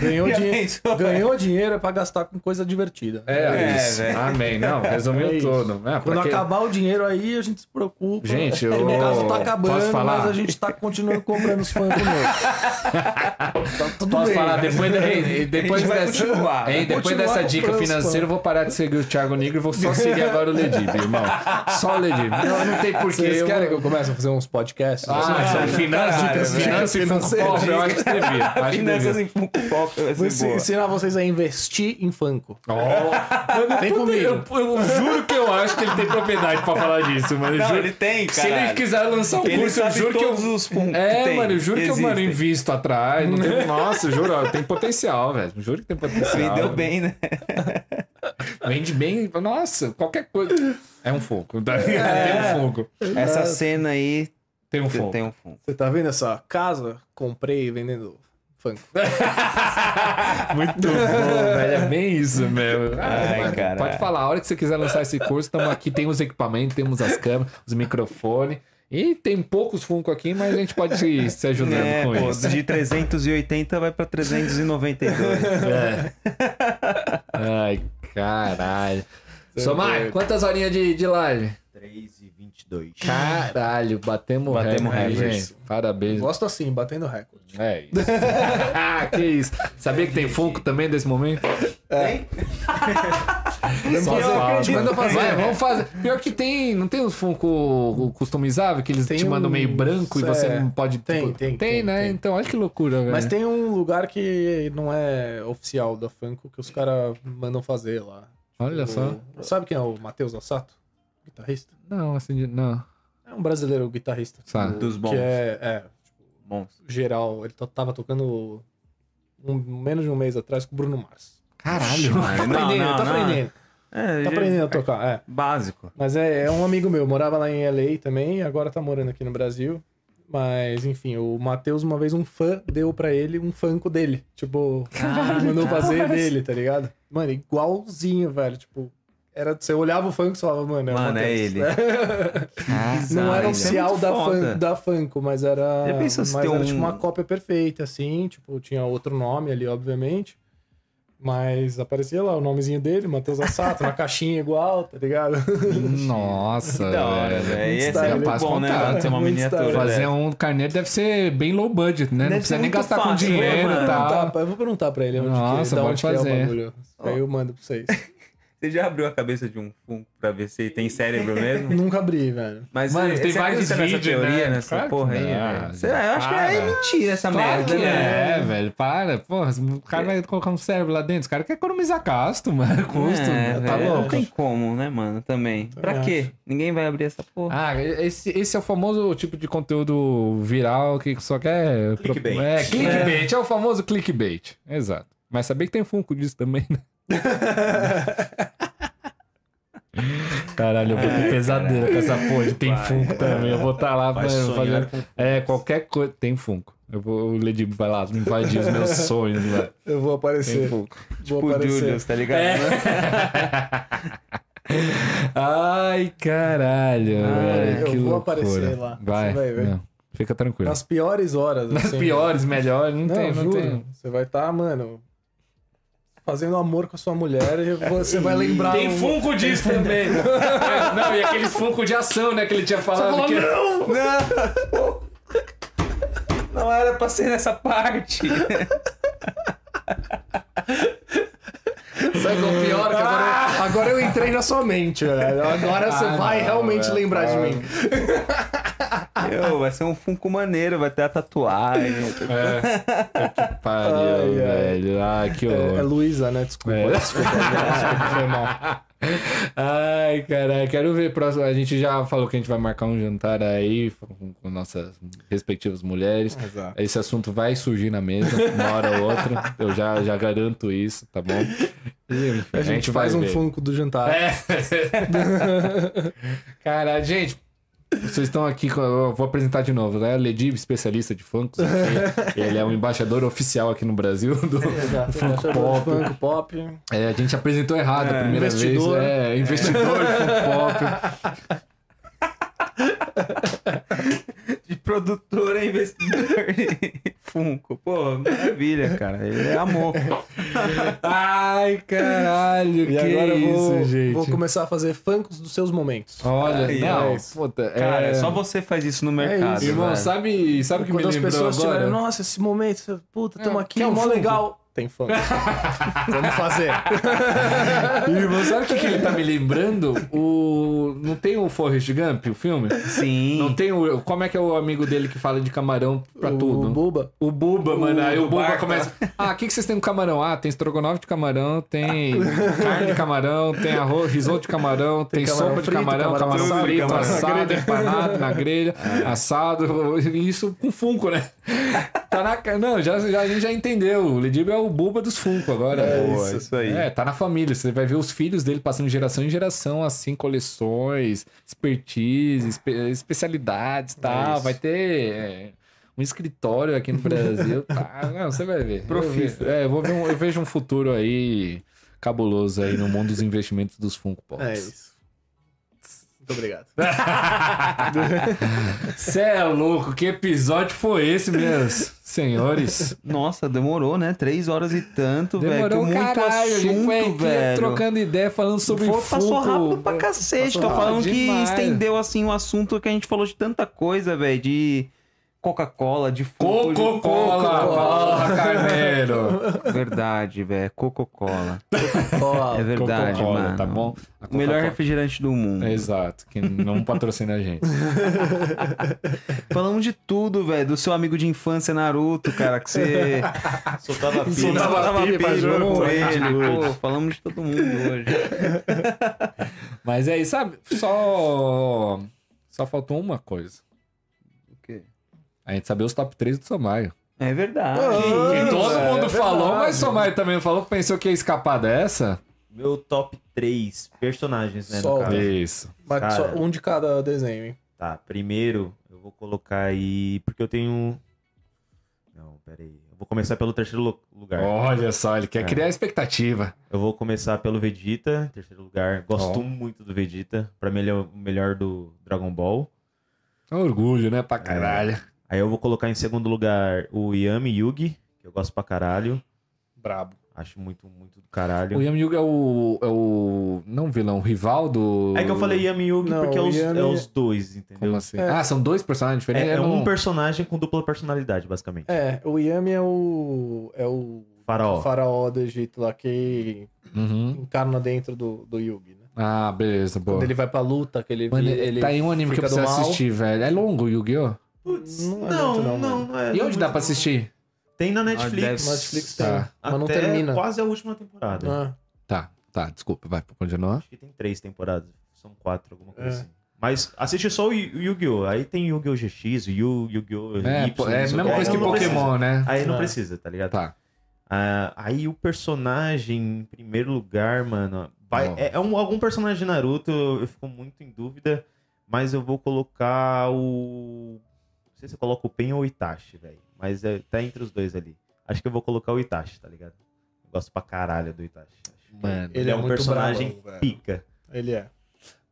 Ganhou, pensou? ganhou dinheiro é pra gastar com coisa divertida. É, É, isso. velho. Amém. Não, resumiu É isso. tudo. É, Quando quê? acabar o dinheiro aí, a gente se preocupa. Gente, eu- no caso tá acabando, falar? mas a gente tá continuando comprando os fãs novo. tá tudo Posso bem. falar, depois, de- ei, depois dessa, ei, depois dessa dica financeira, eu vou parar de seguir o Thiago Negro e vou só seguir agora o Ledib, irmão. Só o Ledib. Não, não tem porquê. Vocês eu querem que eu comece a fazer uns podcasts? Ah, são finanças, dicas, finanças e Funko Financeiras, Pop, eu acho que devia. Acho que Finanças devia. em Funko Pop vai Vou boa. ensinar vocês a investir em Funko. Oh, Vem eu, comigo. eu juro que eu acho que ele tem propriedade pra falar disso, mano. Eu Não, juro- ele tem, Se ele cara. quiser lançar um Ele curso, eu juro que eu. todos os Funko É, que tem, mano, eu juro que eu, mano, invisto atrás. Não tem... Nossa, eu juro, ó, tem potencial, velho. Juro que tem potencial. Vendeu bem, né? Vende bem. Nossa, qualquer coisa. É um fogo. Tem um fogo. Essa cena aí Tem um fogo. tem um Funko. Você tá vendo essa casa? Comprei vendendo Funko. Muito bom, velho. É bem isso mesmo. Ai, cara. Pode falar, a hora que você quiser lançar esse curso, estamos aqui, tem os equipamentos, temos as câmeras, os microfones. E tem poucos Funko aqui, mas a gente pode ir se ajudando é, com pô, isso. De 380 vai para 392. É. Ai, caralho. Somar, quantas horinhas de, de live? Três Caralho, batemos, batemos recorde. recorde. Gente, parabéns. Gosto assim, batendo recorde. É isso. ah, que isso. Sabia que tem Funko também nesse momento? É. Tem? É. Só fazer, manda fazer. Vai, né? vamos fazer. Pior que tem, não tem uns Funko customizável que eles tem te mandam um... meio branco é. e você é. não pode. Tem, tipo... tem, tem, tem, né? Tem. Então, olha que loucura, velho. Mas tem um lugar que não é oficial da Funko que os caras mandam fazer lá. Olha tipo, só. Sabe quem é o Matheus Assato? Guitarrista? Não, assim, de- não. É um brasileiro guitarrista. Sabe. O- Dos bons. Que é, é, Bom, geral. Ele tava tocando um- menos de um mês atrás com o Bruno Mars. Caralho. Tá Não, aprendendo, não, tá não. aprendendo. é, Tá aprendendo a tocar, é. Básico. Mas é, é um amigo meu, morava lá em LA também, agora tá morando aqui no Brasil. Mas, enfim, o Matheus, uma vez um fã deu pra ele um Funko dele. Tipo, ele mandou fazer dele, tá ligado? Mano, igualzinho, velho. Tipo, era, você olhava o Funko e falava, mano, é o Mano, é ele. Não era oficial é da. Fun, da Funko, mas era. Já pensou se mas era um- tipo uma cópia perfeita, assim. Tipo, tinha outro nome ali, obviamente. Mas aparecia lá o nomezinho dele, Matheus Assato, na caixinha igual, tá ligado? Nossa, Que da hora, velho. Esse é muito passo bom, né? mano? Ter uma miniatura. Fazer um carneiro deve ser bem low budget, né? não Deve precisa ser nem gastar com fácil, né, dinheiro e tal. Tá, eu vou perguntar pra ele onde Nossa, que, pode onde que é o fazer. bagulho. Aí eu mando pra vocês. Você já abriu a cabeça de um Funko pra ver se tem cérebro mesmo? Nunca abri, velho. Mas Mano, você tem vários vídeos, teoria, né? nessa Claro porra aí, não, velho? Gente, Eu acho que é mentira essa Claro merda, que né? é, velho. Para. Porra, o cara vai colocar um cérebro lá dentro. Os caras querem economizar gasto, mano. Custo, É, mano. Tá velho, Não louco? tem como, né, mano? Também. Pra acho. quê? Ninguém vai abrir essa porra. Ah, esse, esse é o famoso tipo de conteúdo viral que só quer. Clickbait. É, clickbait. É. o famoso clickbait. Exato. Mas sabia que tem Funko disso também, né? Caralho, eu vou ter Ai, pesadelo com essa porra de tem Vai, Funko também. Eu vou estar lá Vai mano, fazendo. com É, qualquer coisa. Tem Funko. Eu vou, o Lady vai lá invadir os meus sonhos, velho. Eu vou Tem aparecer. Funko. Vou Tipo o aparecer. Julius, tá ligado? É. Ai, caralho. velho, eu que vou loucura. aparecer lá. Vai, Você vai ver. não, fica tranquilo. Nas piores horas. Nas assim. piores, melhores, não, Não, tem, não juro. tem. Você vai estar, mano, fazendo amor com a sua mulher e você vai lembrar. Tem um- Funko disso também. É, não, e aqueles Funko de ação, né? Que ele tinha falado. falou, que... não! Não! Não era pra ser nessa parte. Sabe qual é o pior? Que agora, agora eu entrei na sua mente, velho. Agora você Ah, vai não, realmente é, lembrar de mim. Eu, vai ser um Funko maneiro, vai ter a tatuagem. É. Que pariu, Ai, velho. Ai, que É, é horror. Luísa, né? Desculpa. É. Desculpa, desculpa, foi mal. Ai, caralho, quero ver próximo. A gente já falou que a gente vai marcar um jantar aí com, nossas respectivas mulheres. Exato. Esse assunto vai surgir na mesa, uma hora ou outra. Eu já, já garanto isso, tá bom? Enfim, A gente faz vai um ver. funko do jantar. É. Cara, gente, vocês estão aqui, com- eu vou apresentar de novo, né? Ledib, especialista de aqui. Ele é um embaixador oficial aqui no Brasil do É, Pop. Funko Pop. É, a gente apresentou errado a primeira investidor. vez. É, investidor de Funko Pop. Produtor a investidor Funko. Pô, maravilha, cara. Ele é amor. Ai, caralho, E que agora eu vou, isso, gente. vou começar a fazer funkos dos seus momentos. Olha, Aí, não, é isso. puta, Cara, é... só você faz isso no mercado. isso. Irmão, velho. sabe, sabe o que Quando me lembrou pessoas agora? tiverem, nossa, esse momento, puta, tamo É, aqui, um mó legal. Tem funk. Vamos fazer. Irmão, sabe o que, que ele tá me lembrando? O... Não tem o Forrest Gump, o filme? Sim. Não tem o... Como é que é o amigo dele que fala de camarão pra o tudo? Buba. O Buba, mano. Aí o do Buba barco. começa. Ah, o que, que vocês têm no camarão? Ah, tem estrogonofe de camarão, tem carne de camarão, tem arroz, risoto de camarão, tem, camarão sopa de frito, camarão, camarão camarão, assado, frito, camarão na assado, grelha. empanado na grelha, assado. Isso com Funko, né? Tá na. Não, já, já, a gente já entendeu. O Ledib é o Buba dos Funko agora. Boa, isso aí. É, tá na família. Você vai ver os filhos dele passando geração em geração, assim, coleções, expertise, espe- especialidades e tal. isso. vai ter é, um escritório aqui no Brasil. tá, não, você vai ver. Profissa. Eu, é, eu, vou ver um- eu vejo um futuro aí cabuloso aí no mundo dos investimentos dos Funko Pops. É isso. Muito obrigado. Cê é louco, que episódio foi esse, meus senhores? Nossa, demorou, né? Três horas e tanto, velho. Demorou um muito caralho, a gente assunto, velho. trocando ideia, falando sobre Foi, passou rápido pra cacete. Passou Tô falando que demais. estendeu, assim, o assunto que a gente falou de tanta coisa, velho. De Coca-Cola, de de Coca-Cola, Carneiro. Verdade, velho. Coca-Cola. É verdade, Coca-Cola, mano. tá bom? O melhor refrigerante do mundo. Exato, que não patrocina a gente. Falamos de tudo, velho. Do seu amigo de infância, Naruto, cara, que você Soltava pipa. Soltava soltava pipa pipa junto. com ele. Pô, falamos de todo mundo hoje. Mas é isso, sabe? Só. Só faltou uma coisa. A gente saber os top 3 do Somaio. É verdade. Que todo é mundo falou, verdade. mas o Somaio também não falou, pensou que ia escapar dessa. Meu top 3 personagens, né, Só. Isso. Mas Cara. só um de cada desenho, hein? Tá, primeiro eu vou colocar aí. Porque eu tenho. Não, pera aí. Eu vou começar pelo terceiro lu- lugar. Olha só, ele quer É. criar expectativa. Eu vou começar pelo Vegeta, terceiro lugar. Gosto Ó. muito do Vegeta. Pra mim ele é o melhor do Dragon Ball. É um orgulho, né? Pra caralho. Aí eu vou colocar em segundo lugar o Yami Yugi, que eu gosto pra caralho. Brabo. Acho muito, muito do caralho. O Yami Yugi é o. É o. Não vilão, o rival do. É que eu falei Yami Yugi Não, porque é o os, Yami- é os dois, entendeu? Como assim? É. Ah, são dois personagens diferentes? É, é um personagem com dupla personalidade, basicamente. É, o Yami é o. É o. Faraó. faraó do Egito lá que Uhum. encarna dentro do, do Yugi, né? Ah, beleza, boa. Quando ele vai pra luta, que ele, Mano, ele tá aí um anime que eu preciso mal. assistir, velho. É longo o Yu-Gi-Oh! Putz, Não não, é não, não, não, não, é. E é onde dá pra assistir? Tem na deve- Netflix. Netflix tem, Tá. mas não termina. quase a última temporada. Ah, Tá, tá, desculpa, vai, continuar. Acho que tem três temporadas. São quatro, alguma coisa É. assim. Mas assiste só o Yu- Yu-Gi-Oh! Aí tem Yu-Gi-Oh! GX, Yu-Gi-Oh! É, Y, pô, é a mesma coisa que Pokémon, né? precisa. Aí não É. precisa, tá ligado? Tá. Ah, aí o personagem, em primeiro lugar, mano. Vai, Ó. é, é um, algum personagem de Naruto, eu fico muito em dúvida. Mas eu vou colocar o. Não sei se eu coloco o Pen ou o Itachi, velho. Mas é, tá entre os dois ali. Acho que eu vou colocar o Itachi, tá ligado? Eu gosto pra caralho do Itachi. Acho que Mano, ele, é um muito personagem brabo, velho. pica. Ele é.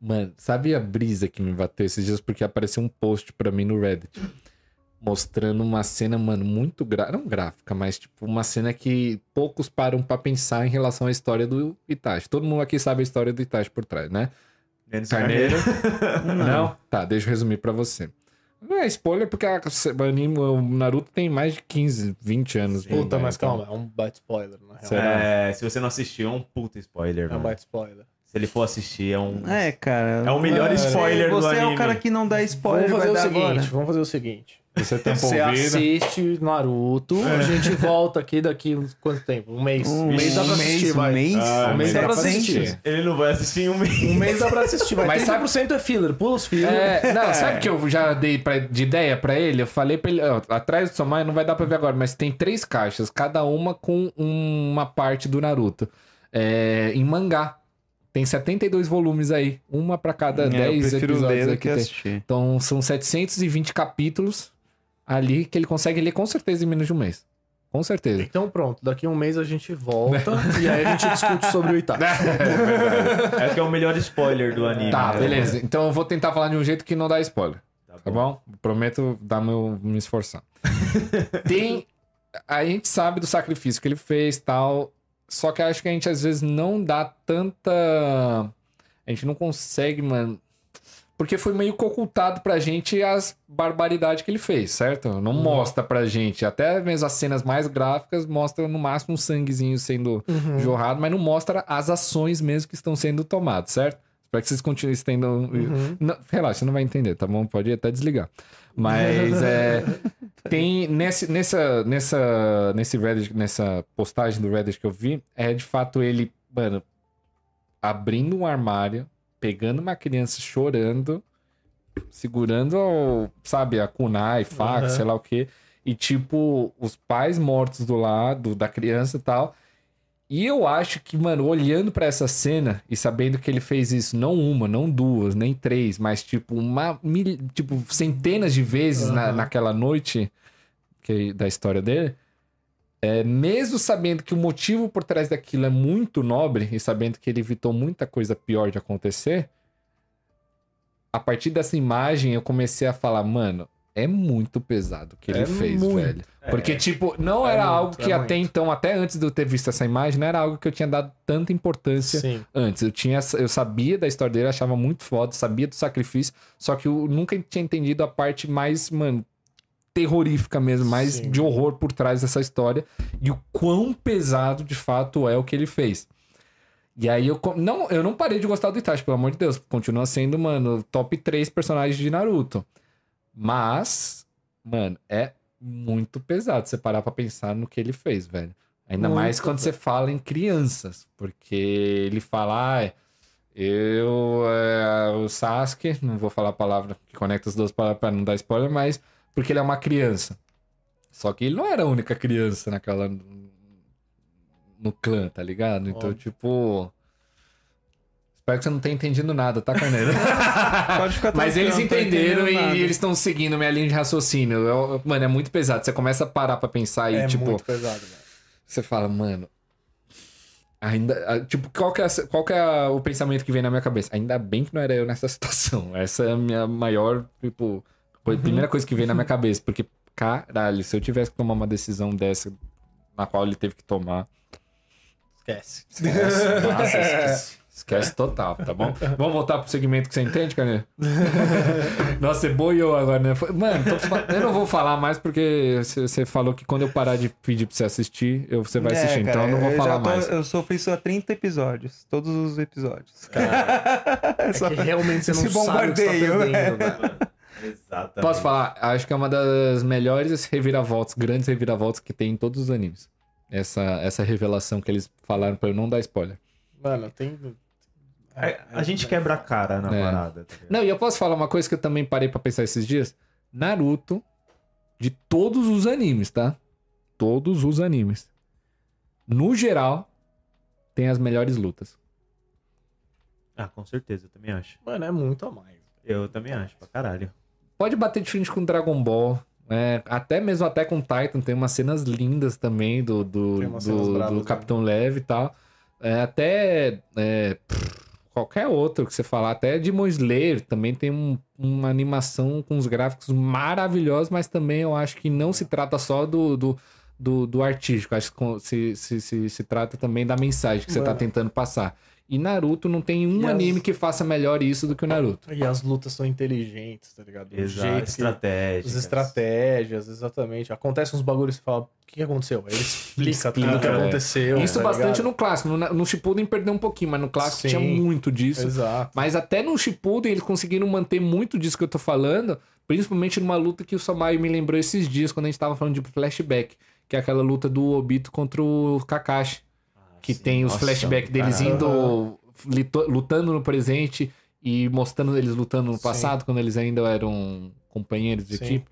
Mano, sabe a brisa que me bateu esses dias? Porque apareceu um post pra mim no Reddit. Mostrando uma cena, mano, muito gra... não gráfica, mas tipo uma cena que poucos param pra pensar em relação à história do Itachi. Todo mundo aqui sabe a história do Itachi por trás, né? Menos Carneiro. Carneiro. Não? Tá, deixa eu resumir pra você. Não é spoiler porque a- o anime- o Naruto tem mais de 15, 20 anos. Sim. Puta, né? mas Então, calma, é um baita spoiler, na real. É, se você não assistiu, é um puta spoiler, É um baita spoiler. Se ele for assistir, é um. É, cara. É o melhor É, spoiler do Você é anime. o cara que não dá spoiler, Vamos fazer vai o dar seguinte, agora. vamos fazer o seguinte. Você tampa Você assiste Naruto, a gente volta aqui daqui quanto tempo? Um mês. Um, mês dá pra assistir, um vai. mês, Ah, um mês dá pra 700. assistir. Ele não vai assistir em um mês. Um mês dá pra assistir, vai. Mas 30% é filler, pula os fillers. É, não, sabe que eu já dei pra- de ideia pra ele? Eu falei pra ele, ó, atrás do Somai não vai dar pra ver agora, mas tem três caixas, cada uma com uma parte do Naruto. é, em mangá. Tem 72 volumes aí, uma pra cada É, 10 eu prefiro episódios assistir. Então são 720 capítulos ali que ele consegue ler com certeza em menos de um mês. Com certeza. Então pronto, daqui a um mês a gente volta e aí a gente discute sobre o Itachi. É que é o melhor spoiler do anime. Tá, né? beleza. Então eu vou tentar falar de um jeito que não dá spoiler. Tá bom? Prometo dar meu, me esforçar. Tem. A gente sabe do sacrifício que ele fez tal. Só que acho que a gente às vezes não dá tanta. A gente não consegue, mano. Porque foi meio que ocultado pra gente as barbaridades que ele fez, certo? Não mostra pra gente. Até mesmo as cenas mais gráficas mostram no máximo um sanguezinho sendo jorrado, mas não mostra as ações mesmo que estão sendo tomadas, certo? Espero que vocês continuem estendam. Não, relaxa, você não vai entender, tá bom? Pode até desligar. Mas é. Tem nesse, nessa, nessa, nesse Reddit, nessa postagem do Reddit que eu vi, é de fato ele, mano, abrindo um armário, pegando uma criança chorando, segurando, sabe, a kunai, faca, Uhum. sei lá o quê. E, tipo, os pais mortos do lado da criança e tal. E eu acho que, mano, olhando pra essa cena e sabendo que ele fez isso não uma, não duas, nem três, mas tipo uma mil, tipo centenas de vezes na, Aham. naquela noite que, da história dele, é, mesmo sabendo que o motivo por trás daquilo é muito nobre e sabendo que ele evitou muita coisa pior de acontecer, a partir dessa imagem eu comecei a falar, mano, é muito pesado o que ele É fez, muito. velho. Porque, tipo, não É era muito, algo que é até muito. então, até antes de eu ter visto essa imagem, não era algo que eu tinha dado tanta importância Sim. antes. Eu tinha, eu sabia da história dele, achava muito foda, sabia do sacrifício, só que eu nunca tinha entendido a parte mais, mano, terrorífica mesmo, mais Sim. de horror por trás dessa história e o quão pesado de fato é o que ele fez. E aí eu não, eu não parei de gostar do Itachi, pelo amor de Deus, continua sendo, mano, top 3 personagens de Naruto. Mas, mano, é muito pesado você parar pra pensar no que ele fez, velho. Ainda Muito, mais quando você fala em crianças, porque ele fala, ah, eu, é, o Sasuke, não vou falar a palavra que conecta as duas palavras pra não dar spoiler, mas porque ele é uma criança. Só que ele não era a única criança naquela. no clã, tá ligado? Então, Óbvio. tipo. Espero que você não tenha entendido nada, tá, Carneiro? Pode ficar Mas eles entenderam entendendo nada. e eles estão seguindo minha linha de raciocínio. Eu- mano, é muito pesado. Você começa a parar pra pensar e, é tipo, muito pesado, velho. você fala, mano. Ainda. ah, Tipo, qual que é, qual que é o pensamento que vem na minha cabeça? Ainda bem que não era eu nessa situação. Essa é a minha maior, tipo, coi- primeira coisa que vem na minha cabeça. Porque, caralho, se eu tivesse que tomar uma decisão dessa, na qual ele teve que tomar. Esquece. Esquece, nossa, esquece. Esquece total, tá bom? Vamos voltar pro segmento que você entende, Carneiro? Nossa, você boiou agora, né? Foi- Mano, tô eu não vou falar mais porque você falou que quando eu parar de pedir pra você assistir, eu- você vai É, assistir. cara, então eu não vou já falar tô- mais. Eu sofri isso há 30 episódios. Todos os episódios. É que realmente você não Esse sabe o que você tá perdendo, velho. Exatamente. Posso falar? Acho que é uma das melhores reviravoltas, grandes reviravoltas que tem em todos os animes. Essa, essa revelação que eles falaram pra eu não dar spoiler. Mano, tem. A, a gente quebra a cara na É. parada. tá? Não, e eu posso falar uma coisa que eu também parei pra pensar esses dias? Naruto, de todos os animes, tá? Todos os animes. No geral, tem as melhores lutas. Ah, com certeza, eu também acho. Mano, é muito a mais. Eu também acho, pra caralho. Pode bater de frente com Dragon Ball. né? até mesmo até com Titan tem umas cenas lindas também do, do, do, bravas, do né? Capitão Leve e tal. É, até é, pff, qualquer outro que você falar, até Demon Slayer também tem um- uma animação com os gráficos maravilhosos, mas também eu acho que não se trata só do, do, do, do artístico, acho que se, se, se, se trata também da mensagem que você tá Mano. tentando passar. E Naruto não tem um E as- anime que faça melhor isso do que o Naruto. E as lutas são inteligentes, tá ligado? Do Exato. jeito que- Estratégia. As estratégias, exatamente. Acontecem uns bagulhos e você fala, o que que aconteceu? Aí ele explica tudo o que é. aconteceu. Isso tá bastante ligado? no clássico. No, no Shippuden perdeu um pouquinho, mas no clássico Sim. tinha muito disso. Exato. Mas até no Shippuden eles conseguiram manter muito disso que eu tô falando, principalmente numa luta que o Samayo me lembrou esses dias, quando a gente tava falando de flashback, que é aquela luta do Obito contra o Kakashi, que sim. tem os flashbacks deles indo lutando no presente e mostrando eles lutando no Sim. passado, quando eles ainda eram companheiros de Sim. equipe.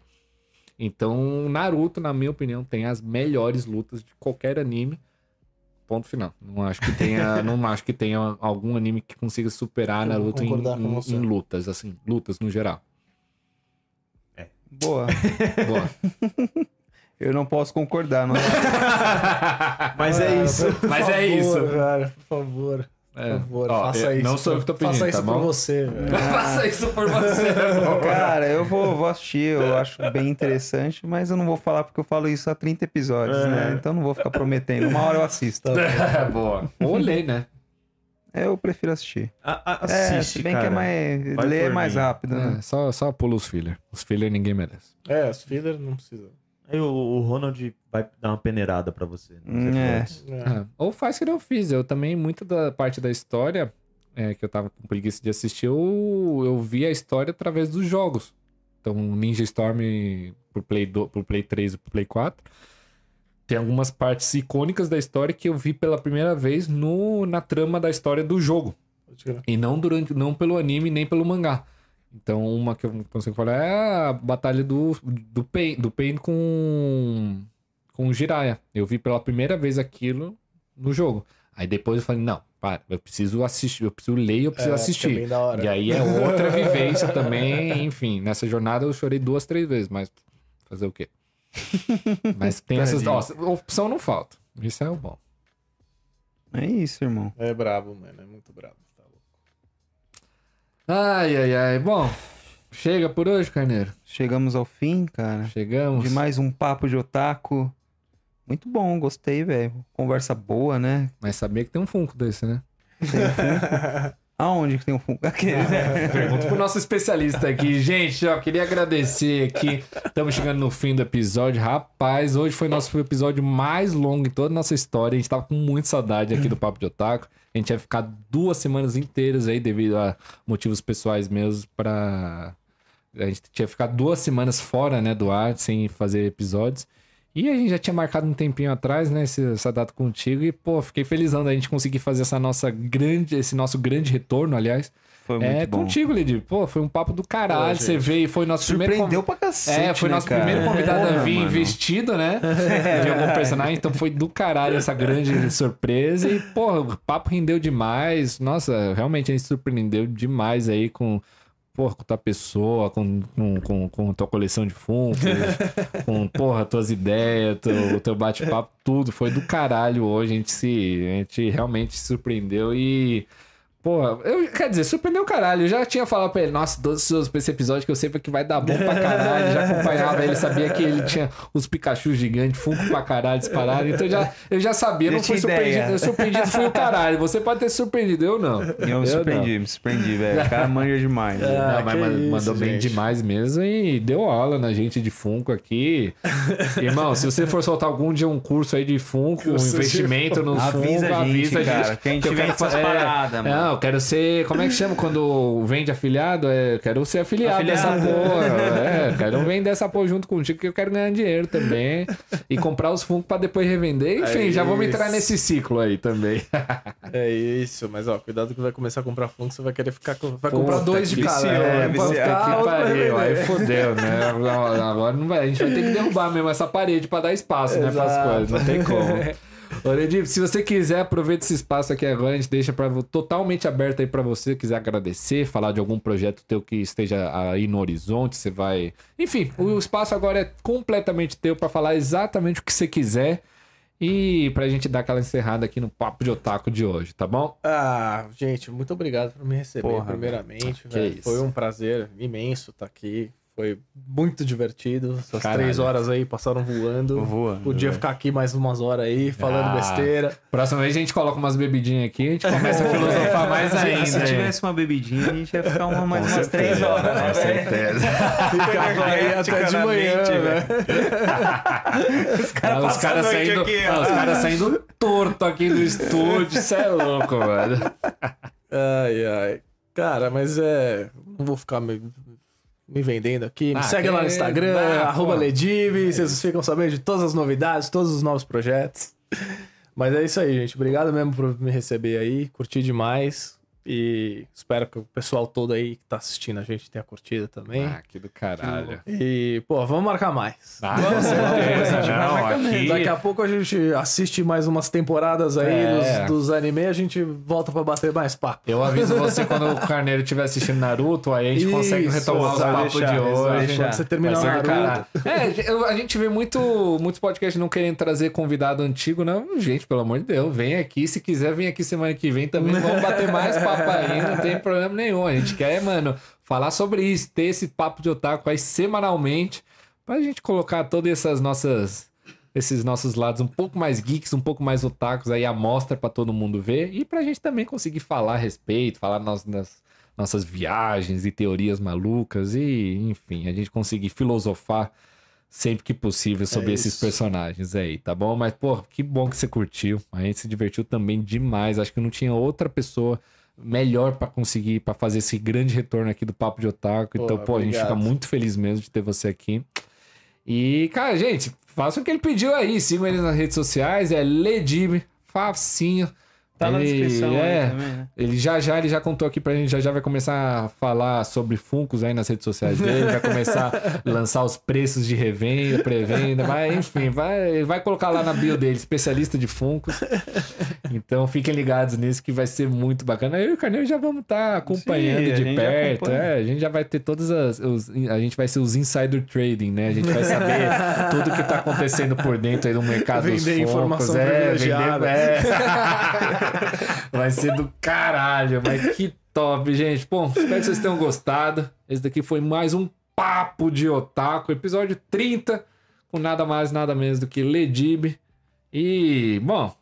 Então, Naruto, na minha opinião, tem as melhores lutas de qualquer anime. Ponto final. Não acho que tenha, não acho que tenha algum anime que consiga superar Eu Naruto em, em- em lutas, assim, lutas no geral. Boa. Boa. Eu não posso concordar, não. Mas é isso. Por Mas é favor, isso. Cara, por favor. Por É. favor, Ó, faça eu- isso. Não sou eu que tô pedindo, Faça isso tá por você, velho. Faça isso por você, irmão. Cara, eu vou, vou assistir, eu acho bem interessante, mas eu não vou falar porque eu falo isso há 30 episódios, né? Então não vou ficar prometendo. Uma hora eu assisto. Boa. Olhei, né? Eu prefiro assistir. A- a- é, assiste, se bem que é cara. mais. Vai ler é por mais rápido, né? É, só, só pula os filler. Os filler ninguém merece. É, os filler não precisa. Aí o, o Ronald vai dar uma peneirada pra você. Hum, é. É. É. Ou faz que eu fiz. Eu também, muita da parte da história é, que eu tava com preguiça de assistir, eu, eu vi a história através dos jogos. Então, Ninja Storm pro Play, do, pro Play 3 e pro Play 4. Tem algumas partes icônicas da história que eu vi pela primeira vez no, na trama da história do jogo. E não durante, não pelo anime, nem pelo mangá. Então, uma que eu consigo falar é a batalha do, do Pain, do Pain com, com o Jiraiya. Eu vi pela primeira vez aquilo no jogo. Aí depois eu falei, não, para, eu preciso assistir, eu preciso ler, eu preciso É, fica assistir. hora. E aí é outra vivência também, enfim. Nessa jornada eu chorei duas, três vezes, mas fazer o quê? Mas tem essas. Ó, opção não falta. Isso é o bom. É isso, irmão. É brabo, mano. É muito brabo. Ai, ai, ai. Bom, chega por hoje, Carneiro. Chegamos ao fim, cara. Chegamos. De mais um papo de otaku. Muito bom, gostei, velho. Conversa boa, né? Mas sabia que tem um Funko desse, né? Aonde que tem um fungo? Aquele, né? Pergunta pro nosso especialista aqui. Gente, ó, queria agradecer aqui. Estamos chegando no fim do episódio. Rapaz, hoje foi nosso episódio mais longo em toda a nossa história. A gente tava com muita saudade aqui do Papo de Otaku. A gente ia ficar duas semanas inteiras aí, devido a motivos pessoais mesmo, pra. A gente tinha ficado duas semanas fora, né, do ar, sem fazer episódios. E a gente já tinha marcado um tempinho atrás, né, essa data contigo. E, pô, fiquei felizão da gente conseguir fazer essa nossa grande, esse nosso grande retorno, aliás. Foi muito É bom. contigo, Lidi. Pô, foi um papo do caralho. Pô, Você veio e foi nosso primeiro. Surpreendeu pra cacete, É, foi né, nosso cara? primeiro convidado a Porra, vir mano. vestido, né? De algum personagem. Então foi do caralho essa grande surpresa. E, porra, o papo rendeu demais. Nossa, realmente a gente surpreendeu demais aí com. Porra, com tua pessoa, com, com, com, com tua coleção de Funkos, com, porra, tuas ideias, teu, o teu bate-papo, tudo. Foi do caralho hoje. A gente se. A gente realmente se surpreendeu e. Porra, eu, quer dizer, surpreendeu o caralho. Eu já tinha falado pra ele, nossa, todos os seus pra esse episódio que eu sei que vai dar bom pra caralho. Já acompanhava ele, sabia que ele tinha os Pikachu gigantes, Funko pra caralho disparado. Então já, eu já sabia, Já não fui surpreendido. Eu surpreendido fui o caralho. Você pode ter surpreendido, eu não. Eu me surpreendi, me surpreendi, velho. O cara manja demais. Ah, Não, mas isso, mandou bem gente. demais mesmo e deu aula na gente de Funko aqui. Irmão, se você for soltar algum dia um curso aí de Funko, um Curso de investimento nos Avisa Funko, a gente, avisa a gente. cara, que a gente eu quero essas é, paradas, mano. Não, eu quero ser. Como é que chama quando vende afiliado? É, eu quero ser afiliado, Afiliado. dessa porra. É, quero vender essa porra junto contigo, que eu quero ganhar dinheiro também. E comprar os Funko pra depois revender. Enfim, É já vamos entrar nesse ciclo aí também. É isso, mas ó, cuidado que vai começar a comprar Funko, você vai querer ficar com. Vai comprar dois de cada. né? é, que pariu, aí fodeu, né? Agora não vai, a gente vai ter que derrubar mesmo essa parede pra dar espaço, né, pras Exato. coisas, não tem como. Ô, Edip, se você quiser, aproveita esse espaço aqui agora, a gente deixa pra, totalmente aberto aí pra você, quiser agradecer, falar de algum projeto teu que esteja aí no horizonte, você vai... Enfim, o espaço agora é completamente teu pra falar exatamente o que você quiser e pra gente dar aquela encerrada aqui no Papo de Otaku de hoje, tá bom? Ah, gente, muito obrigado por me receber, Porra, primeiramente. velho. Foi um prazer imenso estar aqui. Foi muito divertido. Essas Caralho. três horas aí passaram voando. Voando, Podia velho. ficar aqui mais umas horas aí, falando Ah. besteira. Próxima vez a gente coloca umas bebidinhas aqui, a gente começa a filosofar mais ainda. Se tivesse uma bebidinha, a gente ia ficar uma, mais Com umas certeza, três horas, né? Com certeza. Ficava aí até de manhã, energeticamente, velho. Os caras Ah, os passam caras a noite saindo, aqui, ah, ó. os caras saindo torto aqui do estúdio, isso é louco, velho. Ai, ai. Cara, mas é. Não vou ficar me, me vendendo aqui. Me Ah, segue lá no Instagram, Ah, arroba. Ledive. Vocês ficam sabendo de todas as novidades, todos os novos projetos. Mas é isso aí, gente. Obrigado mesmo por me receber aí. Curti demais. E espero que o pessoal todo aí que tá assistindo a gente tenha curtido também. Ah, que do caralho. E, pô, vamos marcar mais. Ah, com certeza. Não, aqui... Daqui a pouco a gente assiste mais umas temporadas aí É. dos, dos anime a gente volta pra bater mais papo. Eu aviso você quando o Carneiro estiver assistindo Naruto, aí a gente consegue Isso, retomar os papos de hoje. Quando você terminar o Naruto. caralho. É, a gente vê muito, muitos podcasts não querendo trazer convidado antigo, não. Gente, pelo amor de Deus, vem aqui. Se quiser, vem aqui semana que vem também. Vamos bater mais papo aí, não tem problema nenhum. A gente quer, mano, falar sobre isso, ter esse papo de otaku aí semanalmente, pra gente colocar todas essas nossas. Esses nossos lados um pouco mais geeks, um pouco mais otakus aí, a mostra pra todo mundo ver. E pra gente também conseguir falar a respeito, falar nas, nas nossas viagens e teorias malucas. E, enfim, a gente conseguir filosofar sempre que possível sobre É esses personagens aí, tá bom? Mas, pô, que bom que você curtiu. A gente se divertiu também demais. Acho que não tinha outra pessoa melhor pra conseguir, pra fazer esse grande retorno aqui do Papo de Otaku. Pô, então, pô, a gente obrigado. fica muito feliz mesmo de ter você aqui. E, cara, gente, façam o que ele pediu aí. Sigam ele nas redes sociais. É Ledib, facinho. Tá na Ele- descrição é, também, né? ele já já ele já contou aqui pra gente, já já vai começar a falar sobre Funcos aí nas redes sociais dele, vai começar a lançar os preços de revenda, pré-venda, vai, enfim, vai, vai colocar lá na bio dele, especialista de Funcos. Então fiquem ligados nisso que vai ser muito bacana. Eu e o Carneiro já vamos estar acompanhando Sim, de perto, acompanha. é, a gente já vai ter todas as os, a gente vai ser os insider trading, né? A gente vai saber tudo que tá acontecendo por dentro aí no mercado dos Vender Funkos, informação é, vender, é. Vai ser do caralho, mas que top, gente. Bom, espero que vocês tenham gostado. Esse daqui foi mais um Papo de Otaku, episódio 30, com nada mais, nada menos do que Ledib. E, bom,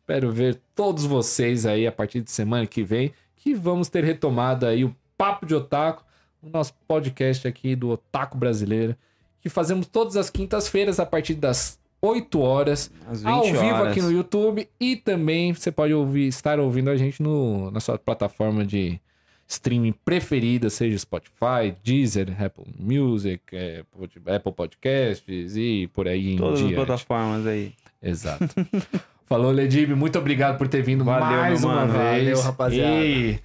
espero ver todos vocês aí a partir de semana que vem, que vamos ter retomado aí o Papo de Otaku, o nosso podcast aqui do Otaku Brasileiro, que fazemos todas as quintas-feiras a partir das 8 horas Às 20 ao vivo horas. aqui no YouTube e também você pode ouvir, estar ouvindo a gente no, na sua plataforma de streaming preferida, seja Spotify, Deezer, Apple Music, é, Apple Podcasts e por aí em Todas as diante. plataformas aí. Exato. Falou, Ledib, muito obrigado por ter vindo Valeu, mais uma mano. vez. Valeu, rapaziada. E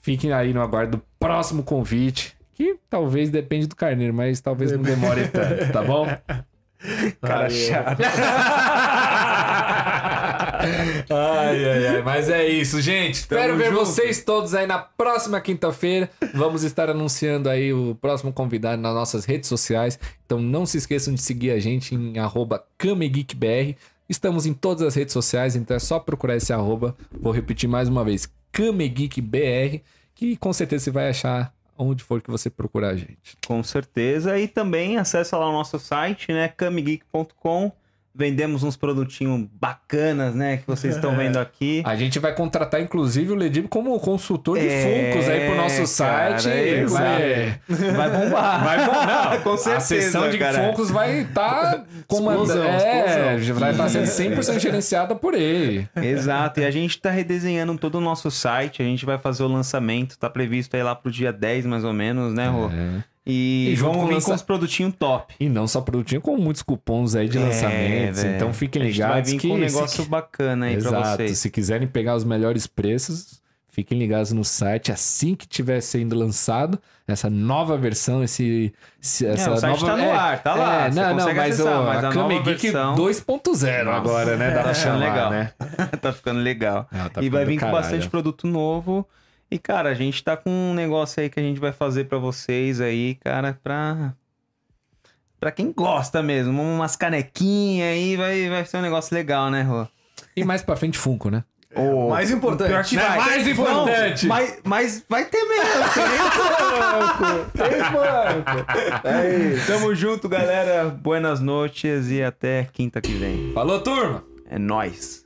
fiquem aí no aguardo do próximo convite, que talvez depende do carneiro, mas talvez não demore tanto, tá bom? Cara Valeu. chato. ai, ai, ai. Mas é isso, gente. Espero ver junto. vocês todos aí na próxima quinta-feira. Vamos estar anunciando aí o próximo convidado nas nossas redes sociais. Então não se esqueçam de seguir a gente em arroba CameGeekBR. Estamos em todas as redes sociais, então é só procurar esse arroba. Vou repetir mais uma vez, CameGeekBR, que com certeza você vai achar onde for que você procurar a gente. Com certeza. E também acessa lá o nosso site, né? camigeek.com. Vendemos uns produtinhos bacanas, né? Que vocês estão vendo aqui. A gente vai contratar, inclusive, o Ledib como consultor de É, Funcos aí pro nosso cara, site. é, vai, Vai bombar. Vai bom, não. Com certeza, A sessão de cara. Funkos vai estar comandando. Explosão, É, explosão. vai estar sendo 100% gerenciada por ele. Exato, e a gente tá redesenhando todo o nosso site, a gente vai fazer o lançamento, tá previsto aí lá pro dia 10 mais ou menos, né, Rô? É. E, E com vir lança- com os produtinhos top. E não só produtinho, com muitos cupons aí de É, lançamentos. então fiquem gente vai ligados vir que com um se- negócio bacana aí pra Exato. vocês. Se quiserem pegar os melhores preços, fiquem ligados no site assim que tiver sendo lançado essa nova versão, esse, esse- essa o site nova tá no ar, tá lá, É, não, não, mas, acessar, o, mas a a Kame Geek versão- 2.0 Nossa, agora, né? Dá tá pra chamar, legal. né? tá ficando legal. Não, tá e vai ficando vir com caralho. bastante produto novo. E, cara, a gente tá com um negócio aí que a gente vai fazer pra vocês aí, cara, pra. Pra quem gosta mesmo. Umas canequinhas aí, vai, vai ser um negócio legal, né, Rô? E mais pra frente, Funko, né? Oh, mais importante. pior que Né? vai. Mais Não, importante. mas, mas vai ter mesmo. Tem banco. É isso. Tamo junto, galera. Buenas noites e até quinta que vem. Falou, turma! É nóis.